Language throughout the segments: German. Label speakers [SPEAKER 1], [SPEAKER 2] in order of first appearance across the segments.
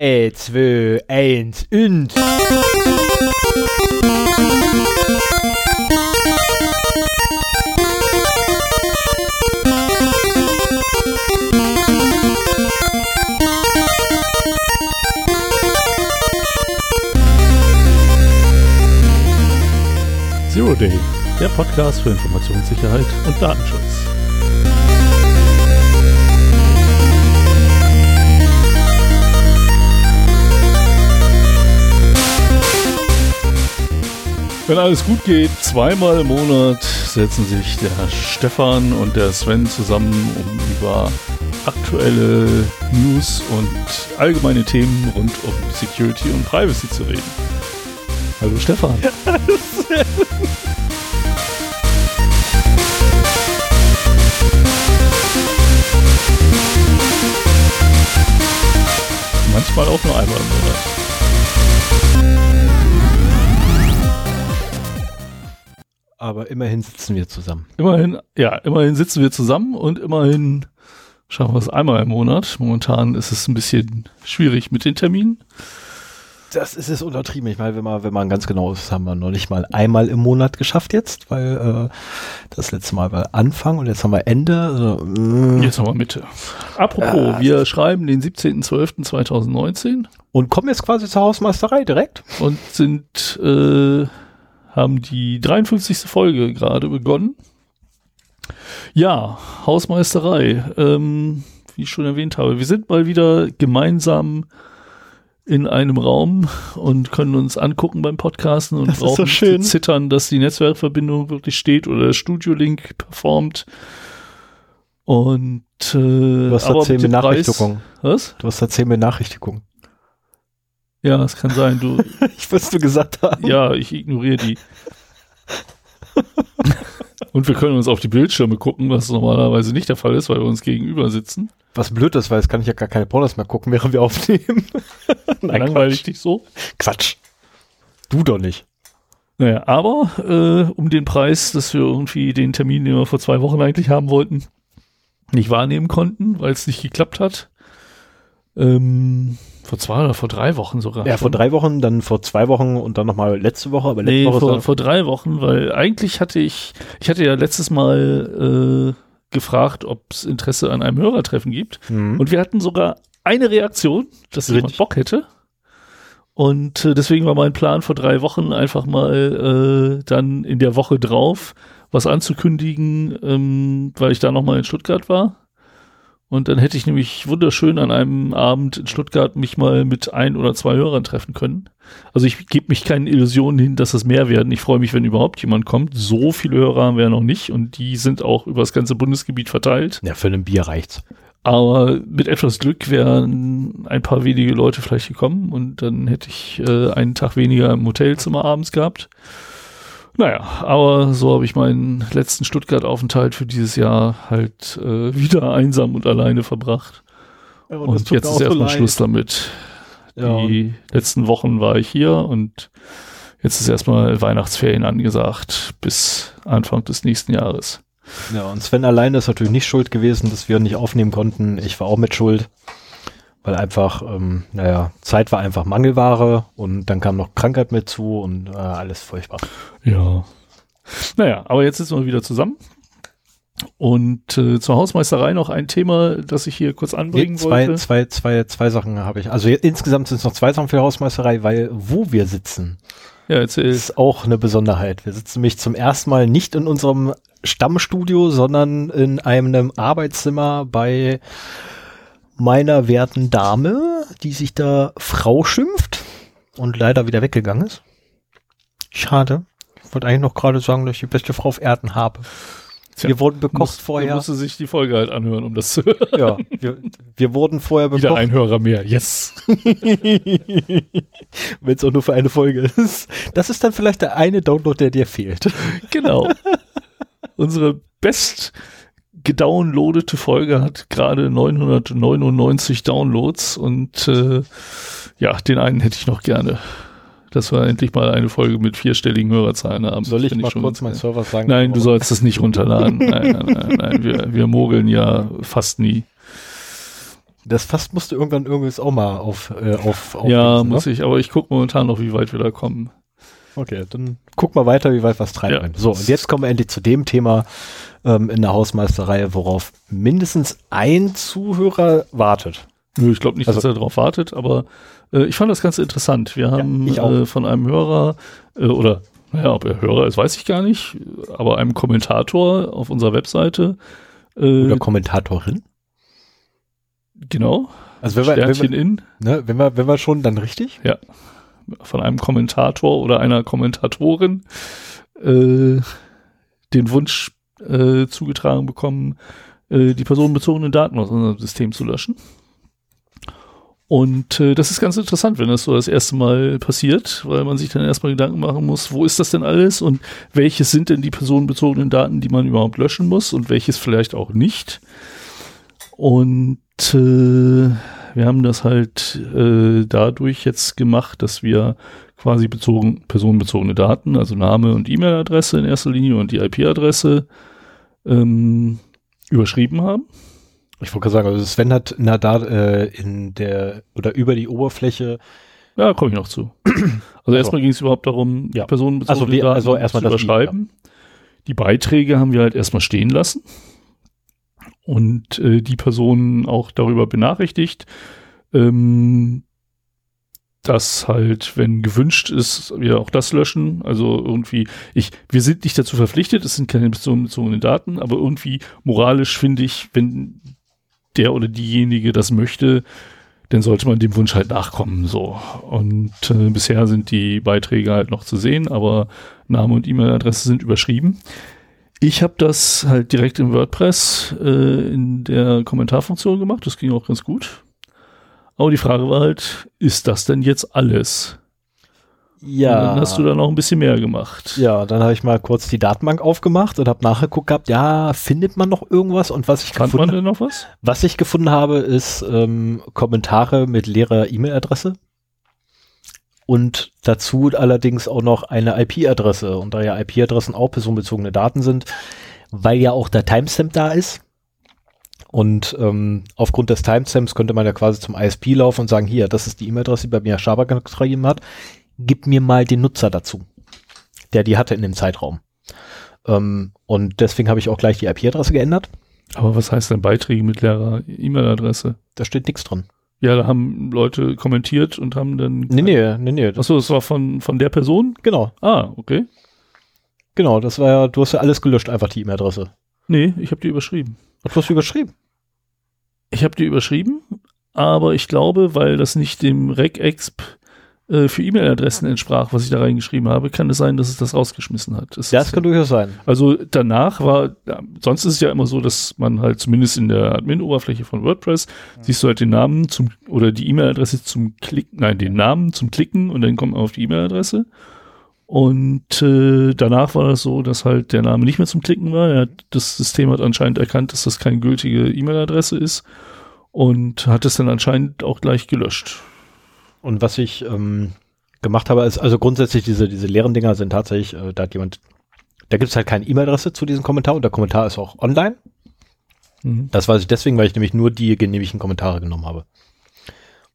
[SPEAKER 1] 3, 2, 1 und.
[SPEAKER 2] Zero Day, der Podcast für Informationssicherheit und Datenschutz. Wenn alles gut geht, zweimal im Monat setzen sich der Stefan und der Sven zusammen, um über aktuelle News und allgemeine Themen rund um Security und Privacy zu reden. Hallo Stefan. Manchmal auch nur einmal im Monat.
[SPEAKER 1] Aber immerhin sitzen wir zusammen.
[SPEAKER 2] Immerhin, ja, immerhin sitzen wir zusammen und immerhin schaffen wir es einmal im Monat. Momentan ist es ein bisschen schwierig mit den Terminen.
[SPEAKER 1] Das ist es untertrieben. Ich meine, wenn man, wenn man ganz genau ist, haben wir noch nicht mal einmal im Monat geschafft jetzt, weil äh, das letzte Mal war Anfang und jetzt haben wir Ende. Also, mm.
[SPEAKER 2] Jetzt haben wir Mitte. Apropos,
[SPEAKER 1] Ja.
[SPEAKER 2] wir schreiben den 17.12.2019
[SPEAKER 1] Und kommen jetzt quasi zur Hausmeisterei direkt.
[SPEAKER 2] und sind, äh, haben die 53. Folge gerade begonnen. Ja, Hausmeisterei. Ähm, wie ich schon erwähnt habe, wir sind mal wieder gemeinsam in einem Raum und können uns angucken beim Podcasten und
[SPEAKER 1] Das so
[SPEAKER 2] brauchen
[SPEAKER 1] schön.
[SPEAKER 2] zu zittern, dass die Netzwerkverbindung wirklich steht oder der Studio-Link performt. Und äh,
[SPEAKER 1] Du hast da zehn Benachrichtigungen.
[SPEAKER 2] Was?
[SPEAKER 1] Du hast da zehn Benachrichtigungen.
[SPEAKER 2] Ja, es kann sein. Du,
[SPEAKER 1] Ich was du gesagt haben.
[SPEAKER 2] Ja, ich ignoriere die. Und wir können uns auf die Bildschirme gucken, was normalerweise nicht der Fall ist, weil wir uns gegenüber sitzen.
[SPEAKER 1] Was blöd ist, weil jetzt kann ich ja gar keine Pornos mehr gucken, während wir aufnehmen. Nein,
[SPEAKER 2] Langweilig dich so.
[SPEAKER 1] Quatsch. Quatsch. Du doch nicht.
[SPEAKER 2] Naja, aber äh, um den Preis, dass wir irgendwie den Termin, den wir vor zwei Wochen eigentlich haben wollten, nicht wahrnehmen konnten, weil es nicht geklappt hat. Ähm, vor zwei oder vor drei Wochen sogar.
[SPEAKER 1] Ja, vor
[SPEAKER 2] schon.
[SPEAKER 1] drei Wochen, dann vor zwei Wochen und dann nochmal letzte Woche, aber letzte
[SPEAKER 2] Nee,
[SPEAKER 1] Woche
[SPEAKER 2] vor, vor drei Wochen, weil eigentlich hatte ich, ich hatte ja letztes Mal äh, gefragt, ob es Interesse an einem Hörertreffen gibt.
[SPEAKER 1] Mhm.
[SPEAKER 2] Und wir hatten sogar eine Reaktion, dass jemand
[SPEAKER 1] Richtig.
[SPEAKER 2] Bock hätte. Und äh, deswegen war mein Plan vor drei Wochen einfach mal äh, dann in der Woche drauf was anzukündigen, ähm, weil ich da nochmal in Stuttgart war. Und dann hätte ich nämlich wunderschön an einem Abend in Stuttgart mich mal mit ein oder zwei Hörern treffen können. Also ich gebe mich keinen Illusionen hin, dass es mehr werden. Ich freue mich, wenn überhaupt jemand kommt. So viele Hörer haben wir ja noch nicht und die sind auch über das ganze Bundesgebiet verteilt.
[SPEAKER 1] ja, für ein Bier reicht's.
[SPEAKER 2] Aber mit etwas Glück wären ein paar wenige Leute vielleicht gekommen und dann hätte ich äh, einen Tag weniger im Hotelzimmer abends gehabt. Naja, aber so habe ich meinen letzten Stuttgart-Aufenthalt für dieses Jahr halt äh, wieder einsam und alleine verbracht. Und, jetzt ist erstmal Schluss damit.
[SPEAKER 1] Ja,
[SPEAKER 2] Die letzten Wochen war ich hier und jetzt ist erstmal Weihnachtsferien angesagt bis Anfang des nächsten Jahres.
[SPEAKER 1] Ja, und Sven alleine ist natürlich nicht schuld gewesen, dass wir nicht aufnehmen konnten. Ich war auch mit schuld, weil einfach, ähm, naja, Zeit war einfach Mangelware und dann kam noch Krankheit mit zu und äh, alles furchtbar.
[SPEAKER 2] Ja. Naja, aber jetzt sitzen wir wieder zusammen. Und äh, zur Hausmeisterei noch ein Thema, das ich hier kurz anbringen
[SPEAKER 1] zwei,
[SPEAKER 2] wollte.
[SPEAKER 1] zwei, zwei, zwei Sachen habe ich. Also jetzt, insgesamt sind es noch zwei Sachen für die Hausmeisterei, weil wo wir sitzen,
[SPEAKER 2] Ja, erzähl.
[SPEAKER 1] ist auch eine Besonderheit. Wir sitzen nämlich zum ersten Mal nicht in unserem Stammstudio, sondern in einem Arbeitszimmer bei meiner werten Dame, die sich da Frau schimpft und leider wieder weggegangen ist. Schade. Ich wollte eigentlich noch gerade sagen, dass ich die beste Frau auf Erden habe.
[SPEAKER 2] Tja,
[SPEAKER 1] wir wurden bekocht
[SPEAKER 2] Muss,
[SPEAKER 1] vorher.
[SPEAKER 2] musste sich die Folge halt anhören, um das zu hören.
[SPEAKER 1] Ja, wir, wir wurden vorher
[SPEAKER 2] Wieder
[SPEAKER 1] bekocht.
[SPEAKER 2] ein Hörer mehr. Yes.
[SPEAKER 1] Wenn es auch nur für eine Folge ist. Das ist dann vielleicht der eine Download, der dir fehlt.
[SPEAKER 2] Genau. Unsere best gedownloadete Folge hat gerade 999 Downloads und äh, ja, den einen hätte ich noch gerne. Dass wir endlich mal eine Folge mit vierstelligen Hörerzahlen haben.
[SPEAKER 1] Soll ich
[SPEAKER 2] Finde
[SPEAKER 1] mal
[SPEAKER 2] schon
[SPEAKER 1] kurz meinen
[SPEAKER 2] geil.
[SPEAKER 1] Server sagen?
[SPEAKER 2] Nein, du sollst es nicht runterladen. Nein, nein, nein, nein. Wir, wir mogeln ja fast nie.
[SPEAKER 1] Das fast musst du irgendwann irgendwas auch mal auf, äh, auf, auf
[SPEAKER 2] Ja, muss ne? ich, aber ich gucke momentan noch, wie weit wir da kommen.
[SPEAKER 1] Okay, dann guck mal weiter, wie weit was treibt.
[SPEAKER 2] Ja.
[SPEAKER 1] So, und jetzt kommen wir endlich zu dem Thema ähm, in der Hausmeisterei, worauf mindestens ein Zuhörer wartet.
[SPEAKER 2] Nö, ich glaube nicht,
[SPEAKER 1] Also-
[SPEAKER 2] dass er darauf wartet, aber äh, ich fand das ganz interessant. Wir haben
[SPEAKER 1] auch.
[SPEAKER 2] äh, von einem Hörer äh, oder naja, ob er Hörer ist, weiß ich gar nicht, aber einem Kommentator auf unserer Webseite. Äh,
[SPEAKER 1] Oder Kommentatorin.
[SPEAKER 2] genau,
[SPEAKER 1] Also wenn wir, wenn wir,
[SPEAKER 2] in,
[SPEAKER 1] ne, wenn wir, wenn wir schon, dann richtig.
[SPEAKER 2] Von einem Kommentator oder einer Kommentatorin äh, den Wunsch äh, zugetragen bekommen, äh, die personenbezogenen Daten aus unserem System zu löschen. Und äh, das ist ganz interessant, wenn das so das erste Mal passiert, weil man sich dann erstmal Gedanken machen muss, wo ist das denn alles und welches sind denn die personenbezogenen Daten, die man überhaupt löschen muss und welches vielleicht auch nicht. Und äh, wir haben das halt äh, dadurch jetzt gemacht, dass wir quasi bezogen, personenbezogene Daten, also Name und E-Mail-Adresse in erster Linie und die IP-Adresse ähm, überschrieben haben.
[SPEAKER 1] Ich wollte gerade sagen, also Sven hat na da äh, in der oder über die Oberfläche,
[SPEAKER 2] Ja, komme ich noch zu. Also erstmal ging es überhaupt darum,
[SPEAKER 1] Ja.
[SPEAKER 2] personenbezogene
[SPEAKER 1] Also
[SPEAKER 2] Daten
[SPEAKER 1] also erstmal
[SPEAKER 2] zu
[SPEAKER 1] das I,
[SPEAKER 2] überschreiben. Die Beiträge haben wir halt erstmal stehen lassen und äh, die Personen auch darüber benachrichtigt, ähm, dass halt, wenn gewünscht ist, wir auch das löschen. Also irgendwie, ich, wir sind nicht dazu verpflichtet, es sind keine personenbezogenen Daten, aber irgendwie moralisch finde ich, wenn der oder diejenige das möchte, dann sollte man dem Wunsch halt nachkommen. So. Und äh, bisher sind die Beiträge halt noch zu sehen, aber Name und E-Mail-Adresse sind überschrieben. Ich habe das halt direkt im WordPress äh, in der Kommentarfunktion gemacht. Das ging auch ganz gut. Aber die Frage war halt, ist das denn jetzt alles? Und
[SPEAKER 1] ja,
[SPEAKER 2] dann hast du da noch ein bisschen mehr gemacht.
[SPEAKER 1] ja, dann habe ich mal kurz die Datenbank aufgemacht und habe nachgeguckt gehabt, ja, findet man noch irgendwas? Und was ich
[SPEAKER 2] Fand man
[SPEAKER 1] gefunden,
[SPEAKER 2] denn noch was?
[SPEAKER 1] was ich gefunden habe, ist ähm, Kommentare mit leerer E-Mail-Adresse und dazu allerdings auch noch eine IP-Adresse. Und da ja IP-Adressen auch personenbezogene Daten sind, weil ja auch der Timestamp da ist. Und ähm, aufgrund des Timestamps könnte man ja quasi zum ISP laufen und sagen, hier, das ist die E-Mail-Adresse, die bei mir Schaber geschrieben hat. Gib mir mal den Nutzer dazu, der die hatte in dem Zeitraum. Ähm, und deswegen habe ich auch gleich die IP-Adresse geändert.
[SPEAKER 2] Aber was heißt denn Beiträge mit leerer E-Mail-Adresse?
[SPEAKER 1] Da steht nichts drin.
[SPEAKER 2] Ja, da haben Leute kommentiert und haben dann.
[SPEAKER 1] Nee, nee, nee, nee.
[SPEAKER 2] Achso, das war von, von der Person?
[SPEAKER 1] genau,
[SPEAKER 2] Ah, okay.
[SPEAKER 1] genau. Das war ja, du hast ja alles gelöscht, einfach die E-Mail-Adresse.
[SPEAKER 2] Nee, ich habe die überschrieben.
[SPEAKER 1] Was hast du überschrieben?
[SPEAKER 2] Ich habe die überschrieben, aber ich glaube, weil das nicht dem RegExp äh, für E-Mail-Adressen entsprach, was ich da reingeschrieben habe, kann es sein, dass es das rausgeschmissen hat. Das
[SPEAKER 1] das kann durchaus sein.
[SPEAKER 2] Also danach war, ja, sonst ist es ja immer so, dass man halt zumindest in der Admin-Oberfläche von WordPress siehst du halt den Namen zum oder die E-Mail-Adresse zum Klicken, nein, den Namen zum Klicken und dann kommt man auf die E-Mail-Adresse. Und äh, danach war das so, dass halt der Name nicht mehr zum Klicken war. Hat, das System hat anscheinend erkannt, dass das keine gültige E-Mail-Adresse ist und hat es dann anscheinend auch gleich gelöscht.
[SPEAKER 1] Und was ich ähm, gemacht habe, ist, also grundsätzlich diese, diese leeren Dinger sind tatsächlich, äh, da hat jemand, da gibt es halt keine E-Mail-Adresse zu diesem Kommentar und der Kommentar ist auch online.
[SPEAKER 2] Mhm.
[SPEAKER 1] Das weiß ich deswegen, weil ich nämlich nur die genehmigten Kommentare genommen habe.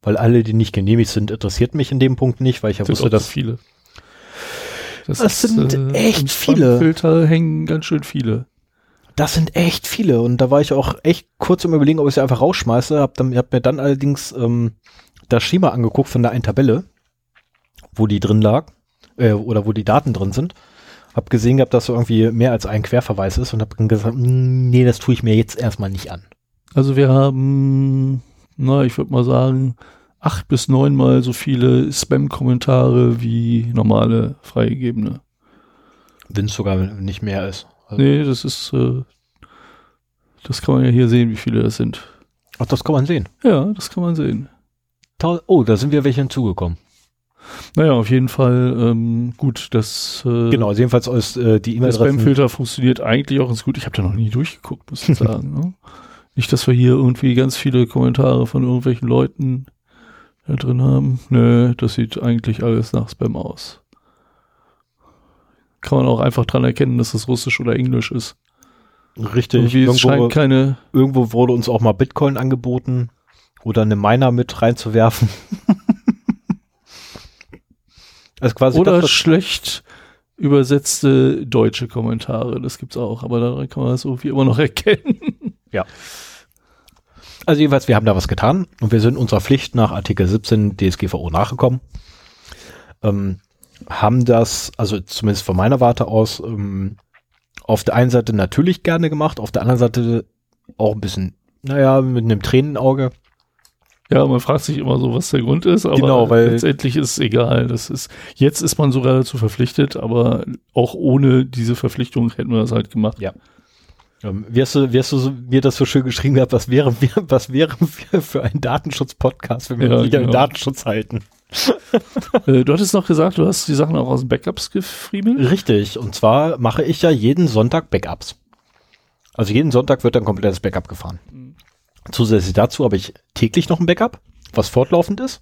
[SPEAKER 1] Weil alle, die nicht genehmigt sind, interessiert mich in dem Punkt nicht, weil ich ja wusste, dass
[SPEAKER 2] viele.
[SPEAKER 1] Das sind echt
[SPEAKER 2] im
[SPEAKER 1] viele.
[SPEAKER 2] Filter hängen ganz schön viele.
[SPEAKER 1] Das sind echt viele und da war ich auch echt kurz im Überlegen, ob ich sie einfach rausschmeiße. Hab, dann, hab mir dann allerdings ähm, das Schema angeguckt von der einen Tabelle, wo die drin lag äh, oder wo die Daten drin sind. Hab gesehen gehabt, dass so irgendwie mehr als ein Querverweis ist und hab dann gesagt, "Mm, nee, das tue ich mir jetzt erstmal nicht an.
[SPEAKER 2] Also wir haben, na, ich würde mal sagen, acht bis neunmal so viele Spam-Kommentare wie normale freigegebene.
[SPEAKER 1] Wenn es sogar nicht mehr ist. Also,
[SPEAKER 2] Nee, das ist, äh, das kann man ja hier sehen, wie viele das sind.
[SPEAKER 1] Ach, das kann man sehen.
[SPEAKER 2] Ja, das kann man sehen.
[SPEAKER 1] Oh, da sind wir welche hinzugekommen.
[SPEAKER 2] Naja, auf jeden Fall ähm, gut, das, äh,
[SPEAKER 1] Genau, also jedenfalls aus äh, die
[SPEAKER 2] der
[SPEAKER 1] E-Mail-Adressen.
[SPEAKER 2] Spam-Filter funktioniert eigentlich auch ganz gut. Ich habe da noch nie durchgeguckt, muss ich sagen. ne? Nicht, dass wir hier irgendwie ganz viele Kommentare von irgendwelchen Leuten da drin haben. Nö, das sieht eigentlich alles nach Spam aus. Kann man auch einfach dran erkennen, dass das Russisch oder Englisch ist.
[SPEAKER 1] Richtig.
[SPEAKER 2] Irgendwie es
[SPEAKER 1] Irgendwo,
[SPEAKER 2] scheint keine.
[SPEAKER 1] irgendwo wurde uns auch mal Bitcoin angeboten oder eine Miner mit reinzuwerfen.
[SPEAKER 2] also quasi oder das, schlecht übersetzte deutsche Kommentare, das gibt's auch, aber daran kann man das irgendwie immer noch erkennen.
[SPEAKER 1] Ja. Also jedenfalls, wir haben da was getan und wir sind unserer Pflicht nach Artikel 17 DSGVO nachgekommen. Ähm, haben das, also zumindest von meiner Warte aus, ähm, auf der einen Seite natürlich gerne gemacht, auf der anderen Seite auch ein bisschen, naja, mit einem Tränenauge.
[SPEAKER 2] Ja, man fragt sich immer so, was der Grund ist, aber genau, weil letztendlich ist es egal. Das ist, jetzt ist man sogar dazu verpflichtet, aber auch ohne diese Verpflichtung hätten wir das halt gemacht.
[SPEAKER 1] Ja. Ähm, wie hast du, wie hast du mir das so schön geschrieben gehabt, was wäre, was wären wir für ein Datenschutz-Podcast, wenn wir ja, wieder genau. Datenschutz halten?
[SPEAKER 2] Äh, du hattest noch gesagt, du hast die Sachen auch aus Backups gefriemelt?
[SPEAKER 1] Richtig. Und zwar mache ich ja jeden Sonntag Backups. Also jeden Sonntag wird ein komplettes Backup gefahren. Mhm. Zusätzlich dazu habe ich täglich noch ein Backup, was fortlaufend ist,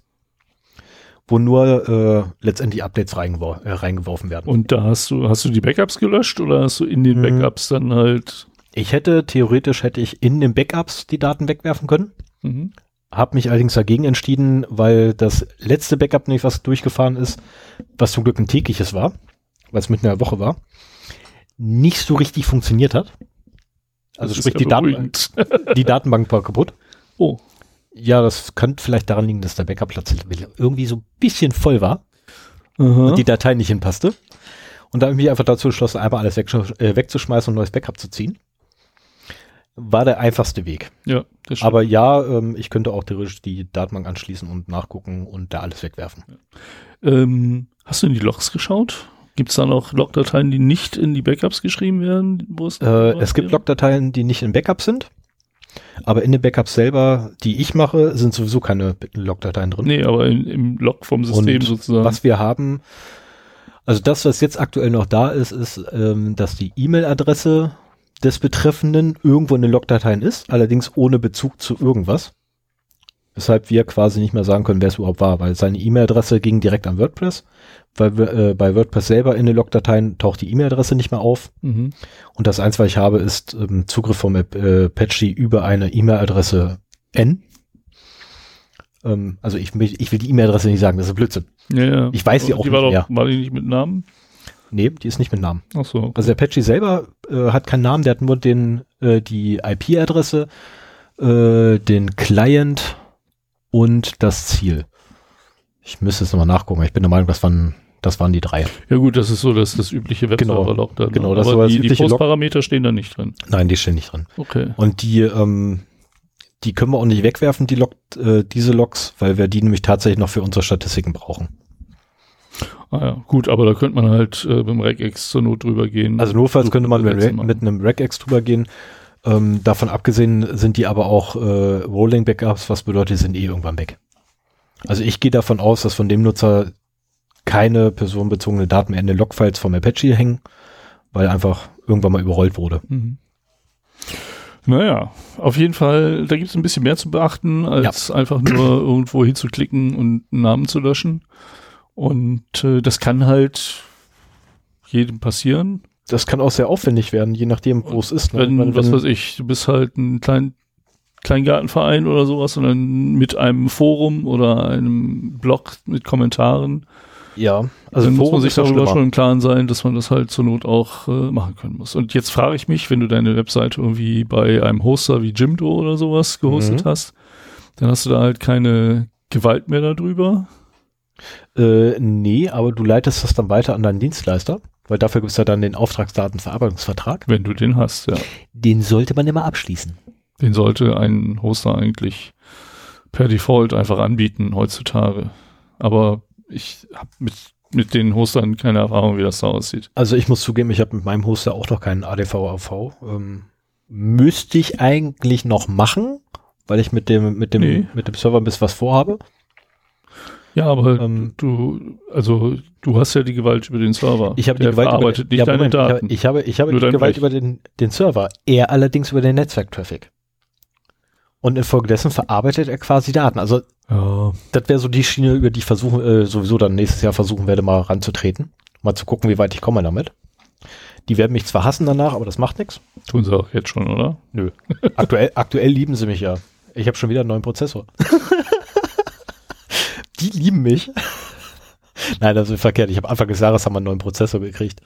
[SPEAKER 1] wo nur äh, letztendlich Updates reingewor äh, reingeworfen werden.
[SPEAKER 2] Und da hast du, hast du die Backups gelöscht oder hast du in den mhm. Backups dann halt.
[SPEAKER 1] Ich hätte, theoretisch hätte ich in den Backups die Daten wegwerfen können. Mhm. Hab mich allerdings dagegen entschieden, weil das letzte Backup nicht was durchgefahren ist, was zum Glück ein tägliches war, weil es mit einer Woche war, nicht so richtig funktioniert hat. Also sprich, die, Daten, die Datenbank war kaputt.
[SPEAKER 2] Oh.
[SPEAKER 1] Ja, das könnte vielleicht daran liegen, dass der Backup-Platz irgendwie so ein bisschen voll war Aha. und die Datei nicht hinpasste. Und da habe ich mich einfach dazu entschlossen, einmal alles weg, äh, wegzuschmeißen und ein neues Backup zu ziehen. War der einfachste Weg.
[SPEAKER 2] Ja,
[SPEAKER 1] das stimmt. Aber ja, ähm, ich könnte auch theoretisch die Datenbank anschließen und nachgucken und da alles wegwerfen.
[SPEAKER 2] Ja. Ähm, hast du in die Logs geschaut? Gibt es da noch Logdateien, die nicht in die Backups geschrieben werden?
[SPEAKER 1] Wo es, äh, es gibt Logdateien, die nicht in Backups sind. Aber in den Backups selber, die ich mache, sind sowieso keine Logdateien drin.
[SPEAKER 2] Nee, aber in, im Log vom System
[SPEAKER 1] Und sozusagen. Was wir haben, also das, was jetzt aktuell noch da ist, ist, ähm, dass die E-Mail-Adresse des Betreffenden irgendwo in den Logdateien ist, allerdings ohne Bezug zu irgendwas. Weshalb wir quasi nicht mehr sagen können, wer es überhaupt war, weil seine E-Mail-Adresse ging direkt an WordPress weil äh, bei WordPress selber in den Logdateien taucht die E-Mail-Adresse nicht mehr auf. Mhm. Und das eins, was ich habe, ist ähm, Zugriff vom äh, Apache über eine E-Mail-Adresse N. Ähm, also ich, ich will die E-Mail-Adresse nicht sagen, das ist Blödsinn.
[SPEAKER 2] Ja, ja.
[SPEAKER 1] Ich weiß die auch
[SPEAKER 2] die
[SPEAKER 1] nicht
[SPEAKER 2] war mehr. Doch, war die nicht mit Namen?
[SPEAKER 1] Nee, die ist nicht mit Namen.
[SPEAKER 2] Ach so. Okay.
[SPEAKER 1] Also der Apache selber äh, hat keinen Namen, der hat nur den, äh, die IP-Adresse, äh, den Client und das Ziel. Ich müsste es nochmal nachgucken. Ich bin der Meinung, das waren das waren die drei.
[SPEAKER 2] Ja gut, das ist so das, das übliche
[SPEAKER 1] Webserver-Log.
[SPEAKER 2] Genau,
[SPEAKER 1] genau
[SPEAKER 2] das Aber die, die Postparameter stehen da nicht drin.
[SPEAKER 1] Nein, die stehen nicht drin.
[SPEAKER 2] Okay.
[SPEAKER 1] Und die, ähm, die können wir auch nicht wegwerfen, die Log, äh, diese Logs, weil wir die nämlich tatsächlich noch für unsere Statistiken brauchen.
[SPEAKER 2] Ah ja, gut, aber da könnte man halt äh, mit dem Regex zur Not drüber gehen.
[SPEAKER 1] Also notfalls könnte man mit, mit einem Regex drüber gehen. Ähm, davon abgesehen sind die aber auch äh, Rolling Backups, was bedeutet, die sind eh irgendwann weg. Also ich gehe davon aus, dass von dem Nutzer keine personenbezogene Daten mehr in den Logfiles vom Apache hängen, weil einfach irgendwann mal überrollt wurde. Mhm.
[SPEAKER 2] Naja, auf jeden Fall, da gibt es ein bisschen mehr zu beachten, als ja. einfach nur irgendwo hinzuklicken und einen Namen zu löschen. Und äh, das kann halt jedem passieren.
[SPEAKER 1] Das kann auch sehr aufwendig werden, je nachdem, wo es ist.
[SPEAKER 2] Ne? Wenn, wenn, was weiß ich, du bist halt ein klein, Kleingartenverein oder sowas, sondern mit einem Forum oder einem Blog mit Kommentaren
[SPEAKER 1] ja,
[SPEAKER 2] also dann muss man sich darüber schon im Klaren sein, dass man das halt zur Not auch äh, machen können muss. Und jetzt frage ich mich, wenn du deine Webseite irgendwie bei einem Hoster wie Jimdo oder sowas gehostet mhm. hast, dann hast du da halt keine Gewalt mehr darüber.
[SPEAKER 1] Äh, nee, aber du leitest das dann weiter an deinen Dienstleister, weil dafür gibt es ja dann den Auftragsdatenverarbeitungsvertrag.
[SPEAKER 2] Wenn du den hast, ja.
[SPEAKER 1] Den sollte man immer abschließen.
[SPEAKER 2] Den sollte ein Hoster eigentlich per Default einfach anbieten heutzutage. Aber ich habe mit, mit den Hostern keine Erfahrung, wie das da aussieht.
[SPEAKER 1] Also ich muss zugeben, ich habe mit meinem Hoster auch noch keinen ADV-AV. Ähm, müsste ich eigentlich noch machen, weil ich mit dem, mit dem, nee. mit dem Server ein bisschen was vorhabe.
[SPEAKER 2] Ja, aber ähm, du, also du hast ja die Gewalt über den Server.
[SPEAKER 1] Ich habe die Gewalt
[SPEAKER 2] über, nicht ja, deine Moment, Daten.
[SPEAKER 1] Ich habe, ich habe, ich habe die Gewalt Recht. über den, den Server. Er allerdings über den Netzwerktraffic. Und infolgedessen verarbeitet er quasi Daten. Also ja. das wäre so die Schiene, über die ich versuche, äh, sowieso dann nächstes Jahr versuchen werde, mal ranzutreten. Mal zu gucken, wie weit ich komme damit. Die werden mich zwar hassen danach, aber das macht nichts.
[SPEAKER 2] Tun sie auch jetzt schon, oder?
[SPEAKER 1] Nö. aktuell, aktuell lieben sie mich ja. Ich habe schon wieder einen neuen Prozessor. Die lieben mich. Nein, das ist verkehrt. Ich habe Anfang des Jahres haben wir einen neuen Prozessor gekriegt.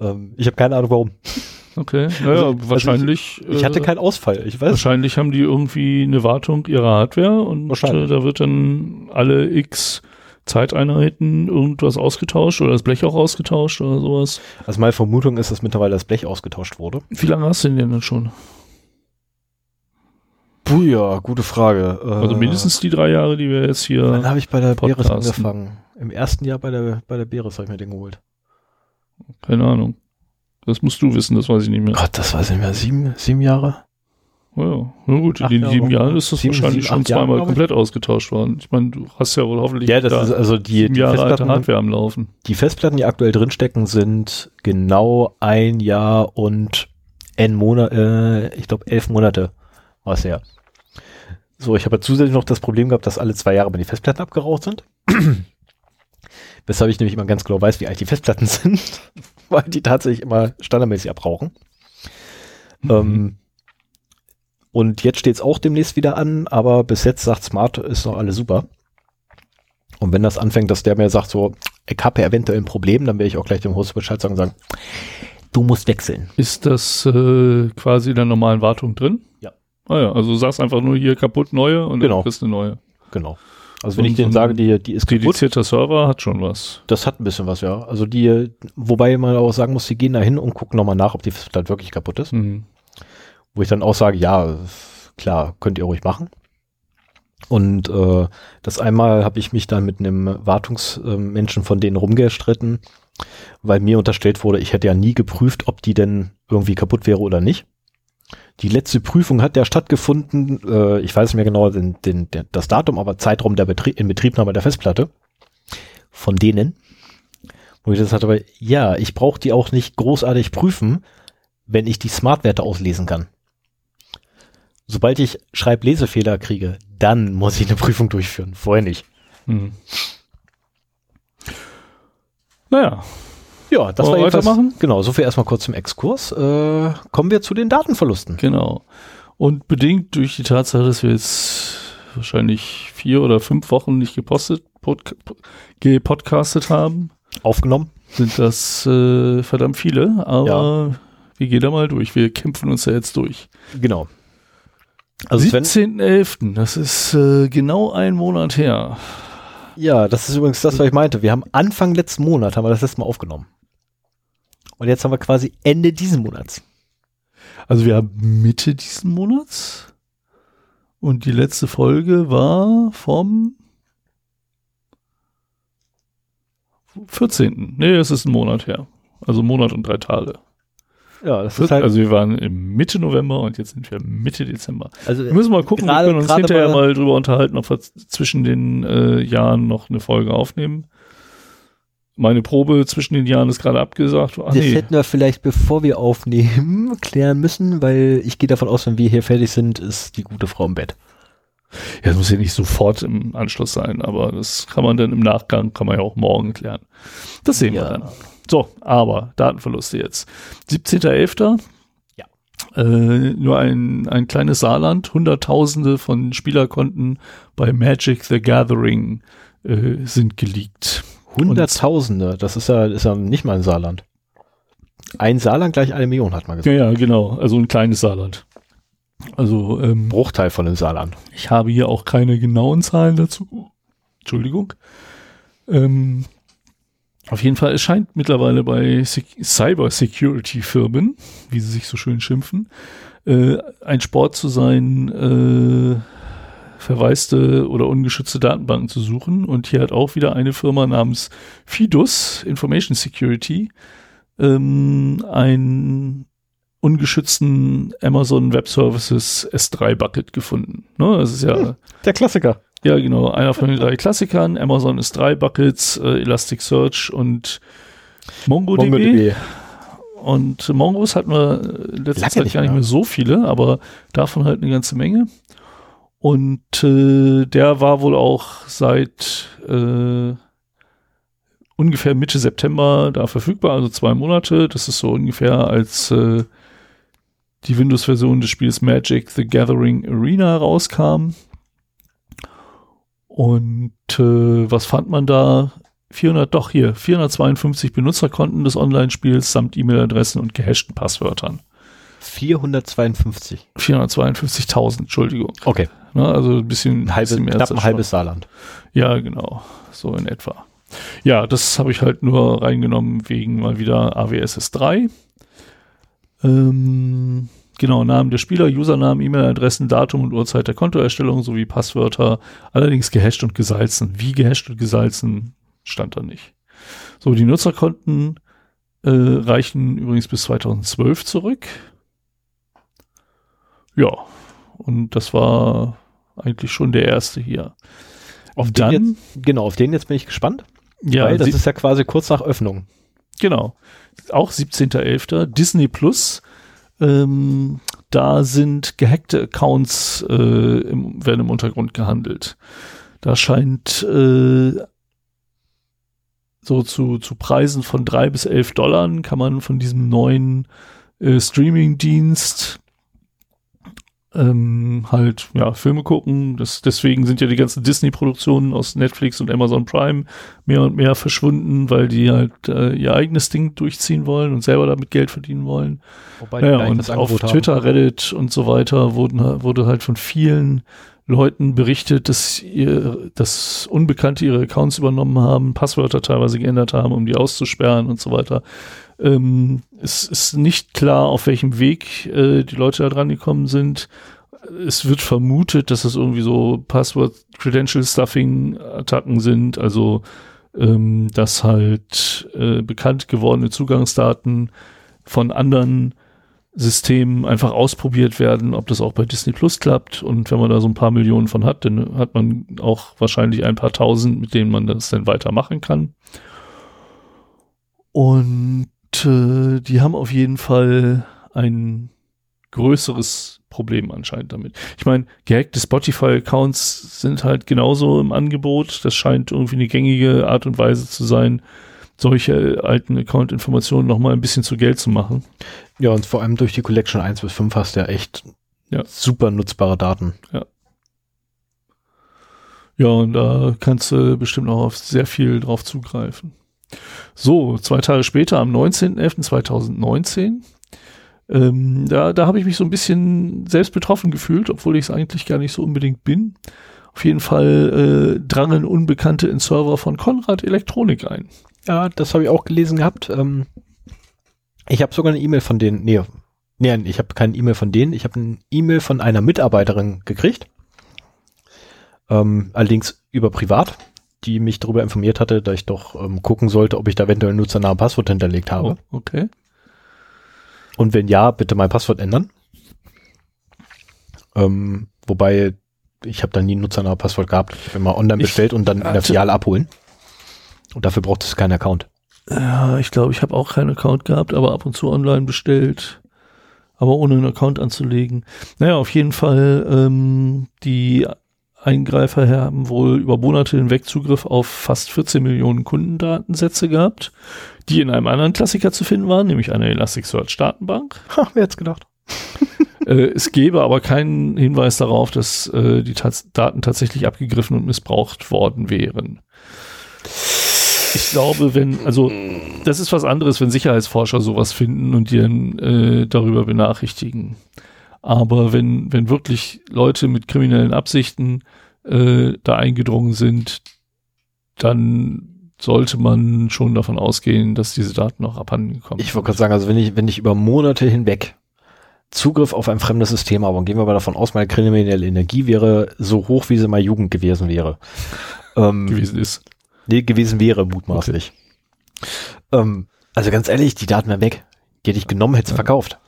[SPEAKER 1] Ähm, ich habe keine Ahnung warum.
[SPEAKER 2] Okay, naja,
[SPEAKER 1] Also-
[SPEAKER 2] wahrscheinlich.
[SPEAKER 1] Ich, ich hatte
[SPEAKER 2] äh,
[SPEAKER 1] keinen Ausfall. Ich weiß.
[SPEAKER 2] Wahrscheinlich haben die irgendwie eine Wartung ihrer Hardware und
[SPEAKER 1] Wahrscheinlich.
[SPEAKER 2] äh, da wird dann alle x Zeiteinheiten irgendwas ausgetauscht oder das Blech auch ausgetauscht oder sowas.
[SPEAKER 1] Also meine Vermutung ist, dass mittlerweile das Blech ausgetauscht wurde.
[SPEAKER 2] Wie lange hast du denn denn schon?
[SPEAKER 1] Puh, ja, gute Frage. Äh,
[SPEAKER 2] Also mindestens die drei Jahre, die wir jetzt hier.
[SPEAKER 1] habe ich bei der Beres
[SPEAKER 2] Podcasten.
[SPEAKER 1] angefangen? Im ersten Jahr bei der, bei der Beres habe ich mir den geholt.
[SPEAKER 2] Keine Ahnung. Das musst du wissen, das weiß ich nicht mehr.
[SPEAKER 1] Gott, das weiß ich nicht mehr. Sieben, sieben Jahre?
[SPEAKER 2] Ja, ja. Na gut, in den
[SPEAKER 1] Jahre.
[SPEAKER 2] sieben Jahren ist das
[SPEAKER 1] Sieben,
[SPEAKER 2] wahrscheinlich
[SPEAKER 1] sieben,
[SPEAKER 2] schon
[SPEAKER 1] Jahre,
[SPEAKER 2] zweimal
[SPEAKER 1] ich.
[SPEAKER 2] komplett ausgetauscht worden. Ich meine, du hast ja wohl hoffentlich
[SPEAKER 1] Ja, das
[SPEAKER 2] da
[SPEAKER 1] ist also die,
[SPEAKER 2] sieben
[SPEAKER 1] die
[SPEAKER 2] Jahre alte Hardware am Laufen.
[SPEAKER 1] die Festplatten, die aktuell drinstecken, sind genau ein Jahr und ein Monat, äh, ich glaube elf Monate war es her. So, ich habe zusätzlich noch das Problem gehabt, dass alle zwei Jahre die Festplatten abgeraucht sind. Weshalb ich nämlich immer ganz genau weiß, wie alt die Festplatten sind, weil die tatsächlich immer standardmäßig abrauchen. Ähm, und jetzt steht es auch demnächst wieder an, aber bis jetzt sagt Smart, ist noch alles super. Und wenn das anfängt, dass der mir sagt, so, ich habe ja eventuell ein Problem, dann werde ich auch gleich dem Host Bescheid sagen und sagen, du musst wechseln.
[SPEAKER 2] Ist das äh, quasi in der normalen Wartung drin?
[SPEAKER 1] Ja.
[SPEAKER 2] Ah ja, also du sagst einfach nur hier kaputt neue und
[SPEAKER 1] Genau.
[SPEAKER 2] dann kriegst du eine neue.
[SPEAKER 1] Genau. Also wenn
[SPEAKER 2] Und
[SPEAKER 1] ich denen sage, die, die ist kaputt,
[SPEAKER 2] Dedizierter Server hat schon was.
[SPEAKER 1] das hat ein bisschen was, ja. Also die, wobei man auch sagen muss, die gehen da hin und gucken nochmal nach, ob die Festplatte wirklich kaputt ist.
[SPEAKER 2] Mhm.
[SPEAKER 1] Wo ich dann auch sage, ja, klar, könnt ihr ruhig machen. Und äh, das einmal habe ich mich dann mit einem Wartungsmenschen von denen rumgestritten, weil mir unterstellt wurde, ich hätte ja nie geprüft, ob die denn irgendwie kaputt wäre oder nicht. Die letzte Prüfung hat ja stattgefunden, äh, ich weiß nicht mehr genau den, den, der, das Datum, aber Zeitraum der Betrie Inbetriebnahme der Festplatte von denen. Wo ich das hatte, aber ja, ich brauche die auch nicht großartig prüfen, wenn ich die Smartwerte auslesen kann. Sobald ich Schreib-Lesefehler kriege, dann muss ich eine Prüfung durchführen. Vorher nicht.
[SPEAKER 2] Mhm. Naja,
[SPEAKER 1] Ja, das
[SPEAKER 2] Wollen
[SPEAKER 1] war jedenfalls,
[SPEAKER 2] weitermachen?
[SPEAKER 1] Genau, so viel erstmal kurz zum Exkurs. Äh, kommen wir zu den Datenverlusten.
[SPEAKER 2] genau. Und bedingt durch die Tatsache, dass wir jetzt wahrscheinlich vier oder fünf Wochen nicht gepostet, pod, gepodcastet haben,
[SPEAKER 1] Aufgenommen.
[SPEAKER 2] sind das äh, verdammt viele. Aber wir gehen da mal durch. Wir kämpfen uns ja jetzt durch.
[SPEAKER 1] Genau. Also Sven,
[SPEAKER 2] 17.11., das ist äh, genau ein Monat her.
[SPEAKER 1] ja, das ist übrigens das, was ich meinte. Wir haben Anfang letzten Monat haben wir das letzte Mal aufgenommen. Und jetzt haben wir quasi Ende diesen Monats.
[SPEAKER 2] Also wir haben Mitte diesen Monats und die letzte Folge war vom 14. Nee, es ist ein Monat her. Also ein Monat und drei Tage.
[SPEAKER 1] Ja, das ist halt,
[SPEAKER 2] Also wir waren im Mitte November und jetzt sind wir Mitte Dezember.
[SPEAKER 1] also,
[SPEAKER 2] Wir müssen mal gucken,
[SPEAKER 1] gerade-
[SPEAKER 2] wir können uns hinterher
[SPEAKER 1] mal-
[SPEAKER 2] mal, drüber unterhalten, ob wir zwischen den äh, Jahren noch eine Folge aufnehmen. Meine Probe zwischen den Jahren ist gerade abgesagt. Ach
[SPEAKER 1] das
[SPEAKER 2] nee,
[SPEAKER 1] hätten wir vielleicht, bevor wir aufnehmen, klären müssen, weil ich gehe davon aus, wenn wir hier fertig sind, ist die gute Frau im Bett.
[SPEAKER 2] Ja, das muss ja nicht sofort im Anschluss sein, aber das kann man dann im Nachgang, kann man ja auch morgen klären. Das sehen
[SPEAKER 1] Ja.
[SPEAKER 2] wir dann. So, aber Datenverluste jetzt. 17.11.
[SPEAKER 1] Ja.
[SPEAKER 2] Äh, nur ein, ein kleines Saarland, Hunderttausende von Spielerkonten bei Magic the Gathering äh, sind geleakt.
[SPEAKER 1] Hunderttausende, das ist ja, ist ja nicht mal ein Saarland. Ein Saarland gleich eine Million, hat man gesagt.
[SPEAKER 2] Ja, ja, genau. Also ein kleines Saarland. Also, ähm,
[SPEAKER 1] Bruchteil von dem Saarland.
[SPEAKER 2] Ich habe hier auch keine genauen Zahlen dazu. Entschuldigung. Ähm, auf jeden Fall, es scheint mittlerweile bei Sec Cyber-Security-Firmen, wie sie sich so schön schimpfen, äh, ein Sport zu sein, äh, verwaiste oder ungeschützte Datenbanken zu suchen. Und hier hat auch wieder eine Firma namens Fidus Information Security ähm, einen ungeschützten Amazon Web Services S3 Bucket gefunden. Ne, das ist ja,
[SPEAKER 1] Der Klassiker.
[SPEAKER 2] ja genau, einer von den drei Klassikern. Amazon S3 Buckets, äh, Elasticsearch und MongoDB.
[SPEAKER 1] MongoDB.
[SPEAKER 2] Und Mongos hatten wir äh, letzte
[SPEAKER 1] Lange
[SPEAKER 2] Zeit
[SPEAKER 1] nicht
[SPEAKER 2] gar nicht
[SPEAKER 1] mehr
[SPEAKER 2] so viele, aber davon halt eine ganze Menge. Und äh, der war wohl auch seit äh, ungefähr Mitte September da verfügbar, also zwei Monate. Das ist so ungefähr als äh, die Windows-Version des Spiels Magic the Gathering Arena rauskam. Und äh, was fand man da? 400, doch hier, 452 Benutzerkonten des Online-Spiels samt E-Mail-Adressen und gehashten Passwörtern.
[SPEAKER 1] 452.
[SPEAKER 2] 452.000, Entschuldigung.
[SPEAKER 1] Okay.
[SPEAKER 2] Ne, also ein bisschen,
[SPEAKER 1] Ein, halbe,
[SPEAKER 2] mehr
[SPEAKER 1] knapp
[SPEAKER 2] als
[SPEAKER 1] ein halbes Saarland.
[SPEAKER 2] Ja, genau. So in etwa. Ja, das habe ich halt nur reingenommen wegen mal wieder AWSS 3. Ähm, genau, Namen der Spieler, Usernamen, E-Mail-Adressen, Datum und Uhrzeit der Kontoerstellung sowie Passwörter, allerdings gehasht und gesalzen. Wie gehasht und gesalzen stand da nicht. So, die Nutzerkonten äh, reichen übrigens bis 2012 zurück. Ja, und das war eigentlich schon der erste hier.
[SPEAKER 1] Auf
[SPEAKER 2] Dann-
[SPEAKER 1] den jetzt, genau, auf den jetzt bin ich gespannt.
[SPEAKER 2] Ja,
[SPEAKER 1] weil das ist ja quasi kurz nach Öffnung.
[SPEAKER 2] Genau. Auch 17.11. Disney Plus. Ähm, da sind gehackte Accounts, äh, im, werden im Untergrund gehandelt. Da scheint äh, so zu, zu Preisen von drei bis elf Dollar kann man von diesem neuen äh, Streaming-Dienst ähm, halt ja Filme gucken. Das, deswegen sind ja die ganzen Disney-Produktionen aus Netflix und Amazon Prime mehr und mehr verschwunden, weil die halt äh, ihr eigenes Ding durchziehen wollen und selber damit Geld verdienen wollen.
[SPEAKER 1] Wobei
[SPEAKER 2] Ja,
[SPEAKER 1] gleich
[SPEAKER 2] und auf
[SPEAKER 1] haben.
[SPEAKER 2] Twitter, Reddit und so weiter wurden, wurde halt von vielen Leuten berichtet, dass, ihr, dass Unbekannte ihre Accounts übernommen haben, Passwörter teilweise geändert haben, um die auszusperren und so weiter. Ähm, es ist nicht klar, auf welchem Weg äh, die Leute da dran gekommen sind. Es wird vermutet, dass es irgendwie so Password-Credential-Stuffing-Attacken sind, also ähm, dass halt äh, bekannt gewordene Zugangsdaten von anderen Systemen einfach ausprobiert werden, ob das auch bei Disney Plus klappt. Und wenn man da so ein paar Millionen von hat, dann hat man auch wahrscheinlich ein paar tausend, mit denen man das dann weitermachen kann. Und äh, die haben auf jeden Fall ein größeres Problem anscheinend damit. Ich meine, gehackte Spotify-Accounts sind halt genauso im Angebot. Das scheint irgendwie eine gängige Art und Weise zu sein, solche alten Account-Informationen nochmal ein bisschen zu Geld zu machen.
[SPEAKER 1] Ja, und vor allem durch die Collection 1 bis 5 hast du ja echt
[SPEAKER 2] Ja.
[SPEAKER 1] super nutzbare Daten.
[SPEAKER 2] Ja, und da kannst du bestimmt auch auf sehr viel drauf zugreifen. So, zwei Tage später, am 19.11.2019, ähm, da, da habe ich mich so ein bisschen selbst betroffen gefühlt, obwohl ich es eigentlich gar nicht so unbedingt bin. Auf jeden Fall äh, drangen Unbekannte in Server von Konrad Elektronik ein.
[SPEAKER 1] Ja, das habe ich auch gelesen gehabt. Ähm, ich habe sogar eine E-Mail von denen, nee, nee ich habe keine E-Mail von denen, ich habe eine E-Mail von einer Mitarbeiterin gekriegt. Ähm, allerdings über privat, die mich darüber informiert hatte, dass ich doch ähm, gucken sollte, ob ich da eventuell Nutzernamen Passwort hinterlegt habe.
[SPEAKER 2] Oh, okay.
[SPEAKER 1] Und wenn ja, bitte mein Passwort ändern. Ähm, wobei, ich habe da nie ein Nutzernamen Passwort gehabt. Ich habe immer online
[SPEAKER 2] Ich
[SPEAKER 1] bestellt und dann in der Filiale abholen. Und dafür braucht es keinen Account.
[SPEAKER 2] Ja, ich glaube, ich habe auch keinen Account gehabt, aber ab und zu online bestellt. Aber ohne einen Account anzulegen. Naja, auf jeden Fall, ähm, die Eingreifer haben wohl über Monate hinweg Zugriff auf fast 14 Millionen Kundendatensätze gehabt, die in einem anderen Klassiker zu finden waren, nämlich einer Elasticsearch-Datenbank.
[SPEAKER 1] Ha, wer hätte gedacht?
[SPEAKER 2] Äh, es gäbe aber keinen Hinweis darauf, dass äh, die Tats Daten tatsächlich abgegriffen und missbraucht worden wären. Ich glaube, wenn, also das ist was anderes, wenn Sicherheitsforscher sowas finden und die dann äh, darüber benachrichtigen. Aber wenn, wenn wirklich Leute mit kriminellen Absichten äh, da eingedrungen sind, dann sollte man schon davon ausgehen, dass diese Daten auch abhanden gekommen
[SPEAKER 1] Ich wollte gerade sagen, also wenn ich, wenn ich über Monate hinweg Zugriff auf ein fremdes System habe, und gehen wir mal davon aus, meine kriminelle Energie wäre so hoch, wie sie mal Jugend gewesen wäre. Ähm,
[SPEAKER 2] gewesen ist.
[SPEAKER 1] Nee, gewesen wäre, mutmaßlich. Ähm, also ganz ehrlich, die Daten wären weg. Die hätte ich genommen, hätte sie verkauft.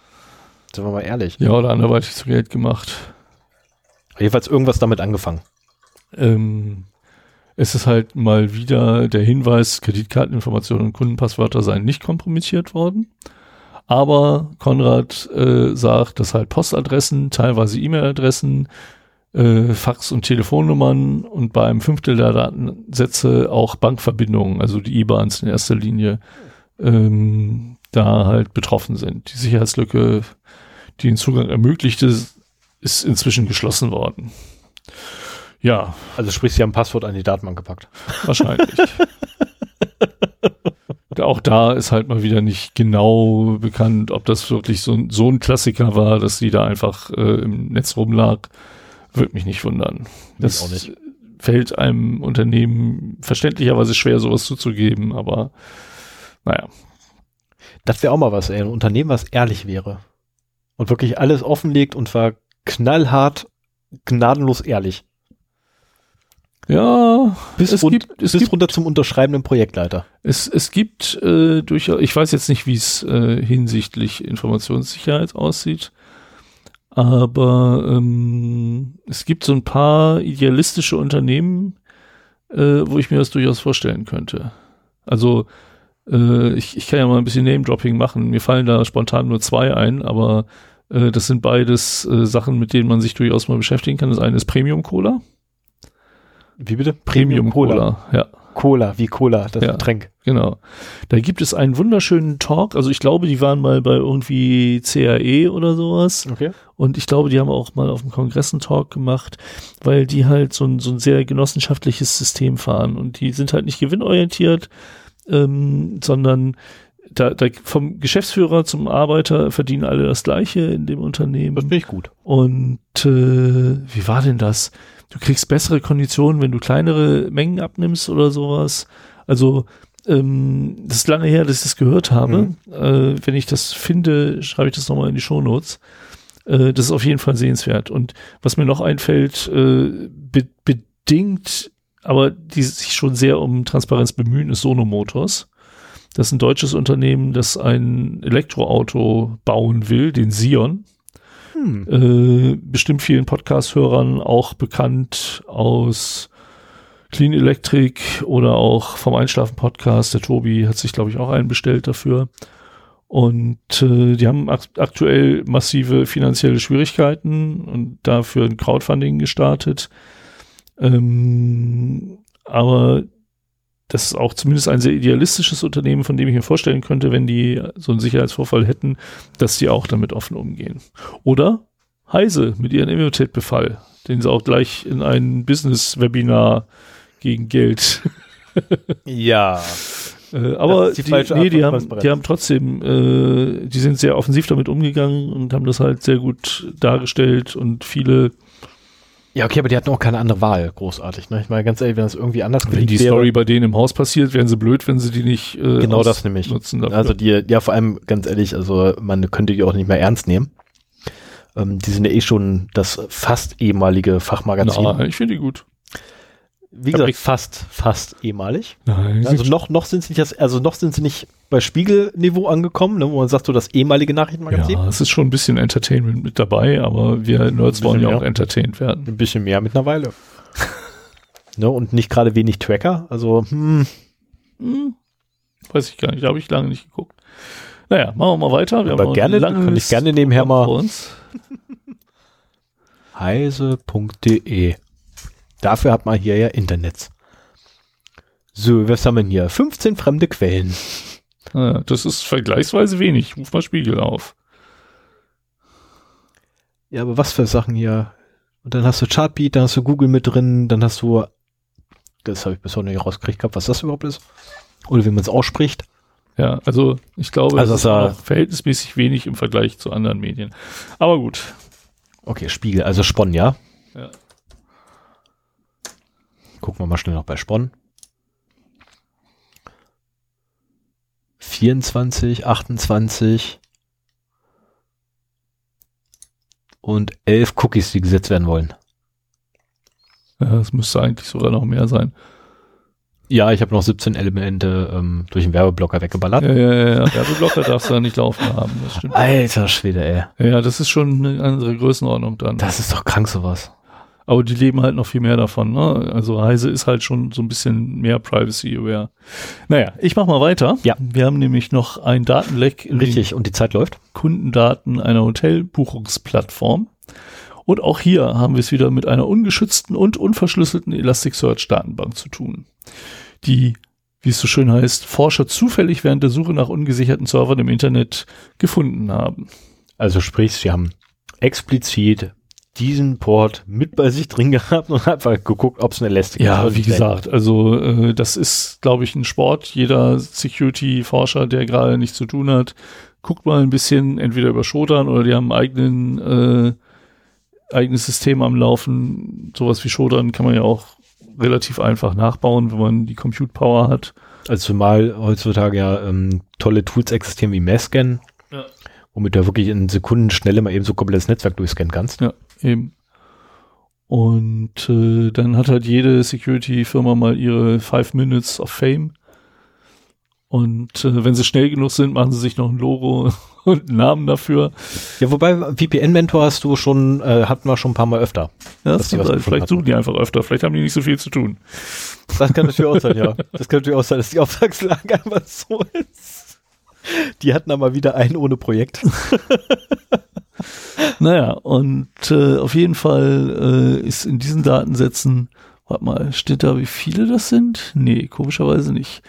[SPEAKER 1] Sind wir mal ehrlich.
[SPEAKER 2] Ja, oder anderweitig zu Geld gemacht.
[SPEAKER 1] Jedenfalls irgendwas damit angefangen.
[SPEAKER 2] Ähm, es ist halt mal wieder der Hinweis, Kreditkarteninformationen und Kundenpasswörter seien nicht kompromittiert worden. Aber Konrad äh, sagt, dass halt Postadressen, teilweise E-Mail-Adressen, äh, Fax- und Telefonnummern und bei einem Fünftel der Datensätze auch Bankverbindungen, also die IBANs in erster Linie, ähm, da halt betroffen sind. Die Sicherheitslücke, die den Zugang ermöglichte, ist inzwischen geschlossen worden. Ja.
[SPEAKER 1] Also sprich, sie haben ein Passwort an die Datenbank gepackt.
[SPEAKER 2] Wahrscheinlich. auch da ist halt mal wieder nicht genau bekannt, ob das wirklich so, so ein Klassiker war, dass die da einfach äh, im Netz rumlag. Würde mich nicht wundern. Das nicht. fällt einem Unternehmen verständlicherweise schwer, sowas zuzugeben, aber naja.
[SPEAKER 1] Das wäre auch mal was, ey. Ein Unternehmen, was ehrlich wäre. Und wirklich alles offenlegt und war knallhart, gnadenlos ehrlich.
[SPEAKER 2] Ja,
[SPEAKER 1] bis, es rund, gibt, es bis gibt, runter zum unterschreibenden Projektleiter.
[SPEAKER 2] Es, es gibt äh, durchaus, ich weiß jetzt nicht, wie es äh, hinsichtlich Informationssicherheit aussieht, aber ähm, es gibt so ein paar idealistische Unternehmen, äh, wo ich mir das durchaus vorstellen könnte. Also äh, ich, ich kann ja mal ein bisschen Name-Dropping machen. Mir fallen da spontan nur zwei ein, aber äh, das sind beides äh, Sachen, mit denen man sich durchaus mal beschäftigen kann. Das eine ist Premium Cola.
[SPEAKER 1] Wie bitte?
[SPEAKER 2] Premium, Premium Cola. Cola.
[SPEAKER 1] Ja. Cola, wie Cola, das ja, Getränk.
[SPEAKER 2] Genau. Da gibt es einen wunderschönen Talk. Also ich glaube, die waren mal bei irgendwie CAE oder sowas.
[SPEAKER 1] Okay.
[SPEAKER 2] Und ich glaube, die haben auch mal auf dem Kongress einen Talk gemacht, weil die halt so ein, so ein sehr genossenschaftliches System fahren. Und die sind halt nicht gewinnorientiert, ähm, sondern da, da vom Geschäftsführer zum Arbeiter verdienen alle das Gleiche in dem Unternehmen.
[SPEAKER 1] Das finde ich gut.
[SPEAKER 2] Und äh, wie war denn das? Du kriegst bessere Konditionen, wenn du kleinere Mengen abnimmst oder sowas. Also ähm, das ist lange her, dass ich das gehört habe. Mhm. Äh, wenn ich das finde, schreibe ich das nochmal in die Shownotes. Äh, das ist auf jeden Fall sehenswert. Und was mir noch einfällt, äh, be bedingt, aber die sich schon sehr um Transparenz bemühen, ist Sono Motors. Das ist ein deutsches Unternehmen, das ein Elektroauto bauen will, den Sion. Hm. Äh, bestimmt vielen Podcast-Hörern auch bekannt aus Clean Electric oder auch vom Einschlafen-Podcast. Der Tobi hat sich, glaube ich, auch einen bestellt dafür. Und äh, die haben ak aktuell massive finanzielle Schwierigkeiten und dafür ein Crowdfunding gestartet. Ähm, aber das ist auch zumindest ein sehr idealistisches Unternehmen, von dem ich mir vorstellen könnte, wenn die so einen Sicherheitsvorfall hätten, dass die auch damit offen umgehen. Oder Heise mit ihrem Immunität-Befall, den sie auch gleich in ein Business-Webinar gegen Geld.
[SPEAKER 1] ja.
[SPEAKER 2] Äh, aber die, die, nee, die, haben, die haben trotzdem, äh, die sind sehr offensiv damit umgegangen und haben das halt sehr gut dargestellt und viele
[SPEAKER 1] ja, okay, aber die hatten auch keine andere Wahl, großartig. Ne? Ich meine, ganz ehrlich, wenn das irgendwie anders
[SPEAKER 2] Wenn die wäre, Story bei denen im Haus passiert, wären sie blöd, wenn sie die nicht
[SPEAKER 1] äh, Genau das nämlich.
[SPEAKER 2] Nutzen
[SPEAKER 1] dafür. Also die, ja, vor allem, ganz ehrlich, also man könnte die auch nicht mehr ernst nehmen. Ähm, die sind ja eh schon das fast ehemalige Fachmagazin.
[SPEAKER 2] Na, ich finde die gut.
[SPEAKER 1] Wie gesagt, fast, fast ehemalig.
[SPEAKER 2] Nein.
[SPEAKER 1] Also noch, noch sind sie nicht, also noch sind sie nicht bei Spiegelniveau angekommen, ne, wo man sagt, so das ehemalige Nachrichtenmagazin.
[SPEAKER 2] Ja, es ist schon ein bisschen Entertainment mit dabei, aber wir Nerds wollen ja auch entertained werden.
[SPEAKER 1] Ein bisschen mehr mittlerweile. ne, und nicht gerade wenig Tracker, also, hm.
[SPEAKER 2] hm. Weiß ich gar nicht, da habe ich lange nicht geguckt. Naja, machen wir mal weiter. Wir
[SPEAKER 1] aber gerne, kann ich gerne nebenher mal.
[SPEAKER 2] Uns.
[SPEAKER 1] heise.de Dafür hat man hier ja Internet. So, was haben wir hier? 15 fremde Quellen.
[SPEAKER 2] Ja, das ist vergleichsweise wenig. Ruf mal Spiegel auf.
[SPEAKER 1] Ja, aber was für Sachen hier? Und dann hast du Chartbeat, dann hast du Google mit drin, dann hast du, das habe ich bis heute nicht rausgekriegt gehabt, was das überhaupt ist. Oder wie man es ausspricht.
[SPEAKER 2] Ja, also ich glaube,
[SPEAKER 1] also
[SPEAKER 2] es ist verhältnismäßig wenig im Vergleich zu anderen Medien. Aber gut.
[SPEAKER 1] Okay, Spiegel, also Spon, ja?
[SPEAKER 2] Ja.
[SPEAKER 1] Gucken wir mal schnell noch bei Spon. 24, 28 und 11 Cookies, die gesetzt werden wollen.
[SPEAKER 2] Ja, das müsste eigentlich sogar noch mehr sein.
[SPEAKER 1] Ja, ich habe noch 17 Elemente ähm, durch den Werbeblocker weggeballert.
[SPEAKER 2] Ja, ja, ja. Werbeblocker darfst du da nicht laufen haben. Das
[SPEAKER 1] stimmt. Alter Schwede, ey.
[SPEAKER 2] Ja, das ist schon eine andere Größenordnung dann.
[SPEAKER 1] Das ist doch krank sowas.
[SPEAKER 2] Aber die leben halt noch viel mehr davon. Ne? Also Heise ist halt schon so ein bisschen mehr Privacy-aware. Naja, ich mach mal weiter.
[SPEAKER 1] Ja.
[SPEAKER 2] Wir haben nämlich noch ein Datenleck
[SPEAKER 1] in Richtig, und die Zeit läuft.
[SPEAKER 2] Kundendaten einer Hotelbuchungsplattform. Und auch hier haben wir es wieder mit einer ungeschützten und unverschlüsselten Elasticsearch-Datenbank zu tun, die, wie es so schön heißt, Forscher zufällig während der Suche nach ungesicherten Servern im Internet gefunden haben.
[SPEAKER 1] Also sprich, sie haben explizit diesen Port mit bei sich drin gehabt und einfach geguckt, ob es eine Elastic
[SPEAKER 2] Ja, wie gesagt, also äh, das ist, glaube ich, ein Sport. Jeder Security-Forscher, der gerade nichts zu tun hat, guckt mal ein bisschen entweder über Shodan oder die haben einen eigenen äh, eigenes System am Laufen. Sowas wie Shodan kann man ja auch relativ einfach nachbauen, wenn man die Compute Power hat.
[SPEAKER 1] Also zumal heutzutage ja ähm, tolle Tools existieren wie Masscan,
[SPEAKER 2] Ja.
[SPEAKER 1] Womit du wirklich in Sekundenschnelle mal eben so komplettes Netzwerk durchscannen kannst.
[SPEAKER 2] Ja, eben. Und äh, dann hat halt jede Security-Firma mal ihre Five Minutes of Fame. Und äh, wenn sie schnell genug sind, machen sie sich noch ein Logo und einen Namen dafür.
[SPEAKER 1] Ja, wobei VPN-Mentor hast du schon, äh, hatten wir schon ein paar Mal öfter.
[SPEAKER 2] Ja, das
[SPEAKER 1] gefunden
[SPEAKER 2] vielleicht
[SPEAKER 1] hatten.
[SPEAKER 2] suchen die einfach öfter, vielleicht haben die nicht so viel zu tun.
[SPEAKER 1] Das kann natürlich auch sein, ja. Das kann natürlich auch sein, dass die Auftragslage einfach so ist. Die hatten aber wieder einen ohne Projekt.
[SPEAKER 2] Naja, und äh, auf jeden Fall äh, ist in diesen Datensätzen, warte mal, steht da, wie viele das sind? Nee, komischerweise nicht.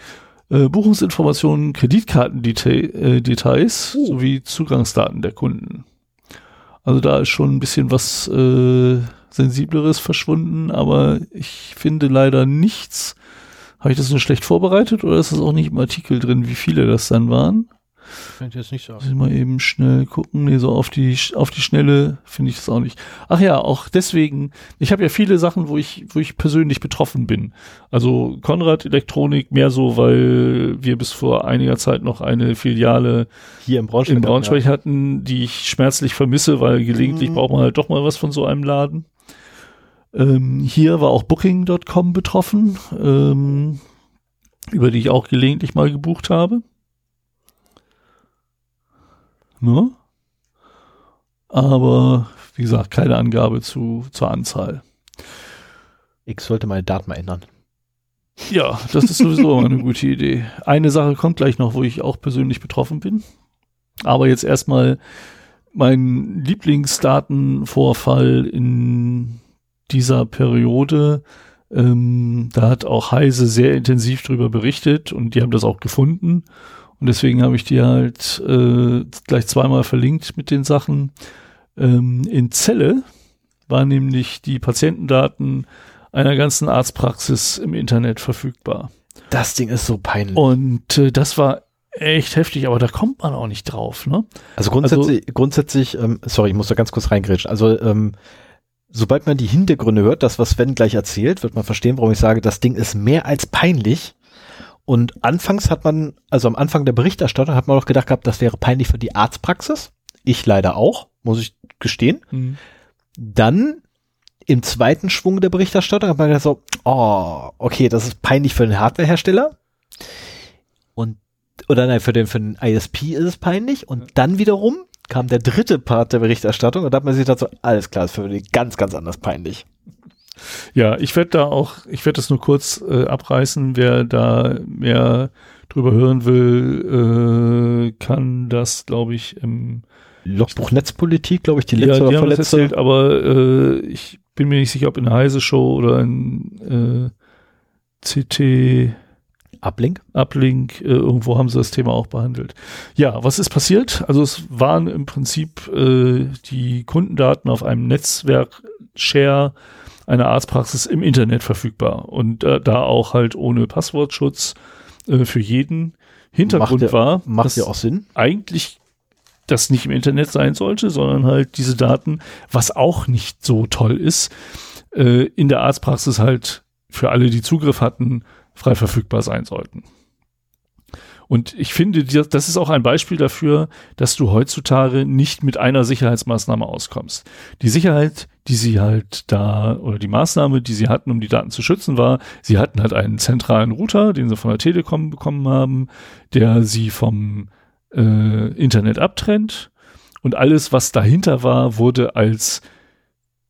[SPEAKER 2] Äh, Buchungsinformationen, Kreditkartendetails äh, Details sowie Zugangsdaten der Kunden. Also da ist schon ein bisschen was äh, Sensibleres verschwunden, aber ich finde leider nichts. Habe ich das nur schlecht vorbereitet oder ist das auch nicht im Artikel drin, wie viele das dann waren?
[SPEAKER 1] Kann ich jetzt nicht sagen.
[SPEAKER 2] Muss ich mal eben schnell gucken. Nee, so auf die, auf die Schnelle finde ich das auch nicht. Ach ja, auch deswegen, ich habe ja viele Sachen, wo ich, wo ich persönlich betroffen bin. Also Konrad Elektronik mehr so, weil wir bis vor einiger Zeit noch eine Filiale
[SPEAKER 1] Hier im Braunschweig.
[SPEAKER 2] in Braunschweig hatten, die ich schmerzlich vermisse, weil gelegentlich
[SPEAKER 1] Mhm.
[SPEAKER 2] braucht man halt doch mal was von so einem Laden. Ähm, hier war auch Booking.com betroffen, ähm, über die ich auch gelegentlich mal gebucht habe. Ne? Aber wie gesagt, keine Angabe zu, zur Anzahl.
[SPEAKER 1] Ich sollte meine Daten mal ändern.
[SPEAKER 2] Ja, das ist sowieso eine gute Idee. Eine Sache kommt gleich noch, wo ich auch persönlich betroffen bin. Aber jetzt erstmal mein Lieblingsdatenvorfall in dieser Periode. Ähm, da hat auch Heise sehr intensiv drüber berichtet und die haben das auch gefunden. Und deswegen habe ich die halt äh, gleich zweimal verlinkt mit den Sachen. Ähm, in Celle waren nämlich die Patientendaten einer ganzen Arztpraxis im Internet verfügbar.
[SPEAKER 1] Das Ding ist so peinlich.
[SPEAKER 2] Und äh, das war echt heftig, aber da kommt man auch nicht drauf, ne?
[SPEAKER 1] Also grundsätzlich, grundsätzlich, ähm, sorry, ich muss da ganz kurz reingrätschen. Also ähm, sobald man die Hintergründe hört, das, was Sven gleich erzählt, wird man verstehen, warum ich sage, das Ding ist mehr als peinlich. Und anfangs hat man, also am Anfang der Berichterstattung hat man doch gedacht gehabt, das wäre peinlich für die Arztpraxis. Ich leider auch, muss ich gestehen. Dann im zweiten Schwung der Berichterstattung hat man gedacht so, oh, okay, das ist peinlich für den Hardwarehersteller. Und, oder nein, für den, für den ISP ist es peinlich. Und dann wiederum kam der dritte Part der Berichterstattung und da hat man sich so, alles klar, ist für die ganz, ganz anders peinlich.
[SPEAKER 2] Ja, ich werde da auch, ich werde das nur kurz äh, abreißen. Wer da mehr drüber hören will, äh, kann das, glaube ich, im
[SPEAKER 1] Logbuch Netzpolitik, glaube ich, die
[SPEAKER 2] ja,
[SPEAKER 1] letzte
[SPEAKER 2] die
[SPEAKER 1] oder
[SPEAKER 2] das
[SPEAKER 1] vorletzte.
[SPEAKER 2] erzählt, aber äh, ich bin mir nicht sicher, ob in der Heise Show oder in äh, CT
[SPEAKER 1] Uplink.
[SPEAKER 2] Uplink, äh, irgendwo haben sie das Thema auch behandelt. Ja, was ist passiert? Also es waren im Prinzip äh, die Kundendaten auf einem Netzwerk-Share einer Arztpraxis im Internet verfügbar und äh, da auch halt ohne Passwortschutz äh, für jeden. Hintergrund
[SPEAKER 1] Macht ja-
[SPEAKER 2] war,
[SPEAKER 1] Macht
[SPEAKER 2] dass
[SPEAKER 1] ja auch Sinn.
[SPEAKER 2] eigentlich das nicht im Internet sein sollte, sondern halt diese Daten, was auch nicht so toll ist, äh, in der Arztpraxis halt für alle, die Zugriff hatten, frei verfügbar sein sollten. Und ich finde, das ist auch ein Beispiel dafür, dass du heutzutage nicht mit einer Sicherheitsmaßnahme auskommst. Die Sicherheit, die sie halt da, oder die Maßnahme, die sie hatten, um die Daten zu schützen, war, sie hatten halt einen zentralen Router, den sie von der Telekom bekommen haben, der sie vom äh, Internet abtrennt. Und alles, was dahinter war, wurde als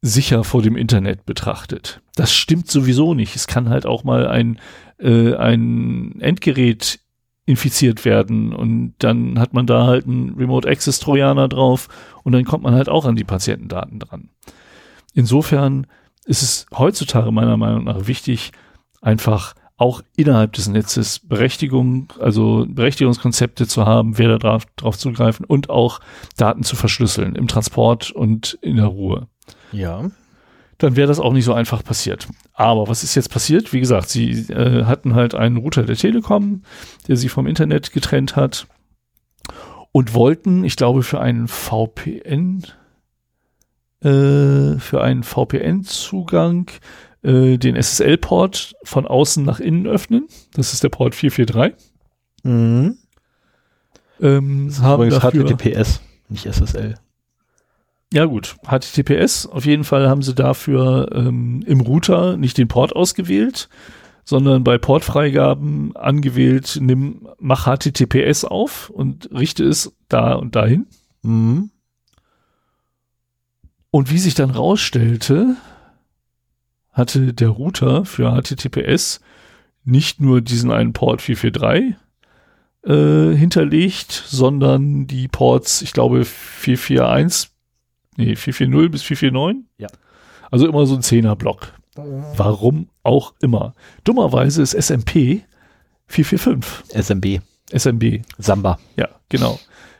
[SPEAKER 2] sicher vor dem Internet betrachtet. Das stimmt sowieso nicht. Es kann halt auch mal ein, äh, ein Endgerät infiziert werden und dann hat man da halt einen Remote Access Trojaner drauf und dann kommt man halt auch an die Patientendaten dran. Insofern ist es heutzutage meiner Meinung nach wichtig, einfach auch innerhalb des Netzes Berechtigung, also Berechtigungskonzepte zu haben, wer da drauf, drauf zugreifen und auch Daten zu verschlüsseln im Transport und in der Ruhe.
[SPEAKER 1] Ja.
[SPEAKER 2] Dann wäre das auch nicht so einfach passiert. Aber was ist jetzt passiert? Wie gesagt, sie äh, hatten halt einen Router der Telekom, der sie vom Internet getrennt hat und wollten, ich glaube, für einen VPN, äh, für einen VPN-Zugang äh, den SSL-Port von außen nach innen öffnen. Das ist der Port 443.
[SPEAKER 1] Mhm.
[SPEAKER 2] Ähm,
[SPEAKER 1] Das ist
[SPEAKER 2] haben
[SPEAKER 1] übrigens
[SPEAKER 2] dafür,
[SPEAKER 1] HTTPS, nicht SSL.
[SPEAKER 2] Ja gut, HTTPS. Auf jeden Fall haben sie dafür ähm, im Router nicht den Port ausgewählt, sondern bei Portfreigaben angewählt, nimm, mach HTTPS auf und richte es da und dahin.
[SPEAKER 1] Mhm.
[SPEAKER 2] Und wie sich dann rausstellte, hatte der Router für HTTPS nicht nur diesen einen Port 443 äh, hinterlegt, sondern die Ports, ich glaube 441, nee, 440 bis 449.
[SPEAKER 1] Ja.
[SPEAKER 2] Also immer so ein 10er Block. Warum auch immer. Dummerweise ist SMP 445.
[SPEAKER 1] SMB.
[SPEAKER 2] SMB,
[SPEAKER 1] Samba.
[SPEAKER 2] ja, genau.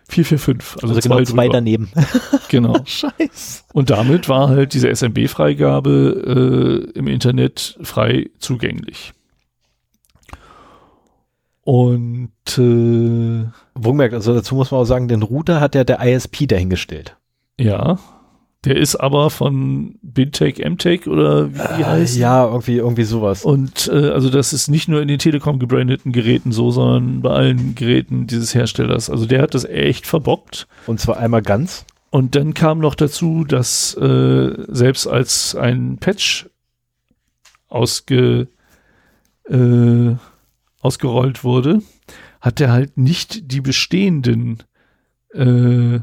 [SPEAKER 2] 445. Also,
[SPEAKER 1] Also, genau zwei
[SPEAKER 2] drüber.
[SPEAKER 1] daneben.
[SPEAKER 2] Genau.
[SPEAKER 1] Scheiße.
[SPEAKER 2] Und damit war halt diese SMB-Freigabe äh, im Internet frei zugänglich. Und äh,
[SPEAKER 1] Wohlgemerkt, also dazu muss man auch sagen, den Router hat ja der ISP dahingestellt.
[SPEAKER 2] Ja, der ist aber von Bintech, MTech oder wie die heißt.
[SPEAKER 1] Äh, ja, irgendwie, irgendwie sowas.
[SPEAKER 2] Und äh, also das ist nicht nur in den Telekom gebrandeten Geräten so, sondern bei allen Geräten dieses Herstellers. Also der hat das echt verbockt.
[SPEAKER 1] Und zwar einmal ganz.
[SPEAKER 2] Und dann kam noch dazu, dass äh, selbst als ein Patch ausge, äh, ausgerollt wurde, hat er halt nicht die bestehenden äh,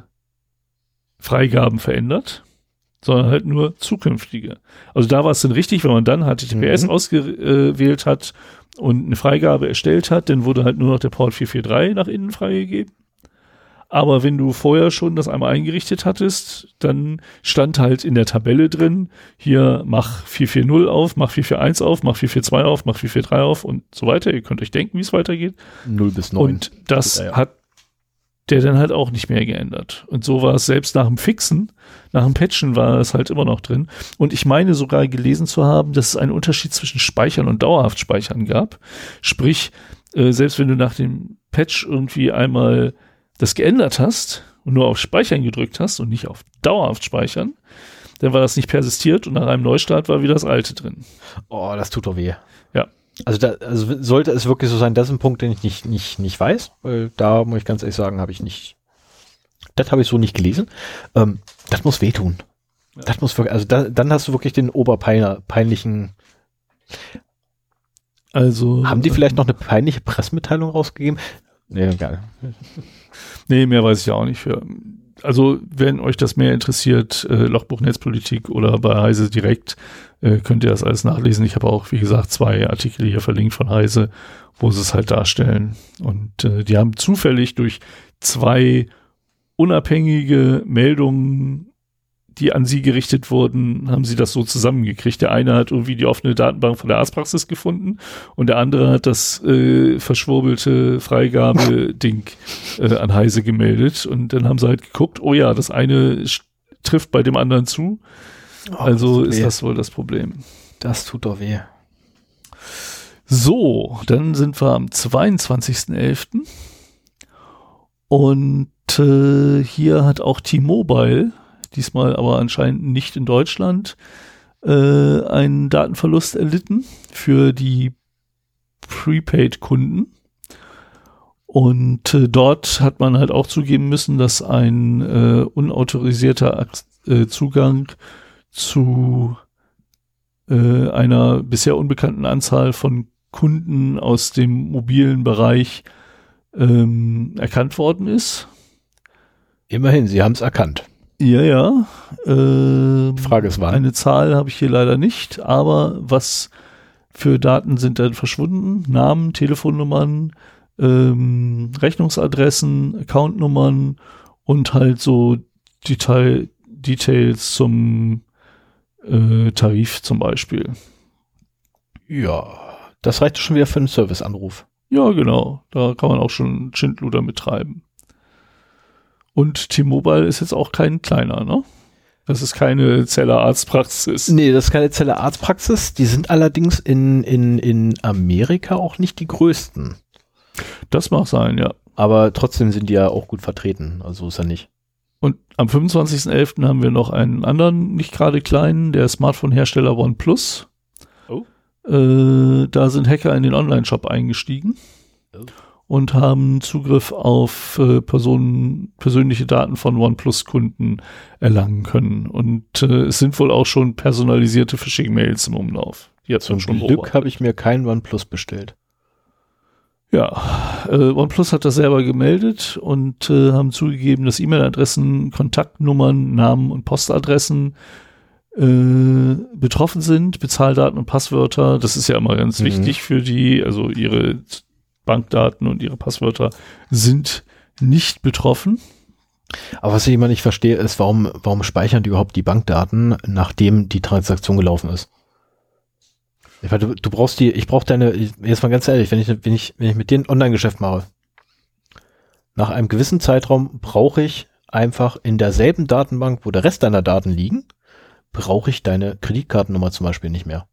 [SPEAKER 2] Freigaben verändert, sondern halt nur zukünftige. Also da war es dann richtig, wenn man dann HTTPS
[SPEAKER 1] Mhm.
[SPEAKER 2] ausgewählt hat und eine Freigabe erstellt hat, dann wurde halt nur noch der Port 443 nach innen freigegeben. Aber wenn du vorher schon das einmal eingerichtet hattest, dann stand halt in der Tabelle drin, hier mach 440 auf, mach 441 auf, mach 442 auf, mach 443 auf und so weiter. Ihr könnt euch denken, wie es weitergeht.
[SPEAKER 1] 0 bis 9.
[SPEAKER 2] Und das
[SPEAKER 1] Ja, ja.
[SPEAKER 2] hat der dann halt auch nicht mehr geändert. Und so war es selbst nach dem Fixen, nach dem Patchen war es halt immer noch drin. Und ich meine sogar gelesen zu haben, dass es einen Unterschied zwischen Speichern und dauerhaft Speichern gab. Sprich, äh, selbst wenn du nach dem Patch irgendwie einmal das geändert hast und nur auf Speichern gedrückt hast und nicht auf dauerhaft Speichern, dann war das nicht persistiert und nach einem Neustart war wieder das alte drin.
[SPEAKER 1] oh, das tut doch weh.
[SPEAKER 2] Ja.
[SPEAKER 1] Also, da, also sollte es wirklich so sein, das ist ein Punkt, den ich nicht, nicht, nicht weiß, weil da muss ich ganz ehrlich sagen, habe ich nicht, das habe ich so nicht gelesen. Ähm, das muss wehtun. Das muss wirklich, also da, dann hast du wirklich den oberpeinlichen,
[SPEAKER 2] Also
[SPEAKER 1] haben die vielleicht noch eine peinliche Pressemitteilung rausgegeben? Nee, egal.
[SPEAKER 2] Nee, mehr weiß ich auch nicht. Für. Also, wenn euch das mehr interessiert, äh, Lochbuch Netzpolitik oder bei Heise direkt, äh, könnt ihr das alles nachlesen. Ich habe auch, wie gesagt, zwei Artikel hier verlinkt von Heise, wo sie es halt darstellen. Und äh, die haben zufällig durch zwei unabhängige Meldungen, die an sie gerichtet wurden, haben sie das so zusammengekriegt. Der eine hat irgendwie die offene Datenbank von der Arztpraxis gefunden und der andere hat das äh, verschwurbelte Freigabe-Ding äh, an Heise gemeldet. Und dann haben sie halt geguckt, oh ja, das eine trifft bei dem anderen zu. also
[SPEAKER 1] tut
[SPEAKER 2] ist
[SPEAKER 1] weh.
[SPEAKER 2] das wohl das Problem.
[SPEAKER 1] Das tut doch weh.
[SPEAKER 2] So, dann sind wir am 22.11. Und äh, hier hat auch T-Mobile, diesmal aber anscheinend nicht in Deutschland, äh, einen Datenverlust erlitten für die Prepaid-Kunden. Und äh, dort hat man halt auch zugeben müssen, dass ein äh, unautorisierter Ak- äh, Zugang zu äh, einer bisher unbekannten Anzahl von Kunden aus dem mobilen Bereich ähm, erkannt worden ist.
[SPEAKER 1] Immerhin, sie haben es erkannt.
[SPEAKER 2] Ja, ja. Ähm,
[SPEAKER 1] Frage ist wann.
[SPEAKER 2] Eine Zahl habe ich hier leider nicht, aber was für Daten sind dann verschwunden? Namen, Telefonnummern, ähm, Rechnungsadressen, Accountnummern und halt so Detail, Details zum äh, Tarif zum Beispiel.
[SPEAKER 1] Ja, Das reicht schon wieder für einen Serviceanruf.
[SPEAKER 2] Ja, genau. Da kann man auch schon Schindluder betreiben. Und T-Mobile ist jetzt auch kein kleiner, ne? Das ist keine Zeller Arztpraxis.
[SPEAKER 1] Nee, das ist keine Zeller Arztpraxis. Die sind allerdings in, in, in Amerika auch nicht die größten.
[SPEAKER 2] Das mag sein, ja.
[SPEAKER 1] Aber trotzdem sind die ja auch gut vertreten. Also ist er nicht.
[SPEAKER 2] Und am 25.11. haben wir noch einen anderen, nicht gerade kleinen, der Smartphone-Hersteller OnePlus.
[SPEAKER 1] Oh.
[SPEAKER 2] Äh, da sind Hacker in den Online-Shop eingestiegen
[SPEAKER 1] Oh.
[SPEAKER 2] Und haben Zugriff auf äh, Personen, persönliche Daten von OnePlus-Kunden erlangen können. Und äh, es sind wohl auch schon personalisierte Phishing-Mails im Umlauf. Hat
[SPEAKER 1] Zum
[SPEAKER 2] schon
[SPEAKER 1] Glück habe ich mir keinen OnePlus bestellt.
[SPEAKER 2] Ja, äh, OnePlus hat das selber gemeldet und äh, haben zugegeben, dass E-Mail-Adressen, Kontaktnummern, Namen und Postadressen äh, betroffen sind, Bezahldaten und Passwörter. Das ist ja immer ganz
[SPEAKER 1] Mhm.
[SPEAKER 2] wichtig für die, also ihre Bankdaten und ihre Passwörter sind nicht betroffen.
[SPEAKER 1] Aber was ich immer nicht verstehe, ist, warum, warum speichern die überhaupt die Bankdaten, nachdem die Transaktion gelaufen ist? Ich meine, du, du brauchst die, ich brauche deine, jetzt mal ganz ehrlich, wenn ich, wenn ich, wenn ich mit dir ein Online-Geschäft mache, nach einem gewissen Zeitraum brauche ich einfach in derselben Datenbank, wo der Rest deiner Daten liegen, brauche ich deine Kreditkartennummer zum Beispiel nicht mehr.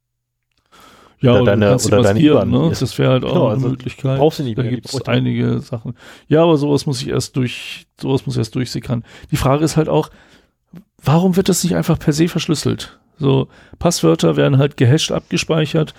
[SPEAKER 2] Ja,
[SPEAKER 1] Oder deine- oder deine IBAN.
[SPEAKER 2] ne? Das wäre halt auch
[SPEAKER 1] Genau,
[SPEAKER 2] eine
[SPEAKER 1] also
[SPEAKER 2] Möglichkeit.
[SPEAKER 1] brauchst du nicht
[SPEAKER 2] da
[SPEAKER 1] mehr, die
[SPEAKER 2] gibt es einige Sachen. Ja, aber sowas muss ich erst durch, sowas muss erst durchsickern. Die Frage ist halt auch, warum wird das nicht einfach per se verschlüsselt? So, Passwörter werden halt gehasht abgespeichert.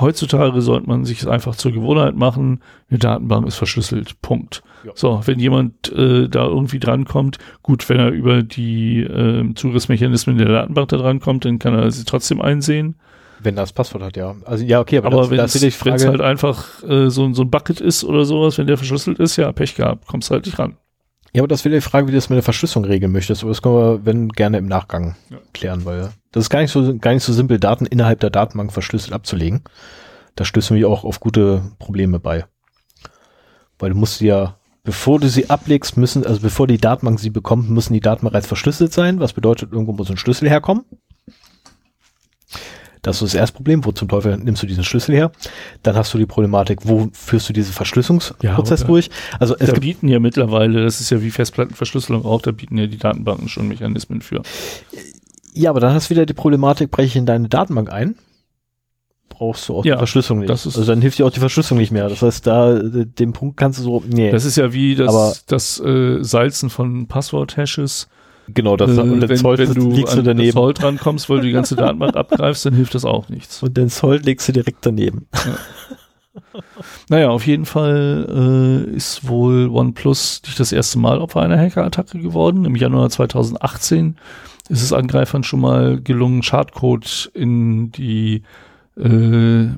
[SPEAKER 2] Heutzutage sollte man sich es einfach zur Gewohnheit machen. Eine Datenbank ist verschlüsselt. Punkt.
[SPEAKER 1] Ja.
[SPEAKER 2] So, wenn jemand äh, da irgendwie drankommt, gut, wenn er über die äh, Zugriffsmechanismen der Datenbank da drankommt, dann kann er sie trotzdem einsehen.
[SPEAKER 1] Wenn das Passwort hat, ja. Also ja, okay, aber,
[SPEAKER 2] Aber wenn es halt einfach äh, so, ein- so ein Bucket ist oder sowas, wenn der verschlüsselt ist, ja, Pech gehabt, kommst halt nicht ran.
[SPEAKER 1] Ja, aber das wäre die Frage, wie du das mit der Verschlüsselung regeln möchtest. Aber das können wir, wenn, gerne im Nachgang
[SPEAKER 2] Ja.
[SPEAKER 1] klären, weil das ist gar nicht so, gar nicht so simpel, Daten innerhalb der Datenbank verschlüsselt abzulegen. Da stößt mich auch auf gute Probleme bei. Weil du musst ja, bevor du sie ablegst, müssen, also bevor die Datenbank sie bekommt, müssen die Daten bereits verschlüsselt sein, was bedeutet, irgendwo muss ein Schlüssel herkommen. Das ist das erste Problem. Wo zum Teufel nimmst du diesen Schlüssel her? Dann hast du die Problematik, wo führst du diesen Verschlüsselungsprozess
[SPEAKER 2] Ja,
[SPEAKER 1] durch? Also es
[SPEAKER 2] da bieten ja mittlerweile, das ist ja wie Festplattenverschlüsselung auch, da bieten ja die Datenbanken schon Mechanismen für.
[SPEAKER 1] Ja, aber dann hast du wieder die Problematik, breche ich in deine Datenbank ein, brauchst du auch
[SPEAKER 2] Ja,
[SPEAKER 1] die Verschlüsselung nicht.
[SPEAKER 2] das ist-
[SPEAKER 1] also dann hilft dir auch die Verschlüsselung nicht mehr. Das heißt, da äh, den Punkt kannst du so, nee,
[SPEAKER 2] Das ist ja wie
[SPEAKER 1] Aber-
[SPEAKER 2] das, das äh, Salzen von Passwort-Hashes.
[SPEAKER 1] Genau, das
[SPEAKER 2] äh,
[SPEAKER 1] und
[SPEAKER 2] wenn,
[SPEAKER 1] Zoll
[SPEAKER 2] wenn du
[SPEAKER 1] legst du
[SPEAKER 2] an das
[SPEAKER 1] daneben.
[SPEAKER 2] Zoll drankommst, weil du die ganze Datenbank abgreifst, dann hilft das auch nichts.
[SPEAKER 1] Und den Zoll legst du direkt daneben.
[SPEAKER 2] Naja, auf jeden Fall äh, ist wohl OnePlus nicht das erste Mal Opfer einer Hackerattacke geworden. Im Januar 2018 ist es Angreifern schon mal gelungen, Schadcode in die äh,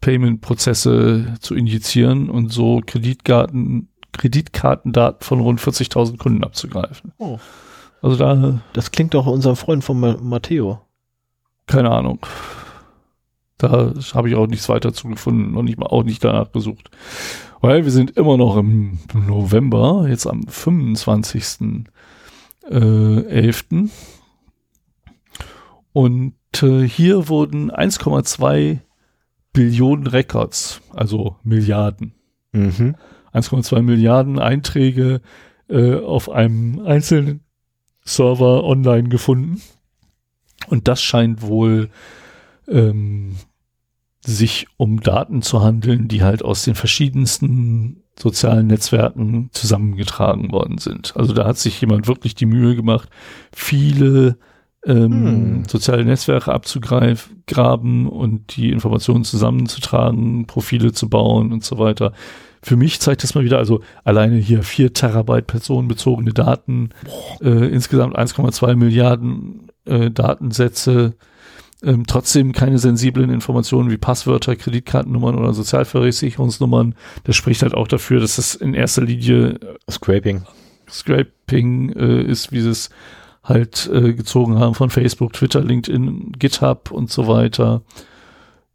[SPEAKER 2] Payment-Prozesse zu injizieren und so Kreditkarten, Kreditkartendaten von rund 40.000 Kunden abzugreifen.
[SPEAKER 1] Oh.
[SPEAKER 2] Also da,
[SPEAKER 1] Das klingt doch unserem Freund von Ma Matteo.
[SPEAKER 2] keine Ahnung. Da habe ich auch nichts weiter zu gefunden, noch nicht auch nicht danach gesucht. Weil wir sind immer noch im November, jetzt am 25. Äh, 11. Und äh, hier wurden 1,2 Billionen Records, also Milliarden,
[SPEAKER 1] Mhm.
[SPEAKER 2] 1,2 Milliarden Einträge äh, auf einem einzelnen Server online gefunden. Und das scheint wohl ähm, sich um Daten zu handeln, die halt aus den verschiedensten sozialen Netzwerken zusammengetragen worden sind. Also da hat sich jemand wirklich die Mühe gemacht, viele ähm,
[SPEAKER 1] Hm.
[SPEAKER 2] soziale Netzwerke abzugraben und die Informationen zusammenzutragen, Profile zu bauen und so weiter. Für mich zeigt das mal wieder, also alleine hier 4 Terabyte personenbezogene Daten, äh, insgesamt 1,2 Milliarden äh, Datensätze, ähm, trotzdem keine sensiblen Informationen wie Passwörter, Kreditkartennummern oder Sozialversicherungsnummern. Das spricht halt auch dafür, dass das in erster Linie
[SPEAKER 1] Scraping.
[SPEAKER 2] Scraping äh, ist, wie sie es halt äh, gezogen haben von Facebook, Twitter, LinkedIn, GitHub und so weiter.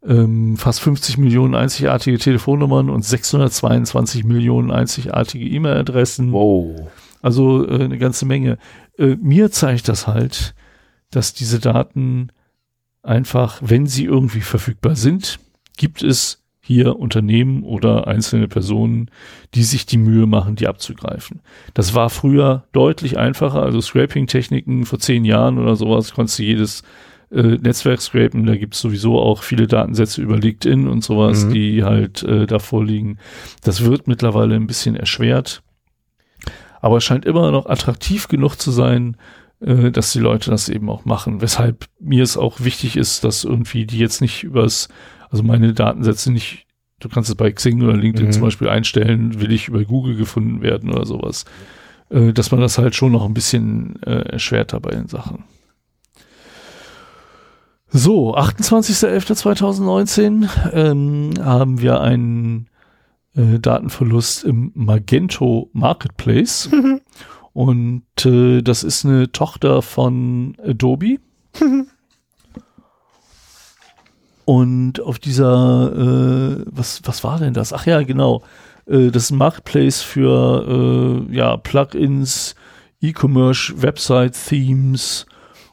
[SPEAKER 2] Ähm, fast 50 Millionen einzigartige Telefonnummern und 622 Millionen einzigartige E-Mail-Adressen.
[SPEAKER 1] Wow.
[SPEAKER 2] Also äh, eine ganze Menge. Äh, mir zeigt das halt, dass diese Daten einfach, wenn sie irgendwie verfügbar sind, gibt es hier Unternehmen oder einzelne Personen, die sich die Mühe machen, die abzugreifen. Das war früher deutlich einfacher, also Scraping-Techniken vor zehn Jahren oder sowas, konntest du jedes äh, Netzwerk scrapen, da gibt es sowieso auch viele Datensätze über LinkedIn und sowas, mhm. die halt äh, da vorliegen. Das wird mittlerweile ein bisschen erschwert, aber es scheint immer noch attraktiv genug zu sein, äh, dass die Leute das eben auch machen. Weshalb mir es auch wichtig ist, dass irgendwie die jetzt nicht übers also meine Datensätze nicht, du kannst es bei Xing oder LinkedIn mhm. zum Beispiel einstellen, will ich über Google gefunden werden oder sowas. Äh, dass man das halt schon noch ein bisschen äh, erschwert bei den Sachen. So, 28.11.2019 ähm, haben wir einen äh, Datenverlust im Magento Marketplace. Mhm. Und äh, das ist eine Tochter von Adobe. Mhm. Und auf dieser, äh, was, was war denn das? Ach ja, genau. Äh, das ist ein Marketplace für äh, ja, Plugins, E-Commerce, Website-Themes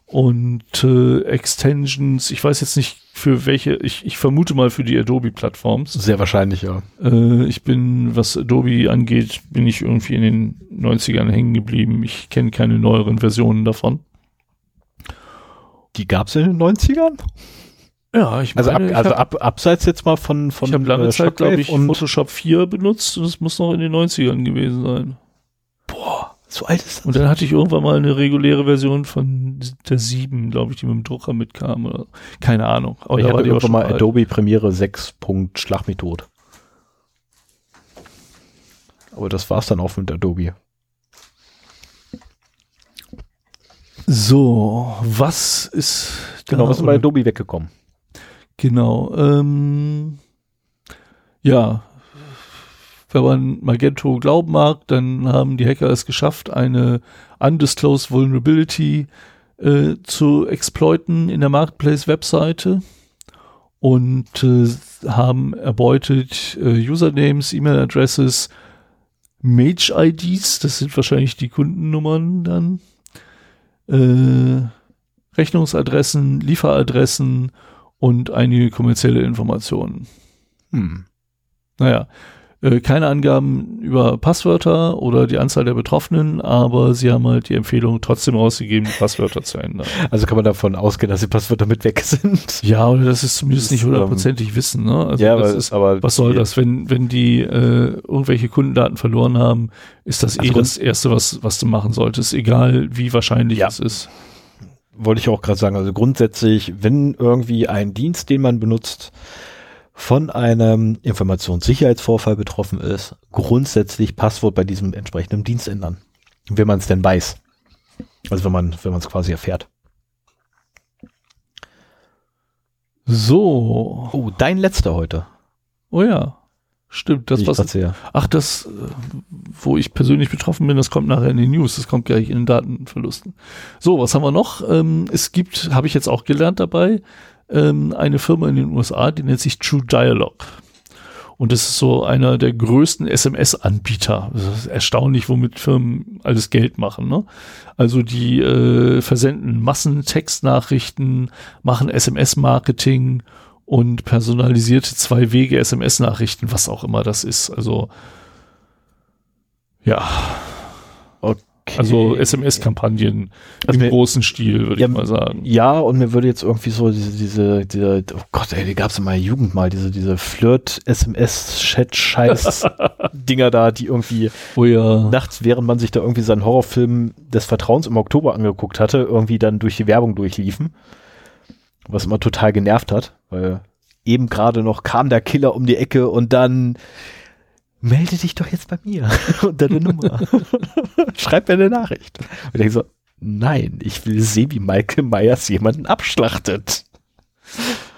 [SPEAKER 2] und äh, Extensions. Ich weiß jetzt nicht für welche, ich, ich vermute mal für die Adobe-Plattforms.
[SPEAKER 1] Sehr wahrscheinlich, ja.
[SPEAKER 2] Äh, ich bin, was Adobe angeht, bin ich irgendwie in den 90ern hängen geblieben. Ich kenne keine neueren Versionen davon.
[SPEAKER 1] Die gab es in den 90ern?
[SPEAKER 2] Ja, ich
[SPEAKER 1] meine, also, ab, also ab, abseits jetzt mal von von
[SPEAKER 2] Ich habe lange äh, Zeit, glaube ich, Photoshop 4 benutzt und es muss noch in den 90ern gewesen sein.
[SPEAKER 1] Boah, so alt ist das.
[SPEAKER 2] Und dann hatte ich irgendwann mal eine reguläre Version von der 7, glaube ich, die mit dem Drucker mitkam oder keine Ahnung.
[SPEAKER 1] Aber ich hatte irgendwann mal alt. Adobe Premiere 6. Schlag mich tot. Aber das war's dann auch mit Adobe.
[SPEAKER 2] So, was ist
[SPEAKER 1] Genau, was ist bei Adobe weggekommen?
[SPEAKER 2] Genau. Ähm, ja, wenn man Magento glauben mag, dann haben die Hacker es geschafft, eine undisclosed Vulnerability äh, zu exploiten in der Marketplace-Webseite und äh, haben erbeutet äh, Usernames, E-Mail-Addresses, Mage-IDs, das sind wahrscheinlich die Kundennummern dann, äh, Rechnungsadressen, Lieferadressen und einige kommerzielle Informationen. Hm. Naja, äh, keine Angaben über Passwörter oder die Anzahl der Betroffenen, aber sie haben halt die Empfehlung trotzdem rausgegeben, die Passwörter zu ändern.
[SPEAKER 1] Also kann man davon ausgehen, dass die Passwörter mit weg sind?
[SPEAKER 2] Ja, oder das ist zumindest das nicht ähm, hundertprozentig ähm, wissen. Ne?
[SPEAKER 1] Also ja, aber, ist, aber
[SPEAKER 2] was soll das, wenn wenn die äh, irgendwelche Kundendaten verloren haben, ist das also eh das Erste, was was du machen solltest, egal wie wahrscheinlich ja. es ist
[SPEAKER 1] wollte ich auch gerade sagen, also grundsätzlich, wenn irgendwie ein Dienst, den man benutzt, von einem Informationssicherheitsvorfall betroffen ist, grundsätzlich Passwort bei diesem entsprechenden Dienst ändern. Wenn man es denn weiß. Also wenn man, wenn man es quasi erfährt.
[SPEAKER 2] So.
[SPEAKER 1] Oh, dein letzter heute.
[SPEAKER 2] Oh ja. Stimmt, das was. Ach, das, äh, wo ich persönlich betroffen bin, das kommt nachher in den News, das kommt gleich in den Datenverlusten. So, was haben wir noch? Ähm, es gibt, habe ich jetzt auch gelernt dabei, ähm, eine Firma in den USA, die nennt sich True Dialogue. Und das ist so einer der größten SMS-Anbieter. erstaunlich, womit Firmen alles Geld machen. Ne? Also die äh, versenden Massentextnachrichten, machen SMS-Marketing und personalisierte Zwei-Wege-SMS-Nachrichten, was auch immer das ist. Also ja. Okay. Also SMS-Kampagnen also im mir, großen Stil, würde
[SPEAKER 1] ja,
[SPEAKER 2] ich mal sagen.
[SPEAKER 1] Ja, und mir würde jetzt irgendwie so diese, diese, diese oh Gott, ey, die gab es in meiner Jugend mal, diese, diese Flirt-SMS-Chat-Scheiß-Dinger da, die irgendwie
[SPEAKER 2] oh ja.
[SPEAKER 1] nachts, während man sich da irgendwie seinen Horrorfilm des Vertrauens im Oktober angeguckt hatte, irgendwie dann durch die Werbung durchliefen was immer total genervt hat, weil eben gerade noch kam der Killer um die Ecke und dann melde dich doch jetzt bei mir unter der Nummer. Schreib mir eine Nachricht. Und ich denke so, nein, ich will sehen, wie Michael Myers jemanden abschlachtet.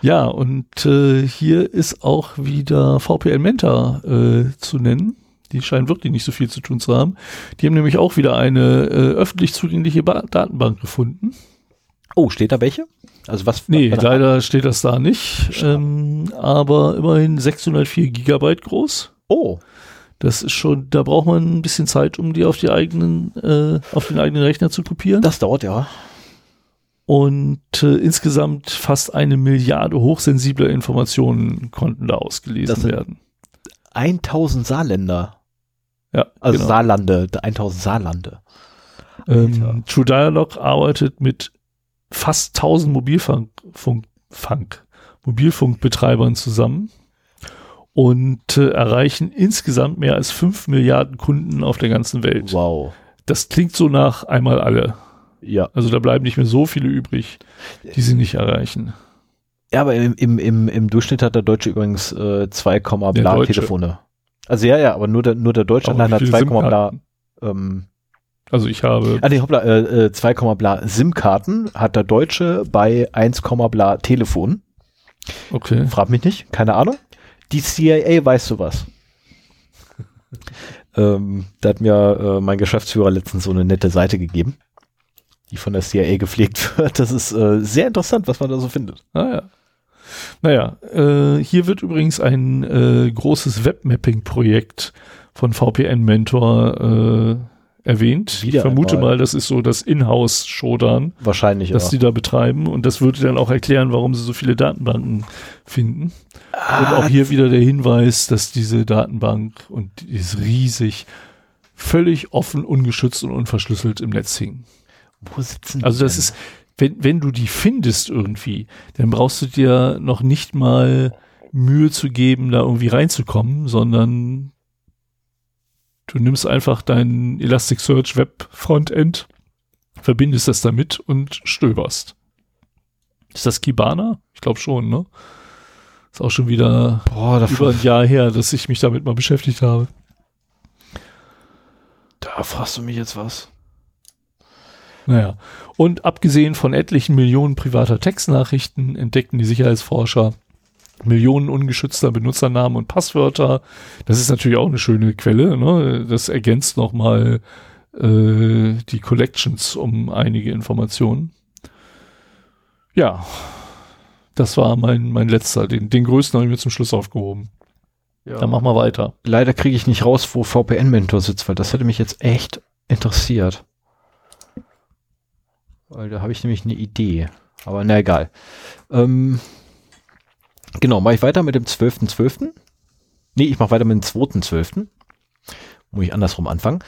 [SPEAKER 2] Ja, und äh, hier ist auch wieder VPN Menta äh, zu nennen. Die scheinen wirklich nicht so viel zu tun zu haben. Die haben nämlich auch wieder eine äh, öffentlich zugängliche ba Datenbank gefunden.
[SPEAKER 1] Oh, steht da welche?
[SPEAKER 2] Also was? Nee, leider steht das da nicht. Ähm, aber immerhin 604 Gigabyte groß.
[SPEAKER 1] Oh.
[SPEAKER 2] Das ist schon, da braucht man ein bisschen Zeit, um die auf die eigenen, äh, auf den eigenen Rechner zu kopieren.
[SPEAKER 1] Das dauert ja.
[SPEAKER 2] Und äh, insgesamt fast eine Milliarde hochsensibler Informationen konnten da ausgelesen werden.
[SPEAKER 1] 1000 Saarländer.
[SPEAKER 2] Ja,
[SPEAKER 1] Also
[SPEAKER 2] genau.
[SPEAKER 1] Saarlande, 1000 Saarlande.
[SPEAKER 2] Ähm, True Dialog arbeitet mit fast 1000 Mobilfunk, Funk, Funk, Mobilfunkbetreibern zusammen und äh, erreichen insgesamt mehr als 5 Milliarden Kunden auf der ganzen Welt.
[SPEAKER 1] Wow.
[SPEAKER 2] Das klingt so nach einmal alle.
[SPEAKER 1] Ja.
[SPEAKER 2] Also da bleiben nicht mehr so viele übrig, die sie nicht erreichen.
[SPEAKER 1] Ja, aber im, im, im, im Durchschnitt hat der Deutsche übrigens äh, 2, Komma
[SPEAKER 2] Der
[SPEAKER 1] bla
[SPEAKER 2] Deutsche.
[SPEAKER 1] Telefone. Also ja, ja, aber nur der, nur der Deutschland
[SPEAKER 2] Aber
[SPEAKER 1] hat
[SPEAKER 2] wie
[SPEAKER 1] 2,
[SPEAKER 2] viele
[SPEAKER 1] Komma bla. Ähm,
[SPEAKER 2] Also ich habe,
[SPEAKER 1] ah, nee, hoppla, äh, äh, 2, Komma bla SIM-Karten hat der Deutsche bei 1, Komma bla Telefon.
[SPEAKER 2] okay,
[SPEAKER 1] Frag mich nicht, keine Ahnung. Die CIA weiß sowas. ähm, da hat mir äh, mein Geschäftsführer letztens so eine nette Seite gegeben, die von der CIA gepflegt wird. Das ist äh, sehr interessant, was man da so findet.
[SPEAKER 2] Ah ja. Naja, äh, hier wird übrigens ein äh, großes Webmapping-Projekt von VPN Mentor äh, erwähnt.
[SPEAKER 1] Wieder
[SPEAKER 2] ich vermute
[SPEAKER 1] einmal.
[SPEAKER 2] mal, das ist so das Inhouse-Showdown,
[SPEAKER 1] Wahrscheinlich,
[SPEAKER 2] das
[SPEAKER 1] ja.
[SPEAKER 2] die da betreiben. Und das würde dann auch erklären, warum sie so viele Datenbanken finden. Und
[SPEAKER 1] Ah,
[SPEAKER 2] auch hier wieder der Hinweis, dass diese Datenbank, und die ist riesig, völlig offen, ungeschützt und unverschlüsselt im Netz hing.
[SPEAKER 1] Wo sitzen die
[SPEAKER 2] Also das
[SPEAKER 1] denn?
[SPEAKER 2] ist, wenn, wenn du die findest irgendwie, dann brauchst du dir noch nicht mal Mühe zu geben, da irgendwie reinzukommen, sondern du nimmst einfach dein Elasticsearch Web Frontend, verbindest das damit und stöberst. Ist das Kibana? Ich glaube schon, ne? Ist auch schon wieder
[SPEAKER 1] Boah,
[SPEAKER 2] über ein Jahr her, dass ich mich damit mal beschäftigt habe.
[SPEAKER 1] da fragst du mich jetzt was.
[SPEAKER 2] Naja. Und abgesehen von etlichen Millionen privater Textnachrichten entdeckten die Sicherheitsforscher Millionen ungeschützter Benutzernamen und Passwörter. Das ist natürlich auch eine schöne Quelle. Ne? Das ergänzt nochmal äh, die Collections um einige Informationen. Ja, das war mein, mein letzter. Den, den größten habe ich mir zum Schluss aufgehoben.
[SPEAKER 1] Ja.
[SPEAKER 2] Dann machen wir weiter.
[SPEAKER 1] Leider kriege ich nicht raus, wo VPN-Mentor sitzt, weil das hätte mich jetzt echt interessiert. Weil da habe ich nämlich eine Idee. Aber na egal. Ähm, genau, mache ich weiter mit dem 12.12. Nee, ich mache weiter mit dem 2.12. Muss ich andersrum anfangen.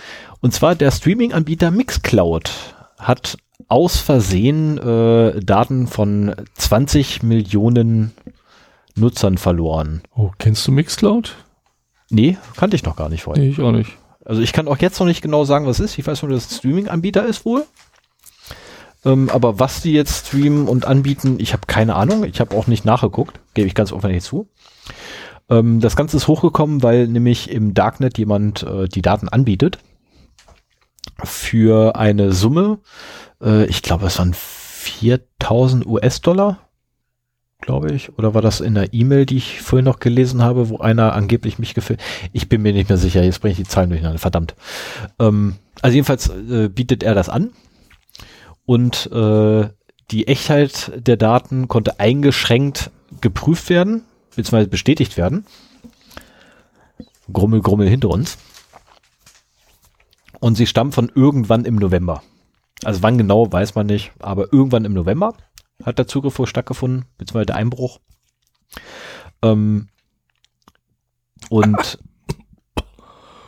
[SPEAKER 1] Und zwar der Streaming-Anbieter Mixcloud hat aus Versehen äh, Daten von 20 Millionen Nutzern verloren.
[SPEAKER 2] Oh, kennst du Mixcloud?
[SPEAKER 1] Nee, kannte ich noch gar nicht vorher.
[SPEAKER 2] Nee, ich auch nicht.
[SPEAKER 1] Also ich kann auch jetzt noch nicht genau sagen, was es ist. Ich weiß nur, dass es ein Streaming-Anbieter ist wohl. Ähm, aber was die jetzt streamen und anbieten, ich habe keine Ahnung. Ich habe auch nicht nachgeguckt, gebe ich ganz offen zu. Ähm, das Ganze ist hochgekommen, weil nämlich im Darknet jemand äh, die Daten anbietet für eine Summe, äh, ich glaube, es waren 4000 US-Dollar, glaube ich. Oder war das in der E-Mail, die ich vorhin noch gelesen habe, wo einer angeblich mich gefilmt Ich bin mir nicht mehr sicher, jetzt bringe ich die Zahlen durcheinander, verdammt. Ähm, also jedenfalls äh, bietet er das an und äh, die Echtheit der Daten konnte eingeschränkt geprüft werden, beziehungsweise bestätigt werden. Grummel, Grummel hinter uns. Und sie stammt von irgendwann im November. Also wann genau, weiß man nicht, aber irgendwann im November hat der Zugriff wohl stattgefunden, beziehungsweise der Einbruch. Ähm, und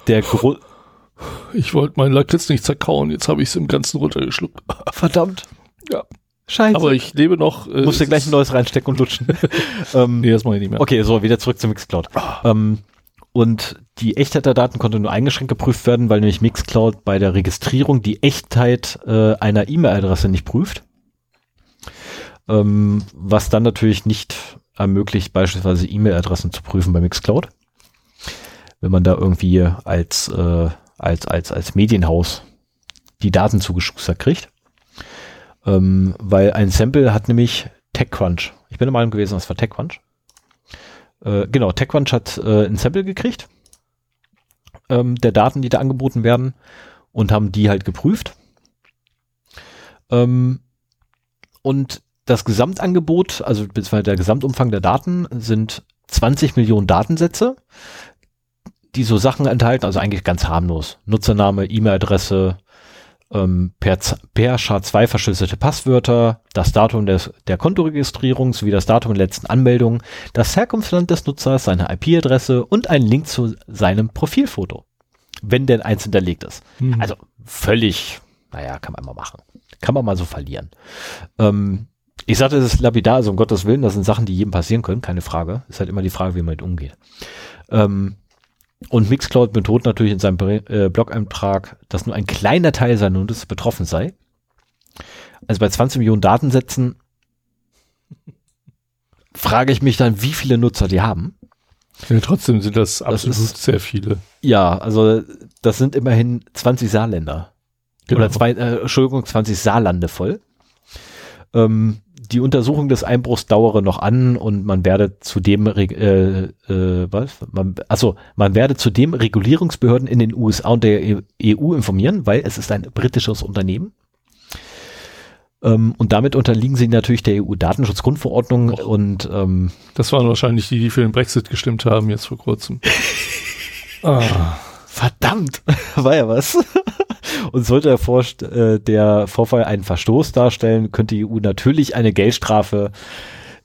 [SPEAKER 1] der Grund,
[SPEAKER 2] Ich wollte meinen Lakritz nicht zerkauen, jetzt habe ich es im Ganzen runtergeschluckt.
[SPEAKER 1] verdammt.
[SPEAKER 2] Ja.
[SPEAKER 1] Scheiße.
[SPEAKER 2] Aber ich lebe noch. Äh,
[SPEAKER 1] Musst dir gleich ein neues reinstecken und lutschen. ähm,
[SPEAKER 2] Nee, das mache ich nicht mehr.
[SPEAKER 1] Okay, so, wieder zurück zu Mixcloud. Ähm, und die Echtheit der Daten konnte nur eingeschränkt geprüft werden, weil nämlich Mixcloud bei der Registrierung die Echtheit äh, einer E-Mail-Adresse nicht prüft. Ähm, was dann natürlich nicht ermöglicht, beispielsweise E-Mail-Adressen zu prüfen bei Mixcloud. Wenn man da irgendwie als, äh, als, als, als Medienhaus die Daten zugeschustert kriegt. Ähm, weil ein Sample hat nämlich TechCrunch. Ich bin der Meinung gewesen, das war TechCrunch. Äh, genau, TechCrunch hat äh, ein Sample gekriegt ähm, der Daten, die da angeboten werden und haben die halt geprüft. Ähm, und das Gesamtangebot, also beziehungsweise der Gesamtumfang der Daten sind 20 Millionen Datensätze, die so Sachen enthalten, also eigentlich ganz harmlos. Nutzername, E-Mail-Adresse, ähm, per, per SHA-2 verschlüsselte Passwörter, das Datum des, der Kontoregistrierung sowie das Datum der letzten Anmeldung, das Herkunftsland des Nutzers, seine IP-Adresse und einen Link zu seinem Profilfoto. Wenn denn eins hinterlegt ist.
[SPEAKER 2] Hm.
[SPEAKER 1] Also völlig, naja, kann man mal machen. Kann man mal so verlieren. Ähm, ich sagte, es ist lapidar, also um Gottes Willen, das sind Sachen, die jedem passieren können, keine Frage. Ist halt immer die Frage, wie man damit umgeht. Ähm, und Mixcloud betont natürlich in seinem äh, Blog-Eintrag, dass nur ein kleiner Teil seiner Nutzer betroffen sei. Also bei 20 Millionen Datensätzen frage ich mich dann, wie viele Nutzer die haben.
[SPEAKER 2] ja, trotzdem sind das absolut
[SPEAKER 1] ist-
[SPEAKER 2] sehr viele.
[SPEAKER 1] Ja, also das sind immerhin 20 Saarländer.
[SPEAKER 2] Genau.
[SPEAKER 1] Oder zwei, äh, Entschuldigung, 20 Saarlande voll. Ähm, die Untersuchung des Einbruchs dauere noch an und man werde zudem, äh, äh, was? Man, also man werde zudem Regulierungsbehörden in den USA und der E- EU informieren, weil es ist ein britisches Unternehmen. Ähm, und damit unterliegen sie natürlich der EU-Datenschutzgrundverordnung
[SPEAKER 2] Och.
[SPEAKER 1] und ähm,
[SPEAKER 2] Das waren wahrscheinlich die, die für den Brexit gestimmt haben jetzt vor kurzem. ah.
[SPEAKER 1] Verdammt, war ja was. Und sollte der, Vorst äh, der Vorfall einen Verstoß darstellen, könnte die EU natürlich eine Geldstrafe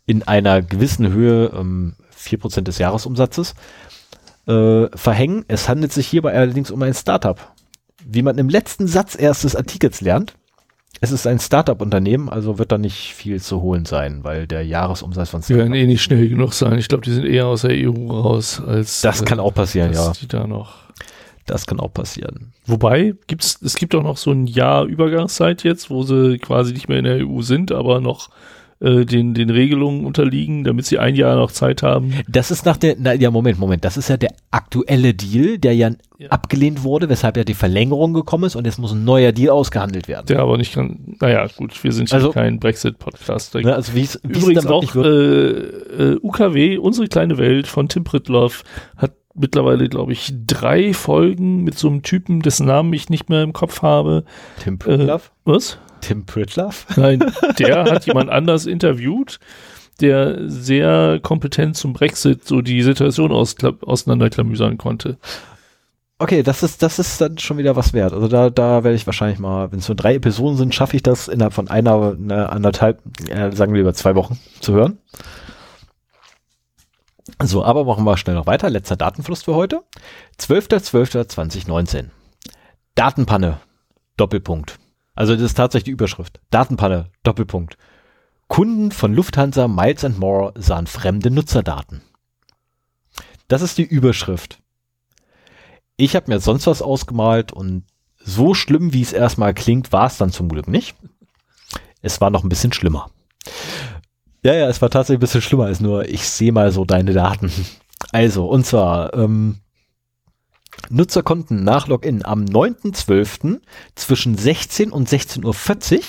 [SPEAKER 1] in einer gewissen Höhe, ähm, 4% des Jahresumsatzes, äh, verhängen. Es handelt sich hierbei allerdings um ein Startup. Wie man im letzten Satz erst des Artikels lernt, es ist ein Startup-Unternehmen, also wird da nicht viel zu holen sein, weil der Jahresumsatz von
[SPEAKER 2] Die werden eh nicht schnell genug sein. Ich glaube, die sind eher aus der EU raus, als
[SPEAKER 1] das kann auch passieren, ja.
[SPEAKER 2] die da noch.
[SPEAKER 1] Das kann auch passieren.
[SPEAKER 2] Wobei, gibt's, es gibt auch noch so ein Jahr Übergangszeit jetzt, wo sie quasi nicht mehr in der EU sind, aber noch äh, den, den Regelungen unterliegen, damit sie ein Jahr noch Zeit haben.
[SPEAKER 1] Das ist nach der, na, ja, Moment, Moment, das ist ja der aktuelle Deal, der ja,
[SPEAKER 2] Ja.
[SPEAKER 1] abgelehnt wurde, weshalb ja die Verlängerung gekommen ist und jetzt muss ein neuer Deal ausgehandelt werden.
[SPEAKER 2] Der aber nicht kann. Naja, gut, wir sind hier
[SPEAKER 1] Also-
[SPEAKER 2] kein Brexit-Podcast.
[SPEAKER 1] Ne, also wie es wie es
[SPEAKER 2] Übrigens auch äh, äh, UKW, unsere kleine Welt von Tim Pritloff, hat mittlerweile, glaube ich, drei Folgen mit so einem Typen, dessen Namen ich nicht mehr im Kopf habe.
[SPEAKER 1] Tim Pritloff?
[SPEAKER 2] Was?
[SPEAKER 1] Tim Pritloff?
[SPEAKER 2] Nein, der hat jemand anders interviewt, der sehr kompetent zum Brexit so die Situation auseinanderklamüsern konnte.
[SPEAKER 1] Okay, das ist, das ist dann schon wieder was wert. Also da, da werde ich wahrscheinlich mal, wenn es nur drei Episoden sind, schaffe ich das innerhalb von einer, einer anderthalb, äh, sagen wir über zwei Wochen zu hören. So, aber machen wir schnell noch weiter. Letzter Datenfluss für heute. 12.12.2019. Datenpanne. Doppelpunkt. Also das ist tatsächlich die Überschrift. Datenpanne. Doppelpunkt. Kunden von Lufthansa Miles and More sahen fremde Nutzerdaten. Das ist die Überschrift. Ich habe mir sonst was ausgemalt und so schlimm, wie es erstmal klingt, war es dann zum Glück nicht. Es war noch ein bisschen schlimmer. Ja, ja, es war tatsächlich ein bisschen schlimmer als nur, ich sehe mal so deine Daten. Also, und zwar, ähm, Nutzer konnten nach Login am 9.12. zwischen 16 und 16.40 Uhr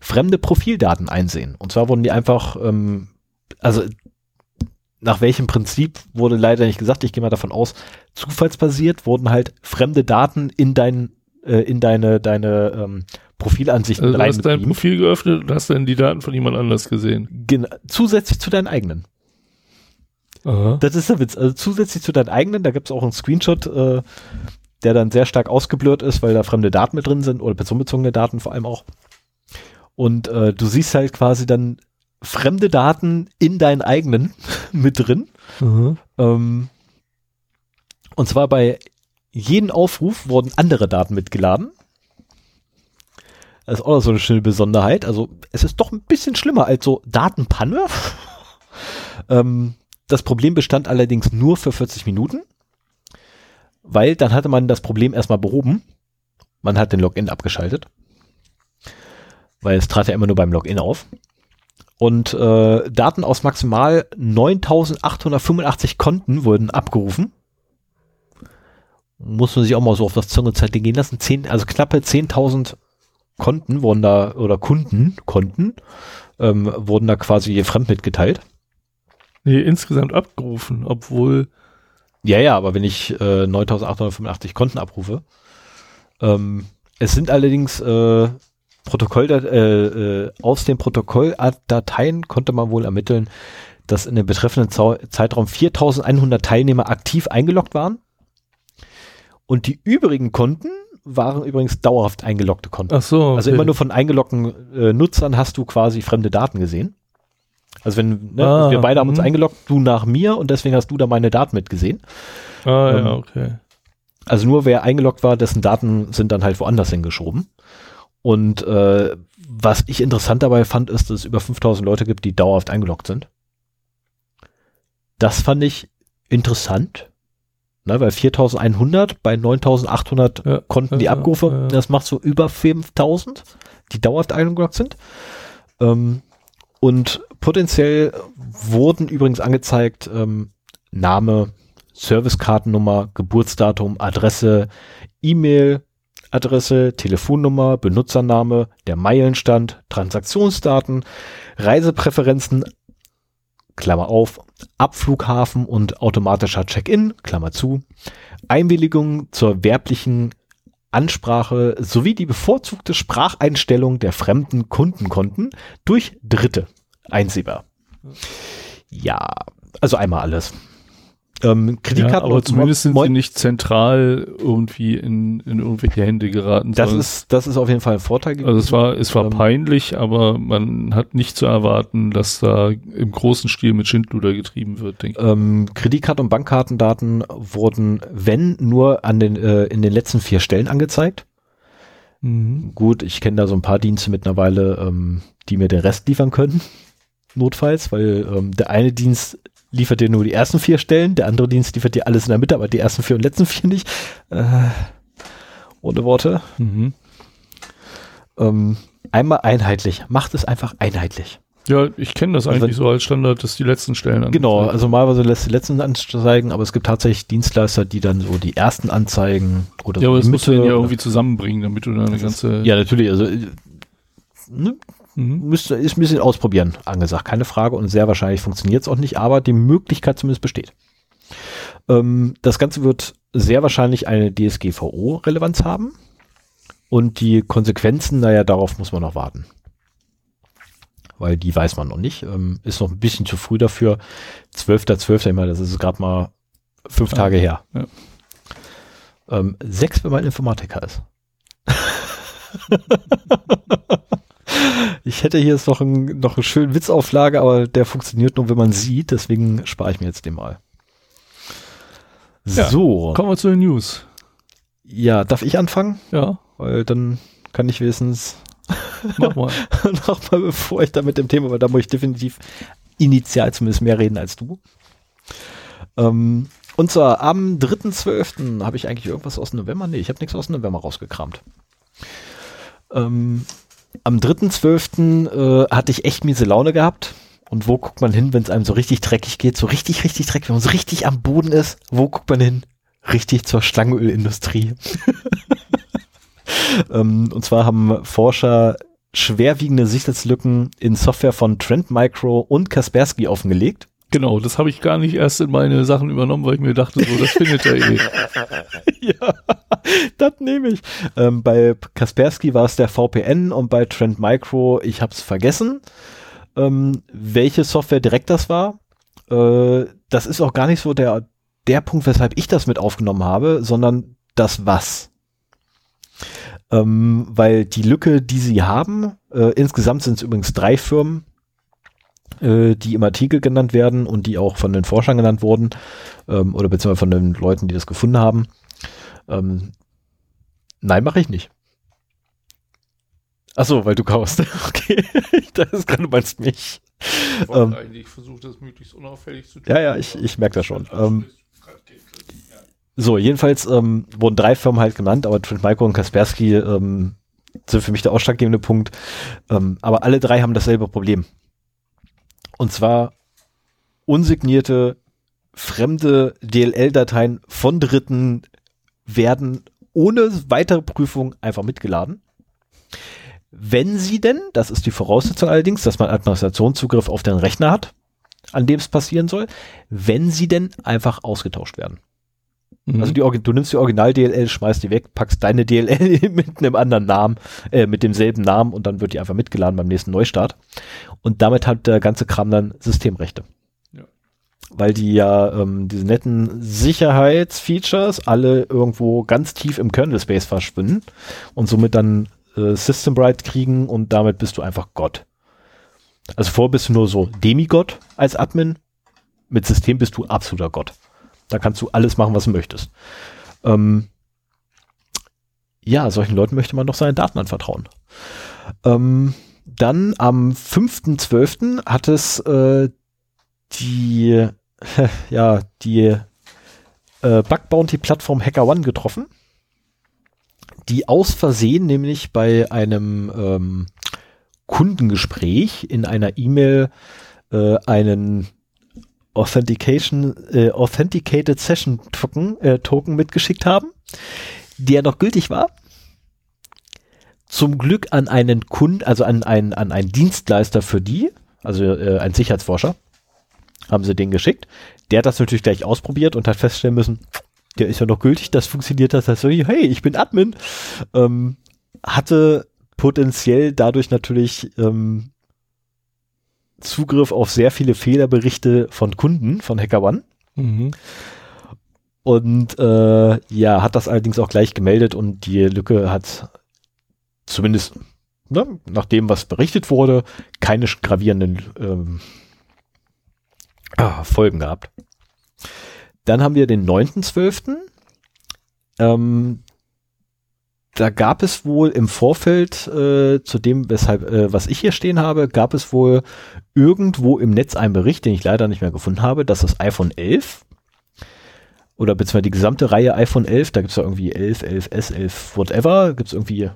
[SPEAKER 1] fremde Profildaten einsehen. Und zwar wurden die einfach, ähm, also nach welchem Prinzip wurde leider nicht gesagt, ich gehe mal davon aus, zufallsbasiert wurden halt fremde Daten in dein, äh, in deine, deine ähm, Profilansichten
[SPEAKER 2] Also du hast dein. Profil geöffnet und hast dann die Daten von jemand anders gesehen.
[SPEAKER 1] Gen- zusätzlich zu deinen eigenen.
[SPEAKER 2] Aha.
[SPEAKER 1] Das ist der Witz. Also zusätzlich zu deinen eigenen, da gibt es auch einen Screenshot, äh, der dann sehr stark ausgeblurrt ist, weil da fremde Daten mit drin sind oder personenbezogene Daten vor allem auch. Und äh, du siehst halt quasi dann fremde Daten in deinen eigenen mit drin. Ähm, und zwar bei jedem Aufruf wurden andere Daten mitgeladen. Das ist auch noch so eine schöne Besonderheit. Also es ist doch ein bisschen schlimmer als so Datenpanne. ähm, das Problem bestand allerdings nur für 40 Minuten, weil dann hatte man das Problem erstmal behoben. Man hat den Login abgeschaltet, weil es trat ja immer nur beim Login auf. Und äh, Daten aus maximal 9885 Konten wurden abgerufen. Muss man sich auch mal so auf das Zungezeit gehen lassen. Zehn, also knappe 10.000 Konten wurden da, oder Kunden, Konten, ähm, wurden da quasi fremd mitgeteilt.
[SPEAKER 2] Nee, insgesamt abgerufen, obwohl
[SPEAKER 1] Ja, ja, aber wenn ich äh, 9885 Konten abrufe, ähm, es sind allerdings äh, Protokoll, äh, äh, aus den Protokolldateien konnte man wohl ermitteln, dass in dem betreffenden Zau Zeitraum 4100 Teilnehmer aktiv eingeloggt waren und die übrigen Konten waren übrigens dauerhaft eingeloggte Konten.
[SPEAKER 2] Ach so.
[SPEAKER 1] Also
[SPEAKER 2] okay.
[SPEAKER 1] immer nur von eingeloggten äh, Nutzern hast du quasi fremde Daten gesehen. Also wenn ne,
[SPEAKER 2] Ah,
[SPEAKER 1] wir beide haben uns
[SPEAKER 2] mhm.
[SPEAKER 1] eingeloggt, du nach mir und deswegen hast du da meine Daten mitgesehen.
[SPEAKER 2] Ah,
[SPEAKER 1] ähm,
[SPEAKER 2] ja, okay.
[SPEAKER 1] Also nur wer eingeloggt war, dessen Daten sind dann halt woanders hingeschoben. Und äh, was ich interessant dabei fand, ist, dass es über 5000 Leute gibt, die dauerhaft eingeloggt sind. Das fand ich interessant. Ne, weil 4100 bei 9800
[SPEAKER 2] Ja,
[SPEAKER 1] Konten die
[SPEAKER 2] ja,
[SPEAKER 1] Abrufe,
[SPEAKER 2] ja.
[SPEAKER 1] das macht so über 5000, die dauerhaft eingeloggt sind. Ähm, und potenziell wurden übrigens angezeigt ähm, Name, Servicekartennummer, Geburtsdatum, Adresse, E-Mail, Adresse, Telefonnummer, Benutzername, der Meilenstand, Transaktionsdaten, Reisepräferenzen, Klammer auf, Abflughafen und automatischer Check-in, Klammer zu, Einwilligung zur werblichen Ansprache sowie die bevorzugte Spracheinstellung der fremden Kundenkonten durch Dritte einsehbar. Ja, also einmal alles. Ähm,
[SPEAKER 2] Ja,
[SPEAKER 1] Kreditkarten
[SPEAKER 2] aber
[SPEAKER 1] und
[SPEAKER 2] zumindest sind sie nicht zentral irgendwie in, in irgendwelche Hände geraten.
[SPEAKER 1] Das ist, das ist auf jeden Fall ein Vorteil.
[SPEAKER 2] Also es war, es war
[SPEAKER 1] Ähm,
[SPEAKER 2] peinlich, aber man hat nicht zu erwarten, dass da im großen Stil mit Schindluder getrieben wird, denke ich.
[SPEAKER 1] Ähm, Kreditkarte- und Bankkartendaten wurden, wenn nur an den, äh, in den letzten vier Stellen angezeigt.
[SPEAKER 2] Mhm.
[SPEAKER 1] Gut, ich kenne da so ein paar Dienste mittlerweile, ähm, die mir den Rest liefern können, notfalls, weil ähm, der eine Dienst liefert dir nur die ersten vier Stellen, der andere Dienst liefert dir alles in der Mitte, aber die ersten vier und letzten vier nicht. Äh, ohne Worte.
[SPEAKER 2] Mhm.
[SPEAKER 1] Ähm, einmal einheitlich. Macht es einfach einheitlich.
[SPEAKER 2] Ja, ich kenne das
[SPEAKER 1] Also
[SPEAKER 2] eigentlich so als Standard, dass die letzten Stellen
[SPEAKER 1] Genau,
[SPEAKER 2] angezeigt
[SPEAKER 1] also normalerweise lässt die letzten anzeigen, aber es gibt tatsächlich Dienstleister, die dann so die ersten anzeigen oder
[SPEAKER 2] Ja,
[SPEAKER 1] so
[SPEAKER 2] aber das musst du dann ja irgendwie zusammenbringen, damit du da eine
[SPEAKER 1] ist-
[SPEAKER 2] ganze.
[SPEAKER 1] Ja, natürlich, also äh, ne,
[SPEAKER 2] Mhm.
[SPEAKER 1] müsste, ist ein bisschen ausprobieren angesagt, keine Frage und sehr wahrscheinlich funktioniert es auch nicht, aber die Möglichkeit zumindest besteht. Ähm, das Ganze wird sehr wahrscheinlich eine DSGVO-Relevanz haben und die Konsequenzen, naja, darauf muss man noch warten. Weil die weiß man noch nicht. Ähm, ist noch ein bisschen zu früh dafür. 12.12. Ich meine, das ist gerade mal fünf Tage her.
[SPEAKER 2] ja.
[SPEAKER 1] Ähm, sechs, wenn man Informatiker ist. ich hätte hier jetzt noch, ein, noch einen schönen Witzauflage, aber der funktioniert nur, wenn man sieht. Deswegen spare ich mir jetzt den mal.
[SPEAKER 2] Ja.
[SPEAKER 1] So,
[SPEAKER 2] Kommen wir zu den News.
[SPEAKER 1] ja, darf ich anfangen?
[SPEAKER 2] Ja,
[SPEAKER 1] Weil dann kann ich wenigstens
[SPEAKER 2] mach mal.
[SPEAKER 1] nochmal, bevor ich da mit dem Thema, weil da muss ich definitiv initial zumindest mehr reden als du. Ähm, und zwar am 3.12. habe ich eigentlich irgendwas aus November? Nee, ich habe nichts aus dem November rausgekramt. Ähm, am 3.12. Äh, hatte ich echt miese Laune gehabt. Und wo guckt man hin, wenn es einem so richtig dreckig geht? So richtig, richtig dreckig, wenn man so richtig am Boden ist. Wo guckt man hin? Richtig zur Schlangenölindustrie. ähm, und zwar haben Forscher schwerwiegende Sicherheitslücken in Software von Trend Micro und Kaspersky offengelegt.
[SPEAKER 2] Genau, das habe ich gar nicht erst in meine Sachen übernommen, weil ich mir dachte, so, das findet er eh.
[SPEAKER 1] ja, das nehme ich. Ähm, bei Kaspersky war es der VPN und bei Trend Micro, ich habe es vergessen, ähm, welche Software direkt das war. Äh, das ist auch gar nicht so der, der Punkt, weshalb ich das mit aufgenommen habe, sondern das was. Ähm, weil die Lücke, die sie haben, äh, insgesamt sind es übrigens drei Firmen, äh, die im Artikel genannt werden und die auch von den Forschern genannt wurden, ähm, oder beziehungsweise von den Leuten, die das gefunden haben. Ähm, nein, mache ich nicht. Ach so, weil du kaust. Okay, das ist gerade, du meinst mich. Ähm,
[SPEAKER 2] eigentlich versucht, das möglichst unauffällig zu
[SPEAKER 1] Ja, ja, ich, ich merke das schon. Ähm, so, jedenfalls ähm, wurden drei Firmen halt genannt, aber Trent Micro und Kaspersky ähm, sind für mich der ausschlaggebende Punkt. Ähm, aber alle drei haben dasselbe Problem. Und zwar unsignierte fremde DLL-Dateien von Dritten werden ohne weitere Prüfung einfach mitgeladen. Wenn sie denn, das ist die Voraussetzung allerdings, dass man Administrationszugriff auf den Rechner hat, an dem es passieren soll, wenn sie denn einfach ausgetauscht werden.
[SPEAKER 2] Mhm.
[SPEAKER 1] Also die, du nimmst die Original-DLL, schmeißt die weg, packst deine DLL mit einem anderen Namen, äh, mit demselben Namen und dann wird die einfach mitgeladen beim nächsten Neustart. Und damit hat der ganze Kram dann Systemrechte.
[SPEAKER 2] Ja.
[SPEAKER 1] weil die ja ähm, diese netten Sicherheitsfeatures alle irgendwo ganz tief im Kernel-Space verschwinden und somit dann äh, System Bright kriegen und damit bist du einfach Gott. Also vor bist du nur so Demigott als Admin, mit System bist du absoluter Gott. Da kannst du alles machen, was du möchtest. Ähm, ja, solchen Leuten möchte man doch seine Daten anvertrauen. Ähm, dann am 5.12. hat es äh, die, ja, die äh, Bug Bounty Plattform HackerOne getroffen, die aus Versehen nämlich bei einem ähm, Kundengespräch in einer E-Mail äh, einen Authentication, äh, Authenticated Session Token, äh, Token mitgeschickt haben, der noch gültig war. Zum Glück an einen Kunden, also an einen, an einen Dienstleister für die, also äh, ein Sicherheitsforscher, haben sie den geschickt. Der hat das natürlich gleich ausprobiert und hat feststellen müssen, der ist ja noch gültig, das funktioniert das. Also, hey, ich bin Admin. Ähm, hatte potenziell dadurch natürlich ähm, Zugriff auf sehr viele Fehlerberichte von Kunden von HackerOne. Mhm. Und äh, ja, hat das allerdings auch gleich gemeldet und die Lücke hat zumindest ne, nach dem, was berichtet wurde, keine gravierenden ähm, ah, Folgen gehabt. Dann haben wir den 9.12. Ähm, da gab es wohl im Vorfeld äh, zu dem, weshalb, äh, was ich hier stehen habe, gab es wohl irgendwo im Netz einen Bericht, den ich leider nicht mehr gefunden habe, dass das iPhone 11 oder beziehungsweise die gesamte Reihe iPhone 11, da gibt es ja irgendwie 11, 11S, 11, whatever, gibt es irgendwie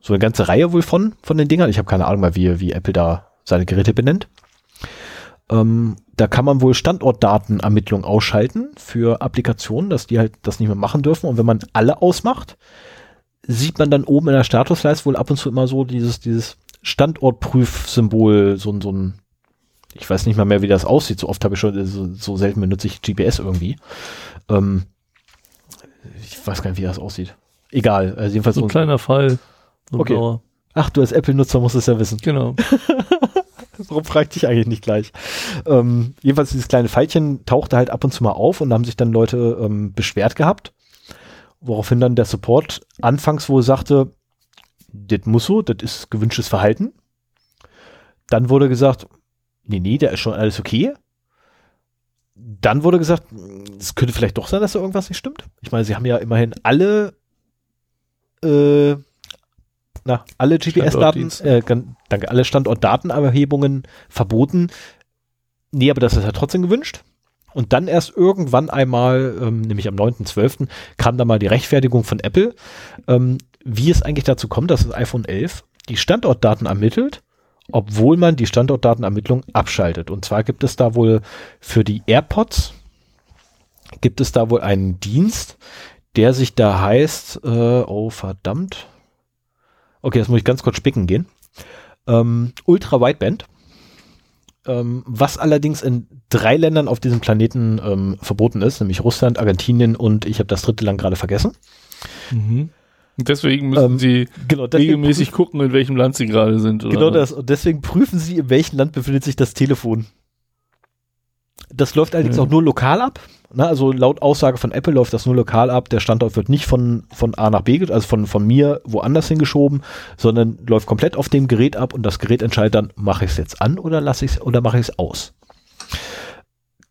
[SPEAKER 1] so eine ganze Reihe wohl von, von den Dingern. Ich habe keine Ahnung mal, wie, wie Apple da seine Geräte benennt. Ähm, da kann man wohl Standortdatenermittlung ausschalten für Applikationen, dass die halt das nicht mehr machen dürfen. Und wenn man alle ausmacht, sieht man dann oben in der Statusleiste wohl ab und zu immer so dieses, dieses Standortprüfsymbol, so, so ein, ich weiß nicht mal mehr, wie das aussieht. So oft habe ich schon, so, so, selten benutze ich GPS irgendwie. Ähm, ich weiß gar nicht, wie das aussieht. Egal, also jedenfalls
[SPEAKER 2] so ein kleiner Fall.
[SPEAKER 1] So okay. Blauer. Ach, du als Apple-Nutzer musst es ja wissen.
[SPEAKER 2] Genau.
[SPEAKER 1] Warum fragt dich eigentlich nicht gleich? Ähm, jedenfalls dieses kleine Pfeilchen tauchte halt ab und zu mal auf und da haben sich dann Leute ähm, beschwert gehabt Woraufhin dann der Support anfangs wohl sagte, das muss so, das ist gewünschtes Verhalten. Dann wurde gesagt, nee, nee, da ist schon alles okay. Dann wurde gesagt, es könnte vielleicht doch sein, dass da irgendwas nicht stimmt. Ich meine, sie haben ja immerhin alle, äh, na, alle GPS-Daten, äh, danke, alle Standortdatenerhebungen verboten. Nee, aber das ist ja trotzdem gewünscht. Und dann erst irgendwann einmal, ähm, nämlich am 9.12., kam da mal die Rechtfertigung von Apple, ähm, wie es eigentlich dazu kommt, dass das iPhone 11 die Standortdaten ermittelt, obwohl man die Standortdatenermittlung abschaltet. Und zwar gibt es da wohl für die AirPods, gibt es da wohl einen Dienst, der sich da heißt, äh, oh verdammt, okay, jetzt muss ich ganz kurz spicken gehen, ähm, Ultra Wideband ähm, was allerdings in drei Ländern auf diesem Planeten ähm, verboten ist, nämlich Russland, Argentinien und ich habe das dritte Land gerade vergessen.
[SPEAKER 2] Mhm. Deswegen müssen ähm, Sie genau, deswegen regelmäßig gucken, in welchem Land Sie gerade sind.
[SPEAKER 1] Oder? Genau das. Und deswegen prüfen Sie, in welchem Land befindet sich das Telefon. Das läuft allerdings ja. auch nur lokal ab. Na, also laut Aussage von Apple läuft das nur lokal ab. Der Standort wird nicht von, von A nach B, also von, von mir woanders hingeschoben, sondern läuft komplett auf dem Gerät ab und das Gerät entscheidet dann, mache ich es jetzt an oder lasse ich es oder mache ich es aus.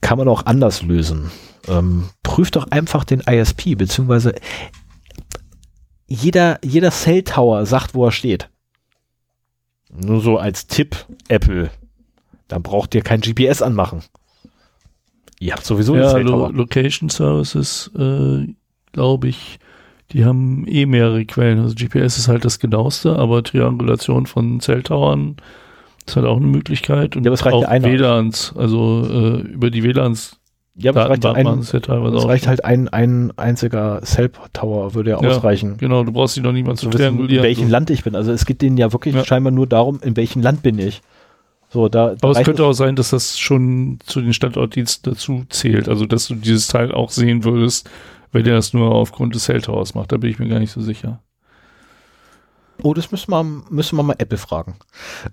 [SPEAKER 1] Kann man auch anders lösen. Ähm, prüft doch einfach den ISP, beziehungsweise jeder, jeder Cell Tower sagt, wo er steht. Nur so als Tipp, Apple. Dann braucht ihr kein GPS anmachen.
[SPEAKER 2] Ihr habt sowieso ja, Lo Location Services, äh, glaube ich, die haben eh mehrere Quellen. Also GPS ist halt das genaueste, aber Triangulation von Zelltowern ist halt auch eine Möglichkeit.
[SPEAKER 1] Und ja, aber es reicht
[SPEAKER 2] auch
[SPEAKER 1] ja einer.
[SPEAKER 2] WLANs, also äh, über die WLANs
[SPEAKER 1] ja, aber es reicht, ein, ja es reicht halt ein, ein einziger Cell Tower, würde ja, ausreichen.
[SPEAKER 2] Genau, du brauchst die noch niemand zu triangulieren.
[SPEAKER 1] In welchem Land ich bin. Also es geht denen ja wirklich scheinbar nur darum, in welchem Land bin ich. So, da,
[SPEAKER 2] Aber es könnte auch sein, dass das schon zu den Standortdiensten dazu zählt. Also, dass du dieses Teil auch sehen würdest, wenn der das nur aufgrund des Cell Towers macht. Da bin ich mir gar nicht so sicher.
[SPEAKER 1] Oh, das müssen wir, müssen wir mal Apple fragen.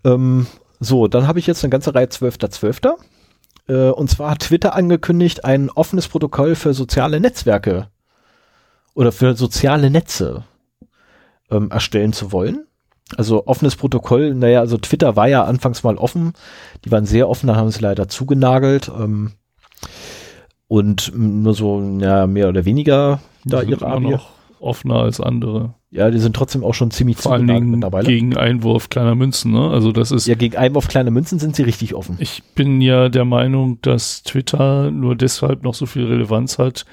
[SPEAKER 1] Ähm, so, dann habe ich jetzt eine ganze Reihe 12.12. Äh, und zwar hat Twitter angekündigt, ein offenes Protokoll für soziale Netzwerke oder für soziale Netze ähm, erstellen zu wollen. Also offenes Protokoll, naja, also Twitter war ja anfangs mal offen, die waren sehr offen, dann haben sie leider zugenagelt ähm, und nur so ja, mehr oder weniger da
[SPEAKER 2] Die
[SPEAKER 1] ihre
[SPEAKER 2] sind immer
[SPEAKER 1] API.
[SPEAKER 2] noch offener als andere.
[SPEAKER 1] Ja, die sind trotzdem auch schon ziemlich
[SPEAKER 2] Vor allen Dingen
[SPEAKER 1] mittlerweile.
[SPEAKER 2] gegen Einwurf kleiner Münzen. Ne? Also das ist
[SPEAKER 1] ja, gegen Einwurf kleine Münzen sind sie richtig offen.
[SPEAKER 2] Ich bin ja der Meinung, dass Twitter nur deshalb noch so viel Relevanz hat,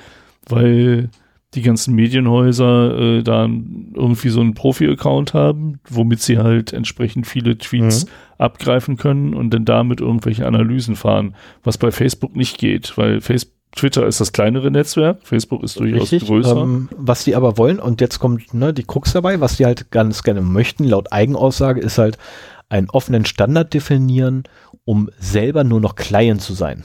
[SPEAKER 2] weil die ganzen Medienhäuser äh, da irgendwie so einen Profi-Account haben, womit sie halt entsprechend viele Tweets
[SPEAKER 1] Mhm.
[SPEAKER 2] abgreifen können und dann damit irgendwelche Analysen fahren, was bei Facebook nicht geht, weil Facebook Twitter ist das kleinere Netzwerk, Facebook ist durchaus
[SPEAKER 1] Richtig.
[SPEAKER 2] größer.
[SPEAKER 1] Ähm, was die aber wollen, und jetzt kommt ne, die Krux dabei, was die halt ganz gerne möchten, laut Eigenaussage, ist halt einen offenen Standard definieren, um selber nur noch Client zu sein.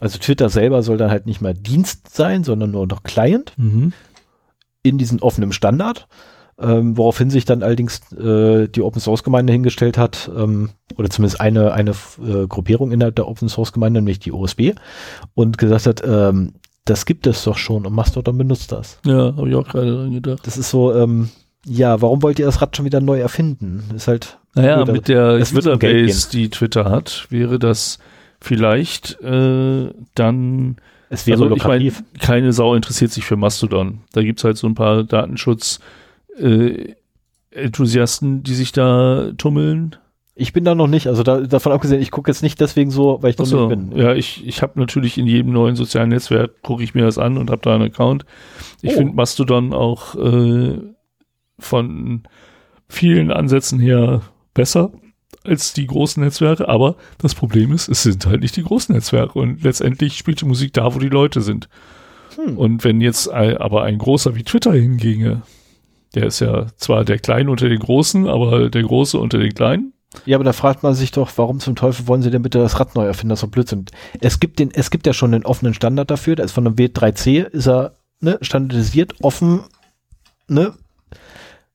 [SPEAKER 1] Also Twitter selber soll dann halt nicht mehr Dienst sein, sondern nur noch Client
[SPEAKER 2] mhm.
[SPEAKER 1] in diesem offenen Standard. Ähm, woraufhin sich dann allerdings äh, die Open Source Gemeinde hingestellt hat, ähm, oder zumindest eine, eine äh, Gruppierung innerhalb der Open Source Gemeinde, nämlich die OSB, und gesagt hat, ähm, das gibt es doch schon und Mastodon benutzt das.
[SPEAKER 2] Ja, habe ich auch gerade dran gedacht.
[SPEAKER 1] Das ist so, ähm, ja, warum wollt ihr das Rad schon wieder neu erfinden? Ist halt,
[SPEAKER 2] Naja,
[SPEAKER 1] Oder-
[SPEAKER 2] mit der Userbase, die Twitter hat, wäre das vielleicht äh, dann
[SPEAKER 1] es wäre
[SPEAKER 2] also ich meine,
[SPEAKER 1] lukrativ.
[SPEAKER 2] keine Sau interessiert sich für Mastodon. Da gibt's halt so ein paar Datenschutz äh, Enthusiasten, die sich da tummeln.
[SPEAKER 1] Ich bin da noch nicht, also da, davon abgesehen, ich gucke jetzt nicht deswegen so, weil ich noch
[SPEAKER 2] Achso,
[SPEAKER 1] nicht bin.
[SPEAKER 2] ja, ich, ich habe natürlich in jedem neuen sozialen Netzwerk, gucke ich mir das an und habe da einen Account. Ich
[SPEAKER 1] Oh.
[SPEAKER 2] finde Mastodon auch äh, von vielen Ansätzen her besser als die großen Netzwerke, aber das Problem ist, es sind halt nicht die großen Netzwerke und letztendlich spielt die Musik da, wo die Leute sind.
[SPEAKER 1] Hm.
[SPEAKER 2] Und wenn jetzt ein, aber ein großer wie Twitter hinginge, der ist ja zwar der Kleine unter den Großen, aber der Große unter den Kleinen.
[SPEAKER 1] Ja, aber da fragt man sich doch, warum zum Teufel wollen sie denn bitte das Rad neu erfinden? Das ist doch Blödsinn. Es gibt den, es gibt ja schon den offenen Standard dafür, der ist von dem W3C, ist er, ne, standardisiert, offen, ne?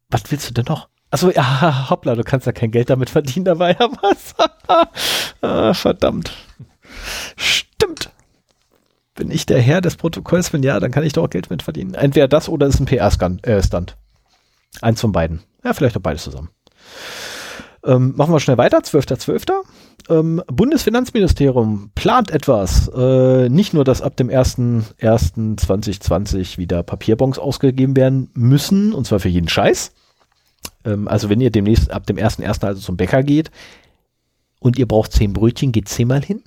[SPEAKER 1] Was willst du denn noch? Achso, ja, hoppla, du kannst ja kein Geld damit verdienen dabei, aber was? ah, verdammt. Stimmt. Wenn ich der Herr des Protokolls bin, ja, dann kann ich doch auch Geld mit verdienen. Entweder das oder ist ein PR-Stand. Äh. Eins von beiden. Ja, vielleicht auch beides zusammen. Ähm, machen wir schnell weiter. 12.12. Ähm, Bundesfinanzministerium plant etwas. Äh, nicht nur, dass ab dem 1.1.2020 wieder Papierbons ausgegeben werden müssen, und zwar für jeden Scheiß. Ähm, also wenn ihr demnächst ab dem 1.1. also zum Bäcker geht und ihr braucht zehn Brötchen, geht zehnmal hin.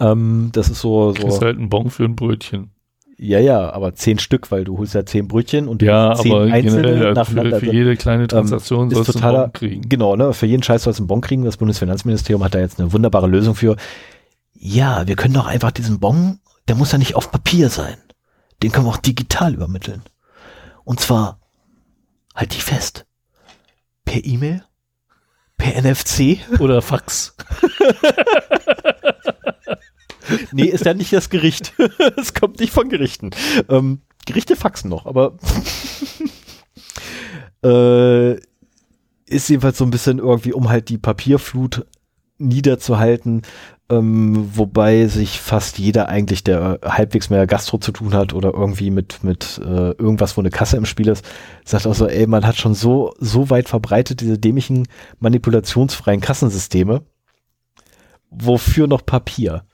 [SPEAKER 1] Ähm, das ist so,
[SPEAKER 2] Das ist
[SPEAKER 1] so
[SPEAKER 2] halt ein Bon für ein Brötchen.
[SPEAKER 1] ja, ja, aber zehn Stück, weil du holst ja zehn Brötchen und
[SPEAKER 2] Ja,
[SPEAKER 1] zehn
[SPEAKER 2] aber
[SPEAKER 1] einzelne
[SPEAKER 2] generell also
[SPEAKER 1] nacheinander.
[SPEAKER 2] für, für jede kleine Transaktion
[SPEAKER 1] ist
[SPEAKER 2] sollst du einen Bon kriegen.
[SPEAKER 1] Genau, ne? Für jeden Scheiß sollst du einen Bon kriegen. Das Bundesfinanzministerium hat da jetzt eine wunderbare Lösung für. Ja, wir können doch einfach diesen Bon, der muss ja nicht auf Papier sein. Den können wir auch digital übermitteln. Und zwar, halt die fest. Per E-Mail, per NFC.
[SPEAKER 2] Oder Fax.
[SPEAKER 1] Nee, ist ja nicht das Gericht. Es kommt nicht von Gerichten. Ähm, Gerichte faxen noch, aber äh, ist jedenfalls so ein bisschen irgendwie, um halt die Papierflut niederzuhalten, ähm, wobei sich fast jeder eigentlich, der halbwegs mehr Gastro zu tun hat oder irgendwie mit, mit äh, irgendwas, wo eine Kasse im Spiel ist, sagt auch so, ey, man hat schon so, so weit verbreitet diese dämlichen manipulationsfreien Kassensysteme. Wofür noch Papier?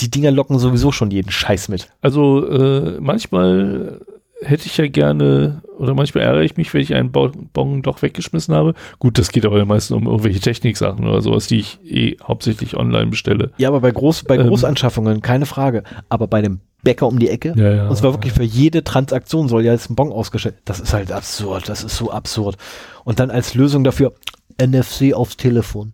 [SPEAKER 1] Die Dinger locken sowieso schon jeden Scheiß mit.
[SPEAKER 2] Also äh, manchmal hätte ich ja gerne, oder manchmal ärgere ich mich, wenn ich einen Bo- Bon doch weggeschmissen habe. Gut, das geht aber meistens um irgendwelche Techniksachen oder sowas, die ich eh hauptsächlich online bestelle.
[SPEAKER 1] Ja, aber bei, Groß, bei
[SPEAKER 2] Ähm.
[SPEAKER 1] Großanschaffungen, keine Frage. Aber bei dem Bäcker um die Ecke,
[SPEAKER 2] Ja, ja.
[SPEAKER 1] und zwar wirklich für jede Transaktion soll ja jetzt ein Bon ausgestellt. Das ist halt absurd, das ist so absurd. Und dann als Lösung dafür NFC aufs Telefon.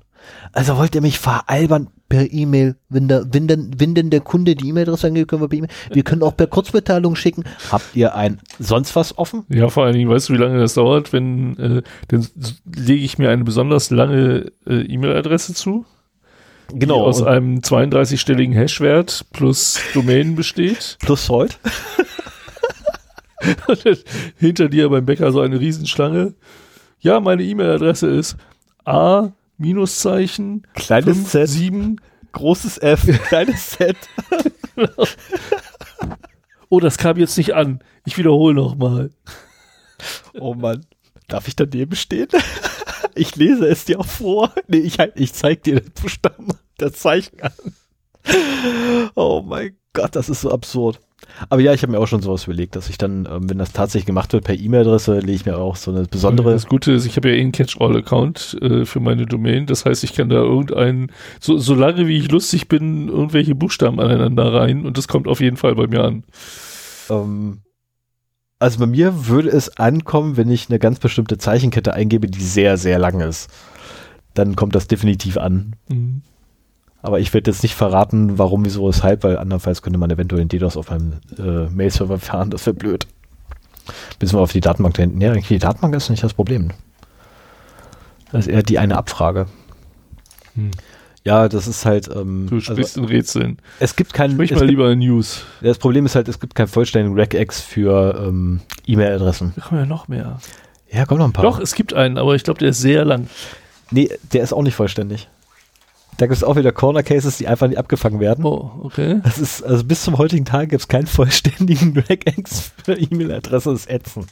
[SPEAKER 1] Also wollt ihr mich veralbern per E-Mail, wenn, der, wenn, denn, wenn denn der Kunde die E-Mail-Adresse angeht, können wir per E-Mail. Wir können auch per Kurzmitteilung schicken. Habt ihr ein sonst was offen?
[SPEAKER 2] Ja, vor allen Dingen, weißt du, wie lange das dauert, wenn, äh, dann lege ich mir eine besonders lange äh, E-Mail-Adresse zu, die aus einem 32-stelligen Hashwert plus Domain besteht.
[SPEAKER 1] plus Salt.
[SPEAKER 2] Hinter dir beim Bäcker so eine Riesenschlange. Ja, meine E-Mail-Adresse ist a Minuszeichen
[SPEAKER 1] Kleines Z.
[SPEAKER 2] 7
[SPEAKER 1] großes F, kleines Z.
[SPEAKER 2] Oh, das kam jetzt nicht an. Ich wiederhole nochmal.
[SPEAKER 1] Oh Mann. Darf ich daneben stehen? Ich lese es dir auch vor. Nee, ich, ich zeig dir den Buchstaben, das Zeichen an. Oh mein Gott, das ist so absurd. Aber ja, ich habe mir auch schon sowas überlegt, dass ich dann, ähm, wenn das tatsächlich gemacht wird per E-Mail-Adresse, lege ich mir auch so eine besondere.
[SPEAKER 2] Das Gute ist, ich habe ja eh einen Catch-All-Account äh, für meine Domain. Das heißt, ich kann da irgendeinen, so, solange wie ich lustig bin, irgendwelche Buchstaben aneinander rein und das kommt auf jeden Fall bei mir an.
[SPEAKER 1] Ähm, also bei mir würde es ankommen, wenn ich eine ganz bestimmte Zeichenkette eingebe, die sehr, sehr lang ist. Dann kommt das definitiv an. Mhm. Aber ich werde jetzt nicht verraten, warum, wieso, weshalb, weil andernfalls könnte man eventuell in DDoS auf einem äh, Mail-Server fahren. Das wäre blöd. Bis wir auf die Datenbank da hinten. Ja, die Datenbank ist nicht das Problem. Das ist eher die eine Abfrage. Hm. Ja, das ist halt. Ähm,
[SPEAKER 2] du sprichst also, in Rätseln.
[SPEAKER 1] Es gibt kein.
[SPEAKER 2] Sprich mal gibt, lieber in News.
[SPEAKER 1] Das Problem ist halt, es gibt keinen vollständigen Regex für ähm, E-Mail-Adressen.
[SPEAKER 2] Da kommen ja noch mehr.
[SPEAKER 1] Ja, kommen noch ein paar.
[SPEAKER 2] Doch, es gibt einen, aber ich glaube, der ist sehr lang.
[SPEAKER 1] Nee, der ist auch nicht vollständig. Da gibt es auch wieder Corner Cases, die einfach nicht abgefangen werden.
[SPEAKER 2] Oh, okay.
[SPEAKER 1] Das ist, also bis zum heutigen Tag gibt es keinen vollständigen Regex für E-Mail-Adresse, ist ätzend.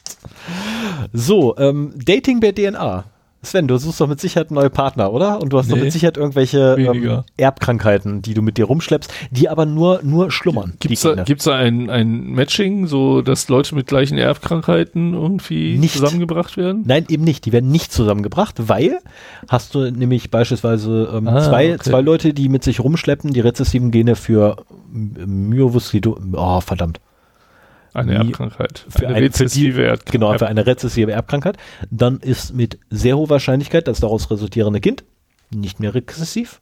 [SPEAKER 1] So, ähm, Dating per DNA. Sven, du suchst doch mit Sicherheit neue Partner, oder? Und du hast nee, doch mit Sicherheit irgendwelche ähm, Erbkrankheiten, die du mit dir rumschleppst, die aber nur, nur schlummern.
[SPEAKER 2] Gibt's da, gibt's da ein, ein Matching, so dass Leute mit gleichen Erbkrankheiten irgendwie nicht. zusammengebracht werden?
[SPEAKER 1] Nein, eben nicht. Die werden nicht zusammengebracht, weil hast du nämlich beispielsweise ähm, ah, zwei, okay. zwei Leute, die mit sich rumschleppen, die rezessiven Gene für Myovuscido, oh verdammt,
[SPEAKER 2] eine Erbkrankheit.
[SPEAKER 1] Für eine, eine rezessive Erbkrankheit. Genau, für eine rezessive Erbkrankheit. Dann ist mit sehr hoher Wahrscheinlichkeit das daraus resultierende Kind nicht mehr rezessiv,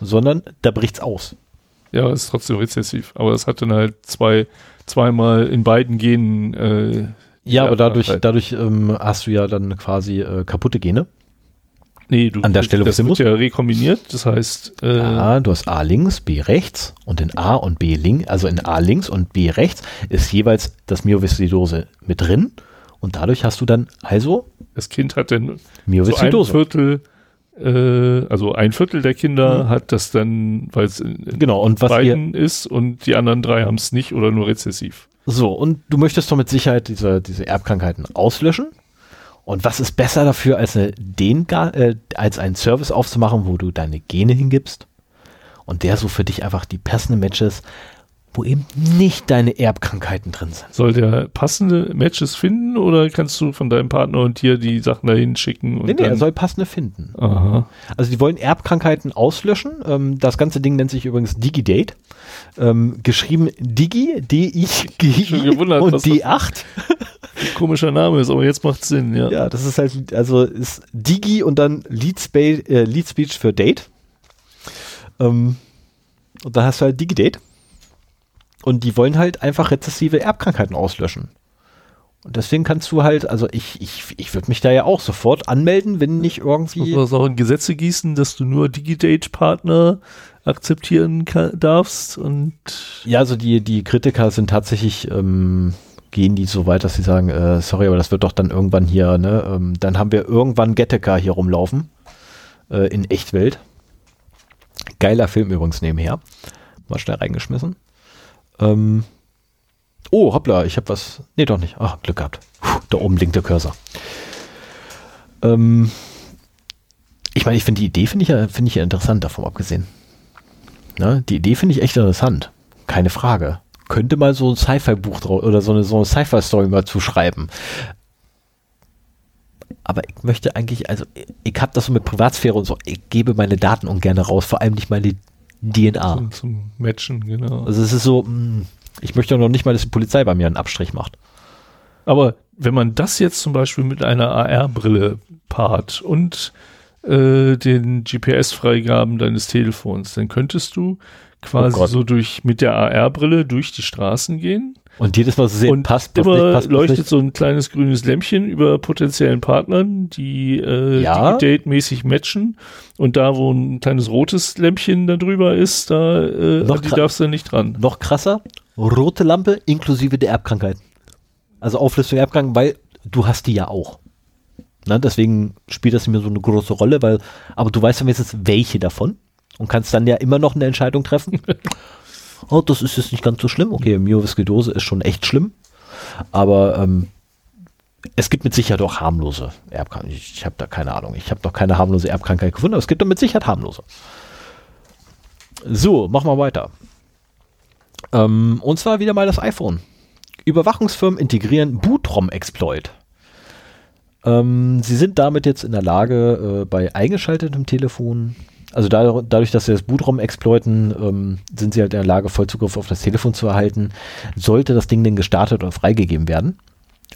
[SPEAKER 1] sondern da bricht's aus.
[SPEAKER 2] Ja, es ist trotzdem rezessiv. Aber es hat dann halt zwei, zweimal in beiden Genen. Äh,
[SPEAKER 1] ja, aber dadurch, dadurch ähm, hast du ja dann quasi äh, kaputte Gene.
[SPEAKER 2] Nee, du,
[SPEAKER 1] an der Stelle,
[SPEAKER 2] das wird ja rekombiniert, das heißt.
[SPEAKER 1] Äh ja, du hast A links, B rechts und in A und B links, also in A links und B rechts ist jeweils das Myoviscidose mit drin und dadurch hast du dann also.
[SPEAKER 2] Das Kind hat dann so ein Viertel, äh, also ein Viertel der Kinder mhm. hat das dann, weil es in
[SPEAKER 1] genau, und was
[SPEAKER 2] beiden ist und die anderen drei haben es nicht oder nur rezessiv.
[SPEAKER 1] So, und du möchtest doch mit Sicherheit diese, diese Erbkrankheiten auslöschen. Und was ist besser dafür, als, eine, den, äh, als einen Service aufzumachen, wo du deine Gene hingibst und der so für dich einfach die passenden Matches, wo eben nicht deine Erbkrankheiten drin sind.
[SPEAKER 2] Soll der passende Matches finden oder kannst du von deinem Partner und dir die Sachen dahin schicken? Und
[SPEAKER 1] nee, nee, er soll passende finden. Aha. Also die wollen Erbkrankheiten auslöschen. Ähm, das ganze Ding nennt sich übrigens DigiDate. Ähm, geschrieben Digi, D-I-G-I und D8.
[SPEAKER 2] Komischer Name ist, aber jetzt macht Sinn, ja.
[SPEAKER 1] Ja, das ist halt, also ist Digi und dann Lead, Spa äh, Lead Speech für Date. Ähm, und da hast du halt DigiDate. Und die wollen halt einfach rezessive Erbkrankheiten auslöschen. Und deswegen kannst du halt, also ich, ich, ich würde mich da ja auch sofort anmelden, wenn nicht irgendwie.
[SPEAKER 2] Du auch in Gesetze gießen, dass du nur Digidate-Partner akzeptieren kann, darfst und.
[SPEAKER 1] Ja, also die, die Kritiker sind tatsächlich, ähm, gehen die so weit, dass sie sagen, äh, sorry, aber das wird doch dann irgendwann hier, ne, ähm, dann haben wir irgendwann Gattaca hier rumlaufen, äh, in Echtwelt. Geiler Film übrigens nebenher. Mal schnell reingeschmissen. Ähm, oh, hoppla, ich habe was. Nee, doch nicht. Ach, Glück gehabt. Puh, da oben blinkt der Cursor. Ähm, ich meine, ich finde die Idee finde ich ja finde ich ja interessant davon abgesehen. Ne? Die Idee finde ich echt interessant, keine Frage. Könnte mal so ein Sci-Fi-Buch oder so eine, so eine Sci-Fi-Story mal zuschreiben. Aber ich möchte eigentlich, also ich habe das so mit Privatsphäre und so, ich gebe meine Daten ungern raus, vor allem nicht meine DNA.
[SPEAKER 2] Zum, zum Matchen, genau.
[SPEAKER 1] Also es ist so, hm, ich möchte noch nicht mal, dass die Polizei bei mir einen Abstrich macht.
[SPEAKER 2] Aber wenn man das jetzt zum Beispiel mit einer AR-Brille paart und äh, den GPS-Freigaben deines Telefons, dann könntest du quasi oh so durch mit der AR-Brille durch die Straßen gehen.
[SPEAKER 1] Und jedes Mal so sehen, und
[SPEAKER 2] passt, passt immer nicht, passt, leuchtet nicht. so ein kleines grünes Lämpchen über potenziellen Partnern, die äh,
[SPEAKER 1] ja.
[SPEAKER 2] Date-mäßig matchen. Und da, wo ein kleines rotes Lämpchen da drüber ist, da äh, noch die darfst du nicht dran.
[SPEAKER 1] Noch krasser, rote Lampe inklusive der Erbkrankheit. Also Auflistung der Erbkrankheit, weil du hast die ja auch. Na, deswegen spielt das nicht mehr so eine große Rolle, weil, aber du weißt ja wenigstens, welche davon. und kannst dann ja immer noch eine Entscheidung treffen. oh, das ist jetzt nicht ganz so schlimm. Okay, Myoviskidose ist schon echt schlimm, aber ähm, es gibt mit Sicherheit auch harmlose Erbkrankheiten. Ich, ich habe da keine Ahnung. Ich habe noch keine harmlose Erbkrankheit gefunden, aber es gibt doch mit Sicherheit harmlose. So, machen wir weiter. Ähm, und zwar wieder mal das iPhone. Überwachungsfirmen integrieren Bootrom-Exploit. Ähm, sie sind damit jetzt in der Lage, äh, bei eingeschaltetem Telefon, also da, dadurch, dass sie das Bootraum exploiten, ähm, sind sie halt in der Lage, Vollzugriff auf das Telefon zu erhalten. Sollte das Ding denn gestartet oder freigegeben werden,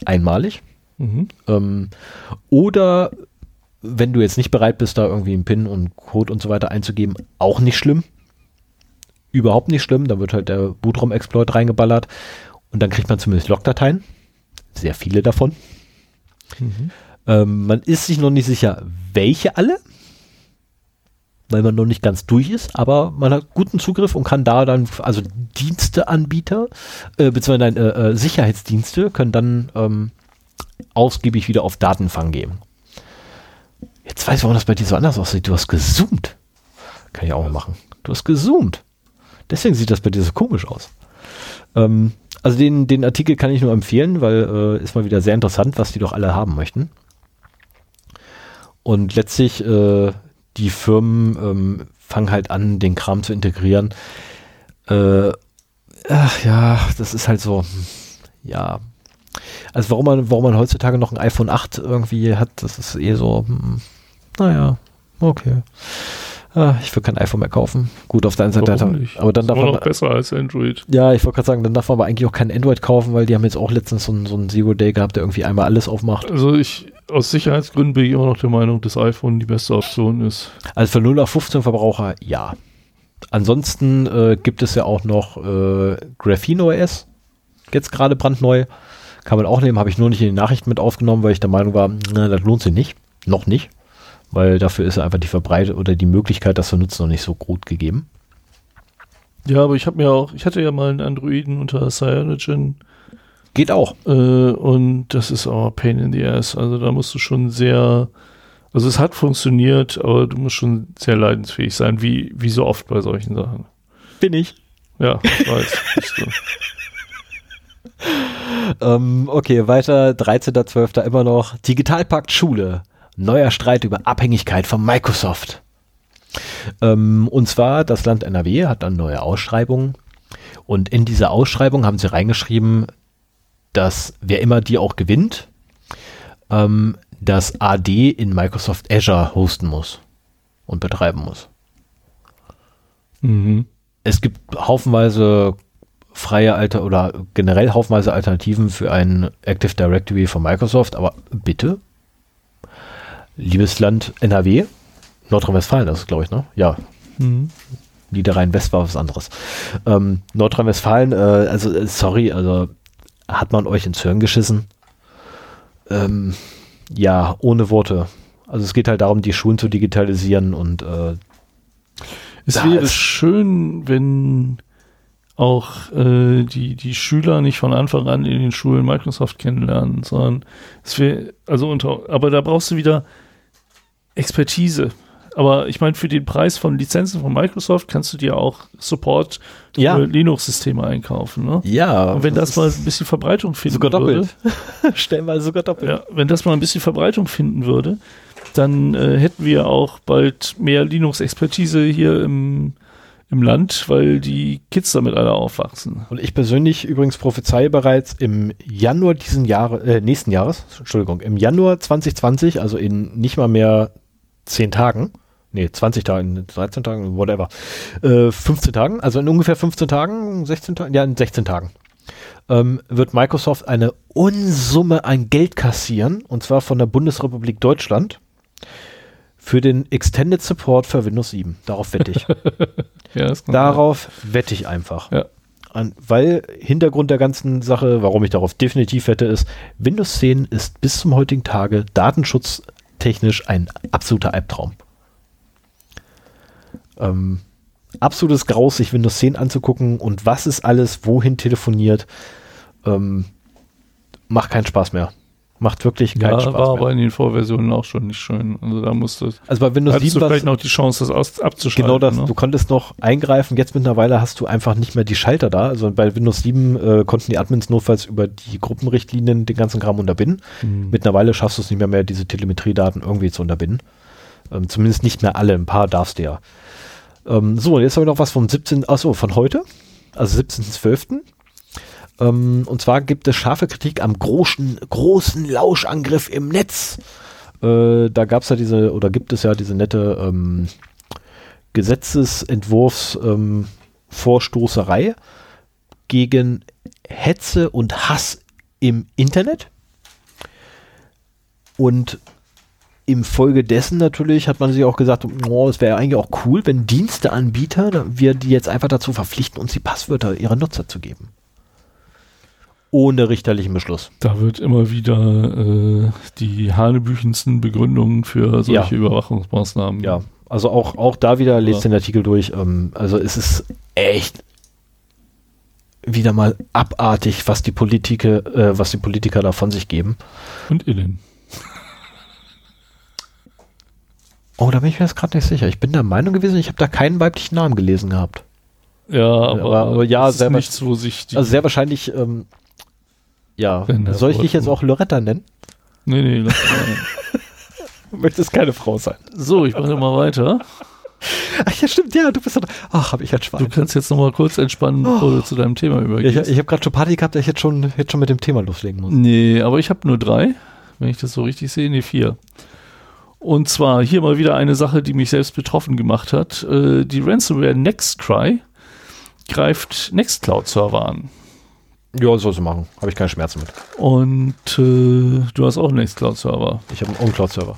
[SPEAKER 1] einmalig. Mhm. Ähm, oder wenn du jetzt nicht bereit bist, da irgendwie einen PIN und Code und so weiter einzugeben, auch nicht schlimm. Überhaupt nicht schlimm. Da wird halt der Bootraum-Exploit reingeballert und dann kriegt man zumindest Logdateien. Sehr viele davon. Mhm. Ähm, man ist sich noch nicht sicher, welche alle, weil man noch nicht ganz durch ist, aber man hat guten Zugriff und kann da dann, also Diensteanbieter, äh, beziehungsweise äh, äh, Sicherheitsdienste können dann ähm, ausgiebig wieder auf Datenfang gehen. Jetzt weiß ich, warum das bei dir so anders aussieht. Du hast gezoomt. Kann ich auch mal machen. Du hast gezoomt. Deswegen sieht das bei dir so komisch aus. Ähm, also den, den Artikel kann ich nur empfehlen, weil äh, ist mal wieder sehr interessant, was die doch alle haben möchten. Und letztlich, äh, die Firmen ähm, fangen halt an, den Kram zu integrieren. Äh, ach ja, das ist halt so, ja. Also warum man, warum man heutzutage noch ein iPhone 8 irgendwie hat, das ist eh so, hm, naja, okay. Ah, ich will kein iPhone mehr kaufen. Gut, auf der einen Seite.
[SPEAKER 2] Warum nicht? Aber dann darf man. noch besser als Android.
[SPEAKER 1] Ja, ich wollte gerade sagen, dann darf man aber eigentlich auch kein Android kaufen, weil die haben jetzt auch letztens so einen, so einen Zero Day gehabt, der irgendwie einmal alles aufmacht.
[SPEAKER 2] Also ich, aus Sicherheitsgründen bin ich immer noch der Meinung, dass iPhone die beste Option ist.
[SPEAKER 1] Also für 0 auf 15 Verbraucher, ja. Ansonsten äh, gibt es ja auch noch äh, Graphene OS. Jetzt gerade brandneu. Kann man auch nehmen, habe ich nur nicht in die Nachrichten mit aufgenommen, weil ich der Meinung war, na, das lohnt sich nicht. Noch nicht weil dafür ist einfach die Verbreitung oder die Möglichkeit, das zu nutzen, noch nicht so gut gegeben.
[SPEAKER 2] Ja, aber ich habe mir auch, ich hatte ja mal einen Androiden unter Cyanogen.
[SPEAKER 1] Geht auch.
[SPEAKER 2] Äh, und das ist auch Pain in the Ass. Also da musst du schon sehr, also es hat funktioniert, aber du musst schon sehr leidensfähig sein, wie, wie so oft bei solchen Sachen.
[SPEAKER 1] Bin ich.
[SPEAKER 2] Ja, ich weiß. bist du.
[SPEAKER 1] ähm, okay, weiter, 13.12. immer noch. Digitalpakt Schule. Neuer Streit über Abhängigkeit von Microsoft. Ähm, und zwar, das Land NRW hat dann neue Ausschreibungen. Und in dieser Ausschreibung haben sie reingeschrieben, dass wer immer die auch gewinnt, ähm, das AD in Microsoft Azure hosten muss und betreiben muss. Mhm. Es gibt haufenweise freie Alter oder generell haufenweise Alternativen für ein Active Directory von Microsoft, aber bitte liebes Land NRW, Nordrhein-Westfalen, das ist glaube ich, ne? Ja. Mhm. Niederrhein-West war was anderes. Ähm, Nordrhein-Westfalen, äh, also äh, sorry, also hat man euch ins Hirn geschissen? Ähm, ja, ohne Worte. Also es geht halt darum, die Schulen zu digitalisieren und äh,
[SPEAKER 2] es wäre schön, wenn auch äh, die, die Schüler nicht von Anfang an in den Schulen Microsoft kennenlernen, sondern es wäre, also unter, aber da brauchst du wieder Expertise. Aber ich meine, für den Preis von Lizenzen von Microsoft kannst du dir auch Support für
[SPEAKER 1] ja.
[SPEAKER 2] Linux-Systeme einkaufen. Ne?
[SPEAKER 1] Ja.
[SPEAKER 2] Und wenn das, das mal ein bisschen Verbreitung finden
[SPEAKER 1] sogar doppelt.
[SPEAKER 2] würde.
[SPEAKER 1] Stellenweise sogar doppelt.
[SPEAKER 2] Ja, wenn das mal ein bisschen Verbreitung finden würde, dann äh, hätten wir auch bald mehr Linux-Expertise hier im, im Land, weil die Kids damit alle aufwachsen.
[SPEAKER 1] Und ich persönlich übrigens prophezeie bereits im Januar diesen Jahres, äh, nächsten Jahres, Entschuldigung, im Januar 2020, also in nicht mal mehr 10 Tagen, nee, 20 Tagen, 13 Tagen, whatever, äh, 15 Tagen, also in ungefähr 15 Tagen, 16 Tagen, ja, in 16 Tagen, ähm, wird Microsoft eine Unsumme an Geld kassieren, und zwar von der Bundesrepublik Deutschland, für den Extended Support für Windows 7. Darauf wette ich. ja, darauf sein. wette ich einfach. Ja. An, weil Hintergrund der ganzen Sache, warum ich darauf definitiv wette, ist, Windows 10 ist bis zum heutigen Tage Datenschutz technisch ein absoluter Albtraum. Ähm, absolutes Graus, sich Windows 10 anzugucken und was ist alles, wohin telefoniert, ähm, macht keinen Spaß mehr. Macht wirklich keinen
[SPEAKER 2] ja,
[SPEAKER 1] Spaß
[SPEAKER 2] war
[SPEAKER 1] mehr.
[SPEAKER 2] aber in den Vorversionen auch schon nicht schön. Also da musste
[SPEAKER 1] Also bei Windows
[SPEAKER 2] hattest
[SPEAKER 1] 7
[SPEAKER 2] du vielleicht noch die Chance, das aus, abzuschalten.
[SPEAKER 1] Genau das.
[SPEAKER 2] Ne?
[SPEAKER 1] Du konntest noch eingreifen. Jetzt mittlerweile hast du einfach nicht mehr die Schalter da. Also bei Windows 7 äh, konnten die Admins notfalls über die Gruppenrichtlinien den ganzen Kram unterbinden.
[SPEAKER 2] Hm.
[SPEAKER 1] Mittlerweile schaffst du es nicht mehr, mehr diese Telemetriedaten irgendwie zu unterbinden. Ähm, zumindest nicht mehr alle. Ein paar darfst du ja. Ähm, so, und jetzt haben wir noch was vom 17. Achso, von heute. Also 17.12. Ähm, und zwar gibt es scharfe Kritik am großen, großen Lauschangriff im Netz. Äh, da gab es ja diese, oder gibt es ja diese nette ähm, Gesetzesentwurfs ähm, gegen Hetze und Hass im Internet. Und im Folge dessen natürlich hat man sich auch gesagt, oh, es wäre eigentlich auch cool, wenn Diensteanbieter, wir die jetzt einfach dazu verpflichten, uns die Passwörter ihrer Nutzer zu geben. Ohne richterlichen Beschluss.
[SPEAKER 2] Da wird immer wieder äh, die hanebüchensten Begründungen für solche
[SPEAKER 1] Ja.
[SPEAKER 2] Überwachungsmaßnahmen.
[SPEAKER 1] Ja, also auch, auch da wieder, lest
[SPEAKER 2] Ja.
[SPEAKER 1] den Artikel durch. Ähm, also es ist echt wieder mal abartig, was die Politiker, äh, was die Politiker da von sich geben.
[SPEAKER 2] Und innen.
[SPEAKER 1] Oh, da bin ich mir jetzt gerade nicht sicher. Ich bin der Meinung gewesen, ich habe da keinen weiblichen Namen gelesen gehabt.
[SPEAKER 2] Ja, aber,
[SPEAKER 1] aber- aber ja, selber-
[SPEAKER 2] nichts, wo sich.
[SPEAKER 1] Also sehr wahrscheinlich, ähm, ja, soll ich dich jetzt auch Loretta nennen?
[SPEAKER 2] nee, nee, lass.
[SPEAKER 1] Du möchtest keine Frau sein.
[SPEAKER 2] So, ich mache mal weiter.
[SPEAKER 1] Ach ja, stimmt, ja, du bist ach, habe ich ein
[SPEAKER 2] Du
[SPEAKER 1] Schwein.
[SPEAKER 2] kannst jetzt noch mal kurz entspannen, bevor du zu deinem Thema
[SPEAKER 1] Ja, ich
[SPEAKER 2] übergehst.
[SPEAKER 1] ich habe gerade schon Party gehabt, dass ich jetzt schon, jetzt schon mit dem Thema loslegen muss.
[SPEAKER 2] Nee, aber ich habe nur drei, wenn ich das so richtig sehe. Nee, vier. Und zwar hier mal wieder eine Sache, die mich selbst betroffen gemacht hat. Äh, die Ransomware Nextcry greift Nextcloud-Server an.
[SPEAKER 1] Ja, soll sie machen. Habe ich keine Schmerzen mit.
[SPEAKER 2] Und äh, du hast auch einen Nextcloud-Server.
[SPEAKER 1] Ich habe einen OwnCloud-Server.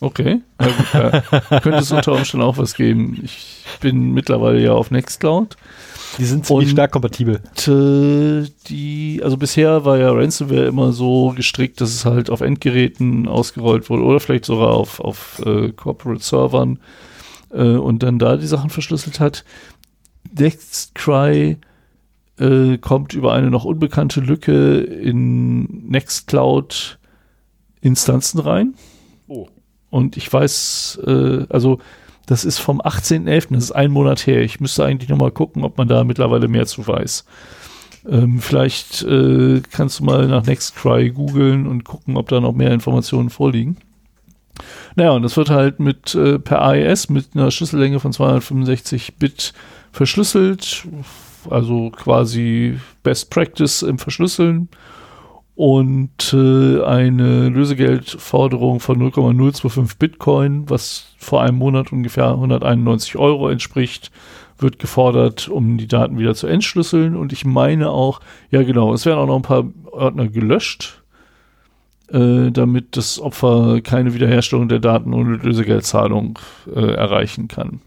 [SPEAKER 2] Okay. Ja, gut, ja. Könnte es unter Umständen auch was geben. Ich bin mittlerweile ja auf Nextcloud.
[SPEAKER 1] Die sind ziemlich
[SPEAKER 2] Und-
[SPEAKER 1] stark kompatibel.
[SPEAKER 2] Und, äh, die, also bisher war ja Ransomware immer so gestrickt, dass es halt auf Endgeräten ausgerollt wurde oder vielleicht sogar auf, auf äh, Corporate Servern äh, und dann da die Sachen verschlüsselt hat. Nextcry äh, kommt über eine noch unbekannte Lücke in Nextcloud Instanzen rein.
[SPEAKER 1] Oh.
[SPEAKER 2] Und ich weiß, äh, also das ist vom 18.11., das ist ein Monat her. Ich müsste eigentlich nochmal gucken, ob man da mittlerweile mehr zu weiß. Ähm, vielleicht äh, kannst du mal nach Nextcry googeln und gucken, ob da noch mehr Informationen vorliegen. Naja, und das wird halt mit äh, per AES mit einer Schlüssellänge von 265 Bit verschlüsselt, also quasi Best Practice im Verschlüsseln und äh, eine Lösegeldforderung von 0,025 Bitcoin, was vor einem Monat ungefähr 191 Euro entspricht, wird gefordert, um die Daten wieder zu entschlüsseln. Und ich meine auch, ja genau, es werden auch noch ein paar Ordner gelöscht, äh, damit das Opfer keine Wiederherstellung der Daten ohne Lösegeldzahlung äh, erreichen kann.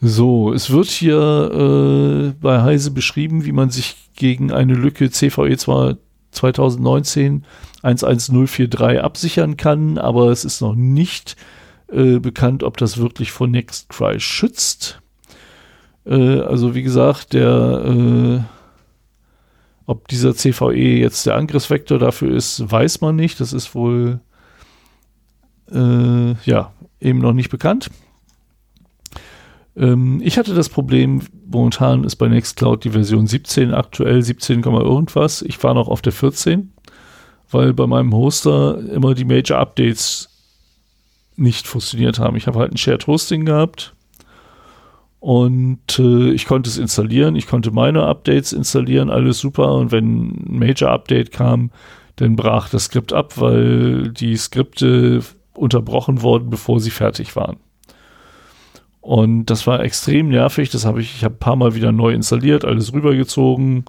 [SPEAKER 2] So, es wird hier äh, bei Heise beschrieben, wie man sich gegen eine Lücke CVE zwar 2019 11043 absichern kann, aber es ist noch nicht äh, bekannt, ob das wirklich vor Nextcry schützt. Äh, also wie gesagt, der äh, ob dieser CVE jetzt der Angriffsvektor dafür ist, weiß man nicht. Das ist wohl äh, ja eben noch nicht bekannt. Ähm, ich hatte das Problem, momentan ist bei Nextcloud die Version 17 aktuell 17, irgendwas. Ich war noch auf der 14, weil bei meinem Hoster immer die Major Updates nicht funktioniert haben. Ich habe halt ein Shared Hosting gehabt und äh, ich konnte es installieren. Ich konnte meine Updates installieren, alles super. Und wenn ein Major Update kam, dann brach das Skript ab, weil die Skripte unterbrochen wurden, bevor sie fertig waren. Und das war extrem nervig. Das habe ich, ich habe ein paar Mal wieder neu installiert, alles rübergezogen.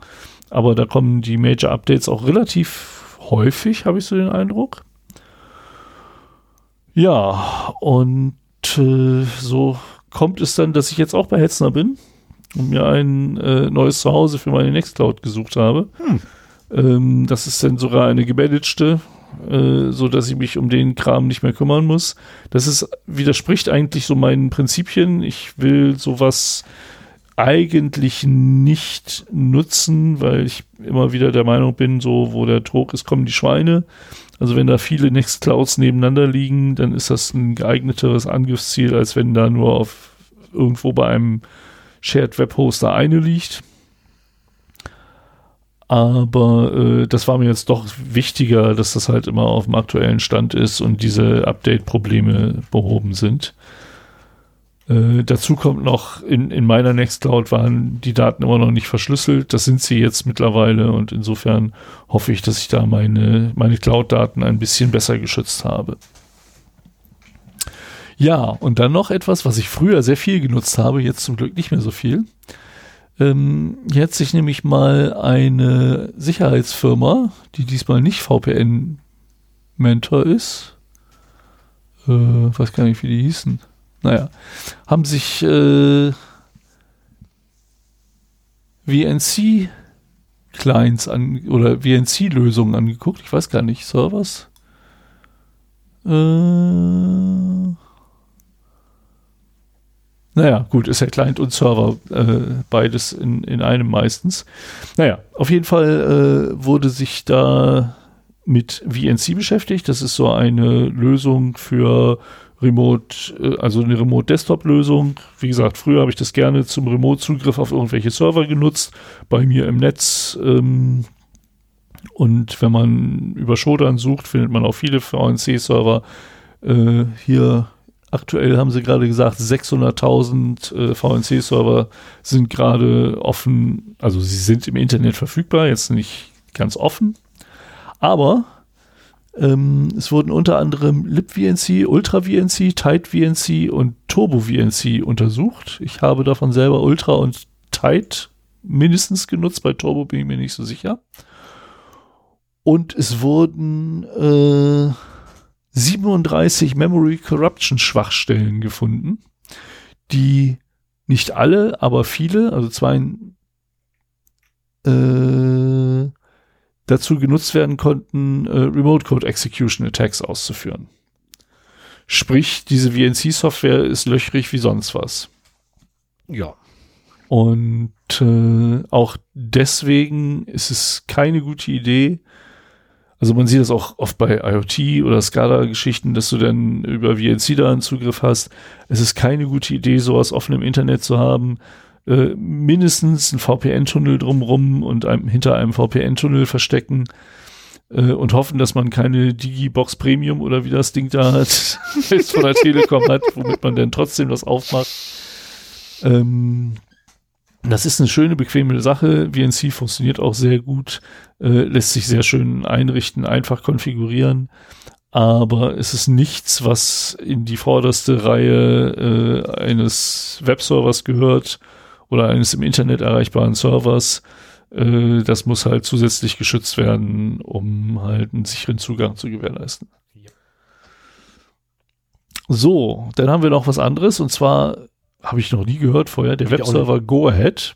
[SPEAKER 2] Aber da kommen die Major Updates auch relativ häufig, habe ich so den Eindruck. Ja, und äh, so kommt es dann, dass ich jetzt auch bei Hetzner bin und mir ein äh, neues Zuhause für meine Nextcloud gesucht habe. Ähm, das ist dann sogar eine gemanagte, äh, so dass ich mich um den Kram nicht mehr kümmern muss. Das ist widerspricht eigentlich so meinen Prinzipien. Ich will sowas eigentlich nicht nutzen, weil ich immer wieder der Meinung bin, so wo der Druck ist, kommen die Schweine. Also wenn da viele Nextclouds nebeneinander liegen, dann ist das ein geeigneteres Angriffsziel, als wenn da nur auf irgendwo bei einem Shared Web Hoster eine liegt. Aber äh, das war mir jetzt doch wichtiger, dass das halt immer auf dem aktuellen Stand ist und diese Update-Probleme behoben sind. Äh, dazu kommt noch, in, in meiner Nextcloud waren die Daten immer noch nicht verschlüsselt. Das sind sie jetzt mittlerweile und insofern hoffe ich, dass ich da meine, meine Cloud-Daten ein bisschen besser geschützt habe. Ja, und dann noch etwas, was ich früher sehr viel genutzt habe, jetzt zum Glück nicht mehr so viel. Ähm, hier hat sich nämlich mal eine Sicherheitsfirma, die diesmal nicht VPN-Mentor ist, äh, weiß gar nicht, wie die hießen naja, haben sich äh, VNC-Clients an oder VNC-Lösungen angeguckt. Ich weiß gar nicht, Servers. Äh, naja, gut, ist ja Client und Server, äh, beides in, in einem meistens. Naja, auf jeden Fall äh, wurde sich da mit VNC beschäftigt. Das ist so eine Lösung für Remote, äh, also eine Remote-Desktop-Lösung. Wie gesagt, früher habe ich das gerne zum Remote-Zugriff auf irgendwelche Server genutzt, bei mir im Netz. Ähm, und wenn man über Shodan sucht, findet man auch viele VNC-Server. Äh, hier aktuell haben sie gerade gesagt, 600.000 äh, VNC-Server sind gerade offen, also sie sind im Internet verfügbar, jetzt nicht ganz offen. Aber ähm, es wurden unter anderem LibVNC, UltraVNC, TightVNC und TurboVNC untersucht. Ich habe davon selber Ultra und Tight mindestens genutzt, bei Turbo bin ich mir nicht so sicher. Und es wurden äh, 37 Memory Corruption Schwachstellen gefunden, die nicht alle, aber viele, also zwei, äh, dazu genutzt werden konnten, äh, Remote Code Execution Attacks auszuführen. Sprich, diese VNC-Software ist löchrig wie sonst was.
[SPEAKER 1] Ja.
[SPEAKER 2] Und äh, auch deswegen ist es keine gute Idee. Also man sieht das auch oft bei IoT oder SCADA-Geschichten, dass du dann über VNC da einen Zugriff hast. Es ist keine gute Idee, sowas offen im Internet zu haben, äh, mindestens ein VPN-Tunnel drumrum und einem, hinter einem VPN-Tunnel verstecken äh, und hoffen, dass man keine Digibox Premium oder wie das Ding da hat, jetzt von der Telekom hat, womit man dann trotzdem das aufmacht. Ähm, das ist eine schöne, bequeme Sache. VNC funktioniert auch sehr gut, äh, lässt sich sehr schön einrichten, einfach konfigurieren. Aber es ist nichts, was in die vorderste Reihe äh, eines Webservers gehört oder eines im Internet erreichbaren Servers. Äh, das muss halt zusätzlich geschützt werden, um halt einen sicheren Zugang zu gewährleisten. So, dann haben wir noch was anderes und zwar habe ich noch nie gehört vorher, der Webserver Go Ahead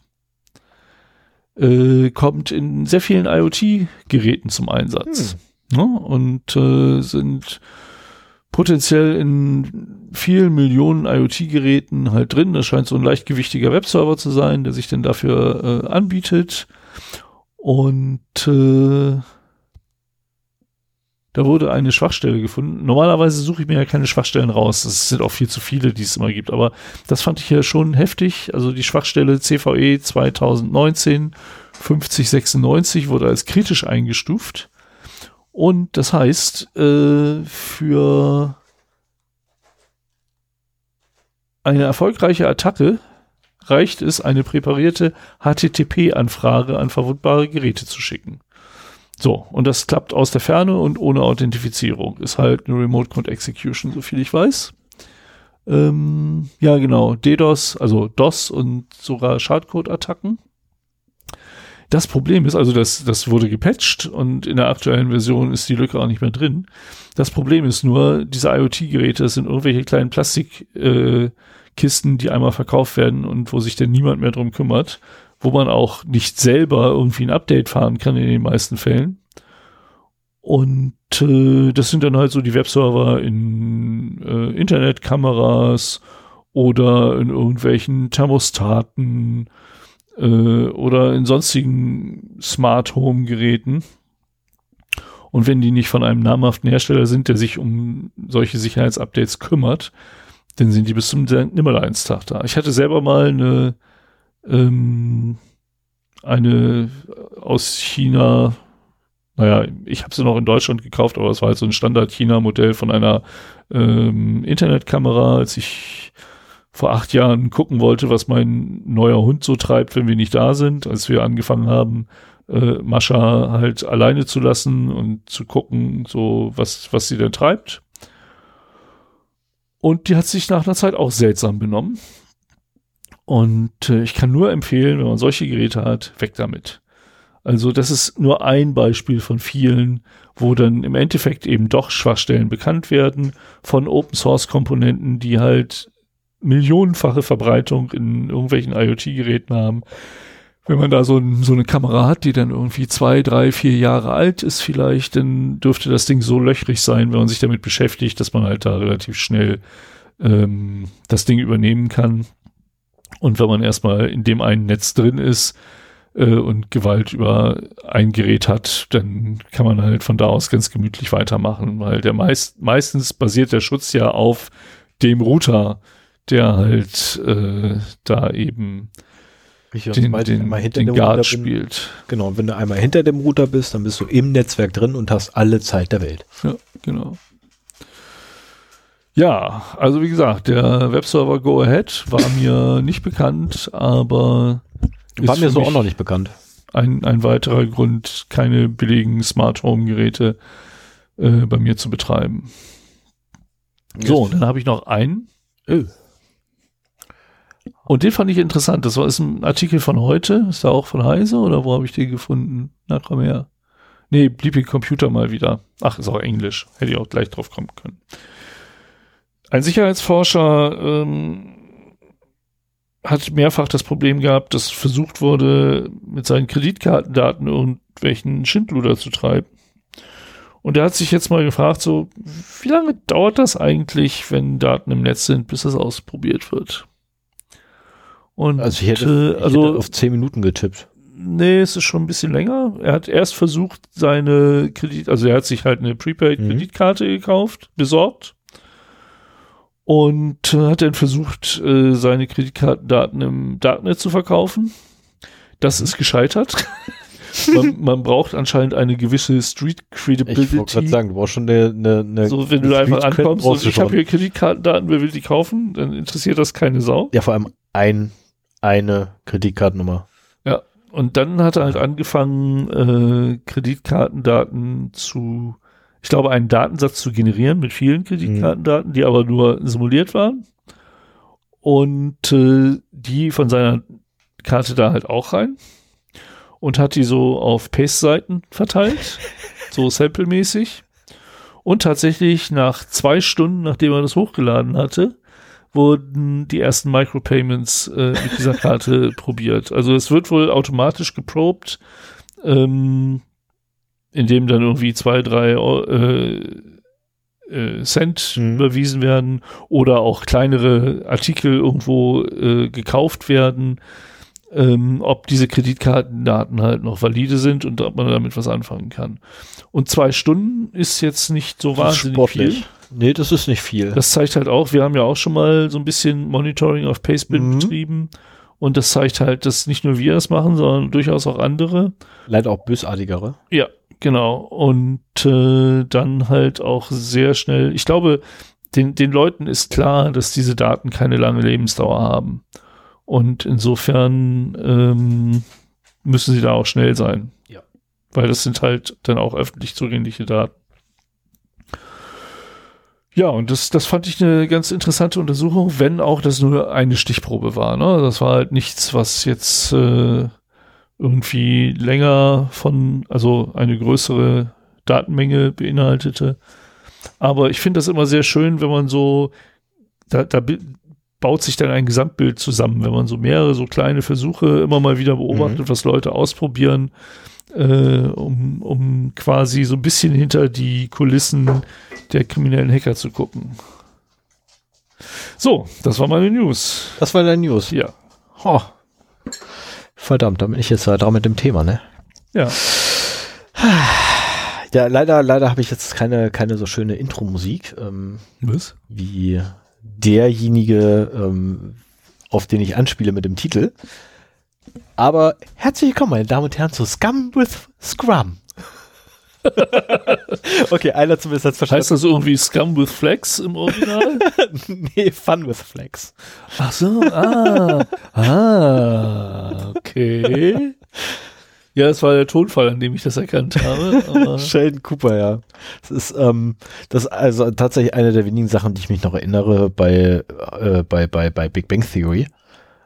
[SPEAKER 2] äh, kommt in sehr vielen IoT-Geräten zum Einsatz. Hm. Ja, und äh, sind potenziell in vielen Millionen IoT-Geräten halt drin. Das scheint so ein leichtgewichtiger Webserver zu sein, der sich dann dafür äh, anbietet. Und äh, da wurde eine Schwachstelle gefunden. Normalerweise suche ich mir ja keine Schwachstellen raus. Es sind auch viel zu viele, die es immer gibt. Aber das fand ich ja schon heftig. Also die Schwachstelle CVE 2019 5096 wurde als kritisch eingestuft. Und das heißt, äh, für eine erfolgreiche Attacke reicht es, eine präparierte HTTP-Anfrage an verwundbare Geräte zu schicken. So, und das klappt aus der Ferne und ohne Authentifizierung. Ist halt eine Remote Code Execution, so viel ich weiß. Ähm, ja, genau. DDoS, also DOS und sogar Schadcode-Attacken. Das Problem ist, also das, das wurde gepatcht und in der aktuellen Version ist die Lücke auch nicht mehr drin. Das Problem ist nur, diese IoT-Geräte, das sind irgendwelche kleinen Plastikkisten, äh, die einmal verkauft werden und wo sich dann niemand mehr drum kümmert, wo man auch nicht selber irgendwie ein Update fahren kann in den meisten Fällen. Und äh, das sind dann halt so die Webserver in äh, Internetkameras oder in irgendwelchen Thermostaten äh, oder in sonstigen Smart Home Geräten. Und wenn die nicht von einem namhaften Hersteller sind, der sich um solche Sicherheitsupdates kümmert, dann sind die bis zum Nimmerleinstag da. Ich hatte selber mal eine, ähm, eine aus China, naja, ich habe sie noch in Deutschland gekauft, aber es war halt so ein Standard-China-Modell von einer ähm, Internetkamera, als ich vor acht Jahren gucken wollte, was mein neuer Hund so treibt, wenn wir nicht da sind, als wir angefangen haben, äh, Mascha halt alleine zu lassen und zu gucken, so was, was sie denn treibt. Und die hat sich nach einer Zeit auch seltsam benommen. Und äh, ich kann nur empfehlen, wenn man solche Geräte hat, weg damit. Also das ist nur ein Beispiel von vielen, wo dann im Endeffekt eben doch Schwachstellen bekannt werden von Open Source Komponenten, die halt millionenfache Verbreitung in irgendwelchen IoT-Geräten haben wenn man da so, ein, so eine Kamera hat, die dann irgendwie zwei, drei, vier Jahre alt ist vielleicht, dann dürfte das Ding so löchrig sein, wenn man sich damit beschäftigt, dass man halt da relativ schnell ähm, das Ding übernehmen kann. Und wenn man erstmal in dem einen Netz drin ist äh, und Gewalt über ein Gerät hat, dann kann man halt von da aus ganz gemütlich weitermachen, weil der meist, meistens basiert der Schutz ja auf dem Router, der halt äh, da eben
[SPEAKER 1] Richtig,
[SPEAKER 2] den, den, den Guard spielt.
[SPEAKER 1] Genau, und wenn du einmal hinter dem Router bist, dann bist du im Netzwerk drin und hast alle Zeit der Welt.
[SPEAKER 2] Ja, genau. Ja, also wie gesagt, der Webserver Go Ahead war mir nicht bekannt, aber
[SPEAKER 1] war mir so auch noch nicht bekannt.
[SPEAKER 2] Ein, ein weiterer Grund, keine billigen Smart Home Geräte äh, bei mir zu betreiben. So, dann habe ich noch einen. Oh. Und den fand ich interessant. Das war ist ein Artikel von heute. Ist da auch von Heise oder wo habe ich den gefunden? Na, komm her. Nee, blieb im Computer mal wieder. Ach, ist auch Englisch. Hätte ich auch gleich drauf kommen können. Ein Sicherheitsforscher ähm, hat mehrfach das Problem gehabt, dass versucht wurde, mit seinen Kreditkartendaten irgendwelchen Schindluder zu treiben. Und er hat sich jetzt mal gefragt, so, wie lange dauert das eigentlich, wenn Daten im Netz sind, bis das ausprobiert wird?
[SPEAKER 1] Und, also ich hätte, ich also, hätte auf zehn Minuten getippt.
[SPEAKER 2] Nee, es ist schon ein bisschen länger. Er hat erst versucht, seine Kredit, also er hat sich halt eine Prepaid-Kreditkarte mhm. gekauft, besorgt. Und hat dann versucht, äh, seine Kreditkartendaten im Darknet zu verkaufen. Das ist gescheitert. man, man, braucht anscheinend eine gewisse Street Credibility. Ich wollte
[SPEAKER 1] gerade sagen, du brauchst schon eine, eine, eine
[SPEAKER 2] So, wenn du da einfach ankommst und ich habe hier Kreditkartendaten, wer will die kaufen, dann interessiert das keine Sau.
[SPEAKER 1] Ja, vor allem ein eine Kreditkartennummer.
[SPEAKER 2] Ja, und dann hat er halt angefangen, äh, Kreditkartendaten zu, ich glaube, einen Datensatz zu generieren mit vielen Kreditkartendaten, die aber nur simuliert waren. Und äh, die von seiner Karte da halt auch rein. Und hat die so auf Paste-Seiten verteilt, so sample-mäßig. Und tatsächlich nach zwei Stunden, nachdem er das hochgeladen hatte, wurden die ersten Micropayments äh, mit dieser Karte probiert. Also es wird wohl automatisch geprobt, ähm, indem dann irgendwie zwei, drei äh, äh, Cent mhm. überwiesen werden oder auch kleinere Artikel irgendwo äh, gekauft werden, ähm, ob diese Kreditkartendaten halt noch valide sind und ob man damit was anfangen kann. Und zwei Stunden ist jetzt nicht so wahnsinnig Sportlich. viel.
[SPEAKER 1] Nee, das ist nicht viel.
[SPEAKER 2] Das zeigt halt auch, wir haben ja auch schon mal so ein bisschen Monitoring auf Pacebin mhm. betrieben. Und das zeigt halt, dass nicht nur wir das machen, sondern durchaus auch andere.
[SPEAKER 1] Leider auch bösartigere.
[SPEAKER 2] Ja, genau. Und äh, dann halt auch sehr schnell, ich glaube, den, den Leuten ist klar, dass diese Daten keine lange Lebensdauer haben. Und insofern ähm, müssen sie da auch schnell sein.
[SPEAKER 1] Ja.
[SPEAKER 2] Weil das sind halt dann auch öffentlich zugängliche Daten. Ja, und das, das fand ich eine ganz interessante Untersuchung, wenn auch das nur eine Stichprobe war. Ne? Das war halt nichts, was jetzt äh, irgendwie länger von, also eine größere Datenmenge beinhaltete. Aber ich finde das immer sehr schön, wenn man so, da, da baut sich dann ein Gesamtbild zusammen, wenn man so mehrere so kleine Versuche immer mal wieder beobachtet, mhm. was Leute ausprobieren äh, um, um quasi so ein bisschen hinter die Kulissen der kriminellen Hacker zu gucken. So, das war meine News.
[SPEAKER 1] Das war deine News.
[SPEAKER 2] Ja.
[SPEAKER 1] Oh. Verdammt, da bin ich jetzt dran mit dem Thema, ne?
[SPEAKER 2] Ja.
[SPEAKER 1] Ja, leider, leider habe ich jetzt keine, keine so schöne Intro-Musik, ähm,
[SPEAKER 2] Was?
[SPEAKER 1] wie derjenige, ähm, auf den ich anspiele mit dem Titel. Aber herzlich willkommen, meine Damen und Herren, zu Scum with Scrum. okay, einer zumindest hat's verstanden.
[SPEAKER 2] Heißt das irgendwie Scum with Flex im Original?
[SPEAKER 1] nee, Fun with Flex.
[SPEAKER 2] Ach so, ah. ah, okay. Ja, es war der Tonfall, an dem ich das erkannt habe.
[SPEAKER 1] Sheldon Cooper, ja. Das ist, ähm, das ist also tatsächlich eine der wenigen Sachen, die ich mich noch erinnere bei, äh, bei, bei, bei Big Bang Theory.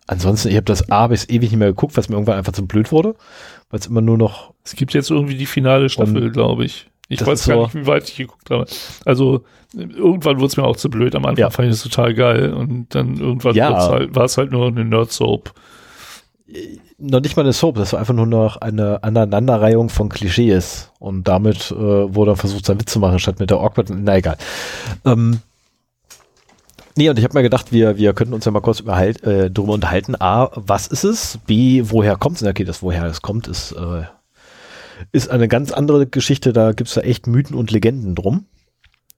[SPEAKER 1] Ansonsten, ich habe das A bis ewig nicht mehr geguckt, was mir irgendwann einfach zu blöd wurde, weil es immer nur noch
[SPEAKER 2] es gibt jetzt irgendwie die finale Staffel, glaube ich. Ich weiß gar
[SPEAKER 1] so-
[SPEAKER 2] nicht, wie weit ich geguckt habe. Also irgendwann wurde es mir auch zu blöd. Am Anfang
[SPEAKER 1] Ja.
[SPEAKER 2] fand ich es total geil und dann irgendwann
[SPEAKER 1] Ja.
[SPEAKER 2] halt, war es halt nur eine Nerd-Soap.
[SPEAKER 1] noch nicht mal eine Soap, das war einfach nur noch eine Aneinanderreihung von Klischees und damit äh, wurde dann versucht, seinen Witz zu machen, statt mit der Awkward, na egal. Ähm, nee, und ich habe mir gedacht, wir, wir könnten uns ja mal kurz überhalt, äh, drüber unterhalten. A, was ist es? B, woher kommt es? Okay, das woher es kommt, ist, äh, ist eine ganz andere Geschichte, da gibt's da echt Mythen und Legenden drum.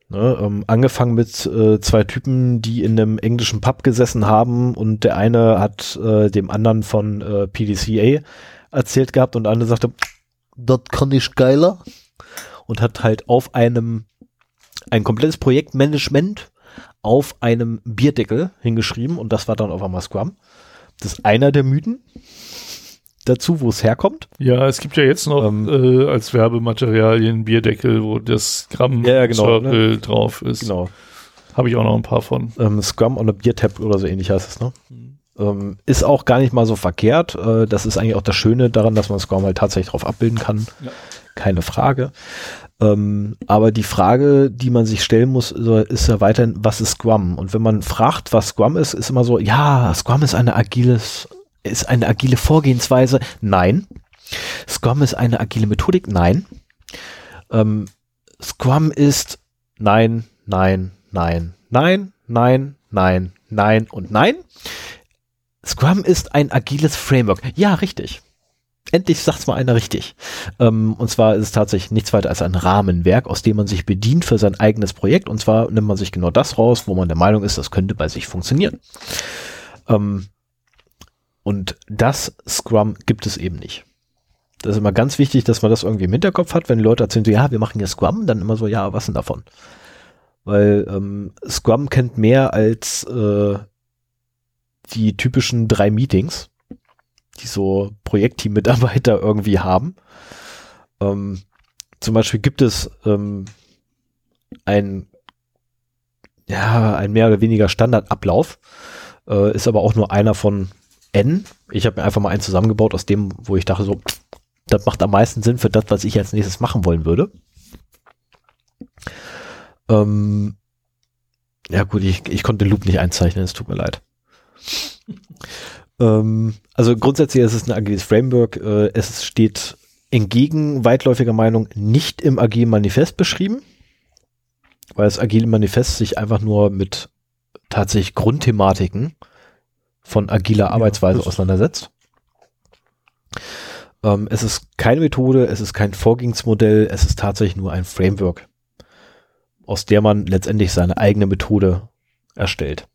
[SPEAKER 1] Ne, ähm, angefangen mit äh, zwei Typen, die in einem englischen Pub gesessen haben und der eine hat äh, dem anderen von äh, PDCA erzählt gehabt und der andere sagte, das kann ich geiler und hat halt auf einem ein komplettes Projektmanagement auf einem Bierdeckel hingeschrieben und das war dann auf einmal Scrum. Das ist einer der Mythen dazu, wo es herkommt.
[SPEAKER 2] Ja, es gibt ja jetzt noch
[SPEAKER 1] Ähm.
[SPEAKER 2] äh, als Werbematerialien Bierdeckel, wo das Gramm
[SPEAKER 1] Ja, ja, genau,
[SPEAKER 2] Circle drauf ist.
[SPEAKER 1] Genau.
[SPEAKER 2] Habe ich auch noch ein paar von.
[SPEAKER 1] Ähm, Scrum on a Beer Tap oder so ähnlich heißt es, ne? Ähm, ist auch gar nicht mal so verkehrt. Äh, das ist eigentlich auch das Schöne daran, dass man Scrum halt tatsächlich drauf abbilden kann.
[SPEAKER 2] Ja.
[SPEAKER 1] Keine Frage. Ähm, aber die Frage, die man sich stellen muss, ist ja- weiterhin, was ist Scrum? Und wenn man fragt, was Scrum ist, ist immer so, ja, Scrum ist eine agiles, ist eine agile Vorgehensweise. Nein. Scrum ist eine agile Methodik. Nein. Ähm, Scrum ist nein, nein, nein, nein, nein, nein, nein und nein. Scrum ist ein agiles Framework. Ja, richtig. Endlich sagt's mal einer richtig. Ähm, und zwar ist es tatsächlich nichts weiter als ein Rahmenwerk, aus dem man sich bedient für sein eigenes Projekt. Und zwar nimmt man sich genau das raus, wo man der Meinung ist, das könnte bei sich funktionieren. Ähm, und das Scrum gibt es eben nicht. Das ist immer ganz wichtig, dass man das irgendwie im Hinterkopf hat, wenn Leute erzählen, so, ja, wir machen hier Scrum, dann immer so, ja, was denn davon? Weil ähm, Scrum kennt mehr als äh, die typischen drei Meetings, die so Projektteam-Mitarbeiter irgendwie haben. Ähm, zum Beispiel gibt es ähm, ein, ja, ein mehr oder weniger Standardablauf, äh, ist aber auch nur einer von N. Ich habe mir einfach mal einen zusammengebaut aus dem, wo ich dachte so, das macht am meisten Sinn für das, was ich als nächstes machen wollen würde. Ähm, ja gut, ich, ich konnte den Loop nicht einzeichnen, es tut mir leid. Ähm, also grundsätzlich ist es ein agiles Framework. Äh, es steht entgegen weitläufiger Meinung nicht im agilen Manifest beschrieben, weil das agile Manifest sich einfach nur mit tatsächlich Grundthematiken von agiler Arbeitsweise
[SPEAKER 2] das-
[SPEAKER 1] auseinandersetzt. Ähm, es ist keine Methode, es ist kein Vorgehensmodell, es ist tatsächlich nur ein Framework, aus der man letztendlich seine eigene Methode erstellt.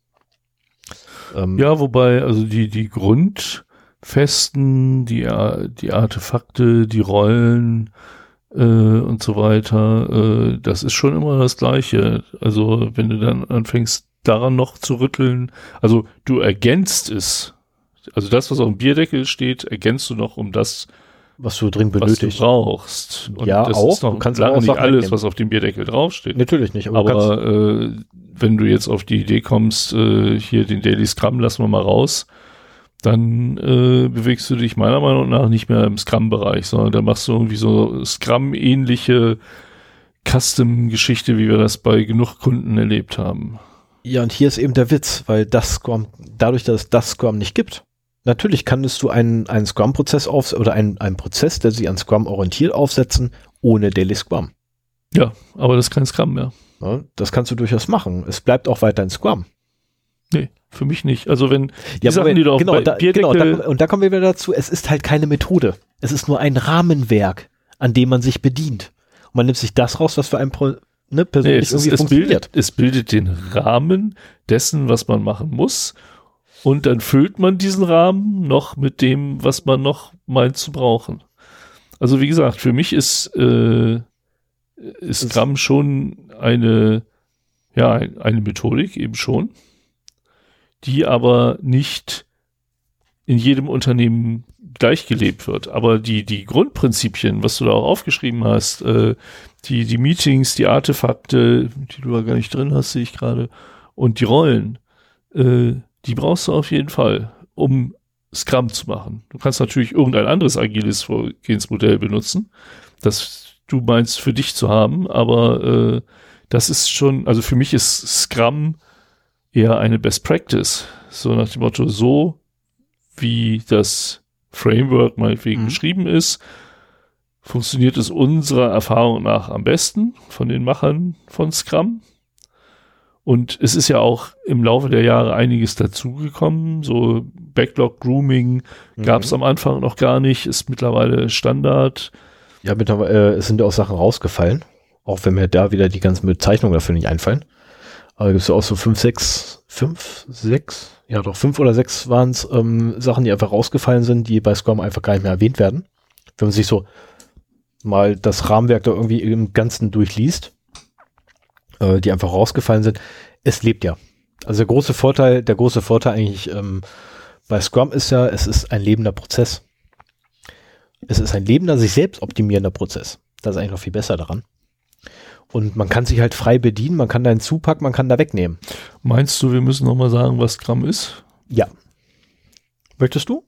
[SPEAKER 1] Ähm,
[SPEAKER 2] Ja, wobei, also die, die Grundfesten, die, Ar- die Artefakte, die Rollen äh, und so weiter, äh, das ist schon immer das Gleiche. Also wenn du dann anfängst, daran noch zu rütteln, also du ergänzt es. Also das, was auf dem Bierdeckel steht, ergänzt du noch um das,
[SPEAKER 1] was du dringend
[SPEAKER 2] was
[SPEAKER 1] benötigst.
[SPEAKER 2] du brauchst.
[SPEAKER 1] Ja,
[SPEAKER 2] das
[SPEAKER 1] auch.
[SPEAKER 2] ist noch
[SPEAKER 1] Du kannst
[SPEAKER 2] lange
[SPEAKER 1] auch
[SPEAKER 2] nicht alles,
[SPEAKER 1] wegnehmen.
[SPEAKER 2] was auf dem Bierdeckel draufsteht.
[SPEAKER 1] Natürlich nicht, aber,
[SPEAKER 2] Aber äh, wenn du jetzt auf die Idee kommst, äh, hier den Daily Scrum lassen wir mal raus, dann äh, bewegst du dich meiner Meinung nach nicht mehr im Scrum-Bereich, sondern da machst du irgendwie so Scrum-ähnliche Custom-Geschichte, wie wir das bei genug Kunden erlebt haben.
[SPEAKER 1] ja, und hier ist eben der Witz, weil das Scrum, dadurch, dass es das Scrum nicht gibt, natürlich kannst du einen, einen Scrum-Prozess auf oder einen, einen Prozess, der sich an Scrum orientiert, aufsetzen, ohne Daily Scrum.
[SPEAKER 2] Ja, aber das ist kein Scrum mehr.
[SPEAKER 1] Ne? Das kannst du durchaus machen. Es bleibt auch weiterhin Scrum.
[SPEAKER 2] Nee, für mich nicht. Also wenn
[SPEAKER 1] die ja, Sachen, die doch genau, da, genau da, und da kommen wir wieder dazu, es ist halt keine Methode. Es ist nur ein Rahmenwerk, an dem man sich bedient. Und man nimmt sich das raus, was für einen Pro, ne, persönlich nee,
[SPEAKER 2] es, irgendwie es funktioniert. Bildet, es bildet den Rahmen dessen, was man machen muss. Und dann füllt man diesen Rahmen noch mit dem, was man noch meint zu brauchen. Also wie gesagt, für mich ist, äh, ist Scrum schon eine, ja, eine Methodik eben schon die aber nicht in jedem Unternehmen gleich gelebt wird. Aber die, die Grundprinzipien, was du da auch aufgeschrieben hast, äh, die, die Meetings, die Artefakte, die du da gar nicht drin hast, sehe ich gerade, und die Rollen, äh, die brauchst du auf jeden Fall, um Scrum zu machen. Du kannst natürlich irgendein anderes agiles Vorgehensmodell benutzen, das du meinst für dich zu haben, aber äh, das ist schon, also für mich ist Scrum eher eine Best Practice. So nach dem Motto, so wie das Framework meinetwegen mhm. geschrieben ist, funktioniert es unserer Erfahrung nach am besten von den Machern von Scrum. Und es ist ja auch im Laufe der Jahre einiges dazugekommen. So Backlog Grooming mhm. gab es am Anfang noch gar nicht, ist mittlerweile Standard.
[SPEAKER 1] Ja, mittlerweile äh, es sind ja auch Sachen rausgefallen, auch wenn mir da wieder die ganzen Bezeichnungen dafür nicht einfallen. Aber gibt es ja auch so fünf, sechs, fünf, sechs, ja doch, fünf oder sechs waren es ähm, Sachen, die einfach rausgefallen sind, die bei Scrum einfach gar nicht mehr erwähnt werden. Wenn man sich so mal das Rahmenwerk da irgendwie im Ganzen durchliest, äh, die einfach rausgefallen sind, es lebt ja. Also der große Vorteil, der große Vorteil eigentlich ähm, bei Scrum ist ja, es ist ein lebender Prozess. Es ist ein lebender, sich selbst optimierender Prozess. Das ist eigentlich noch viel besser daran. Und man kann sich halt frei bedienen, man kann da hinzupacken, man kann da wegnehmen.
[SPEAKER 2] Meinst du, wir müssen nochmal sagen, was Scrum ist?
[SPEAKER 1] Ja. Möchtest du?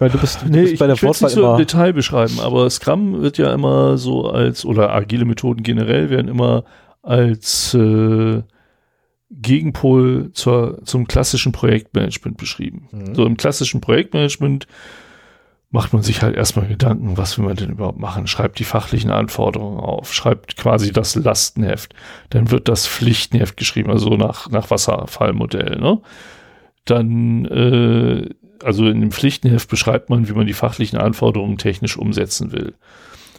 [SPEAKER 2] Ich meine, du bist, nee, du bist bei der ich, ich nicht so im Detail beschreiben, aber Scrum wird ja immer so als, oder agile Methoden generell werden immer als äh, Gegenpol zur, zum klassischen Projektmanagement beschrieben. Mhm. So im klassischen Projektmanagement macht man sich halt erstmal Gedanken, was will man denn überhaupt machen? Schreibt die fachlichen Anforderungen auf, schreibt quasi das Lastenheft, dann wird das Pflichtenheft geschrieben, also nach, nach Wasserfallmodell, ne? Dann, äh, also in dem Pflichtenheft beschreibt man, wie man die fachlichen Anforderungen technisch umsetzen will.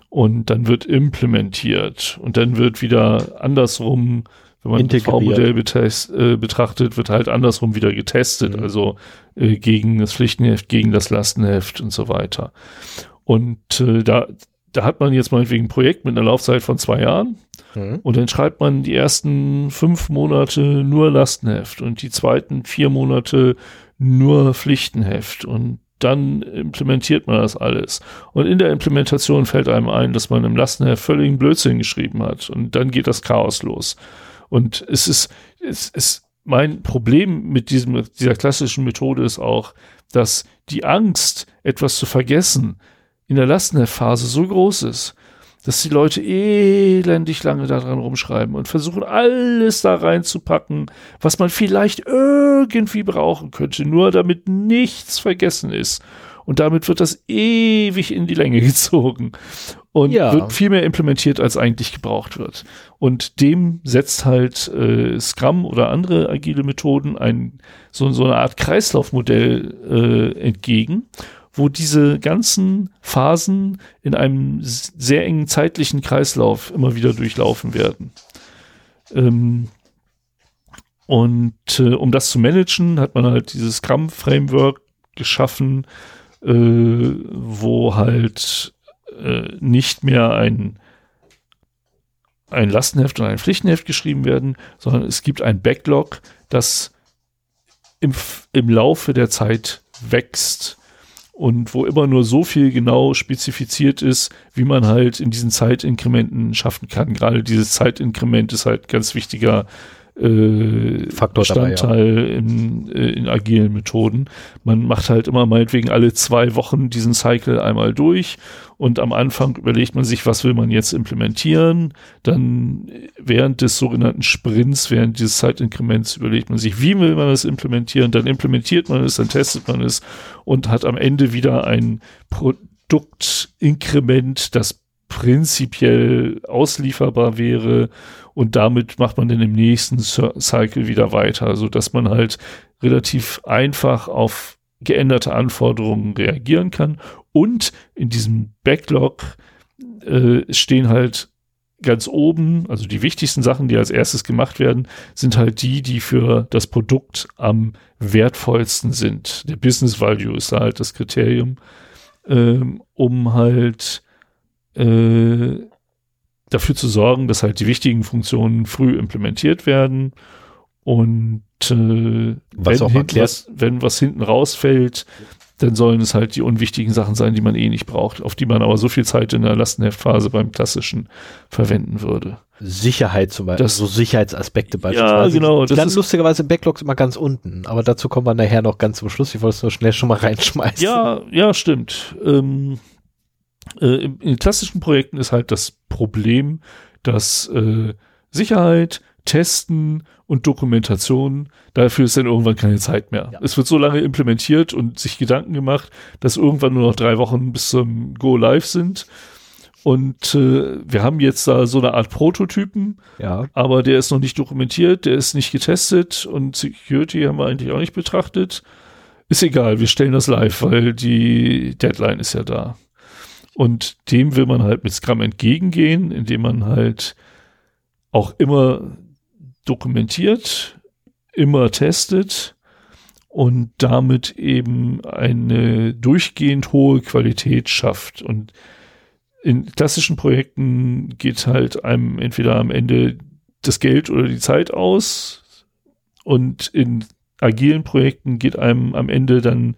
[SPEAKER 2] Und dann wird implementiert und dann wird wieder andersrum wenn man das V-Modell äh, betrachtet, wird halt andersrum wieder getestet, mhm. also äh, gegen das Pflichtenheft, gegen das Lastenheft und so weiter. Und äh, da, da hat man jetzt meinetwegen ein Projekt mit einer Laufzeit von zwei Jahren mhm. und dann schreibt man die ersten fünf Monate nur Lastenheft und die zweiten vier Monate nur Pflichtenheft und dann implementiert man das alles. Und in der Implementation fällt einem ein, dass man im Lastenheft völligen Blödsinn geschrieben hat. Und dann geht das Chaos los. Und es ist, es ist mein Problem mit diesem, dieser klassischen Methode ist auch, dass die Angst, etwas zu vergessen, in der Lastenheftphase so groß ist, dass die Leute elendig lange daran rumschreiben und versuchen, alles da reinzupacken, was man vielleicht irgendwie brauchen könnte, nur damit nichts vergessen ist. Und damit wird das ewig in die Länge gezogen und ja. wird viel mehr implementiert, als eigentlich gebraucht wird. Und dem setzt halt äh, Scrum oder andere agile Methoden ein, so, so eine Art Kreislaufmodell äh, entgegen, wo diese ganzen Phasen in einem sehr engen zeitlichen Kreislauf immer wieder durchlaufen werden. Ähm, und äh, um das zu managen, hat man halt dieses Scrum-Framework geschaffen, äh, wo halt äh, nicht mehr ein, ein Lastenheft und ein Pflichtenheft geschrieben werden, sondern es gibt ein Backlog, das im, im Laufe der Zeit wächst und wo immer nur so viel genau spezifiziert ist, wie man halt in diesen Zeitinkrementen schaffen kann. Gerade dieses Zeitinkrement ist halt ganz wichtiger äh, Faktor Bestandteil dabei, ja. in, äh, in agilen Methoden. Man macht halt immer meinetwegen alle zwei Wochen diesen Cycle einmal durch und am Anfang überlegt man sich, was will man jetzt implementieren. Dann während des sogenannten Sprints, während dieses Zeitinkrements überlegt man sich, wie will man es implementieren. Dann implementiert man es, dann testet man es und hat am Ende wieder ein Produktinkrement, das prinzipiell auslieferbar wäre und damit macht man dann im nächsten Cycle wieder weiter, so dass man halt relativ einfach auf geänderte Anforderungen reagieren kann und in diesem Backlog äh, stehen halt ganz oben, also die wichtigsten Sachen, die als erstes gemacht werden, sind halt die, die für das Produkt am wertvollsten sind. Der Business Value ist halt das Kriterium, ähm, um halt äh, dafür zu sorgen, dass halt die wichtigen Funktionen früh implementiert werden und äh,
[SPEAKER 1] was
[SPEAKER 2] wenn, hinten was, wenn was hinten rausfällt, dann sollen es halt die unwichtigen Sachen sein, die man eh nicht braucht, auf die man aber so viel Zeit in der Lastenheftphase beim klassischen verwenden würde.
[SPEAKER 1] Sicherheit zum Beispiel,
[SPEAKER 2] das,
[SPEAKER 1] so Sicherheitsaspekte beispielsweise.
[SPEAKER 2] Ja, genau.
[SPEAKER 1] Die landen lustigerweise im Backlogs immer ganz unten, aber dazu kommen wir nachher noch ganz zum Schluss. Ich wollte es nur schnell schon mal reinschmeißen.
[SPEAKER 2] Ja, ja, stimmt. Ähm, äh, in, klassischen Projekten ist halt das Problem, dass äh, Sicherheit, Testen und Dokumentation, dafür ist dann irgendwann keine Zeit mehr. Ja. Es wird so lange implementiert und sich Gedanken gemacht, dass irgendwann nur noch drei Wochen bis zum Go Live sind. Und äh, wir haben jetzt da so eine Art Prototypen,
[SPEAKER 1] ja.
[SPEAKER 2] aber der ist noch nicht dokumentiert, der ist nicht getestet und Security haben wir eigentlich auch nicht betrachtet. Ist egal, wir stellen das live, weil die Deadline ist ja da. Und dem will man halt mit Scrum entgegengehen, indem man halt auch immer dokumentiert, immer testet und damit eben eine durchgehend hohe Qualität schafft. Und in klassischen Projekten geht halt einem entweder am Ende das Geld oder die Zeit aus und in agilen Projekten geht einem am Ende dann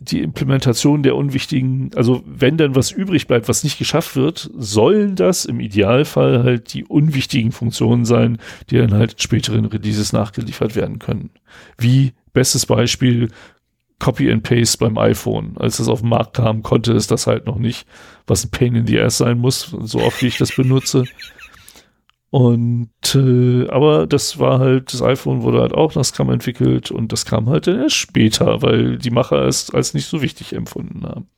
[SPEAKER 2] die Implementation der unwichtigen, also wenn dann was übrig bleibt, was nicht geschafft wird, sollen das im Idealfall halt die unwichtigen Funktionen sein, die dann halt in späteren Releases nachgeliefert werden können. Wie bestes Beispiel Copy and Paste beim iPhone. Als das auf den Markt kam, konnte es das halt noch nicht, was ein Pain in the Ass sein muss, so oft wie ich das benutze. Und äh, aber das war halt, das iPhone wurde halt auch nach Scrum entwickelt und das kam halt erst später, weil die Macher es als nicht so wichtig empfunden haben.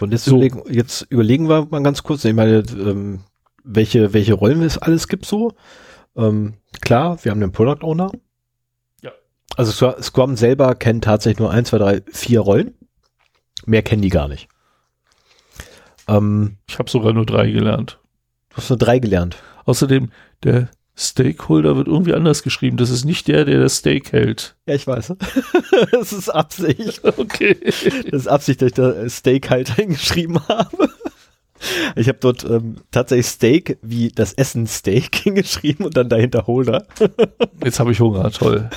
[SPEAKER 1] Und jetzt, so. überlegen, jetzt überlegen wir mal ganz kurz, ich meine, ähm, welche, welche Rollen es alles gibt so. Ähm, klar, wir haben den Product Owner.
[SPEAKER 2] Ja.
[SPEAKER 1] Also Scrum selber kennt tatsächlich nur eins, zwei, drei, vier Rollen. Mehr kennen die gar nicht.
[SPEAKER 2] Ähm, ich habe sogar nur drei gelernt.
[SPEAKER 1] Du hast nur drei gelernt.
[SPEAKER 2] Außerdem, der Stakeholder wird irgendwie anders geschrieben. Das ist nicht der, der das Steak hält.
[SPEAKER 1] Ja, ich weiß. das ist Absicht.
[SPEAKER 2] Okay.
[SPEAKER 1] Das ist Absicht, dass ich da Steak halt hingeschrieben habe. Ich habe dort ähm, tatsächlich Steak wie das Essen Steak hingeschrieben und dann dahinter Holder.
[SPEAKER 2] Jetzt habe ich Hunger, toll.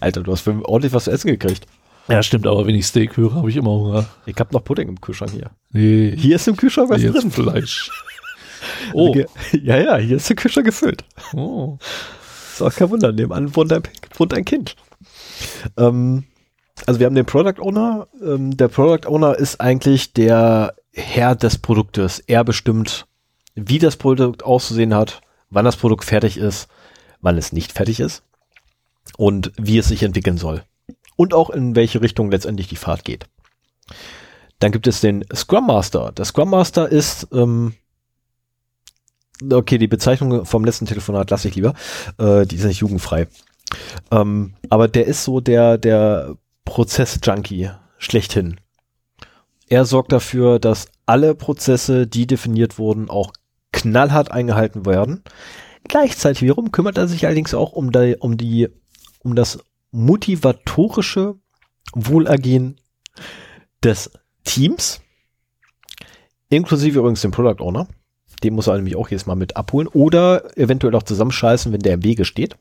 [SPEAKER 1] Alter, du hast ordentlich was zu essen gekriegt.
[SPEAKER 2] Ja, stimmt, aber wenn ich Steak höre, habe ich immer Hunger.
[SPEAKER 1] Ich habe noch Pudding im Kühlschrank hier.
[SPEAKER 2] Nee.
[SPEAKER 1] Hier ist im Kühlschrank was drin.
[SPEAKER 2] Fleisch.
[SPEAKER 1] Oh. Ja, ja, hier ist der Küche gefüllt.
[SPEAKER 2] Oh.
[SPEAKER 1] Ist auch kein Wunder, nebenan wohnt ein, wohnt ein Kind. Ähm, also wir haben den Product Owner. Ähm, der Product Owner ist eigentlich der Herr des Produktes. Er bestimmt, wie das Produkt auszusehen hat, wann das Produkt fertig ist, wann es nicht fertig ist und wie es sich entwickeln soll. Und auch in welche Richtung letztendlich die Fahrt geht. Dann gibt es den Scrum Master. Der Scrum Master ist ähm, okay, die Bezeichnung vom letzten Telefonat lasse ich lieber. Äh, die ist nicht jugendfrei. Ähm, aber der ist so der, der Prozess-Junkie schlechthin. Er sorgt dafür, dass alle Prozesse, die definiert wurden, auch knallhart eingehalten werden. Gleichzeitig wiederum kümmert er sich allerdings auch um die, um die, um das motivatorische Wohlergehen des Teams, inklusive übrigens dem Product Owner. Den muss er nämlich auch jedes Mal mit abholen oder eventuell auch zusammenscheißen, wenn der im Wege steht.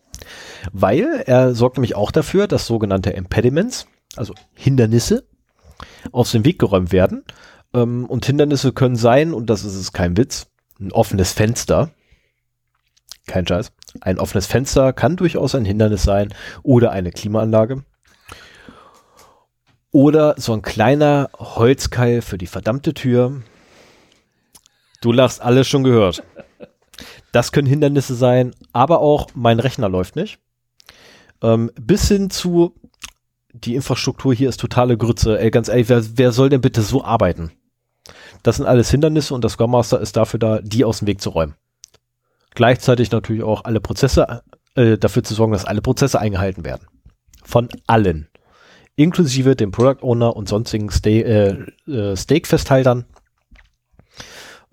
[SPEAKER 1] Weil er sorgt nämlich auch dafür, dass sogenannte Impediments, also Hindernisse, aus dem Weg geräumt werden. Ähm, und Hindernisse können sein, und das ist es kein Witz, ein offenes Fenster. Kein Scheiß. Ein offenes Fenster kann durchaus ein Hindernis sein oder eine Klimaanlage. Oder so ein kleiner Holzkeil für die verdammte Tür, Du lachst, alles schon gehört. Das können Hindernisse sein, aber auch mein Rechner läuft nicht. Ähm, bis hin zu, die Infrastruktur hier ist totale Grütze. Ey, ganz ehrlich, wer, wer soll denn bitte so arbeiten? Das sind alles Hindernisse und der Scrum Master ist dafür da, die aus dem Weg zu räumen. Gleichzeitig natürlich auch alle Prozesse, äh, dafür zu sorgen, dass alle Prozesse eingehalten werden. Von allen. Inklusive dem Product Owner und sonstigen Sta äh, äh, Stake-Festhaltern.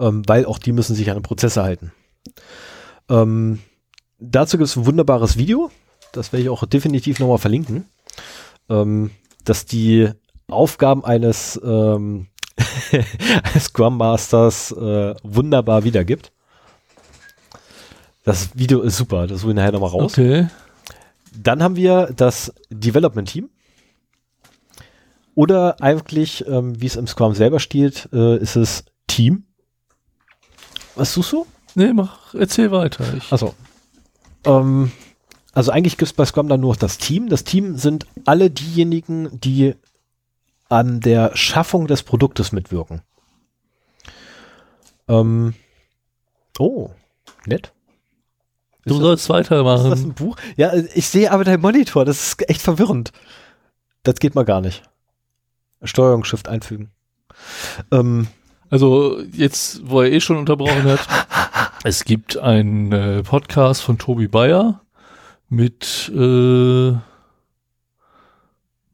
[SPEAKER 1] Ähm, weil auch die müssen sich an Prozesse halten. Ähm, dazu gibt es ein wunderbares Video. Das werde ich auch definitiv nochmal verlinken. Ähm, dass die Aufgaben eines ähm, Scrum Masters äh, wunderbar wiedergibt. Das Video ist super, das hole ich nachher nochmal raus.
[SPEAKER 2] Okay.
[SPEAKER 1] Dann haben wir das Development Team. Oder eigentlich, ähm, wie es im Scrum selber steht, äh, ist es Team. Was suchst du?
[SPEAKER 2] Nee, mach, erzähl weiter. Ich,
[SPEAKER 1] Also, ähm, also eigentlich gibt es bei Scrum dann nur noch das Team. Das Team sind alle diejenigen, die an der Schaffung des Produktes mitwirken. Ähm, oh, nett.
[SPEAKER 2] du
[SPEAKER 1] Ist
[SPEAKER 2] sollst
[SPEAKER 1] das, ist das
[SPEAKER 2] weitermachen.
[SPEAKER 1] ein Buch? Ja, ich sehe aber deinen Monitor. Das ist echt verwirrend. Das geht mal gar nicht. Steuerung Shift einfügen. Ähm,
[SPEAKER 2] Also jetzt, wo er eh schon unterbrochen hat, es gibt einen äh, Podcast von Tobi Bayer mit äh,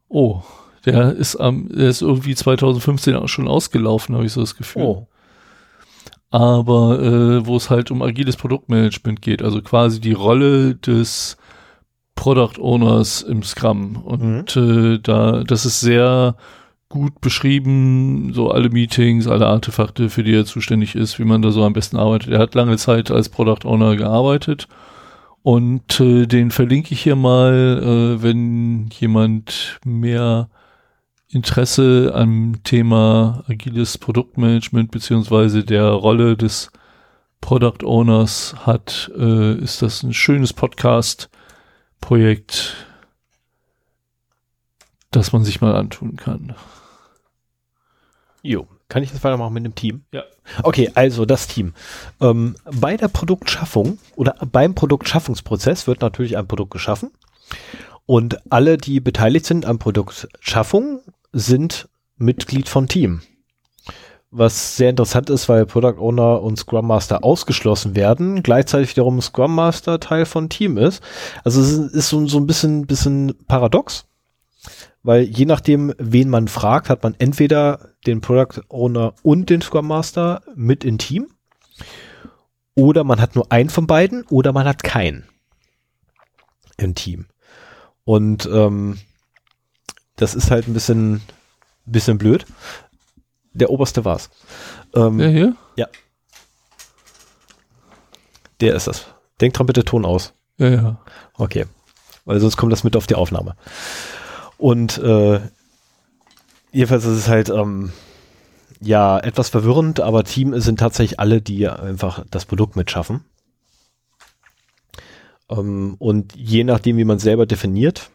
[SPEAKER 2] oh, der ist am, der ist irgendwie 2015 auch schon ausgelaufen, habe ich so das Gefühl.
[SPEAKER 1] oh,
[SPEAKER 2] Aber äh, wo es halt um agiles Produktmanagement geht, also quasi die Rolle des Product Owners im Scrum. Und äh, da, das ist sehr gut beschrieben, so alle Meetings, alle Artefakte, für die er zuständig ist, wie man da so am besten arbeitet. Er hat lange Zeit als Product Owner gearbeitet und äh, den verlinke ich hier mal, äh, wenn jemand mehr Interesse am Thema agiles Produktmanagement beziehungsweise der Rolle des Product Owners hat, äh, ist das ein schönes Podcast-Projekt, das man sich mal antun kann.
[SPEAKER 1] Jo, kann ich jetzt weitermachen mit dem Team?
[SPEAKER 2] Ja.
[SPEAKER 1] Okay, also das Team. Ähm, bei der Produktschaffung oder beim Produktschaffungsprozess wird natürlich ein Produkt geschaffen und alle, die beteiligt sind an Produktschaffung, sind Mitglied von Team. Was sehr interessant ist, weil Product Owner und Scrum Master ausgeschlossen werden, gleichzeitig wiederum Scrum Master Teil von Team ist. Also es ist, ist so, so ein bisschen, bisschen paradox weil je nachdem, wen man fragt, hat man entweder den Product Owner und den Scrum Master mit im Team oder man hat nur einen von beiden oder man hat keinen im Team. Und ähm, das ist halt ein bisschen, bisschen blöd. Der oberste war's. Ähm,
[SPEAKER 2] Der hier?
[SPEAKER 1] Der ist das. Denk dran bitte Ton aus.
[SPEAKER 2] Ja, ja.
[SPEAKER 1] Okay. Weil sonst kommt das mit auf die Aufnahme. Und äh, jedenfalls ist es halt ähm, ja etwas verwirrend, aber Team sind tatsächlich alle, die einfach das Produkt mitschaffen. Ähm, und je nachdem, wie man selber definiert,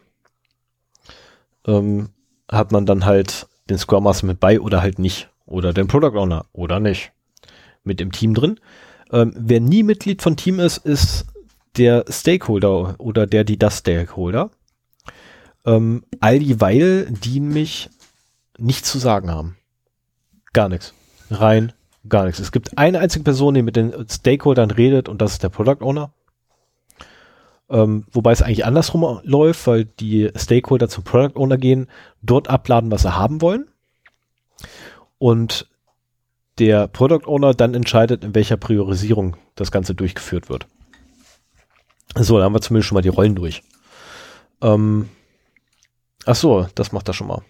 [SPEAKER 1] ähm, hat man dann halt den Scrum Master mit bei oder halt nicht. Oder den Product Owner oder nicht. Mit im Team drin. Ähm, wer nie Mitglied von Team ist, ist der Stakeholder oder der, die das Stakeholder. Ähm, all dieweil die mich nichts zu sagen haben. Gar nichts. Rein gar nichts. Es gibt eine einzige Person, die mit den Stakeholdern redet und das ist der Product Owner. Ähm, wobei es eigentlich andersrum läuft, weil die Stakeholder zum Product Owner gehen, dort abladen, was sie haben wollen. Und der Product Owner dann entscheidet, in welcher Priorisierung das Ganze durchgeführt wird. So, da haben wir zumindest schon mal die Rollen durch. Ähm, ach so, das macht er schon mal.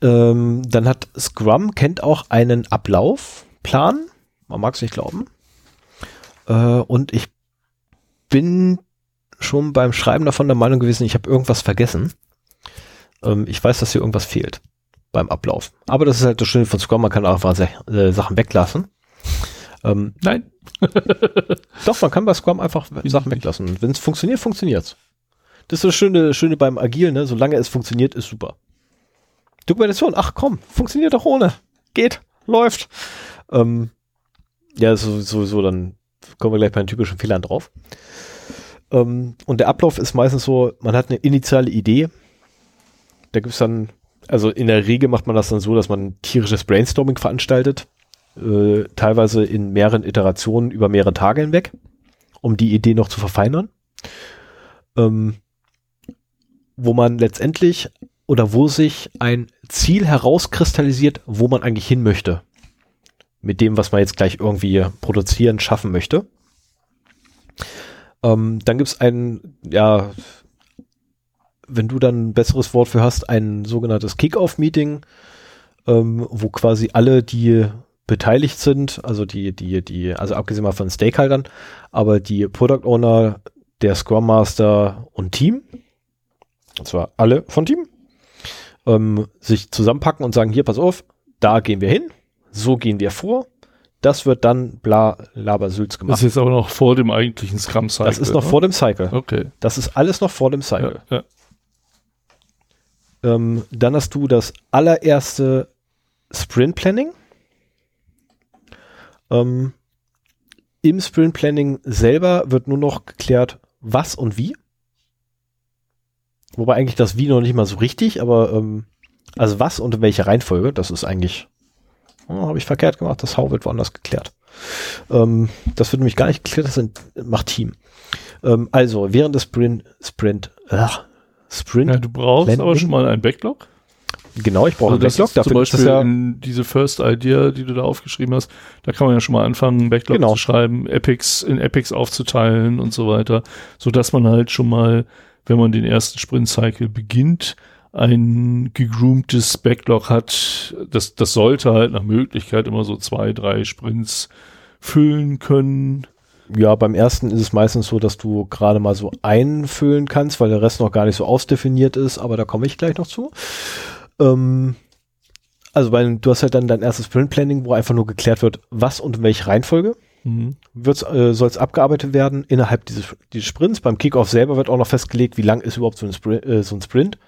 [SPEAKER 1] Ähm, dann hat Scrum kennt auch einen Ablaufplan. Man mag es nicht glauben. Äh, und ich bin schon beim Schreiben davon der Meinung gewesen, ich habe irgendwas vergessen. Ähm, ich weiß, dass hier irgendwas fehlt beim Ablauf. Aber das ist halt das Schöne von Scrum, man kann auch einfach äh, Sachen weglassen. Ähm,
[SPEAKER 2] Nein.
[SPEAKER 1] doch, man kann bei Scrum einfach Sachen weglassen. Wenn es funktioniert, funktioniert's. Das ist das Schöne, Schöne beim Agil, ne? Solange es funktioniert, ist super. Dokumentation, ach komm, funktioniert doch ohne. Geht, läuft. Ähm, ja, sowieso, so, dann kommen wir gleich bei den typischen Fehlern drauf. Ähm, und der Ablauf ist meistens so, man hat eine initiale Idee. Da gibt's dann also in der Regel macht man das dann so, dass man tierisches Brainstorming veranstaltet, äh, teilweise in mehreren Iterationen über mehrere Tage hinweg, um die Idee noch zu verfeinern. Ähm, wo man letztendlich oder wo sich ein Ziel herauskristallisiert, wo man eigentlich hin möchte. Mit dem, was man jetzt gleich irgendwie produzieren, schaffen möchte. Ähm, dann gibt es ein, ja, wenn du dann ein besseres Wort für hast, ein sogenanntes Kick-Off-Meeting, ähm, wo quasi alle, die beteiligt sind, also die, die, die, also abgesehen mal von Stakeholdern, aber die Product Owner, der Scrum Master und Team, und zwar alle von Team, ähm, sich zusammenpacken und sagen, hier, pass auf, da gehen wir hin, so gehen wir vor, das wird dann bla labersülz gemacht.
[SPEAKER 2] Das ist jetzt aber noch vor dem eigentlichen Scrum-Cycle.
[SPEAKER 1] Das ist noch ne? vor dem Cycle.
[SPEAKER 2] Okay.
[SPEAKER 1] Das ist alles noch vor dem Cycle.
[SPEAKER 2] Ja, ja.
[SPEAKER 1] Ähm, dann hast du das allererste Sprint Planning. Ähm, Im Sprint Planning selber wird nur noch geklärt, was und wie. Wobei eigentlich das Wie noch nicht mal so richtig, aber ähm, also was und in welcher Reihenfolge, das ist eigentlich, oh, habe ich verkehrt gemacht, das How wird woanders geklärt. Ähm, das wird nämlich gar nicht geklärt, das sind, macht Team. Ähm, also während des Sprint, Sprint, ach, Sprint.
[SPEAKER 2] Ja, du brauchst Planning. aber schon mal einen Backlog.
[SPEAKER 1] Genau, ich brauche
[SPEAKER 2] also einen Backlog. Dafür zum Beispiel ja diese First Idea, die du da aufgeschrieben hast, da kann man ja schon mal anfangen, einen Backlog genau. zu schreiben, Epics in Epics aufzuteilen und so weiter, so dass man halt schon mal, wenn man den ersten Sprint-Cycle beginnt, ein gegroomtes Backlog hat. Das, das sollte halt nach Möglichkeit immer so zwei, drei Sprints füllen können.
[SPEAKER 1] Ja, beim ersten ist es meistens so, dass du gerade mal so einfüllen kannst, weil der Rest noch gar nicht so ausdefiniert ist, aber da komme ich gleich noch zu. Ähm, also weil du hast halt dann dein erstes Sprint Planning, wo einfach nur geklärt wird, was und in welche Reihenfolge mhm. äh, soll es abgearbeitet werden innerhalb dieses, dieses Sprints. Beim Kickoff selber wird auch noch festgelegt, wie lang ist überhaupt so ein Sprint. Äh, so ein Sprint.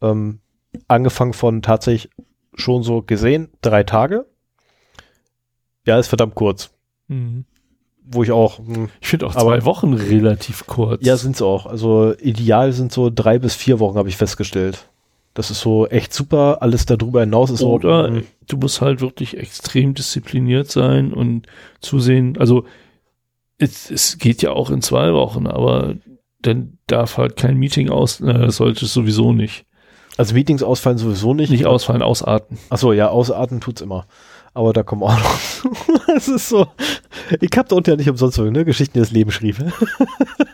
[SPEAKER 1] Ähm, angefangen von tatsächlich schon so gesehen drei Tage. Ja, ist verdammt kurz. Mhm wo ich auch. Mh,
[SPEAKER 2] hm, ich finde auch zwei Wochen relativ kurz.
[SPEAKER 1] Ja, sind es auch. Also ideal sind so drei bis vier Wochen, habe ich festgestellt. Das ist so echt super. Alles darüber hinaus ist
[SPEAKER 2] Oder so, du musst halt wirklich extrem diszipliniert sein und zusehen. Also es, es geht ja auch in zwei Wochen, aber dann darf halt kein Meeting aus. Äh, sollte es sowieso nicht.
[SPEAKER 1] Also Meetings ausfallen sowieso nicht.
[SPEAKER 2] Nicht ausfallen, ausarten.
[SPEAKER 1] Achso, ja, ausarten tut's immer. Aber da kommen auch noch. Es ist so. Ich hab da unten ja nicht umsonst so, ne? Geschichten, die das Leben schrieb.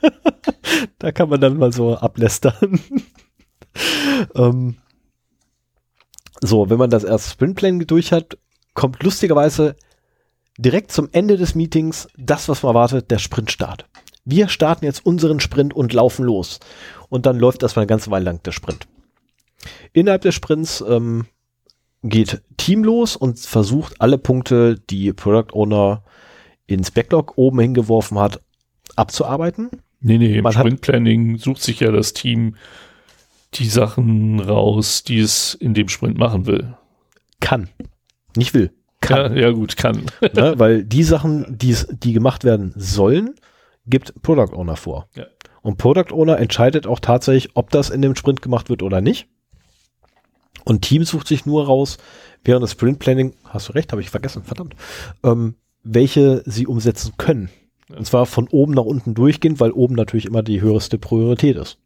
[SPEAKER 1] da kann man dann mal so ablästern. ähm, so, wenn man das erste Sprintplan durch hat, kommt lustigerweise direkt zum Ende des Meetings das, was man erwartet, der Sprintstart. Wir starten jetzt unseren Sprint und laufen los. Und dann läuft erstmal eine ganze Weile lang der Sprint. Innerhalb des Sprints ähm, geht Team los und versucht alle Punkte, die Product Owner ins Backlog oben hingeworfen hat, abzuarbeiten.
[SPEAKER 2] Nee, nee, im Man Sprint Planning sucht sich ja das Team die Sachen raus, die es in dem Sprint machen will.
[SPEAKER 1] Kann. Nicht will.
[SPEAKER 2] Kann. Ja, ja gut, kann.
[SPEAKER 1] ne, weil die Sachen, die, die gemacht werden sollen, gibt Product Owner vor. Ja. Und Product Owner entscheidet auch tatsächlich, ob das in dem Sprint gemacht wird oder nicht. Und Team sucht sich nur raus, während des Sprint Planning, hast du recht, habe ich vergessen, verdammt, ähm, welche sie umsetzen können. Ja. Und zwar von oben nach unten durchgehend, weil oben natürlich immer die höchste Priorität ist.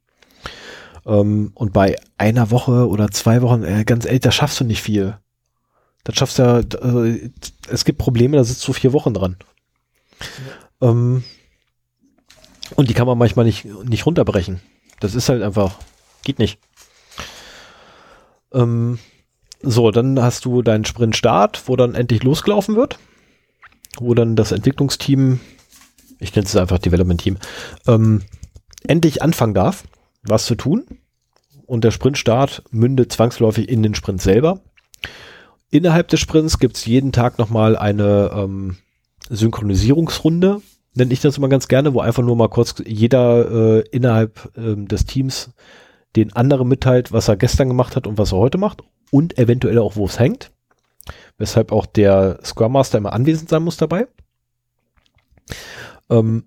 [SPEAKER 1] Ähm, und bei einer Woche oder zwei Wochen, äh, ganz ehrlich, da schaffst du nicht viel. Da schaffst du ja, äh, es gibt Probleme, da sitzt du vier Wochen dran. Ja. Ähm, und die kann man manchmal nicht, nicht runterbrechen. Das ist halt einfach, geht nicht. Ähm, so, dann hast du deinen Sprint-Start, wo dann endlich losgelaufen wird, wo dann das Entwicklungsteam, ich nenne es einfach Development-Team, ähm, endlich anfangen darf, was zu tun. Und der Sprintstart mündet zwangsläufig in den Sprint selber. Innerhalb des Sprints gibt es jeden Tag nochmal eine ähm, Synchronisierungsrunde, nenne ich das immer ganz gerne, wo einfach nur mal kurz jeder äh, innerhalb ähm, des Teams den anderen mitteilt, was er gestern gemacht hat und was er heute macht und eventuell auch, wo es hängt. Weshalb auch der Scrum Master immer anwesend sein muss dabei. Ähm,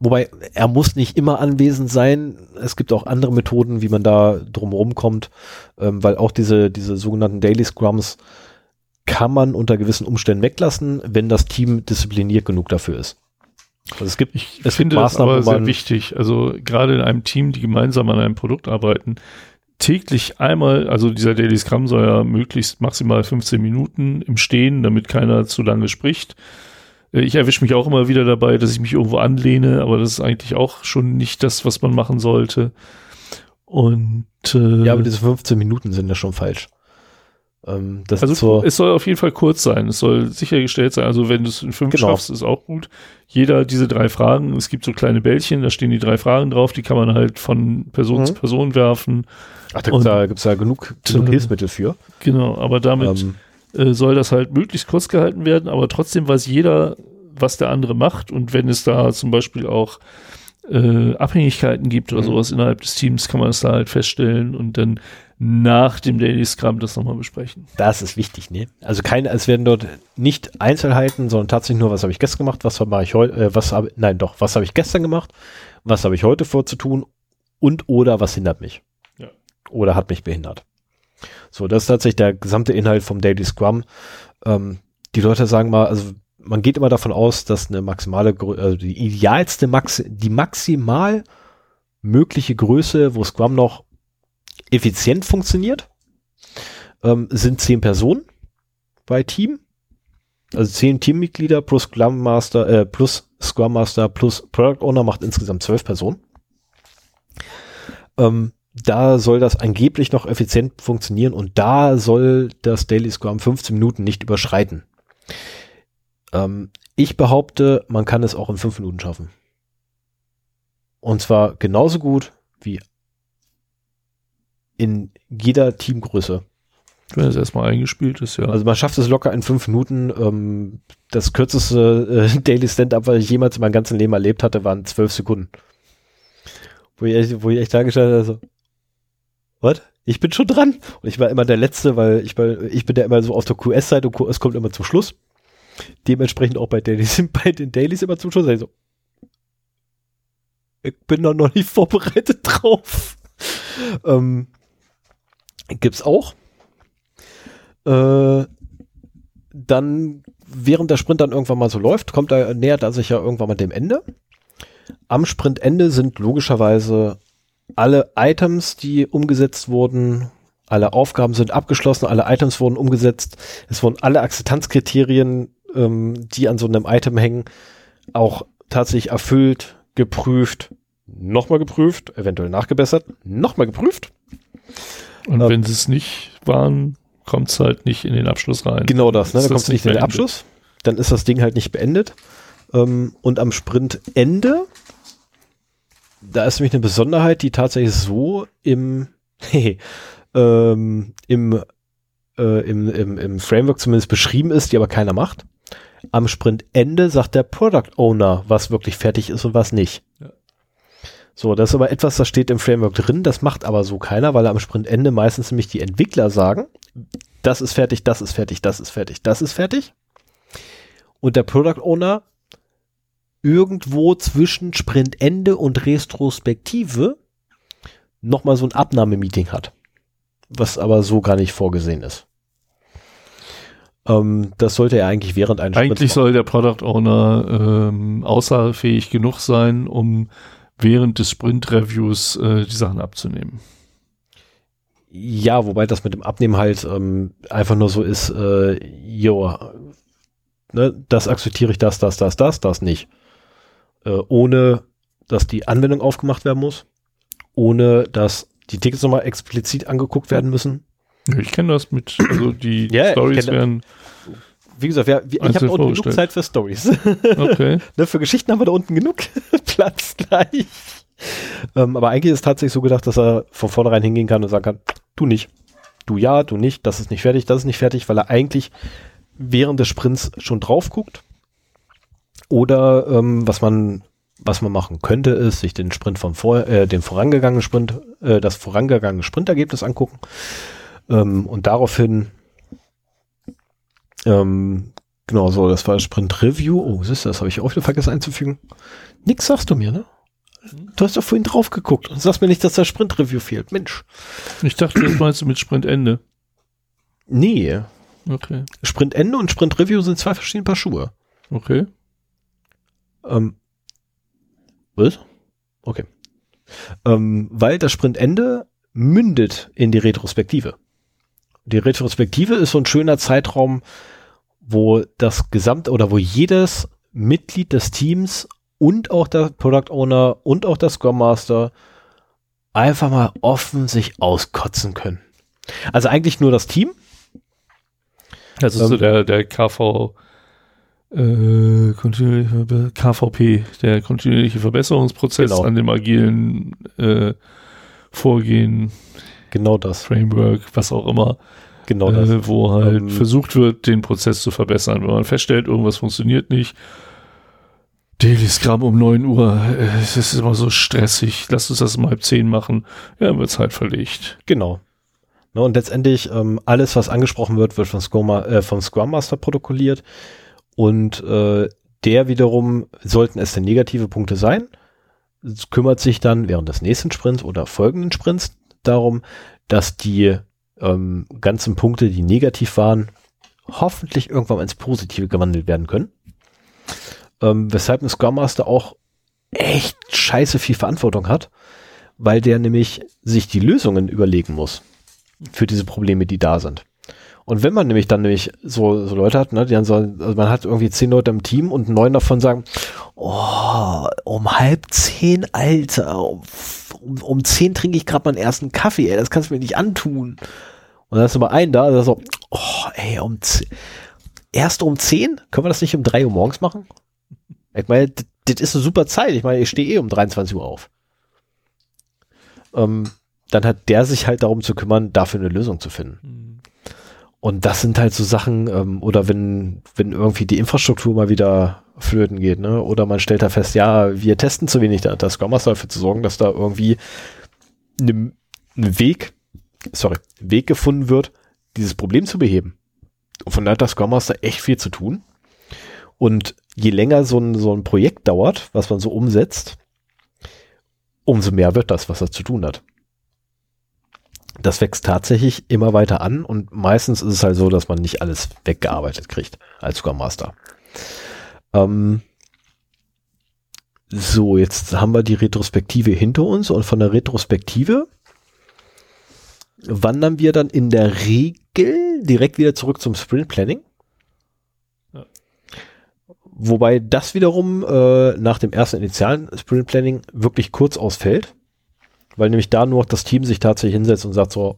[SPEAKER 1] wobei er muss nicht immer anwesend sein. Es gibt auch andere Methoden, wie man da drumherum kommt, ähm, weil auch diese, diese sogenannten Daily Scrums kann man unter gewissen Umständen weglassen, wenn das Team diszipliniert genug dafür ist.
[SPEAKER 2] Also es gibt, ich es finde das aber sehr wichtig. Also gerade in einem Team, die gemeinsam an einem Produkt arbeiten, täglich einmal, also dieser Daily Scrum soll ja möglichst maximal 15 Minuten im Stehen, damit keiner zu lange spricht. Ich erwische mich auch immer wieder dabei, dass ich mich irgendwo anlehne, aber das ist eigentlich auch schon nicht das, was man machen sollte. Und
[SPEAKER 1] äh, ja, aber diese 15 Minuten sind ja schon falsch.
[SPEAKER 2] Ähm, also es soll auf jeden Fall kurz sein. Es soll sichergestellt sein. Also wenn du es in fünf genau. schaffst, ist auch gut. Jeder diese drei Fragen. Es gibt so kleine Bällchen, da stehen die drei Fragen drauf. Die kann man halt von Person mhm. zu Person werfen.
[SPEAKER 1] Ach, da gibt es da, da genug, genug äh, Hilfsmittel für.
[SPEAKER 2] Genau, aber damit ähm, äh, soll das halt möglichst kurz gehalten werden. Aber trotzdem weiß jeder, was der andere macht. Und wenn es da zum Beispiel auch äh, Abhängigkeiten gibt oder mhm. sowas innerhalb des Teams, kann man es da halt feststellen und dann nach dem Daily Scrum das nochmal besprechen.
[SPEAKER 1] Das ist wichtig, ne? Also keine, es werden dort nicht Einzelheiten, sondern tatsächlich nur, was habe ich gestern gemacht, was mache ich heute, äh, was habe, nein, doch, was habe ich gestern gemacht, was habe ich heute vorzutun und oder was hindert mich. Ja. Oder hat mich behindert. So, das ist tatsächlich der gesamte Inhalt vom Daily Scrum. Ähm, die Leute sagen mal, also man geht immer davon aus, dass eine maximale, also die idealste Max, die maximal mögliche Größe, wo Scrum noch effizient funktioniert, ähm, sind zehn Personen bei Team. Also zehn Teammitglieder plus Scrum Master, äh, plus Scrum Master plus Product Owner macht insgesamt zwölf Personen. Ähm, da soll das angeblich noch effizient funktionieren und da soll das Daily Scrum 15 Minuten nicht überschreiten. Ähm, ich behaupte, man kann es auch in fünf Minuten schaffen. Und zwar genauso gut wie in jeder Teamgröße.
[SPEAKER 2] Wenn es erstmal eingespielt ist, ja.
[SPEAKER 1] Also man schafft es locker in fünf Minuten. Ähm, das kürzeste äh, Daily Stand-Up, was ich jemals in meinem ganzen Leben erlebt hatte, waren zwölf Sekunden. Wo ich, echt, wo ich echt da gestanden habe, so, was? Ich bin schon dran. Und ich war immer der Letzte, weil ich, war, ich bin ja immer so auf der QS-Seite und QS kommt immer zum Schluss. Dementsprechend auch bei, Dailies, bei den Dailies immer zum Schluss. Also, ich bin da noch nicht vorbereitet drauf. ähm, gibt's auch. Äh, dann, während der Sprint dann irgendwann mal so läuft, kommt er, nähert er sich ja irgendwann mal dem Ende. Am Sprintende sind logischerweise alle Items, die umgesetzt wurden, alle Aufgaben sind abgeschlossen, alle Items wurden umgesetzt, es wurden alle Akzeptanzkriterien, ähm, die an so einem Item hängen, auch tatsächlich erfüllt, geprüft, nochmal geprüft, eventuell nachgebessert, nochmal geprüft.
[SPEAKER 2] Und ähm, wenn sie es nicht waren, kommt es halt nicht in den Abschluss rein.
[SPEAKER 1] Genau das, ne? dann kommt es nicht in den Abschluss. Dann ist das Ding halt nicht beendet. Ähm, und am Sprintende, da ist nämlich eine Besonderheit, die tatsächlich so im, ähm, im, äh, im, im, im Framework zumindest beschrieben ist, die aber keiner macht. Am Sprintende sagt der Product Owner, was wirklich fertig ist und was nicht. Ja. So, das ist aber etwas, das steht im Framework drin, das macht aber so keiner, weil am Sprintende meistens nämlich die Entwickler sagen, das ist fertig, das ist fertig, das ist fertig, das ist fertig. Und der Product Owner irgendwo zwischen Sprintende und Retrospektive nochmal so ein Abnahmemeeting hat. Was aber so gar nicht vorgesehen ist. Ähm, das sollte er eigentlich während eines
[SPEAKER 2] Eigentlich soll der Product Owner ähm, aussagefähig genug sein, um während des Sprint-Reviews äh, die Sachen abzunehmen.
[SPEAKER 1] Ja, wobei das mit dem Abnehmen halt ähm, einfach nur so ist, äh, jo, ne, das akzeptiere ich, das, das, das, das, das nicht. Äh, ohne, dass die Anwendung aufgemacht werden muss, ohne, dass die Tickets nochmal explizit angeguckt werden müssen.
[SPEAKER 2] Ich kenne das mit, also die ja, Stories werden
[SPEAKER 1] wie gesagt, wir, wir, ich habe unten genug Zeit für Stories. Okay. ne, für Geschichten haben wir da unten genug Platz gleich. Ähm, aber eigentlich ist es tatsächlich so gedacht, dass er von vornherein hingehen kann und sagen kann, du nicht. Du ja, du nicht, das ist nicht fertig, das ist nicht fertig, weil er eigentlich während des Sprints schon drauf guckt. Oder ähm, was man was man machen könnte, ist sich den Sprint von vor, äh, den vorangegangenen Sprint, äh, das vorangegangene Sprintergebnis angucken ähm, und daraufhin ähm, Genau so, das war Sprint Review. Oh, siehst du, das habe ich auch wieder vergessen einzufügen. Nix sagst du mir, ne? Du hast doch vorhin drauf geguckt und sagst mir nicht, dass da Sprint Review fehlt. Mensch.
[SPEAKER 2] Ich dachte, das meinst du mit Sprintende.
[SPEAKER 1] Nee.
[SPEAKER 2] Okay.
[SPEAKER 1] Sprintende und Sprint Review sind zwei verschiedene Paar Schuhe.
[SPEAKER 2] Okay.
[SPEAKER 1] Ähm, was? Okay. Ähm, weil das Sprintende mündet in die Retrospektive. Die Retrospektive ist so ein schöner Zeitraum, wo das gesamte oder wo jedes Mitglied des Teams und auch der Product Owner und auch der Scrum Master einfach mal offen sich auskotzen können. Also eigentlich nur das Team.
[SPEAKER 2] Das ist so
[SPEAKER 1] Ähm,
[SPEAKER 2] der, der KV, äh, kontinuierliche KVP, der kontinuierliche Verbesserungsprozess
[SPEAKER 1] Genau.
[SPEAKER 2] an dem agilen äh, Vorgehen,
[SPEAKER 1] Genau das.
[SPEAKER 2] Framework, was auch immer,
[SPEAKER 1] Genau das.
[SPEAKER 2] äh, wo halt
[SPEAKER 1] Ähm,
[SPEAKER 2] versucht wird, den Prozess zu verbessern. Wenn man feststellt, irgendwas funktioniert nicht, Daily Scrum um 9 Uhr, äh, es ist immer so stressig, lass uns das um halb 10 machen, ja, dann wird's halt verlegt.
[SPEAKER 1] Genau. Ne, und letztendlich ähm, alles, was angesprochen wird, wird vom Scrum, äh, vom Scrum Master protokolliert. Und äh, der wiederum, sollten es denn negative Punkte sein, kümmert sich dann während des nächsten Sprints oder folgenden Sprints darum, dass die ähm, ganzen Punkte, die negativ waren, hoffentlich irgendwann ins Positive gewandelt werden können. Ähm, weshalb ein Scrum Master auch echt scheiße viel Verantwortung hat, weil der nämlich sich die Lösungen überlegen muss für diese Probleme, die da sind. Und wenn man nämlich dann nämlich so, so Leute hat, ne, die dann so, also man hat irgendwie zehn Leute im Team und neun davon sagen, oh, um halb zehn, Alter, um, um, um zehn trinke ich gerade meinen ersten Kaffee, ey, das kannst du mir nicht antun. Und dann ist aber ein da, der so, oh, ey, um zehn, erst um zehn? Können wir das nicht um drei Uhr morgens machen? Ich meine, das ist eine super Zeit. Ich meine, ich stehe eh um 23 Uhr auf. Ähm, dann hat der sich halt darum zu kümmern, dafür eine Lösung zu finden. Und das sind halt so Sachen, ähm, oder wenn, wenn irgendwie die Infrastruktur mal wieder flöten geht, ne? Oder man stellt da fest, ja, wir testen zu wenig, da hat das Scrum Master dafür zu sorgen, dass da irgendwie ein Weg, sorry, Weg gefunden wird, dieses Problem zu beheben. Und von daher hat das Scrum Master echt viel zu tun. Und je länger so ein, so ein Projekt dauert, was man so umsetzt, umso mehr wird das, was er zu tun hat. Das wächst tatsächlich immer weiter an und meistens ist es halt so, dass man nicht alles weggearbeitet kriegt als Scrum Master. Ähm so, jetzt haben wir die Retrospektive hinter uns und von der Retrospektive wandern wir dann in der Regel direkt wieder zurück zum Sprint Planning.
[SPEAKER 2] Ja.
[SPEAKER 1] Wobei das wiederum äh, nach dem ersten initialen Sprint Planning wirklich kurz ausfällt, weil nämlich da nur das Team sich tatsächlich hinsetzt und sagt so,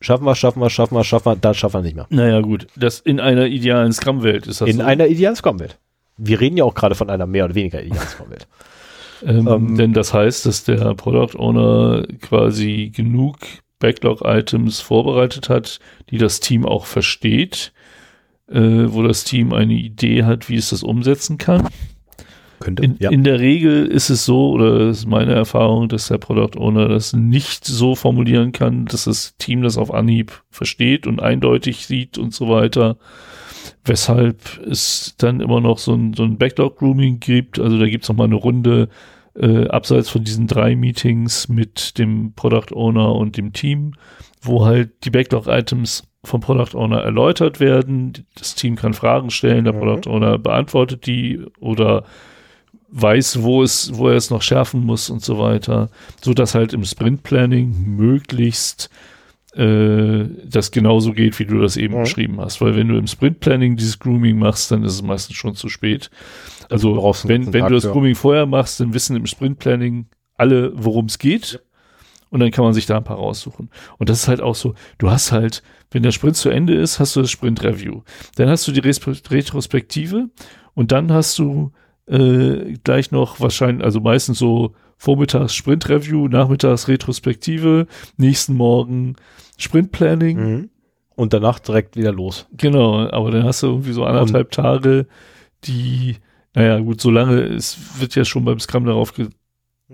[SPEAKER 1] schaffen wir, schaffen wir, schaffen wir, schaffen wir, dann schaffen wir nicht mehr.
[SPEAKER 2] Naja, gut, das in einer idealen Scrum-Welt ist das
[SPEAKER 1] In
[SPEAKER 2] so.
[SPEAKER 1] einer idealen Scrum-Welt. Wir reden ja auch gerade von einer mehr oder weniger idealen Scrum-Welt.
[SPEAKER 2] Ähm,
[SPEAKER 1] Ähm,
[SPEAKER 2] denn das heißt, dass der Product Owner quasi genug Backlog-Items vorbereitet hat, die das Team auch versteht, äh, wo das Team eine Idee hat, wie es das umsetzen kann.
[SPEAKER 1] Könnte,
[SPEAKER 2] In, in der Regel ist es so, oder ist meine Erfahrung, dass der Product Owner das nicht so formulieren kann, dass das Team das auf Anhieb versteht und eindeutig sieht und so weiter. Weshalb es dann immer noch so ein, so ein Backlog-Grooming gibt. Also da gibt es nochmal eine Runde äh, abseits von diesen drei Meetings mit dem Product Owner und dem Team, wo halt die Backlog-Items vom Product Owner erläutert werden. Das Team kann Fragen stellen, der
[SPEAKER 1] Mhm.
[SPEAKER 2] Product Owner beantwortet die oder weiß, wo es, wo er es noch schärfen muss und so weiter, so dass halt im Sprint Planning möglichst äh, das genauso geht, wie du das eben
[SPEAKER 1] Mhm.
[SPEAKER 2] beschrieben hast. Weil wenn du im Sprint Planning dieses Grooming machst, dann ist es meistens schon zu spät. Also
[SPEAKER 1] Du
[SPEAKER 2] wenn, wenn du das. Grooming vorher machst, dann wissen im Sprint Planning alle, worum es geht. Und dann kann man sich da ein paar raussuchen. Und das ist halt auch so, du hast halt, wenn der Sprint zu Ende ist, hast du das Sprint Review. Dann hast du die Respe- Retrospektive und dann hast du äh, gleich noch wahrscheinlich, also meistens so vormittags Sprint Review, nachmittags Retrospektive, nächsten Morgen Sprint Planning.
[SPEAKER 1] Mhm. Und danach direkt wieder los.
[SPEAKER 2] Genau, aber dann hast du irgendwie so anderthalb Tage, die, naja, gut, so lange, es wird ja schon beim Scrum darauf ge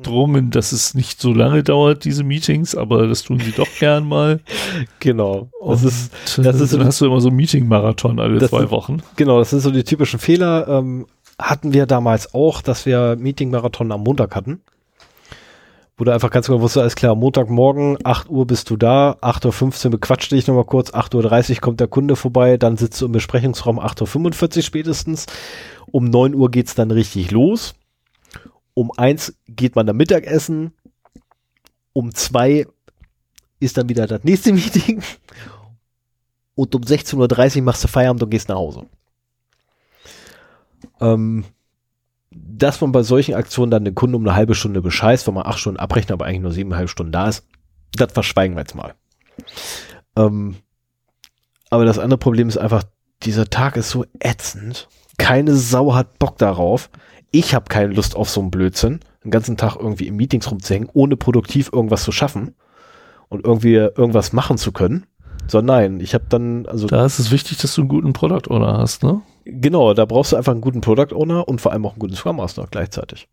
[SPEAKER 2] drum, dass es nicht so lange dauert, diese Meetings, aber das tun sie doch gern mal.
[SPEAKER 1] Genau.
[SPEAKER 2] Das ist, das ist, dann hast du immer so Meeting-Marathon alle zwei
[SPEAKER 1] ist,
[SPEAKER 2] Wochen.
[SPEAKER 1] Genau, das sind so die typischen Fehler. Ähm, hatten wir damals auch, dass wir Meeting-Marathon am Montag hatten. Wo du einfach ganz genau wusstest, alles klar, Montagmorgen, 8 Uhr bist du da, 8.15 Uhr bequatscht dich nochmal kurz, 8.30 Uhr kommt der Kunde vorbei, dann sitzt du im Besprechungsraum 8.45 Uhr spätestens. Um 9 Uhr geht's dann richtig los. Um 1 geht man dann Mittagessen. Um 2 ist dann wieder das nächste Meeting. Und um 16.30 Uhr machst du Feierabend und gehst nach Hause. Ähm, dass man bei solchen Aktionen dann den Kunden um eine halbe Stunde bescheißt, wenn man acht Stunden abrechnet, aber eigentlich nur siebeneinhalb Stunden da ist, das verschweigen wir jetzt mal. Ähm, aber das andere Problem ist einfach, dieser Tag ist so ätzend. Keine Sau hat Bock darauf. Ich habe keine Lust auf so einen Blödsinn, den ganzen Tag irgendwie in Meetings rumzuhängen, ohne produktiv irgendwas zu schaffen und irgendwie irgendwas machen zu können. So, nein, ich habe dann, also.
[SPEAKER 2] Da ist es wichtig, dass du einen guten Product Owner hast, ne?
[SPEAKER 1] Genau, da brauchst du einfach einen guten Product Owner und vor allem auch einen guten Scrum Master gleichzeitig.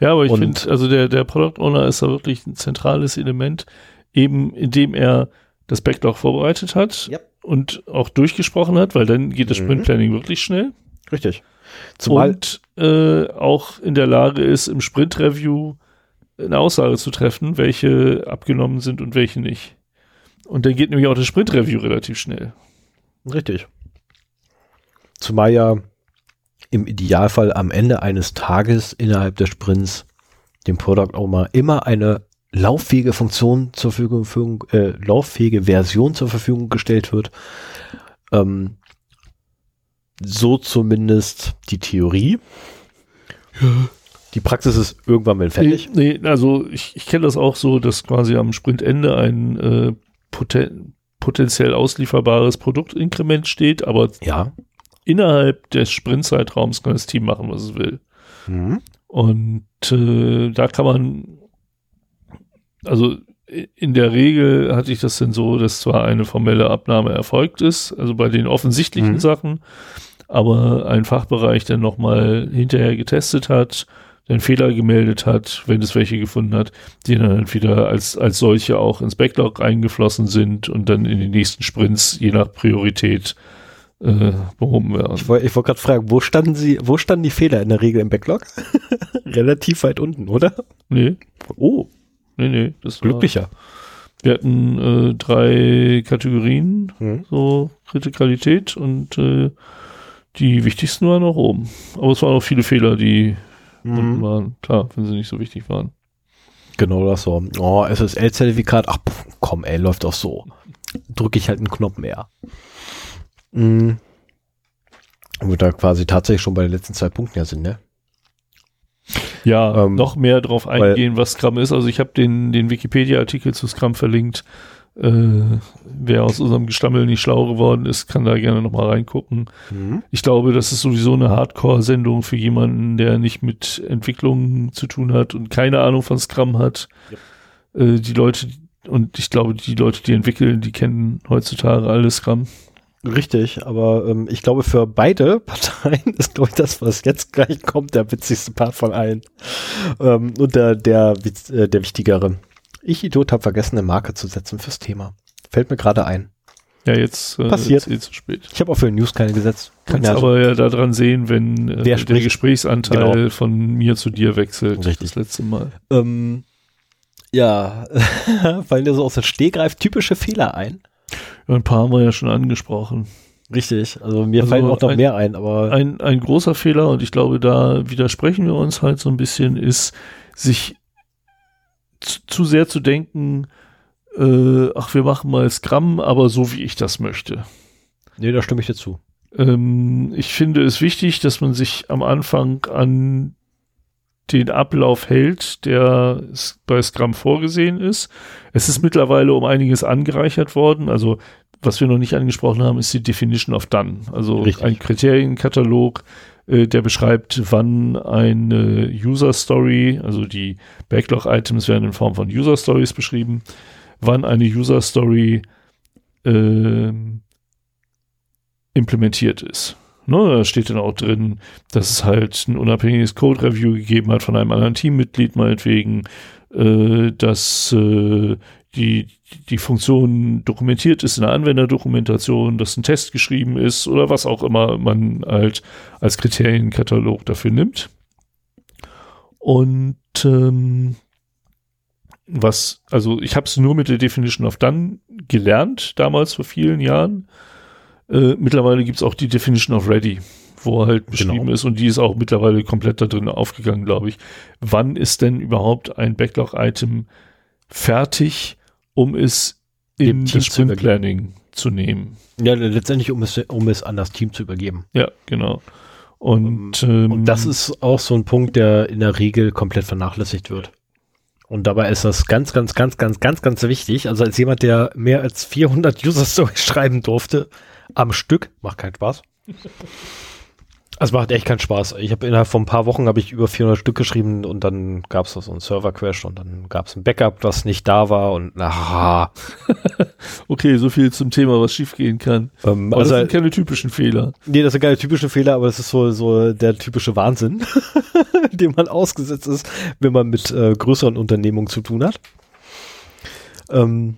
[SPEAKER 2] Ja, aber ich finde, also der, der Product Owner ist da wirklich ein zentrales Element, eben indem er das Backlog vorbereitet hat
[SPEAKER 1] Yep.
[SPEAKER 2] und auch durchgesprochen hat, weil dann geht das
[SPEAKER 1] Mhm.
[SPEAKER 2] Sprint Planning wirklich schnell.
[SPEAKER 1] Richtig. Zumal,
[SPEAKER 2] und äh, auch in der Lage ist, im Sprint Review eine Aussage zu treffen, welche abgenommen sind und welche nicht. Und dann geht nämlich auch das Sprint Review relativ schnell.
[SPEAKER 1] richtig. Zumal ja im Idealfall am Ende eines Tages innerhalb des Sprints dem Product Owner immer eine lauffähige Funktion zur Verfügung, äh, lauffähige Version zur Verfügung gestellt wird. Ähm, so zumindest die Theorie. Die Praxis ist irgendwann mal fertig.
[SPEAKER 2] Nee, nee, also ich, ich kenne das auch so, dass quasi am Sprintende ein äh, poten potenziell auslieferbares Produktinkrement steht, aber
[SPEAKER 1] Ja.
[SPEAKER 2] innerhalb des Sprintzeitraums kann das Team machen, was es will.
[SPEAKER 1] Mhm.
[SPEAKER 2] Und äh, da kann man, also in der Regel hatte ich das denn so, dass zwar eine formelle Abnahme erfolgt ist, also bei den offensichtlichen
[SPEAKER 1] Mhm.
[SPEAKER 2] Sachen, aber ein Fachbereich dann nochmal hinterher getestet hat, den Fehler gemeldet hat, wenn es welche gefunden hat, die dann halt wieder als, als solche auch ins Backlog eingeflossen sind und dann in den nächsten Sprints je nach Priorität äh, behoben werden.
[SPEAKER 1] Ich wollte wollt gerade fragen, wo standen Sie, wo standen die Fehler in der Regel im Backlog? Relativ weit unten, oder?
[SPEAKER 2] Nee,
[SPEAKER 1] Oh,
[SPEAKER 2] nee, nee. Das war-
[SPEAKER 1] glücklicher.
[SPEAKER 2] Wir hatten äh, drei Kategorien,
[SPEAKER 1] Mhm.
[SPEAKER 2] so Kritikalität und äh, die wichtigsten waren auch oben. Aber es waren auch viele Fehler, die
[SPEAKER 1] Mhm.
[SPEAKER 2] waren. Klar, wenn sie nicht so wichtig waren.
[SPEAKER 1] Genau das so. Oh, SSL-Zertifikat, ach pff, komm, ey, läuft doch so. Drücke ich halt einen Knopf mehr. Mhm. Und wir da quasi tatsächlich schon bei den letzten zwei Punkten ja sind, ne?
[SPEAKER 2] Ja,
[SPEAKER 1] Ähm,
[SPEAKER 2] noch mehr drauf
[SPEAKER 1] weil-
[SPEAKER 2] eingehen, was Scrum ist. Also ich habe den, den Wikipedia-Artikel zu Scrum verlinkt. Äh, wer aus unserem Gestammel nicht schlau geworden ist, kann da gerne nochmal reingucken.
[SPEAKER 1] Mhm.
[SPEAKER 2] Ich glaube, das ist sowieso eine Hardcore-Sendung für jemanden, der nicht mit Entwicklung zu tun hat und keine Ahnung von Scrum hat. Äh, die Leute, und ich glaube, die Leute, die entwickeln, die kennen heutzutage alle Scrum.
[SPEAKER 1] Richtig, aber ähm, ich glaube, für beide Parteien ist, glaube ich, das, was jetzt gleich kommt, der witzigste Part von allen. Ähm, und der, der, äh, der wichtigere. Ich, Idiot, habe vergessen, eine Marke zu setzen fürs Thema. Fällt mir gerade ein.
[SPEAKER 2] Ja, jetzt äh,
[SPEAKER 1] Passiert.
[SPEAKER 2] ist eh zu spät.
[SPEAKER 1] Ich habe auch für News keine gesetzt. Kann
[SPEAKER 2] Kannst
[SPEAKER 1] ja
[SPEAKER 2] aber ja daran sehen, wenn äh, der
[SPEAKER 1] spricht.
[SPEAKER 2] Gesprächsanteil
[SPEAKER 1] Genau.
[SPEAKER 2] von mir zu dir wechselt.
[SPEAKER 1] Richtig.
[SPEAKER 2] Das letzte Mal.
[SPEAKER 1] Ähm, ja, fallen dir so aus dem Stehgreif typische Fehler ein?
[SPEAKER 2] Ja, ein paar haben wir ja schon angesprochen.
[SPEAKER 1] Richtig, also mir
[SPEAKER 2] Also
[SPEAKER 1] fallen auch noch
[SPEAKER 2] ein-
[SPEAKER 1] mehr ein, aber
[SPEAKER 2] Ein, ein großer Fehler, und ich glaube, da widersprechen wir uns halt so ein bisschen, ist, sich zu, zu sehr zu denken, äh, ach, wir machen mal Scrum, aber so wie ich das möchte.
[SPEAKER 1] nee, da stimme ich dir zu.
[SPEAKER 2] Ähm, ich finde es wichtig, dass man sich am Anfang an den Ablauf hält, der bei Scrum vorgesehen ist. Es ist mittlerweile um einiges angereichert worden. Also was wir noch nicht angesprochen haben, ist die Definition of Done. Also
[SPEAKER 1] Richtig.
[SPEAKER 2] ein Kriterienkatalog, äh, der beschreibt, wann eine User Story, also die Backlog-Items werden in Form von User Stories beschrieben, wann eine User Story ähm, implementiert ist. Ne, da steht dann auch drin, dass es halt ein unabhängiges Code-Review gegeben hat von einem anderen Teammitglied meinetwegen, äh, dass äh, die, die Funktion dokumentiert ist in der Anwenderdokumentation, dass ein Test geschrieben ist oder was auch immer man halt als Kriterienkatalog dafür nimmt. Und ähm, was, also ich habe es nur mit der Definition of Done gelernt, damals vor vielen Jahren. Äh, mittlerweile gibt es auch die Definition of Ready, wo halt beschrieben genau. ist und die ist auch mittlerweile komplett da drin aufgegangen, glaube ich. Wann ist denn überhaupt ein Backlog-Item fertig, um es in das Sprint Planning zu nehmen?
[SPEAKER 1] Ja, letztendlich, um es, um es an das Team zu übergeben.
[SPEAKER 2] Ja, genau.
[SPEAKER 1] Und, ähm, und das ist auch so ein Punkt, der in der Regel komplett vernachlässigt wird. Und dabei ist das ganz, ganz, ganz, ganz, ganz, ganz wichtig. Also als jemand, der mehr als 400 User Stories schreiben durfte, am Stück, macht keinen Spaß. Es macht echt keinen Spaß. Ich habe innerhalb von ein paar Wochen habe ich über 400 Stück geschrieben und dann gab es so einen Server-Crash und dann gab es ein Backup, das nicht da war und aha.
[SPEAKER 2] okay, so viel zum Thema, was schiefgehen kann.
[SPEAKER 1] Ähm, aber also,
[SPEAKER 2] das sind keine typischen Fehler.
[SPEAKER 1] Nee, das sind keine typischen Fehler, aber das ist so, so der typische Wahnsinn, dem man ausgesetzt ist, wenn man mit äh, größeren Unternehmungen zu tun hat. Ähm,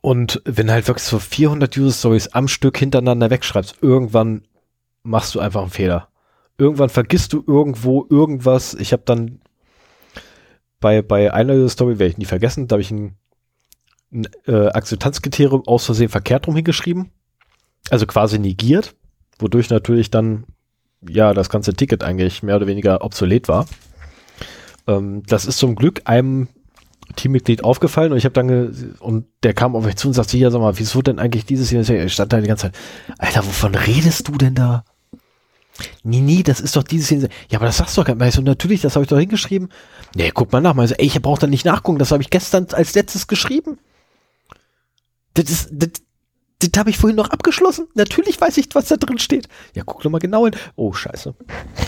[SPEAKER 1] und wenn halt wirklich so 400 User Stories am Stück hintereinander wegschreibst, irgendwann machst du einfach einen Fehler. Irgendwann vergisst du irgendwo irgendwas. Ich habe dann bei, bei einer Story, werde ich nie vergessen, da habe ich ein, ein äh, Akzeptanzkriterium aus Versehen verkehrt rum hingeschrieben. Also quasi negiert, wodurch natürlich dann ja das ganze Ticket eigentlich mehr oder weniger obsolet war. Ähm, das ist zum Glück einem Teammitglied aufgefallen und ich habe dann und der kam auf mich zu und sagte, ja, sag mal, wieso denn eigentlich dieses hier? Ich stand da die ganze Zeit, Alter, wovon redest du denn da? Nee, nee, das ist doch dieses hier. Ja, aber das sagst du doch gar nicht. So, natürlich, das habe ich doch hingeschrieben. Nee, guck mal nach. Also, ey, ich brauche da nicht nachgucken. Das habe ich gestern als letztes geschrieben. Das ist, das, das habe ich vorhin noch abgeschlossen. Natürlich weiß ich, was da drin steht. Ja, guck doch mal genau hin. Oh, scheiße.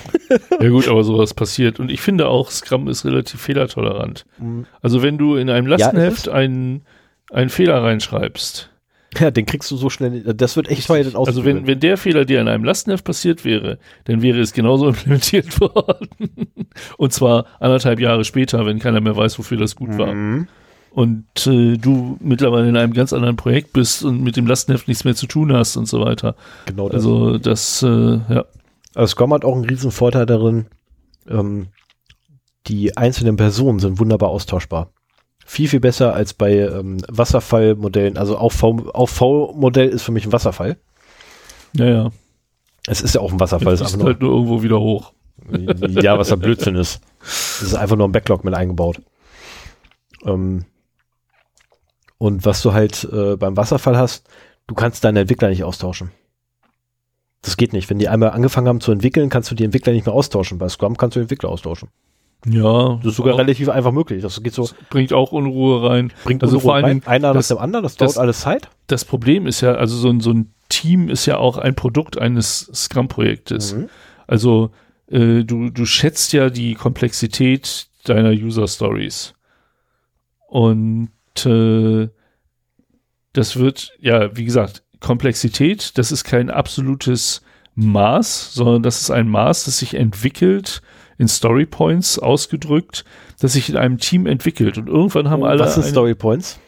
[SPEAKER 2] ja gut, aber sowas passiert. Und ich finde auch, Scrum ist relativ fehlertolerant. Mhm. Also wenn du in einem Lastenheft ja, einen, einen Fehler reinschreibst,
[SPEAKER 1] ja, den kriegst du so schnell. Das wird echt teuer
[SPEAKER 2] dann Also wenn, wenn der Fehler dir in einem Lastenheft passiert wäre, dann wäre es genauso implementiert worden. Und zwar anderthalb Jahre später, wenn keiner mehr weiß, wofür das gut mhm. war. Und äh, du mittlerweile in einem ganz anderen Projekt bist und mit dem Lastenheft nichts mehr zu tun hast und so weiter.
[SPEAKER 1] Genau
[SPEAKER 2] das. Also das, äh, ja.
[SPEAKER 1] Also Scrum hat auch einen riesen Vorteil darin, ähm, die einzelnen Personen sind wunderbar austauschbar viel, viel besser als bei ähm, Wasserfallmodellen. Also auch V-Modell ist für mich ein Wasserfall.
[SPEAKER 2] Ja, ja.
[SPEAKER 1] Es ist ja auch ein Wasserfall.
[SPEAKER 2] Es ist halt nur irgendwo wieder hoch.
[SPEAKER 1] Ja, was da Blödsinn ist. Es ist einfach nur ein Backlog mit eingebaut. Ähm, und was du halt äh, beim Wasserfall hast, du kannst deine Entwickler nicht austauschen. Das geht nicht. Wenn die einmal angefangen haben zu entwickeln, kannst du die Entwickler nicht mehr austauschen. Bei Scrum kannst du Entwickler austauschen.
[SPEAKER 2] Ja.
[SPEAKER 1] Das ist sogar relativ einfach möglich. Das geht so. Das
[SPEAKER 2] bringt auch Unruhe rein.
[SPEAKER 1] Bringt also Unruhe vor allem. Einer das, nach dem anderen, das, das dauert alles Zeit.
[SPEAKER 2] Das Problem ist ja, also so ein, so ein Team ist ja auch ein Produkt eines Scrum-Projektes. Mhm. Also äh, du, du schätzt ja die Komplexität deiner User-Stories. Und äh, das wird, ja, wie gesagt, Komplexität, das ist kein absolutes Maß, sondern das ist ein Maß, das sich entwickelt in Story Points ausgedrückt, das sich in einem Team entwickelt. Und irgendwann haben alle.
[SPEAKER 1] Was sind Story Points?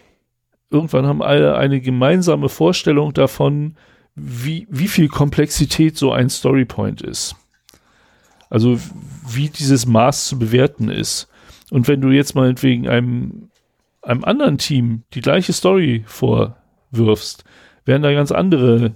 [SPEAKER 2] Irgendwann haben alle eine gemeinsame Vorstellung davon, wie, wie viel Komplexität so ein Story Point ist. Also wie dieses Maß zu bewerten ist. Und wenn du jetzt meinetwegen einem, einem anderen Team die gleiche Story vorwirfst, werden da ganz andere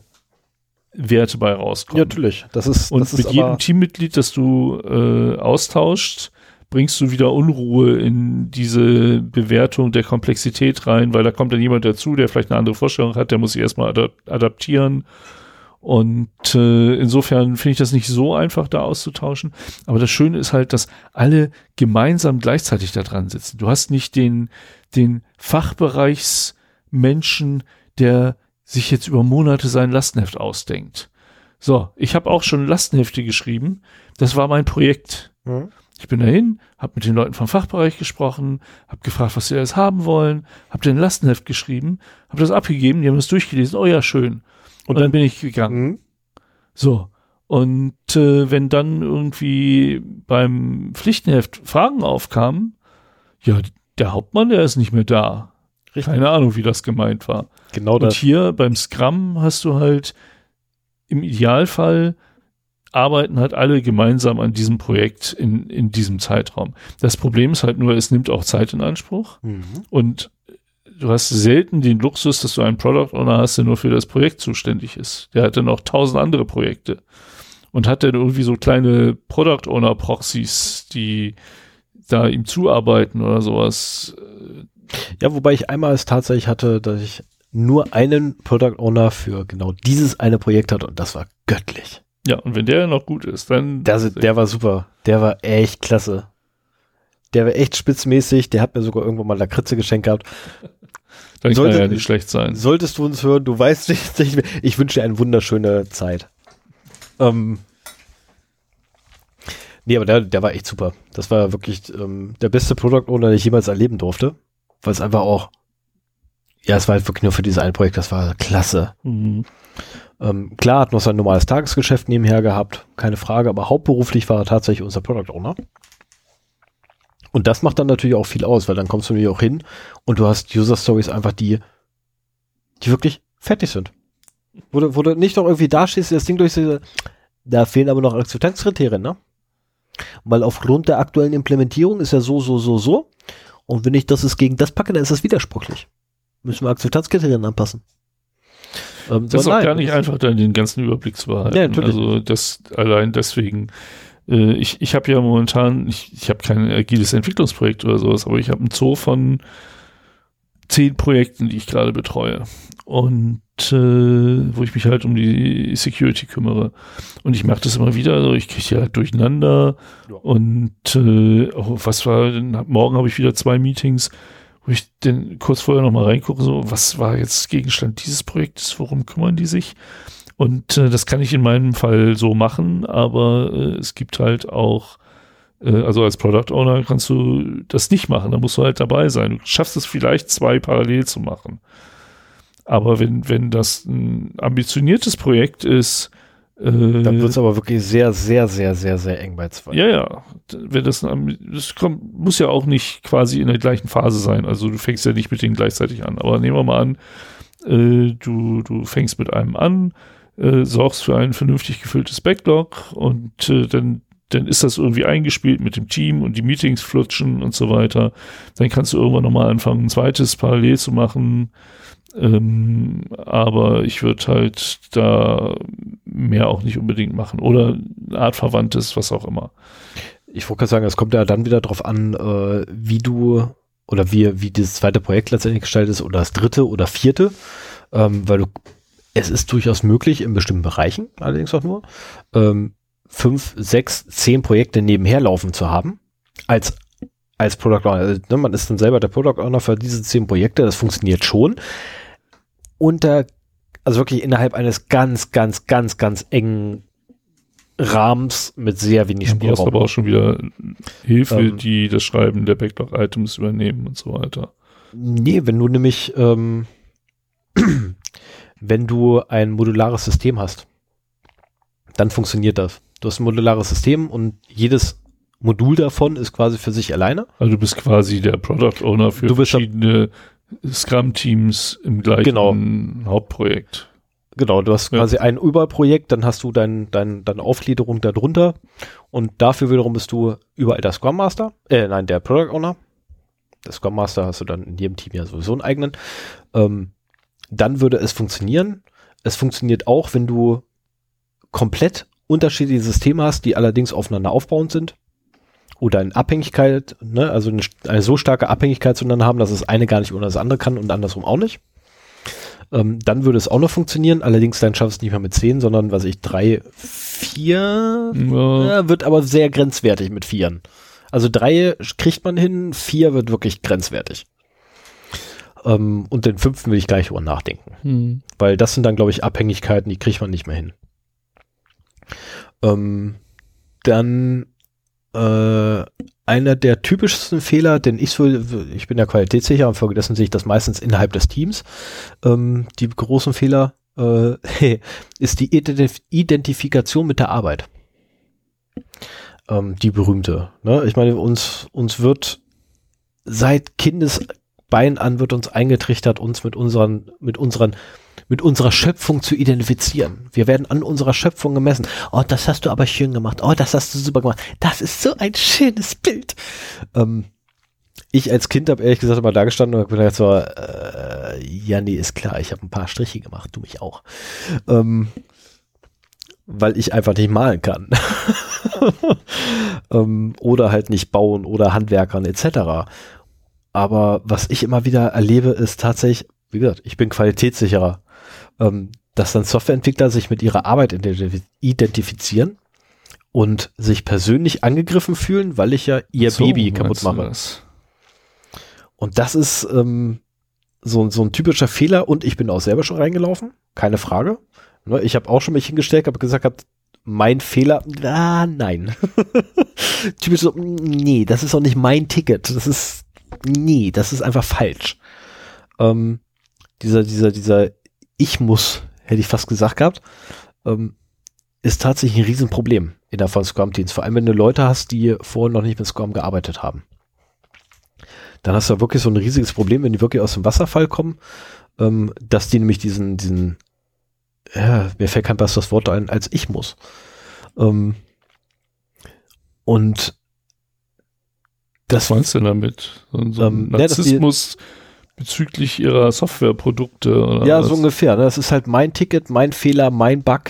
[SPEAKER 2] Werte bei rauskommen.
[SPEAKER 1] Ja, natürlich. Das ist,
[SPEAKER 2] und
[SPEAKER 1] das
[SPEAKER 2] mit jedem Teammitglied, das du äh, austauscht, bringst du wieder Unruhe in diese Bewertung der Komplexität rein, weil da kommt dann jemand dazu, der vielleicht eine andere Vorstellung hat, der muss sich erstmal adap adaptieren. Und äh, insofern finde ich das nicht so einfach, da auszutauschen. Aber das Schöne ist halt, dass alle gemeinsam gleichzeitig da dran sitzen. Du hast nicht den, den Fachbereichsmenschen, der sich jetzt über Monate sein Lastenheft ausdenkt. So, ich habe auch schon Lastenhefte geschrieben. Das war mein Projekt. Mhm. Ich bin dahin, habe mit den Leuten vom Fachbereich gesprochen, habe gefragt, was sie alles haben wollen, habe den Lastenheft geschrieben, habe das abgegeben, die haben das durchgelesen. Oh ja, schön. Und, Und dann, dann, bin ich gegangen. Mhm. So. Und äh, wenn dann irgendwie beim Pflichtenheft Fragen aufkamen, ja, der Hauptmann, der ist nicht mehr da. Richtig. Keine Ahnung, wie das gemeint war.
[SPEAKER 1] Genau
[SPEAKER 2] das. Und hier beim Scrum hast du halt im Idealfall arbeiten halt alle gemeinsam an diesem Projekt in, in diesem Zeitraum. Das Problem ist halt nur, es nimmt auch Zeit in Anspruch mhm. und du hast selten den Luxus, dass du einen Product Owner hast, der nur für das Projekt zuständig ist. Der hat dann auch tausend andere Projekte und hat dann irgendwie so kleine Product Owner Proxys, die da ihm zuarbeiten oder sowas.
[SPEAKER 1] Ja, wobei ich einmal es tatsächlich hatte, dass ich nur einen Product Owner für genau dieses eine Projekt hatte und das war göttlich.
[SPEAKER 2] Ja, und wenn der noch gut ist, dann.
[SPEAKER 1] Der, der war super. Der war echt klasse. Der war echt spitzmäßig. Der hat mir sogar irgendwann mal Lakritze geschenkt gehabt.
[SPEAKER 2] Dann Sollte, kann ja nicht schlecht sein.
[SPEAKER 1] Solltest du uns hören, du weißt nicht, ich wünsche dir eine wunderschöne Zeit. Ähm, nee, aber der, der war echt super. Das war wirklich ähm, der beste Product Owner, den ich jemals erleben durfte. Weil es einfach auch, ja, es war halt wirklich nur für dieses eine Projekt, das war klasse. Mhm. Ähm, klar, hat noch sein normales Tagesgeschäft nebenher gehabt, keine Frage, aber hauptberuflich war er tatsächlich unser Product Owner. Und das macht dann natürlich auch viel aus, weil dann kommst du nämlich auch hin und du hast User Stories einfach, die, die wirklich fertig sind. Wo du, wo du nicht noch irgendwie dastehst, das Ding durch, da fehlen aber noch Akzeptanzkriterien, ne? Weil aufgrund der aktuellen Implementierung ist ja so, so, so, so. Und wenn ich das ist gegen das packe, dann ist das widersprüchlich. Müssen wir Akzeptanzkriterien anpassen.
[SPEAKER 2] Ähm, das ist auch nein, gar nicht einfach, dann den ganzen Überblick zu behalten. Ja, natürlich. Also das allein deswegen. Äh, ich ich habe ja momentan, ich, ich habe kein agiles Entwicklungsprojekt oder sowas, aber ich habe einen Zoo von zehn Projekten, die ich gerade betreue. Und äh, wo ich mich halt um die Security kümmere. Und ich merke das immer wieder, also ich kriege ja halt durcheinander. Ja. Und äh, oh, was war, denn, morgen habe ich wieder zwei Meetings wo ich denn kurz vorher nochmal reingucke, so, was war jetzt Gegenstand dieses Projektes, worum kümmern die sich? Und äh, das kann ich in meinem Fall so machen, aber äh, es gibt halt auch, äh, also als Product Owner kannst du das nicht machen, da musst du halt dabei sein. Du schaffst es vielleicht zwei parallel zu machen. Aber wenn, wenn das ein ambitioniertes Projekt ist,
[SPEAKER 1] äh, Dann wird es aber wirklich sehr, sehr, sehr, sehr, sehr eng bei zwei.
[SPEAKER 2] Ja, ja. Wenn das, das kommt, muss ja auch nicht quasi in der gleichen Phase sein. Also du fängst ja nicht mit denen gleichzeitig an. Aber nehmen wir mal an, äh, du, du fängst mit einem an, äh, sorgst für ein vernünftig gefülltes Backlog und äh, dann dann ist das irgendwie eingespielt mit dem Team und die Meetings flutschen und so weiter. Dann kannst du irgendwann nochmal anfangen, ein zweites parallel zu machen. Ähm, aber ich würde halt da mehr auch nicht unbedingt machen. Oder eine Art Verwandtes, was auch immer.
[SPEAKER 1] Ich wollte gerade sagen, es kommt ja dann wieder darauf an, äh, wie du oder wie, wie dieses zweite Projekt letztendlich gestaltet ist oder das dritte oder vierte, ähm, weil du, es ist durchaus möglich in bestimmten Bereichen, allerdings auch nur, ähm, fünf, sechs, zehn Projekte nebenher laufen zu haben, als als Product Owner. Also, ne, man ist dann selber der Product Owner für diese zehn Projekte, das funktioniert schon unter, also wirklich innerhalb eines ganz, ganz, ganz, ganz engen Rahmens mit sehr wenig
[SPEAKER 2] Spielraum. Du hast aber auch schon wieder Hilfe, ähm, die das Schreiben der Backlog-Items übernehmen und so weiter.
[SPEAKER 1] Nee, wenn du nämlich, ähm, wenn du ein modulares System hast, dann funktioniert das. Du hast ein modulares System und jedes Modul davon ist quasi für sich alleine.
[SPEAKER 2] Also du bist quasi der Product Owner für verschiedene Scrum-Teams im gleichen genau. Hauptprojekt.
[SPEAKER 1] Genau, du hast ja. quasi ein Überprojekt, dann hast du dein, dein, deine Aufgliederung darunter und dafür wiederum bist du überall der Scrum Master, äh, nein, der Product Owner. Der Scrum Master hast du dann in jedem Team ja sowieso einen eigenen. Ähm, dann würde es funktionieren. Es funktioniert auch, wenn du komplett unterschiedliche Systeme hast, die allerdings aufeinander aufbauend sind oder in Abhängigkeit, ne, also eine, eine, so starke Abhängigkeit zueinander haben, dass das eine gar nicht ohne das andere kann und andersrum auch nicht. Ähm, dann würde es auch noch funktionieren, allerdings dann schaffst du es nicht mehr mit zehn, sondern was ich, drei, vier, ja. Ja, wird aber sehr grenzwertig mit vieren. Also drei kriegt man hin, vier wird wirklich grenzwertig. Ähm, und den fünften will ich gleich drüber nachdenken. Hm. Weil das sind dann, glaube ich, Abhängigkeiten, die kriegt man nicht mehr hin. Ähm, dann äh, einer der typischsten Fehler, denn ich so, ich bin ja qualitätssicher und folgedessen sehe ich das meistens innerhalb des Teams, ähm, die großen Fehler, äh, ist die Identif Identifikation mit der Arbeit. Ähm, die berühmte. Ne? Ich meine, uns, uns wird seit Kindesbein an wird uns eingetrichtert, uns mit unseren, mit unseren, mit unserer Schöpfung zu identifizieren. Wir werden an unserer Schöpfung gemessen. Oh, das hast du aber schön gemacht. Oh, das hast du super gemacht. Das ist so ein schönes Bild. Ähm, ich als Kind habe ehrlich gesagt immer da gestanden und gedacht so, äh, ja, nee, ist klar, ich habe ein paar Striche gemacht, du mich auch. Ähm, weil ich einfach nicht malen kann. ähm, oder halt nicht bauen oder Handwerkern etc. Aber was ich immer wieder erlebe, ist tatsächlich, wie gesagt, ich bin qualitätssicherer, ähm, dass dann Softwareentwickler sich mit ihrer Arbeit identifizieren und sich persönlich angegriffen fühlen, weil ich ja ihr so, Baby kaputt mache. Das? Und das ist ähm, so, so ein typischer Fehler und ich bin auch selber schon reingelaufen, keine Frage. Ne, ich habe auch schon mich hingestellt, habe gesagt, hab, mein Fehler, ah, nein. Typisch so, nee, das ist auch nicht mein Ticket. Das ist, nee, das ist einfach falsch. Ähm, dieser, dieser, dieser Ich muss, hätte ich fast gesagt gehabt, ähm, ist tatsächlich ein Riesenproblem in der von Scrum-Teams. Vor allem, wenn du Leute hast, die vorher noch nicht mit Scrum gearbeitet haben dann hast du wirklich so ein riesiges Problem, wenn die wirklich aus dem Wasserfall kommen, ähm, dass die nämlich diesen, diesen, ja, mir fällt kein besseres Wort ein, als ich muss. Ähm, und
[SPEAKER 2] das, Was meinst du damit? So, so ähm, Narzissmus ja, bezüglich ihrer Softwareprodukte?
[SPEAKER 1] ja, was? so ungefähr. Ne? Das ist halt mein Ticket, mein Fehler, mein Bug.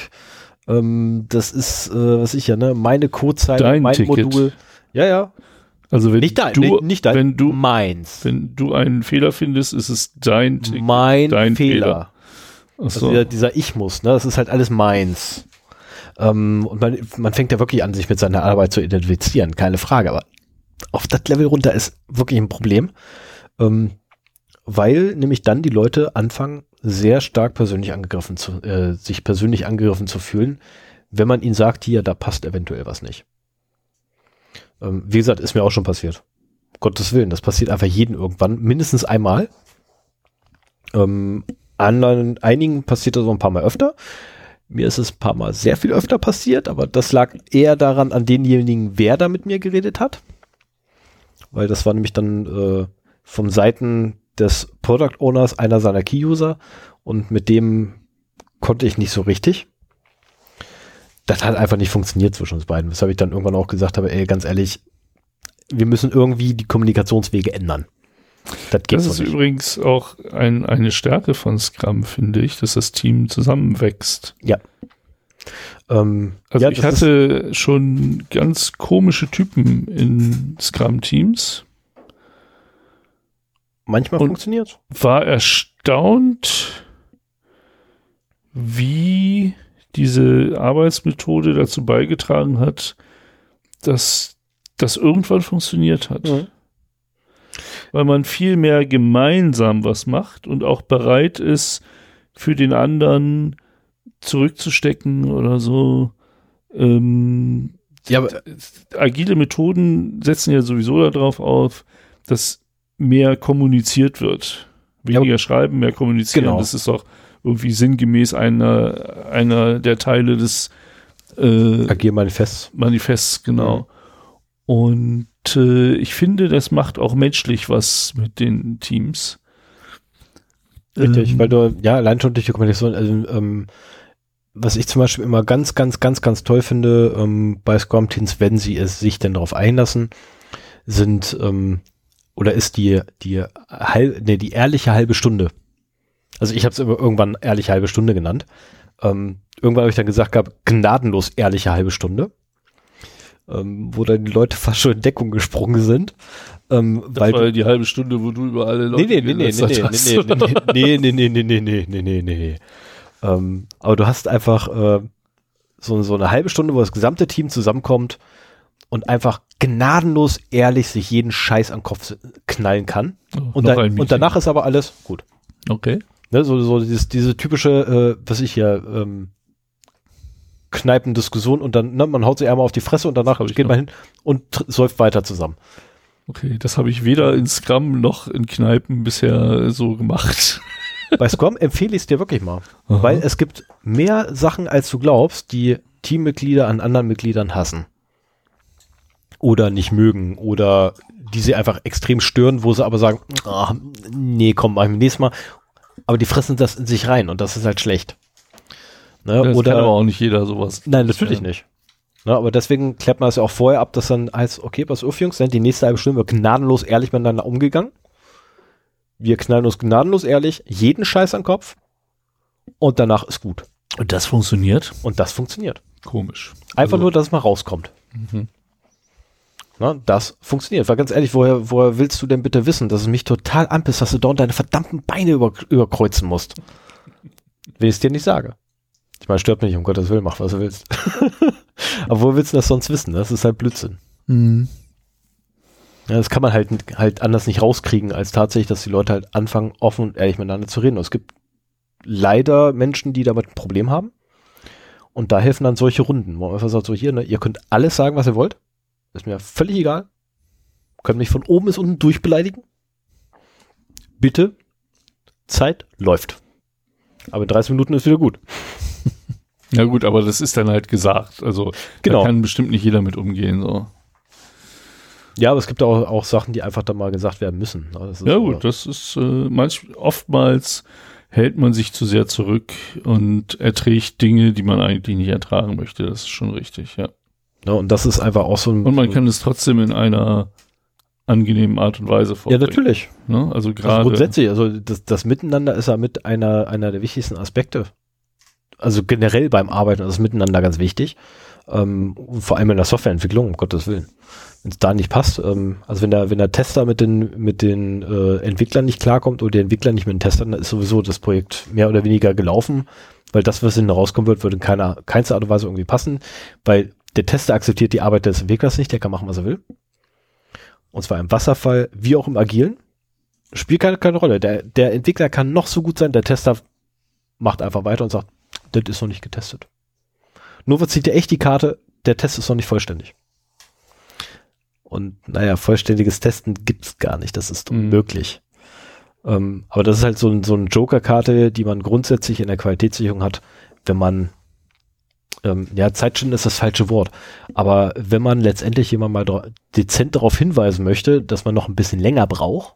[SPEAKER 1] Ähm, das ist, äh, was ich ja, ne, meine Codezeile, mein Ticket. Modul. Ja, ja.
[SPEAKER 2] Also wenn nicht dein, du,
[SPEAKER 1] nicht dein,
[SPEAKER 2] wenn du
[SPEAKER 1] meins.
[SPEAKER 2] Wenn du einen Fehler findest, ist es dein
[SPEAKER 1] Tick, mein dein Fehler. Fehler. So. Also dieser, dieser, Ich muss, ne, das ist halt alles meins. Ähm, und man, man fängt ja wirklich an, sich mit seiner Arbeit zu identifizieren, keine Frage. Aber auf das Level runter ist wirklich ein Problem, ähm, weil nämlich dann die Leute anfangen, sehr stark persönlich angegriffen zu, äh, sich persönlich angegriffen zu fühlen, wenn man ihnen sagt, hier, da passt eventuell was nicht. Ähm, wie gesagt, ist mir auch schon passiert. Gottes Willen, das passiert einfach jeden irgendwann, mindestens einmal. Ähm, anderen, einigen passiert das so ein paar Mal öfter. Mir ist es ein paar Mal sehr viel öfter passiert, aber das lag eher daran, an denjenigen, wer da mit mir geredet hat. Weil das war nämlich dann äh, vom Seiten des Product Owners einer seiner Key-User und mit dem konnte ich nicht so richtig das hat einfach nicht funktioniert zwischen uns beiden. Weshalb ich dann irgendwann auch gesagt habe, ey, ganz ehrlich, wir müssen irgendwie die Kommunikationswege ändern.
[SPEAKER 2] Das, das ist nicht. übrigens auch ein, eine Stärke von Scrum, finde ich, dass das Team zusammenwächst.
[SPEAKER 1] Ja.
[SPEAKER 2] Ähm, also ja, ich hatte schon ganz komische Typen in Scrum-Teams.
[SPEAKER 1] Manchmal funktioniert.
[SPEAKER 2] War erstaunt, wie diese Arbeitsmethode dazu beigetragen hat, dass das irgendwann funktioniert hat. Mhm. Weil man viel mehr gemeinsam was macht und auch bereit ist, für den anderen zurückzustecken oder so. Ähm, ja, aber agile Methoden setzen ja sowieso darauf auf, dass mehr kommuniziert wird. Weniger ja, schreiben, mehr kommunizieren. Genau. Das ist auch irgendwie sinngemäß einer, einer der Teile des
[SPEAKER 1] äh, Agiermanifests.
[SPEAKER 2] Manifests, genau. Mhm. Und äh, ich finde, das macht auch menschlich was mit den Teams.
[SPEAKER 1] Richtig, ähm, weil du, ja, allein schon durch die Kommunikation, also, ähm, was ich zum Beispiel immer ganz, ganz, ganz, ganz toll finde ähm, bei Scrum-Teams, wenn sie es sich denn darauf einlassen, sind ähm, oder ist die die halb, nee, die ehrliche halbe Stunde. Also ich habe es irgendwann ehrlich halbe Stunde genannt. Ähm, irgendwann habe ich dann gesagt gehabt, gnadenlos ehrliche halbe Stunde. Ähm, wo dann die Leute fast schon in Deckung gesprungen sind.
[SPEAKER 2] Ähm, das weil war ja die halbe Stunde, wo du über alle Leute
[SPEAKER 1] nee, nee, nee, nee, nee, nee, nee, nee, nee, nee, nee, nee, nee, nee, nee. Ähm, aber du hast einfach äh, so, so eine halbe Stunde, wo das gesamte Team zusammenkommt und einfach gnadenlos ehrlich sich jeden Scheiß an den Kopf knallen kann. Oh, und, da, und danach ist aber alles gut.
[SPEAKER 2] Okay.
[SPEAKER 1] Ne, so, so dieses, diese typische, äh, was ich hier, ähm, Kneipendiskussion und dann, ne, man haut sich einmal auf die Fresse und danach geht man hin und säuft weiter zusammen.
[SPEAKER 2] Okay, das habe ich weder in Scrum noch in Kneipen bisher so gemacht.
[SPEAKER 1] Bei Scrum empfehle ich es dir wirklich mal,
[SPEAKER 2] Aha.
[SPEAKER 1] weil es gibt mehr Sachen, als du glaubst, die Teammitglieder an anderen Mitgliedern hassen. Oder nicht mögen oder die sie einfach extrem stören, wo sie aber sagen, ah, nee, komm, mach ich nächstes Mal. Aber die fressen das in sich rein und das ist halt schlecht. Ne?
[SPEAKER 2] Das
[SPEAKER 1] oder
[SPEAKER 2] kann aber auch nicht jeder sowas.
[SPEAKER 1] Nein, natürlich
[SPEAKER 2] Ja.
[SPEAKER 1] nicht. Ne, aber deswegen klärt man es ja auch vorher ab, dass dann heißt, okay, pass auf, Jungs, sind die nächste halbe Stunde wir gnadenlos ehrlich miteinander umgegangen. Wir knallen uns gnadenlos ehrlich jeden Scheiß an den Kopf und danach ist gut.
[SPEAKER 2] Und das funktioniert?
[SPEAKER 1] Und das funktioniert.
[SPEAKER 2] Komisch.
[SPEAKER 1] Einfach
[SPEAKER 2] Also-
[SPEAKER 1] nur, dass es mal rauskommt.
[SPEAKER 2] Mhm.
[SPEAKER 1] Ne, das funktioniert. Weil ganz ehrlich, woher, woher willst du denn bitte wissen, dass es mich total anpisst, dass du dauernd deine verdammten Beine über, überkreuzen musst? Wenn ich es dir nicht sage. Ich meine, stört mich nicht, um Gottes Willen, mach was du willst. Aber wo willst du das sonst wissen? Das ist halt Blödsinn.
[SPEAKER 2] Mhm.
[SPEAKER 1] Ja, das kann man halt, halt anders nicht rauskriegen, als tatsächlich, dass die Leute halt anfangen, offen und ehrlich miteinander zu reden. Und es gibt leider Menschen, die damit ein Problem haben. Und da helfen dann solche Runden, wo man einfach sagt, so hier, ne, ihr könnt alles sagen, was ihr wollt. Ist mir völlig egal. Könnt mich von oben bis unten durchbeleidigen. Bitte. Zeit läuft. Aber in 30 Minuten ist wieder gut.
[SPEAKER 2] Ja gut, aber das ist dann halt gesagt. Also
[SPEAKER 1] Genau.
[SPEAKER 2] da kann bestimmt nicht jeder mit umgehen. So.
[SPEAKER 1] Ja, aber es gibt auch, auch Sachen, die einfach dann mal gesagt werden müssen. ist
[SPEAKER 2] Ja gut, das ist äh, manch, oftmals hält man sich zu sehr zurück und erträgt Dinge, die man eigentlich nicht ertragen möchte. Das ist schon richtig, ja.
[SPEAKER 1] Ne, und das ist einfach auch so ein.
[SPEAKER 2] Und man kann es trotzdem in einer angenehmen Art und Weise
[SPEAKER 1] Ja,
[SPEAKER 2] vorbringen.
[SPEAKER 1] natürlich.
[SPEAKER 2] Ne? Also
[SPEAKER 1] Also
[SPEAKER 2] gerade.
[SPEAKER 1] grundsätzlich, also das, das Miteinander ist ja mit einer, einer der wichtigsten Aspekte. Also generell beim Arbeiten ist das Miteinander ganz wichtig. Ähm, vor allem in der Softwareentwicklung, um Gottes Willen. Wenn es da nicht passt, ähm, also wenn der, wenn der Tester mit den, mit den äh, Entwicklern nicht klarkommt oder der Entwickler nicht mit den Testern, dann ist sowieso das Projekt mehr oder weniger gelaufen, weil das, was hinten rauskommen wird, würde in keiner, keinster Art und Weise irgendwie passen, weil der Tester akzeptiert die Arbeit des Entwicklers nicht, der kann machen, was er will. Und zwar im Wasserfall wie auch im Agilen spielt keine, keine Rolle. Der, der Entwickler kann noch so gut sein, der Tester macht einfach weiter und sagt, das ist noch nicht getestet. Nur verzieht er echt die Karte, der Test ist noch nicht vollständig. Und naja, vollständiges Testen gibt's gar nicht, das ist
[SPEAKER 2] Mhm.
[SPEAKER 1] unmöglich. Ähm, aber das ist halt so, ein, so eine Joker-Karte, die man grundsätzlich in der Qualitätssicherung hat, wenn man ähm, ja, Zeitschinden ist das falsche Wort. Aber wenn man letztendlich jemand mal dezent darauf hinweisen möchte, dass man noch ein bisschen länger braucht,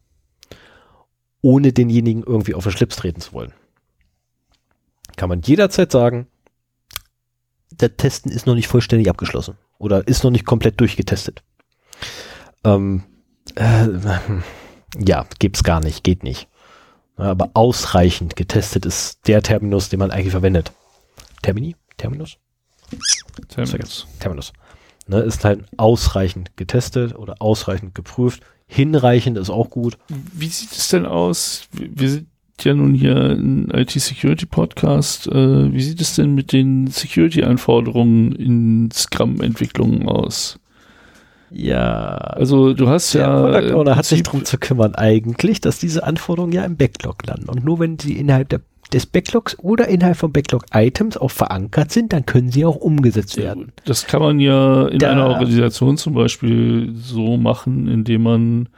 [SPEAKER 1] ohne denjenigen irgendwie auf den Schlips treten zu wollen, kann man jederzeit sagen, der Testen ist noch nicht vollständig abgeschlossen oder ist noch nicht komplett durchgetestet. Ähm, äh, ja, gibt's gar nicht, geht nicht. Aber ausreichend getestet ist der Terminus, den man eigentlich verwendet. Termini? Terminus?
[SPEAKER 2] Terminus.
[SPEAKER 1] Terminus. Ne, ist halt ausreichend getestet oder ausreichend geprüft. Hinreichend ist auch gut.
[SPEAKER 2] Wie sieht es denn aus? Wir sind ja nun hier ein IT-Security-Podcast. Äh, wie sieht es denn mit den Security-Anforderungen in Scrum-Entwicklungen aus?
[SPEAKER 1] Ja.
[SPEAKER 2] Also du hast
[SPEAKER 1] Der
[SPEAKER 2] ja.
[SPEAKER 1] Product
[SPEAKER 2] im
[SPEAKER 1] Owner hat sich darum zu kümmern eigentlich, dass diese Anforderungen ja im Backlog landen. Und nur wenn sie innerhalb der, des Backlogs oder innerhalb von Backlog-Items auch verankert sind, dann können sie auch umgesetzt werden.
[SPEAKER 2] Das kann man ja in
[SPEAKER 1] Da-
[SPEAKER 2] einer Organisation zum Beispiel so machen, indem man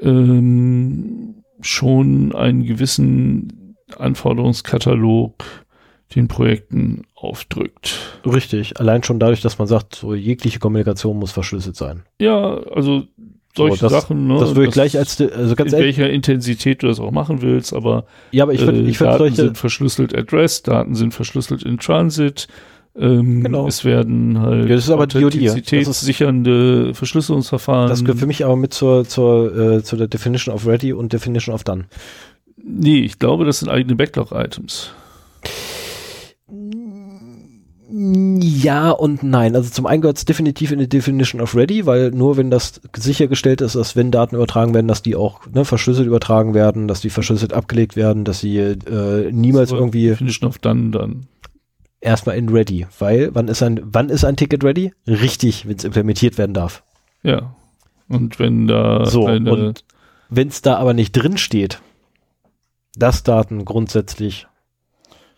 [SPEAKER 2] ähm, schon einen gewissen Anforderungskatalog den Projekten aufdrückt.
[SPEAKER 1] Richtig. Allein schon dadurch, dass man sagt, so jegliche Kommunikation muss verschlüsselt sein.
[SPEAKER 2] Ja, also solche
[SPEAKER 1] das-
[SPEAKER 2] Sachen, ne?
[SPEAKER 1] das würde ich gleich als, also ganz
[SPEAKER 2] in welcher Intensität du das auch machen willst, aber
[SPEAKER 1] ja, aber ich würde,
[SPEAKER 2] äh,
[SPEAKER 1] ich würde
[SPEAKER 2] Daten
[SPEAKER 1] solche,
[SPEAKER 2] sind verschlüsselt address, Daten sind verschlüsselt in Transit. Ähm,
[SPEAKER 1] Genau.
[SPEAKER 2] Es werden halt
[SPEAKER 1] Ja, das ist aber
[SPEAKER 2] authentizitätssichernde Verschlüsselungsverfahren.
[SPEAKER 1] das gehört für mich aber mit zur, zur, äh, zu der Definition of Ready und Definition of Done.
[SPEAKER 2] Nee, ich glaube, das sind eigene Backlog-Items.
[SPEAKER 1] Ja und nein. Also zum einen gehört es definitiv in die Definition of Ready, weil nur wenn das sichergestellt ist, dass wenn Daten übertragen werden, dass die auch ne, verschlüsselt übertragen werden, dass die verschlüsselt abgelegt werden, dass sie äh, niemals
[SPEAKER 2] Aber
[SPEAKER 1] irgendwie
[SPEAKER 2] Definition of Done dann.
[SPEAKER 1] erstmal in Ready. Weil wann ist ein wann ist ein Ticket ready? Richtig, wenn es implementiert werden darf.
[SPEAKER 2] Ja. Und wenn da
[SPEAKER 1] So, und wenn es da aber nicht drin steht, dass Daten grundsätzlich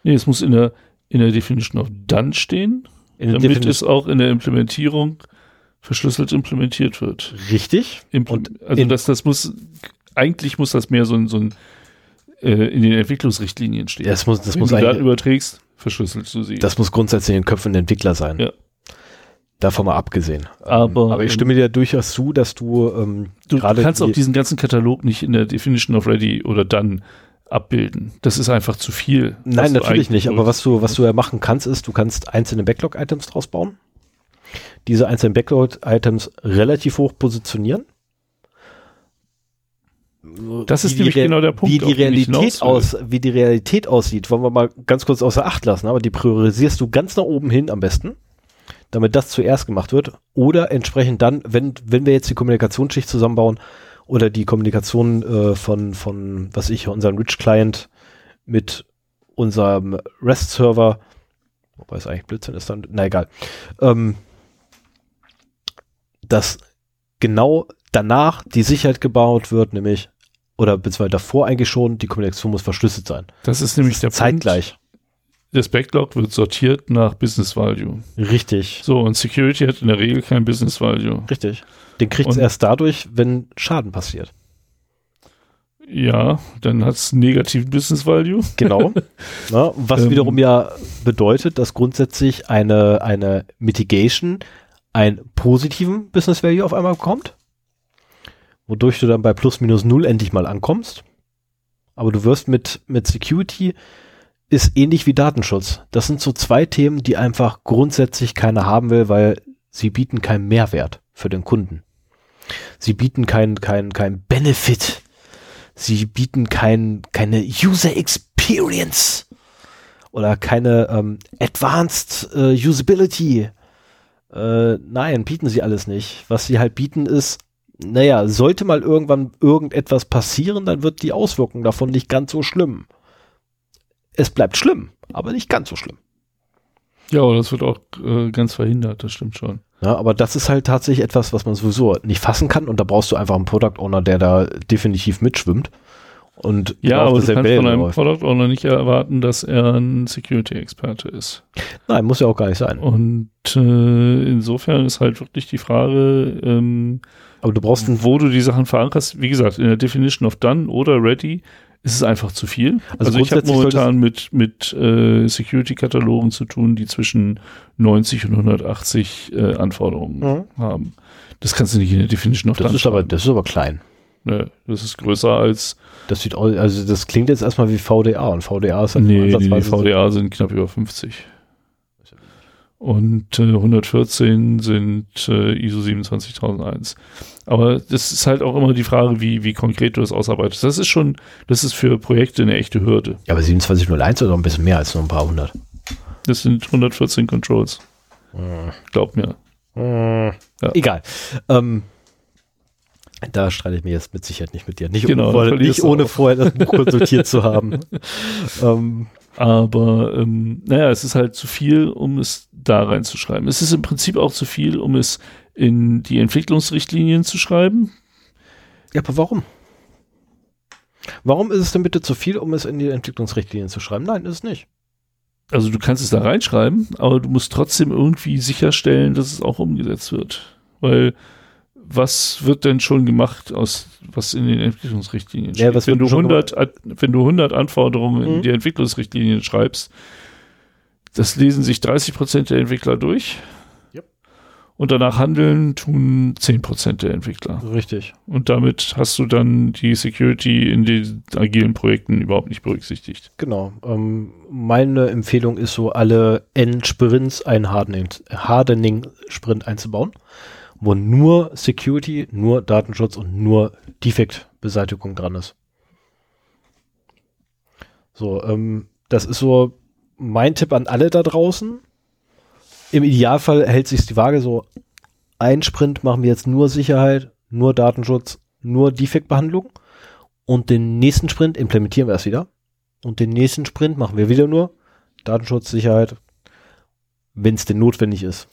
[SPEAKER 2] nee, es muss in der, in der Definition of Done stehen, damit
[SPEAKER 1] Definition
[SPEAKER 2] es auch in der Implementierung verschlüsselt implementiert wird.
[SPEAKER 1] richtig
[SPEAKER 2] Impl
[SPEAKER 1] Und
[SPEAKER 2] also das, das muss, eigentlich muss das mehr so ein, so ein äh, in den Entwicklungsrichtlinien steht.
[SPEAKER 1] Das muss, das
[SPEAKER 2] Wenn
[SPEAKER 1] muss
[SPEAKER 2] du Daten überträgst, verschlüsselst du sie.
[SPEAKER 1] das muss grundsätzlich in den Köpfen der Entwickler sein.
[SPEAKER 2] Ja.
[SPEAKER 1] Davon mal abgesehen.
[SPEAKER 2] Aber,
[SPEAKER 1] ähm, aber ich stimme dir durchaus zu, dass du, ähm,
[SPEAKER 2] du, kannst
[SPEAKER 1] die-
[SPEAKER 2] auch diesen ganzen Katalog nicht in der Definition of Ready oder Done abbilden. Das ist einfach zu viel.
[SPEAKER 1] Nein,
[SPEAKER 2] du
[SPEAKER 1] natürlich nicht. Aber was du, was du ja machen kannst, ist, du kannst einzelne Backlog-Items draus bauen. Diese einzelnen Backlog-Items relativ hoch positionieren.
[SPEAKER 2] Das ist nämlich
[SPEAKER 1] Re-
[SPEAKER 2] genau der Punkt,
[SPEAKER 1] Wie die Realität aus, wie die Realität aussieht, wollen wir mal ganz kurz außer Acht lassen. Aber die priorisierst du ganz nach oben hin am besten, damit das zuerst gemacht wird. Oder entsprechend dann, wenn, wenn wir jetzt die Kommunikationsschicht zusammenbauen oder die Kommunikation äh, von, von, was ich, unserem Rich-Client mit unserem REST-Server, wobei es eigentlich Blödsinn ist dann, na egal, ähm, dass genau danach die Sicherheit gebaut wird, nämlich, oder beziehungsweise davor eigentlich schon, die Kommunikation muss verschlüsselt sein.
[SPEAKER 2] Das ist nämlich der
[SPEAKER 1] Zeitgleich.
[SPEAKER 2] Punkt. Das Backlog wird sortiert nach Business Value.
[SPEAKER 1] Richtig,
[SPEAKER 2] So, und Security hat in der Regel kein Business Value.
[SPEAKER 1] richtig. Den kriegt es erst dadurch, wenn Schaden passiert.
[SPEAKER 2] Ja, dann hat es negativen Business Value.
[SPEAKER 1] Genau. Na, was
[SPEAKER 2] Ähm.
[SPEAKER 1] wiederum ja bedeutet, dass grundsätzlich eine, eine Mitigation einen positiven Business Value auf einmal bekommt, wodurch du dann bei plus minus null endlich mal ankommst. Aber du wirst mit, mit Security ist ähnlich wie Datenschutz. Das sind so zwei Themen, die einfach grundsätzlich keiner haben will, weil sie bieten keinen Mehrwert für den Kunden. Sie bieten kein, kein, kein Benefit. Sie bieten kein, keine User Experience oder keine ähm, Advanced äh, Usability. Äh, nein, bieten sie alles nicht. Was sie halt bieten ist, naja, sollte mal irgendwann irgendetwas passieren, dann wird die Auswirkung davon nicht ganz so schlimm. Es bleibt schlimm, aber nicht ganz so schlimm.
[SPEAKER 2] Ja, aber das wird auch äh, ganz verhindert, das stimmt schon.
[SPEAKER 1] Ja, aber das ist halt tatsächlich etwas, was man sowieso nicht fassen kann und da brauchst du einfach einen Product Owner, der da definitiv mitschwimmt. Und
[SPEAKER 2] Ja, aber du kannst von einem
[SPEAKER 1] läuft.
[SPEAKER 2] Product Owner nicht erwarten, dass er ein Security-Experte ist.
[SPEAKER 1] Nein, muss ja auch gar nicht sein.
[SPEAKER 2] Und äh, insofern ist halt wirklich die Frage, ähm,
[SPEAKER 1] Aber du brauchst
[SPEAKER 2] wo du die Sachen verankerst. Wie gesagt, in der Definition of Done oder Ready ist es einfach zu viel.
[SPEAKER 1] Also
[SPEAKER 2] Also, ich habe momentan mit, mit äh, Security-Katalogen zu tun, die zwischen 90 und 180 äh, Anforderungen
[SPEAKER 1] Mhm.
[SPEAKER 2] haben. Das kannst du nicht in der Definition of
[SPEAKER 1] Das ist aber, das ist aber klein.
[SPEAKER 2] Ne, das ist größer als
[SPEAKER 1] Das sieht also das klingt jetzt erstmal wie VDA und VDA ist halt
[SPEAKER 2] Nee, nee, VDA sind knapp über 50. Und äh, 114 sind äh, ISO 27001. Aber das ist halt auch immer die Frage, wie, wie konkret du das ausarbeitest. Das ist schon, das ist für Projekte eine echte Hürde.
[SPEAKER 1] Ja, aber 2701 ist doch ein bisschen mehr als nur ein paar hundert.
[SPEAKER 2] Das sind 114 Controls. Glaub mir. Ja.
[SPEAKER 1] Egal. Ähm, da streite ich mich jetzt mit Sicherheit nicht mit dir. Nicht,
[SPEAKER 2] Genau,
[SPEAKER 1] ohne, nicht ohne
[SPEAKER 2] auch.
[SPEAKER 1] vorher das Buch konsultiert zu haben. ähm,
[SPEAKER 2] Aber ähm, naja, es ist halt zu viel, um es da reinzuschreiben. Es ist im Prinzip auch zu viel, um es in die Entwicklungsrichtlinien zu schreiben.
[SPEAKER 1] ja, aber warum? Warum ist es denn bitte zu viel, um es in die Entwicklungsrichtlinien zu schreiben? Nein, ist es nicht.
[SPEAKER 2] Also du kannst es da reinschreiben, aber du musst trotzdem irgendwie sicherstellen, dass es auch umgesetzt wird. Weil was wird denn schon gemacht aus was in den Entwicklungsrichtlinien
[SPEAKER 1] Ja,
[SPEAKER 2] steht?
[SPEAKER 1] was
[SPEAKER 2] wenn, du
[SPEAKER 1] schon
[SPEAKER 2] 100, Ad- wenn du 100 Anforderungen in
[SPEAKER 1] Mhm.
[SPEAKER 2] die Entwicklungsrichtlinien schreibst, das lesen sich 30 Prozent der Entwickler durch.
[SPEAKER 1] Yep.
[SPEAKER 2] Und danach handeln tun 10 Prozent der Entwickler.
[SPEAKER 1] Richtig.
[SPEAKER 2] Und damit hast du dann die Security in den agilen Projekten überhaupt nicht berücksichtigt.
[SPEAKER 1] Genau. Ähm, meine Empfehlung ist so, alle N-Sprints Hardening- Hardening-Sprint einzubauen, wo nur Security, nur Datenschutz und nur Defektbeseitigung dran ist. So, ähm, das ist so mein Tipp an alle da draußen. Im Idealfall hält sich die Waage so, ein Sprint machen wir jetzt nur Sicherheit, nur Datenschutz, nur Defektbehandlung und den nächsten Sprint implementieren wir es wieder. Und den nächsten Sprint machen wir wieder nur Datenschutz, Sicherheit, wenn es denn notwendig ist.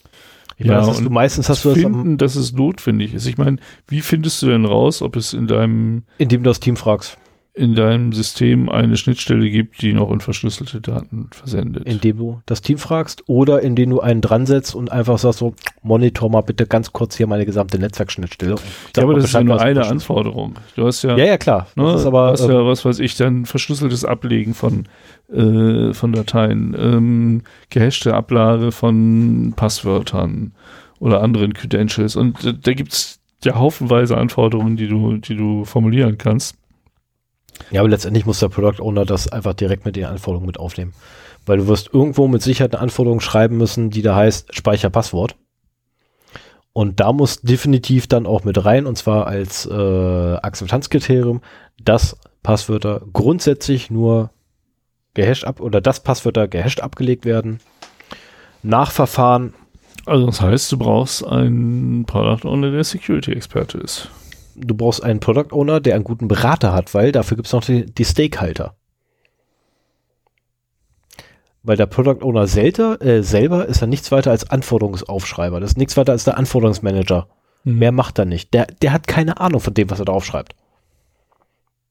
[SPEAKER 1] Ich
[SPEAKER 2] Ja,
[SPEAKER 1] meine, hast du meistens hast du das, am,
[SPEAKER 2] finden, dass es notwendig ist. Ich meine, wie findest du denn raus, ob es in deinem,
[SPEAKER 1] indem du das Team fragst.
[SPEAKER 2] In deinem System eine Schnittstelle gibt, die noch unverschlüsselte Daten versendet.
[SPEAKER 1] Indem du das Team fragst oder indem du einen dran setzt und einfach sagst so, monitor mal bitte ganz kurz hier meine gesamte Netzwerkschnittstelle.
[SPEAKER 2] Ja, aber das ist ja nur eine. Anforderung. Du hast ja,
[SPEAKER 1] Ja, ja, klar.
[SPEAKER 2] ne,
[SPEAKER 1] Das ist aber,
[SPEAKER 2] hast
[SPEAKER 1] ähm,
[SPEAKER 2] ja, was weiß ich, dann verschlüsseltes Ablegen von, äh, von Dateien, ähm, gehashte Ablage von Passwörtern oder anderen Credentials. Und äh, da gibt's ja haufenweise Anforderungen, die du, die du formulieren kannst.
[SPEAKER 1] Ja, aber letztendlich muss der Product Owner das einfach direkt mit den Anforderungen mit aufnehmen. Weil du wirst irgendwo mit Sicherheit eine Anforderung schreiben müssen, die da heißt Speicher Passwort. Und da muss definitiv dann auch mit rein, und zwar als äh, Akzeptanzkriterium, dass Passwörter grundsätzlich nur gehasht ab oder dass Passwörter gehasht abgelegt werden. Nachverfahren,
[SPEAKER 2] Also das heißt, du brauchst einen Product Owner, der Security-Experte ist.
[SPEAKER 1] Du brauchst einen Product Owner, der einen guten Berater hat, weil dafür gibt es noch die, die Stakehalter. Weil der Product Owner selter, äh, selber ist ja nichts weiter als Anforderungsaufschreiber. Das ist nichts weiter als der Anforderungsmanager.
[SPEAKER 2] Mhm.
[SPEAKER 1] Mehr macht er nicht. Der, der hat keine Ahnung von dem, was er da aufschreibt.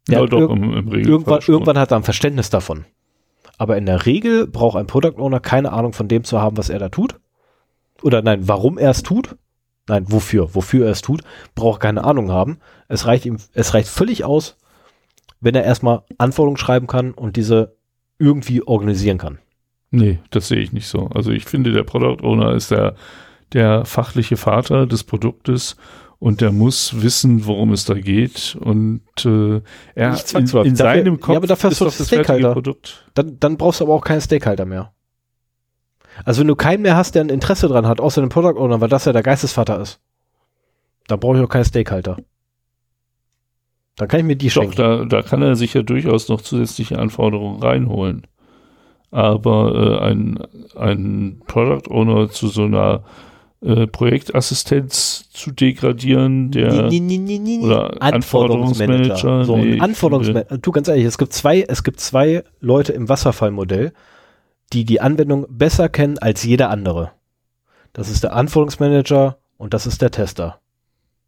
[SPEAKER 1] Der
[SPEAKER 2] Ja, doch,
[SPEAKER 1] irg-
[SPEAKER 2] im, im Regelfall
[SPEAKER 1] irgendwann,
[SPEAKER 2] schon.
[SPEAKER 1] irgendwann hat er ein Verständnis davon. Aber in der Regel braucht ein Product Owner keine Ahnung von dem zu haben, was er da tut. Oder nein, warum er es tut. Nein, wofür, wofür er es tut, braucht keine Ahnung haben. Es reicht ihm, es reicht völlig aus, wenn er erstmal Anforderungen schreiben kann und diese irgendwie organisieren kann.
[SPEAKER 2] Nee, das sehe ich nicht so. Also ich finde, der Product Owner ist der, der fachliche Vater des Produktes und der muss wissen, worum es da geht. Und äh, er in, in
[SPEAKER 1] Dafür-
[SPEAKER 2] seinem Kopf
[SPEAKER 1] ja, aber dafür
[SPEAKER 2] ist
[SPEAKER 1] hast du
[SPEAKER 2] doch
[SPEAKER 1] das
[SPEAKER 2] das
[SPEAKER 1] Stakeholder.
[SPEAKER 2] Produkt.
[SPEAKER 1] Dann, dann brauchst du aber auch keine Stakeholder mehr. Also wenn du keinen mehr hast, der ein Interesse dran hat, außer dem Product Owner, weil das ja der Geistesvater ist, dann brauche ich auch keine Stakeholder. Dann kann ich mir die
[SPEAKER 2] Doch,
[SPEAKER 1] schenken.
[SPEAKER 2] da, da kann er sich ja durchaus noch zusätzliche Anforderungen reinholen. Aber äh, ein, ein Product Owner zu so einer äh, Projektassistenz zu degradieren, der
[SPEAKER 1] Nee, nee, nee,
[SPEAKER 2] oder Anforderungsmanager,
[SPEAKER 1] So,
[SPEAKER 2] nee,
[SPEAKER 1] Anforderungsmanager. Du, ganz ehrlich, es gibt zwei, es gibt zwei Leute im Wasserfallmodell, die die Anwendung besser kennen als jeder andere. Das ist der Anforderungsmanager und das ist der Tester.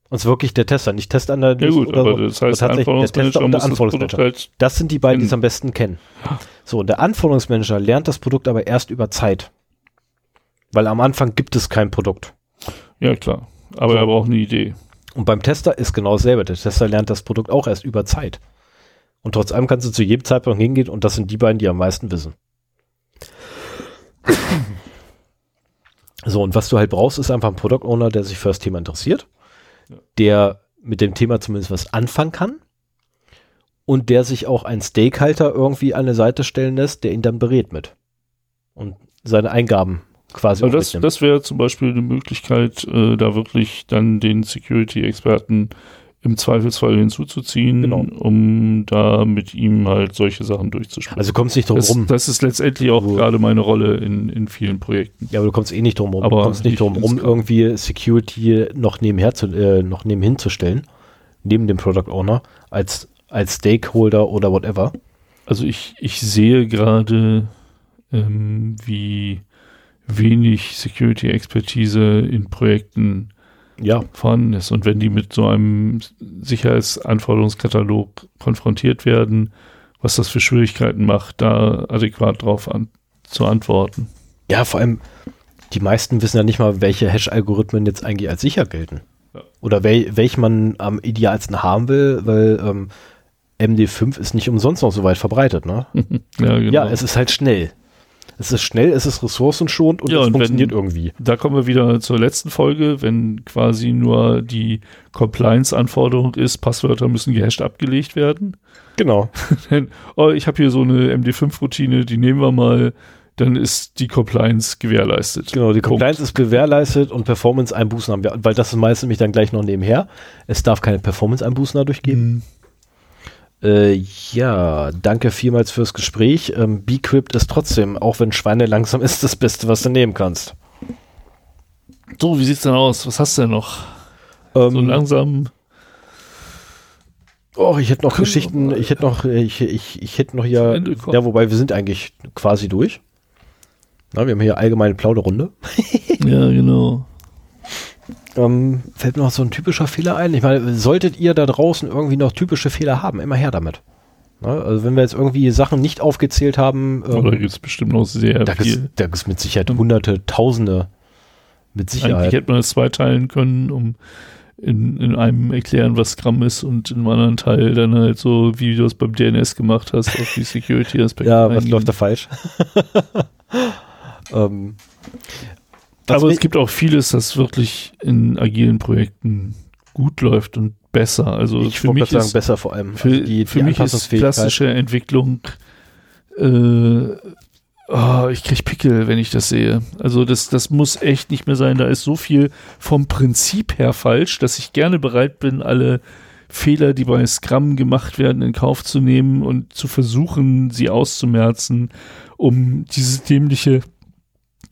[SPEAKER 1] Und zwar wirklich der Tester, nicht
[SPEAKER 2] Ja
[SPEAKER 1] Testanalyst
[SPEAKER 2] gut,
[SPEAKER 1] oder
[SPEAKER 2] aber
[SPEAKER 1] so.
[SPEAKER 2] das heißt, der
[SPEAKER 1] tatsächlich der Tester
[SPEAKER 2] Anforderungsmanager
[SPEAKER 1] und der
[SPEAKER 2] muss das
[SPEAKER 1] Anforderungsmanager.
[SPEAKER 2] halt
[SPEAKER 1] Das sind die beiden, die es am besten kennen. So, und der Anforderungsmanager lernt das Produkt aber erst über Zeit. Weil am Anfang gibt es kein Produkt.
[SPEAKER 2] Ja, klar. Aber
[SPEAKER 1] So.
[SPEAKER 2] er braucht eine Idee.
[SPEAKER 1] Und beim Tester ist genau dasselbe. Der Tester lernt das Produkt auch erst über Zeit. Und trotz allem kannst du zu jedem Zeitpunkt hingehen und das sind die beiden, die am meisten wissen. So, und was du halt brauchst, ist einfach ein Product Owner, der sich für das Thema interessiert,
[SPEAKER 2] Ja.
[SPEAKER 1] der mit dem Thema zumindest was anfangen kann und der sich auch einen Stakehalter irgendwie an eine Seite stellen lässt, der ihn dann berät mit und seine Eingaben quasi auch
[SPEAKER 2] das, das wäre zum Beispiel eine Möglichkeit, äh, da wirklich dann den Security-Experten im Zweifelsfall hinzuzuziehen,
[SPEAKER 1] Genau.
[SPEAKER 2] um da mit ihm halt solche Sachen durchzuspielen.
[SPEAKER 1] also du kommst nicht drum
[SPEAKER 2] das,
[SPEAKER 1] rum.
[SPEAKER 2] das ist letztendlich auch
[SPEAKER 1] Wo-
[SPEAKER 2] gerade meine Rolle in, in vielen Projekten.
[SPEAKER 1] Ja, aber du kommst eh nicht drum rum.
[SPEAKER 2] Aber
[SPEAKER 1] du kommst nicht drum rum, irgendwie Security noch nebenher zu, äh, noch nebenhin zu stellen, neben dem Product Owner, als, als Stakeholder oder whatever.
[SPEAKER 2] Also ich, ich sehe gerade, ähm, wie wenig Security-Expertise in Projekten
[SPEAKER 1] Ja,
[SPEAKER 2] vorhanden ist. Und wenn die mit so einem Sicherheitsanforderungskatalog konfrontiert werden, was das für Schwierigkeiten macht, da adäquat drauf an, zu antworten.
[SPEAKER 1] ja, vor allem, die meisten wissen ja nicht mal, welche Hash-Algorithmen jetzt eigentlich als sicher gelten.
[SPEAKER 2] Ja.
[SPEAKER 1] Oder wel, welche man am idealsten haben will, weil ähm, MD5 ist nicht umsonst noch so weit verbreitet, ne?
[SPEAKER 2] ja, genau.
[SPEAKER 1] Ja, es ist halt schnell. Es ist schnell, es ist ressourcenschonend und
[SPEAKER 2] Ja,
[SPEAKER 1] es
[SPEAKER 2] und wenn-
[SPEAKER 1] funktioniert irgendwie.
[SPEAKER 2] da kommen wir wieder zur letzten Folge, wenn quasi nur die Compliance-Anforderung ist, Passwörter müssen gehasht abgelegt werden.
[SPEAKER 1] Genau.
[SPEAKER 2] Denn, oh, ich habe hier so eine MD5-Routine, die nehmen wir mal, dann ist die Compliance gewährleistet.
[SPEAKER 1] Genau, die
[SPEAKER 2] Punkt.
[SPEAKER 1] Compliance ist gewährleistet und Performance-Einbußen haben wir, weil das ist meistens nämlich dann gleich noch nebenher. Es darf keine Performance-Einbußen dadurch geben.
[SPEAKER 2] Mhm.
[SPEAKER 1] Äh, ja, danke vielmals fürs Gespräch. Ähm, Bcrypt ist trotzdem, auch wenn Schweine langsam ist, das Beste, was du nehmen kannst.
[SPEAKER 2] So, wie sieht's denn aus? Was hast du denn noch?
[SPEAKER 1] Ähm,
[SPEAKER 2] So langsam.
[SPEAKER 1] oh, ich hätte noch Geschichten, ich hätte noch, ich, ich, ich hätte noch
[SPEAKER 2] kommen.
[SPEAKER 1] ja, wobei wir sind eigentlich quasi durch. Na, wir haben hier allgemeine Plauderrunde.
[SPEAKER 2] Ja, genau.
[SPEAKER 1] Ähm, fällt mir noch so ein typischer Fehler ein. Ich meine, solltet ihr da draußen irgendwie noch typische Fehler haben, immer her damit. Ne? Also wenn wir jetzt irgendwie Sachen nicht aufgezählt haben,
[SPEAKER 2] ähm, Oder gibt es bestimmt noch sehr
[SPEAKER 1] da viel. da gibt es mit Sicherheit hunderte, tausende. Mit Sicherheit.
[SPEAKER 2] Eigentlich hätte man es zweiteilen können, um in, in einem erklären, was Scrum ist und in einem anderen Teil dann halt so, wie du es beim DNS gemacht hast, auf die Security-Aspekte.
[SPEAKER 1] ja, was läuft da falsch?
[SPEAKER 2] ähm, Aber es gibt auch vieles, das wirklich in agilen Projekten gut läuft und besser. Also
[SPEAKER 1] ich für mich sagen, ist besser vor allem.
[SPEAKER 2] Für, also die, für die mich ist klassische Entwicklung äh, oh, ich krieg Pickel, wenn ich das sehe. Also das, das muss echt nicht mehr sein. Da ist so viel vom Prinzip her falsch, dass ich gerne bereit bin, alle Fehler, die bei Scrum gemacht werden, in Kauf zu nehmen und zu versuchen, sie auszumerzen, um dieses dämliche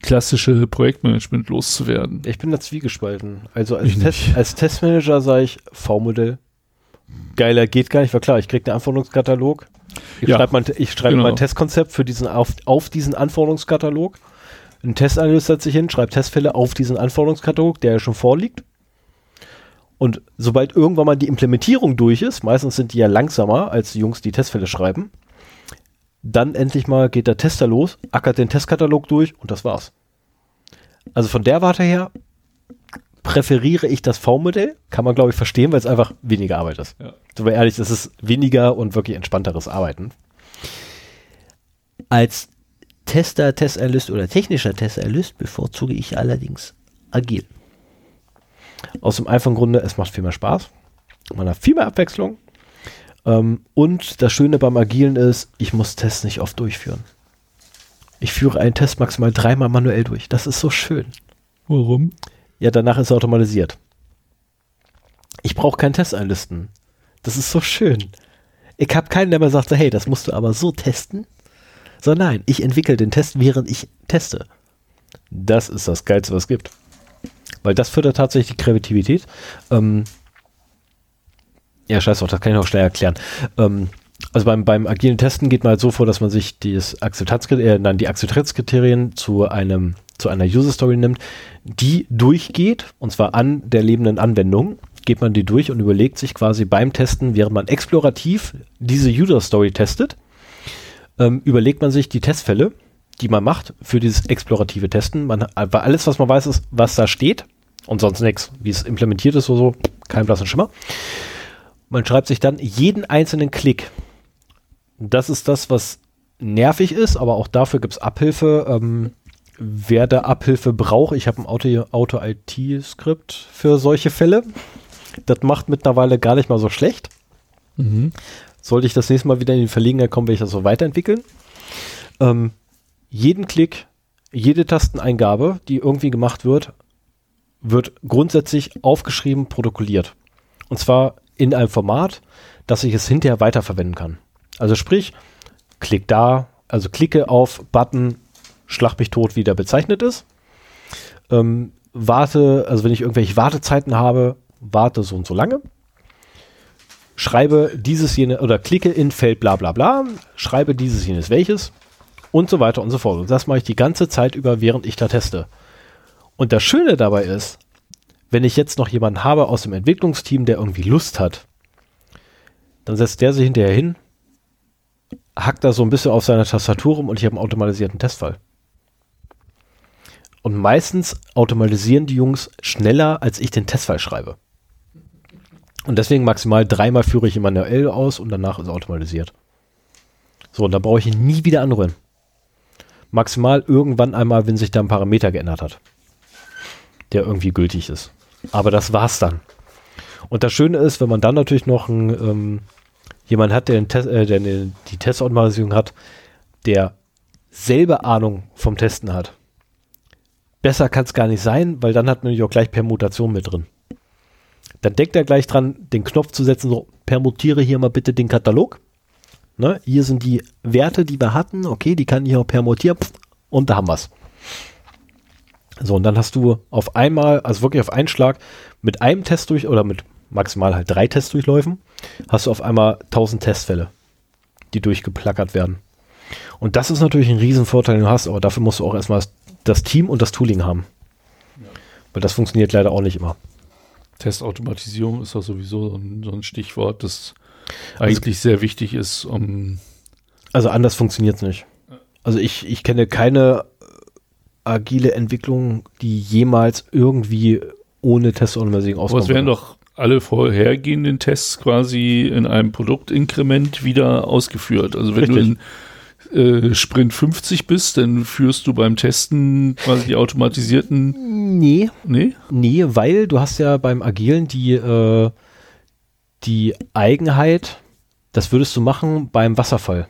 [SPEAKER 2] klassische Projektmanagement loszuwerden.
[SPEAKER 1] Ich bin da zwiegespalten. Also als, Test, als Testmanager sage ich V-Modell. Geiler geht gar nicht, war klar, ich krieg einen Anforderungskatalog, ich ja, schreibe mein, ich schreibe genau. mein Testkonzept für diesen auf, auf diesen Anforderungskatalog. Ein Testanalyst setzt sich hin, schreibt Testfälle auf diesen Anforderungskatalog, der ja schon vorliegt. Und sobald irgendwann mal die Implementierung durch ist, meistens sind die ja langsamer als die Jungs, die Testfälle schreiben, dann endlich mal geht der Tester los, ackert den Testkatalog durch und das war's. Also von der Warte her präferiere ich das V-Modell. Kann man, glaube ich, verstehen, weil es einfach weniger Arbeit ist. Ja. So ehrlich, es ist weniger und wirklich entspannteres Arbeiten. Als Tester, Testanalyst oder technischer Testanalyst bevorzuge ich allerdings agil. Aus dem einfachen Grunde, es macht viel mehr Spaß. Man hat viel mehr Abwechslung. Ähm, und das Schöne beim Agilen ist, ich muss Tests nicht oft durchführen. Ich führe einen Test maximal dreimal manuell durch. Das ist so schön.
[SPEAKER 2] Warum?
[SPEAKER 1] Ja, danach ist er automatisiert. Ich brauche keinen Test einlisten. Das ist so schön. Ich habe keinen, der mir sagt, hey, das musst du aber so testen. So, nein, ich entwickle den Test, während ich teste. Das ist das Geilste, was es gibt. Weil das fördert tatsächlich die Kreativität. Ähm, ja, scheiß drauf, das kann ich noch schnell erklären. Ähm, also beim, beim agilen Testen geht man halt so vor, dass man sich dieses Akzeptanz, äh, nein, die Akzeptanzkriterien zu einem zu einer User Story nimmt, die durchgeht, und zwar an der lebenden Anwendung, geht man die durch und überlegt sich quasi beim Testen, während man explorativ diese User Story testet, ähm, überlegt man sich die Testfälle, die man macht für dieses explorative Testen. Man, alles, was man weiß, ist, was da steht und sonst nichts. Wie es implementiert ist oder so, kein blassen Schimmer. Man schreibt sich dann jeden einzelnen Klick. Das ist das, was nervig ist, aber auch dafür gibt es Abhilfe. Ähm, wer da Abhilfe braucht, ich habe ein Auto-IT-Skript für solche Fälle. Das macht mittlerweile gar nicht mal so schlecht. Mhm. Sollte ich das nächste Mal wieder in die Verlegenheit kommen, werde ich das so weiterentwickeln. Ähm, jeden Klick, jede Tasteneingabe, die irgendwie gemacht wird, wird grundsätzlich aufgeschrieben, protokolliert. Und zwar in einem Format, dass ich es hinterher weiterverwenden kann. Also sprich, klick da, also klicke auf Button Schlag mich tot, wie der bezeichnet ist. Ähm, warte, also wenn ich irgendwelche Wartezeiten habe, warte so und so lange. Schreibe dieses jene oder klicke in Feld bla bla bla, schreibe dieses jenes welches und so weiter und so fort. Und das mache ich die ganze Zeit über, während ich da teste. Und das Schöne dabei ist, wenn ich jetzt noch jemanden habe aus dem Entwicklungsteam, der irgendwie Lust hat, dann setzt der sich hinterher hin, hackt da so ein bisschen auf seiner Tastatur rum und ich habe einen automatisierten Testfall. Und meistens automatisieren die Jungs schneller, als ich den Testfall schreibe. Und deswegen maximal dreimal führe ich ihn manuell aus und danach ist er automatisiert. So, und da brauche ich ihn nie wieder anrühren. Maximal irgendwann einmal, wenn sich da ein Parameter geändert hat, der irgendwie gültig ist. Aber das war's dann. Und das Schöne ist, wenn man dann natürlich noch einen, ähm, jemand hat, der, Test, äh, der die Testautomatisierung hat, der selber Ahnung vom Testen hat besser kann es gar nicht sein, weil dann hat man nämlich auch gleich Permutation mit drin. Dann denkt er gleich dran, den Knopf zu setzen, so permutiere hier mal bitte den Katalog. Ne, hier sind die Werte, die wir hatten. Okay, die kann ich auch permutieren. Und da haben wir es. So, und dann hast du auf einmal, also wirklich auf einen Schlag, mit einem Test durch, oder mit maximal halt drei Testdurchläufen, hast du auf einmal 1000 Testfälle, die durchgeplackert werden. Und das ist natürlich ein Riesenvorteil, den du hast, aber dafür musst du auch erstmal das Team und das Tooling haben. Ja. Weil das funktioniert leider auch nicht immer.
[SPEAKER 2] Testautomatisierung ist doch sowieso so ein, so ein Stichwort, das eigentlich sehr wichtig ist, um
[SPEAKER 1] Also anders funktioniert's nicht. Also ich, ich kenne keine agile Entwicklung, die jemals irgendwie ohne Testautomatisierung
[SPEAKER 2] Aber es
[SPEAKER 1] auskommt.
[SPEAKER 2] werden doch alle vorhergehenden Tests quasi in einem Produktinkrement wieder ausgeführt. Also wenn
[SPEAKER 1] Richtig.
[SPEAKER 2] du in äh, Sprint 50 bist, dann führst du beim Testen quasi die automatisierten.
[SPEAKER 1] Nee,
[SPEAKER 2] Nee?
[SPEAKER 1] nee, weil du hast ja beim Agilen die, äh, die Eigenheit, das würdest du machen beim Wasserfall.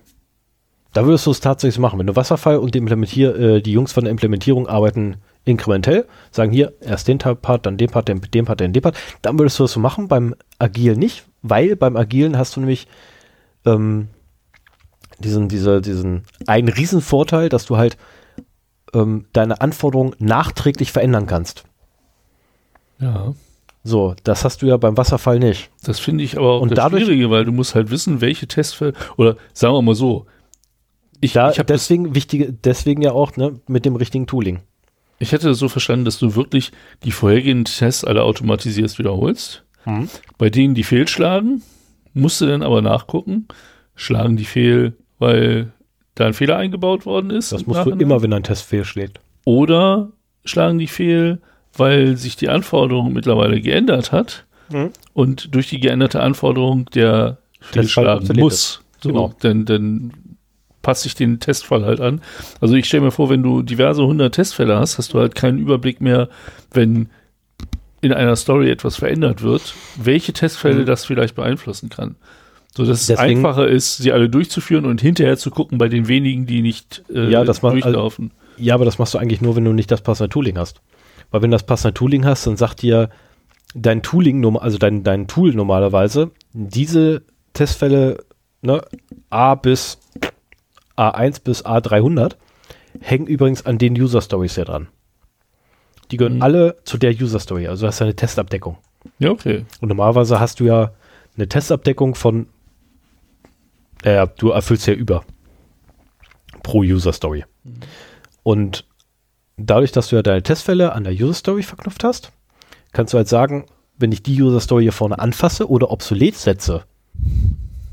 [SPEAKER 1] Da würdest du es tatsächlich machen. Wenn du Wasserfall und die, Implementier, äh, die Jungs von der Implementierung arbeiten inkrementell, sagen hier erst den Part, dann den Part, den, den Part, dann den Part, dann würdest du das so machen. Beim Agil nicht, weil beim Agilen hast du nämlich ähm, diesen, diese, diesen einen Riesenvorteil, dass du halt ähm, deine Anforderungen nachträglich verändern kannst.
[SPEAKER 2] Ja.
[SPEAKER 1] So, das hast du ja beim Wasserfall nicht.
[SPEAKER 2] Das finde ich aber auch
[SPEAKER 1] Und
[SPEAKER 2] das
[SPEAKER 1] dadurch-
[SPEAKER 2] Schwierige, weil du musst halt wissen, welche Testfälle, oder sagen wir mal so, ich,
[SPEAKER 1] Da,
[SPEAKER 2] ich, hab das,
[SPEAKER 1] deswegen wichtige, deswegen ja auch ne, mit dem richtigen Tooling.
[SPEAKER 2] ich hätte das so verstanden, dass du wirklich die vorhergehenden Tests alle automatisierst, wiederholst. Bei denen, die fehlschlagen, musst du dann aber nachgucken, schlagen die fehl, weil da ein Fehler eingebaut worden ist.
[SPEAKER 1] Das musst du immer, wenn ein Test fehlschlägt.
[SPEAKER 2] Oder schlagen die fehl, weil sich die Anforderung mittlerweile geändert hat
[SPEAKER 1] Mhm.
[SPEAKER 2] und durch die geänderte Anforderung der fehlschlagen muss. So,
[SPEAKER 1] Genau.
[SPEAKER 2] Denn, dann passe ich den Testfall halt an. Also ich stelle mir vor, wenn du diverse hundert Testfälle hast, hast du halt keinen Überblick mehr, wenn in einer Story etwas verändert wird, welche Testfälle
[SPEAKER 1] Mhm.
[SPEAKER 2] das vielleicht beeinflussen kann. So dass es
[SPEAKER 1] Deswegen-
[SPEAKER 2] einfacher ist, sie alle durchzuführen und hinterher zu gucken bei den wenigen, die nicht äh,
[SPEAKER 1] Ja, das
[SPEAKER 2] durchlaufen.
[SPEAKER 1] Ja, aber das machst du eigentlich nur, wenn du nicht das passende Tooling hast. Weil wenn du das passende Tooling hast, dann sagt dir dein Tooling, also dein, dein Tool normalerweise, diese Testfälle, ne, A bis A1 bis A300, hängen übrigens an den User Stories ja dran. Die gehören
[SPEAKER 2] Mhm.
[SPEAKER 1] alle zu der User Story, also du hast ja eine Testabdeckung.
[SPEAKER 2] ja, okay.
[SPEAKER 1] Und normalerweise hast du ja eine Testabdeckung von, äh, du erfüllst ja über pro User Story. Und dadurch, dass du ja deine Testfälle an der User Story verknüpft hast, kannst du halt sagen, wenn ich die User Story hier vorne anfasse oder obsolet setze,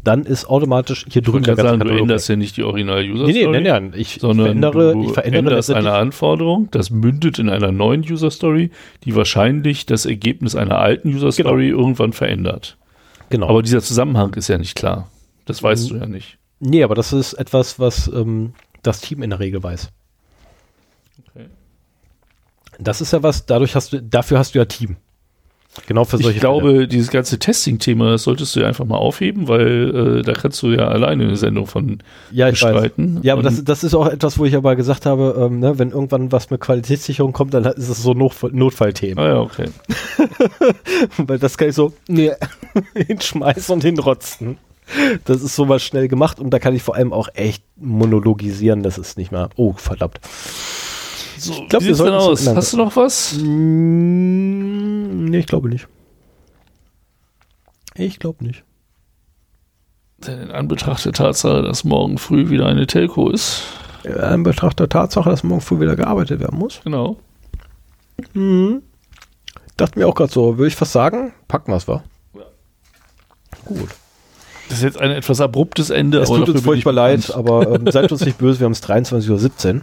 [SPEAKER 1] dann ist automatisch hier drüben
[SPEAKER 2] wollte gerade sagen, du
[SPEAKER 1] Katalog
[SPEAKER 2] änderst ja nicht die Original-User
[SPEAKER 1] weg. Nee, nee, nee, nee, ich
[SPEAKER 2] sondern
[SPEAKER 1] verändere,
[SPEAKER 2] du
[SPEAKER 1] ich verändere
[SPEAKER 2] änderst eine Anforderung, das mündet in einer neuen User Story, die wahrscheinlich das Ergebnis einer alten User
[SPEAKER 1] Genau.
[SPEAKER 2] Irgendwann verändert.
[SPEAKER 1] genau.
[SPEAKER 2] Aber dieser Zusammenhang ist ja nicht klar. Das weißt du ja nicht.
[SPEAKER 1] nee, aber das ist etwas, was ähm, das Team in der Regel weiß.
[SPEAKER 2] Okay.
[SPEAKER 1] Das ist ja was, dadurch hast du, dafür hast du ja Team. Genau für solche
[SPEAKER 2] Ich glaube, dieses ganze Testing-Thema, das solltest du ja einfach mal aufheben, weil äh, da kannst du ja alleine eine Sendung von
[SPEAKER 1] Fälle. Ja, ich weiß.
[SPEAKER 2] bestreiten.
[SPEAKER 1] Ja, aber das, das ist auch etwas, wo ich aber gesagt habe, ähm, ne, wenn irgendwann was mit Qualitätssicherung kommt, dann ist es so Notfall Notfallthemen.
[SPEAKER 2] Ah ja, okay.
[SPEAKER 1] Weil das kann ich so nee, hinschmeißen und hinrotzen. Das ist so mal schnell gemacht und da kann ich vor allem auch echt monologisieren. Das ist nicht mehr. Oh, verdammt.
[SPEAKER 2] So,
[SPEAKER 1] Ich glaub,
[SPEAKER 2] wie sieht's denn aus? Hast du noch was?
[SPEAKER 1] Mm, nee, ich glaube nicht. Ich glaube nicht.
[SPEAKER 2] Denn in Anbetracht der Tatsache, dass morgen früh wieder eine Telco ist.
[SPEAKER 1] In Betracht der Tatsache, dass morgen früh wieder gearbeitet werden muss.
[SPEAKER 2] Genau.
[SPEAKER 1] Mhm. Dachte mir auch gerade so, würde ich fast sagen, packen wir es, wa?
[SPEAKER 2] Ja.
[SPEAKER 1] Gut.
[SPEAKER 2] Das ist jetzt ein etwas abruptes Ende.
[SPEAKER 1] Es tut uns furchtbar leid, aber ähm, seid uns nicht böse, wir haben es 23.17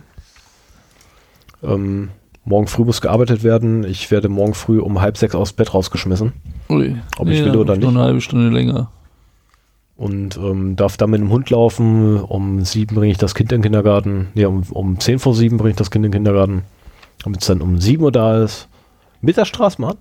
[SPEAKER 1] Uhr. Ähm, morgen früh muss gearbeitet werden. Ich werde morgen früh um halb sechs aus dem Bett rausgeschmissen
[SPEAKER 2] Ui.
[SPEAKER 1] ob ich will oder
[SPEAKER 2] noch
[SPEAKER 1] nicht.
[SPEAKER 2] eine halbe Stunde länger.
[SPEAKER 1] und ähm, darf dann mit dem Hund laufen. Um sieben bringe ich das Kind in den Kindergarten. Ja, um, um zehn vor sieben bringe ich das Kind in den Kindergarten. Damit es dann um sieben Uhr da ist. Mit der Straßenbahn.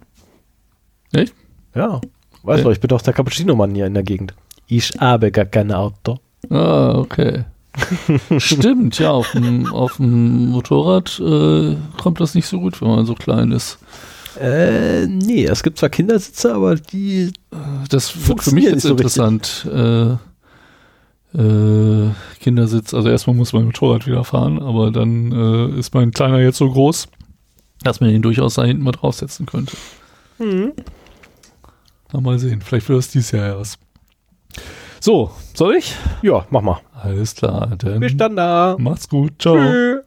[SPEAKER 2] Echt?
[SPEAKER 1] Ja. Weißt
[SPEAKER 2] Okay.
[SPEAKER 1] du, ich bin doch der Cappuccino-Mann hier in der Gegend. Ich habe gar kein Auto.
[SPEAKER 2] Ah, okay. Stimmt, ja, auf dem, auf dem Motorrad äh, kommt das nicht so gut, wenn man so klein ist.
[SPEAKER 1] Äh, nee, es gibt zwar Kindersitze, aber die.
[SPEAKER 2] Das wird für mich jetzt
[SPEAKER 1] so
[SPEAKER 2] interessant. Äh, äh, Kindersitz, also erstmal muss mein Motorrad wieder fahren, aber dann äh, ist mein Kleiner jetzt so groß, dass man ihn durchaus da hinten mal draufsetzen könnte. Na, mal sehen, vielleicht wird es dieses Jahr erst. So, soll ich?
[SPEAKER 1] Ja, mach mal.
[SPEAKER 2] Alles klar, dann
[SPEAKER 1] Bis dann da.
[SPEAKER 2] macht's gut, ciao.
[SPEAKER 1] Tschö.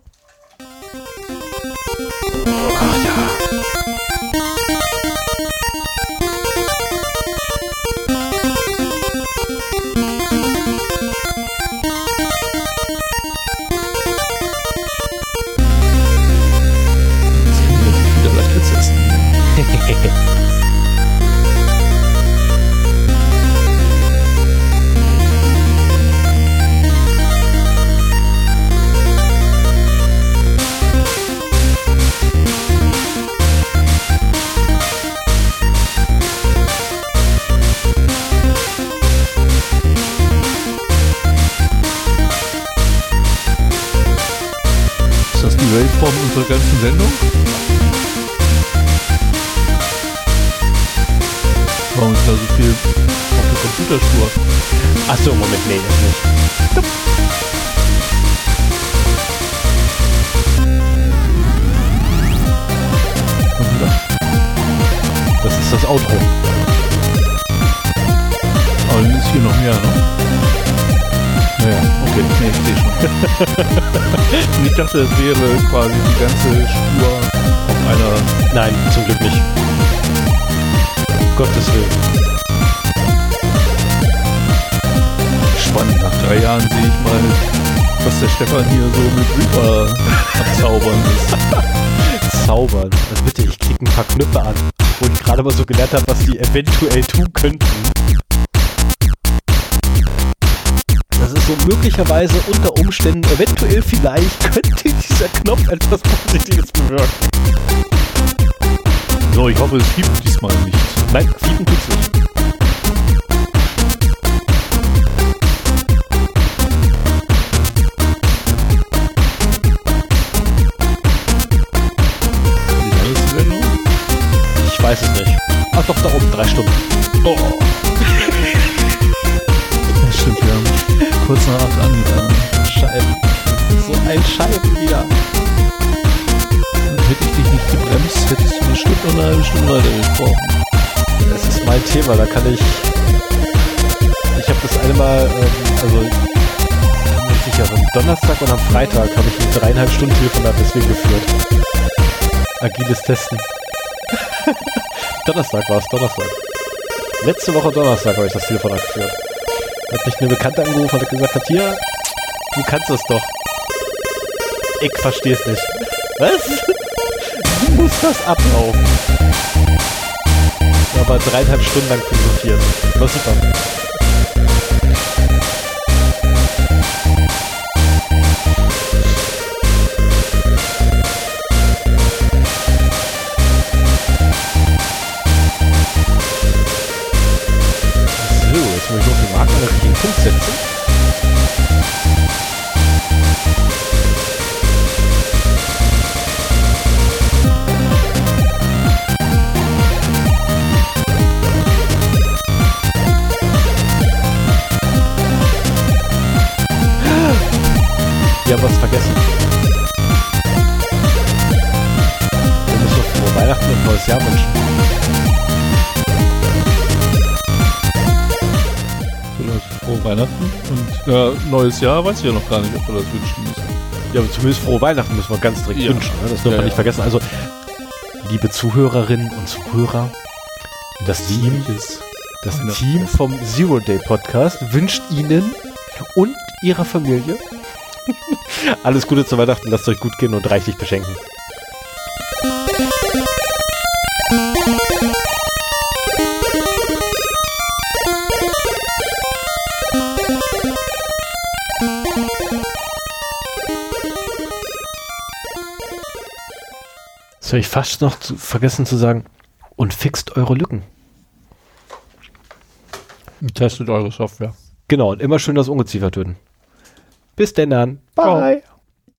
[SPEAKER 2] Computerspur?
[SPEAKER 1] Achso, Moment, nee, das nicht.
[SPEAKER 2] Ist das?
[SPEAKER 1] Ist das Outro.
[SPEAKER 2] Aber dann ist hier noch mehr, ne? Naja, okay, nee, ich sehe schon. ich dachte, das wäre quasi die ganze Spur auf einer.
[SPEAKER 1] Nein, zum Glück nicht. Gottes Willen.
[SPEAKER 2] Spannend. Nach drei Jahren sehe ich mal, was der Stefan hier so mit Reaper abzaubern ist.
[SPEAKER 1] Zaubern. Also bitte, ich krieg ein paar Knöpfe an, wo ich gerade mal so gelernt habe, was die eventuell tun könnten. Das ist so möglicherweise unter Umständen, eventuell vielleicht, könnte dieser Knopf etwas Positives bewirken.
[SPEAKER 2] So, ich hoffe, es fiebt diesmal nicht.
[SPEAKER 1] Nein, fiepen tut's nicht. Ach doch, da oben, drei Stunden.
[SPEAKER 2] Oh. Das stimmt, haben kurz nach acht angefangen.
[SPEAKER 1] Scheiben. So ein Scheiben wieder.
[SPEAKER 2] Hätte ich dich nicht gebremst, hättest du bestimmt noch eine halbe Stunde weiter gesprochen.
[SPEAKER 1] Das ist mein Thema, da kann ich. Ich habe das eine Mal, ähm, also sicher, am Donnerstag und am Freitag habe ich ein dreieinhalb Stunden Telefonat deswegen geführt. Agiles Testen. Donnerstag war es, Donnerstag. Letzte Woche Donnerstag habe ich das Telefonat geführt. Da hat mich eine Bekannte angerufen und hat gesagt, Katia, du kannst es doch. Ich verstehe es nicht. Was? Du musst das ablaufen. Aber dreieinhalb Stunden lang philosophiert. War super. Neues Jahr
[SPEAKER 2] weiß ich ja noch gar nicht, ob wir das wünschen müssen.
[SPEAKER 1] Ja, aber zumindest frohe Weihnachten müssen wir ganz direkt
[SPEAKER 2] Ja.
[SPEAKER 1] wünschen. Ne? Das dürfen
[SPEAKER 2] Ja,
[SPEAKER 1] wir nicht vergessen. Also, liebe Zuhörerinnen und Zuhörer, das Team,
[SPEAKER 2] ist
[SPEAKER 1] das. Team vom Zero Day Podcast wünscht Ihnen und Ihrer Familie alles Gute zu Weihnachten. Lasst euch gut gehen und reichlich beschenken. Das habe ich fast noch zu, vergessen zu sagen. Und fixt eure Lücken.
[SPEAKER 2] testet eure Software.
[SPEAKER 1] Genau, und immer schön das Ungeziefer töten. Bis denn dann.
[SPEAKER 2] Ciao.
[SPEAKER 1] Bye.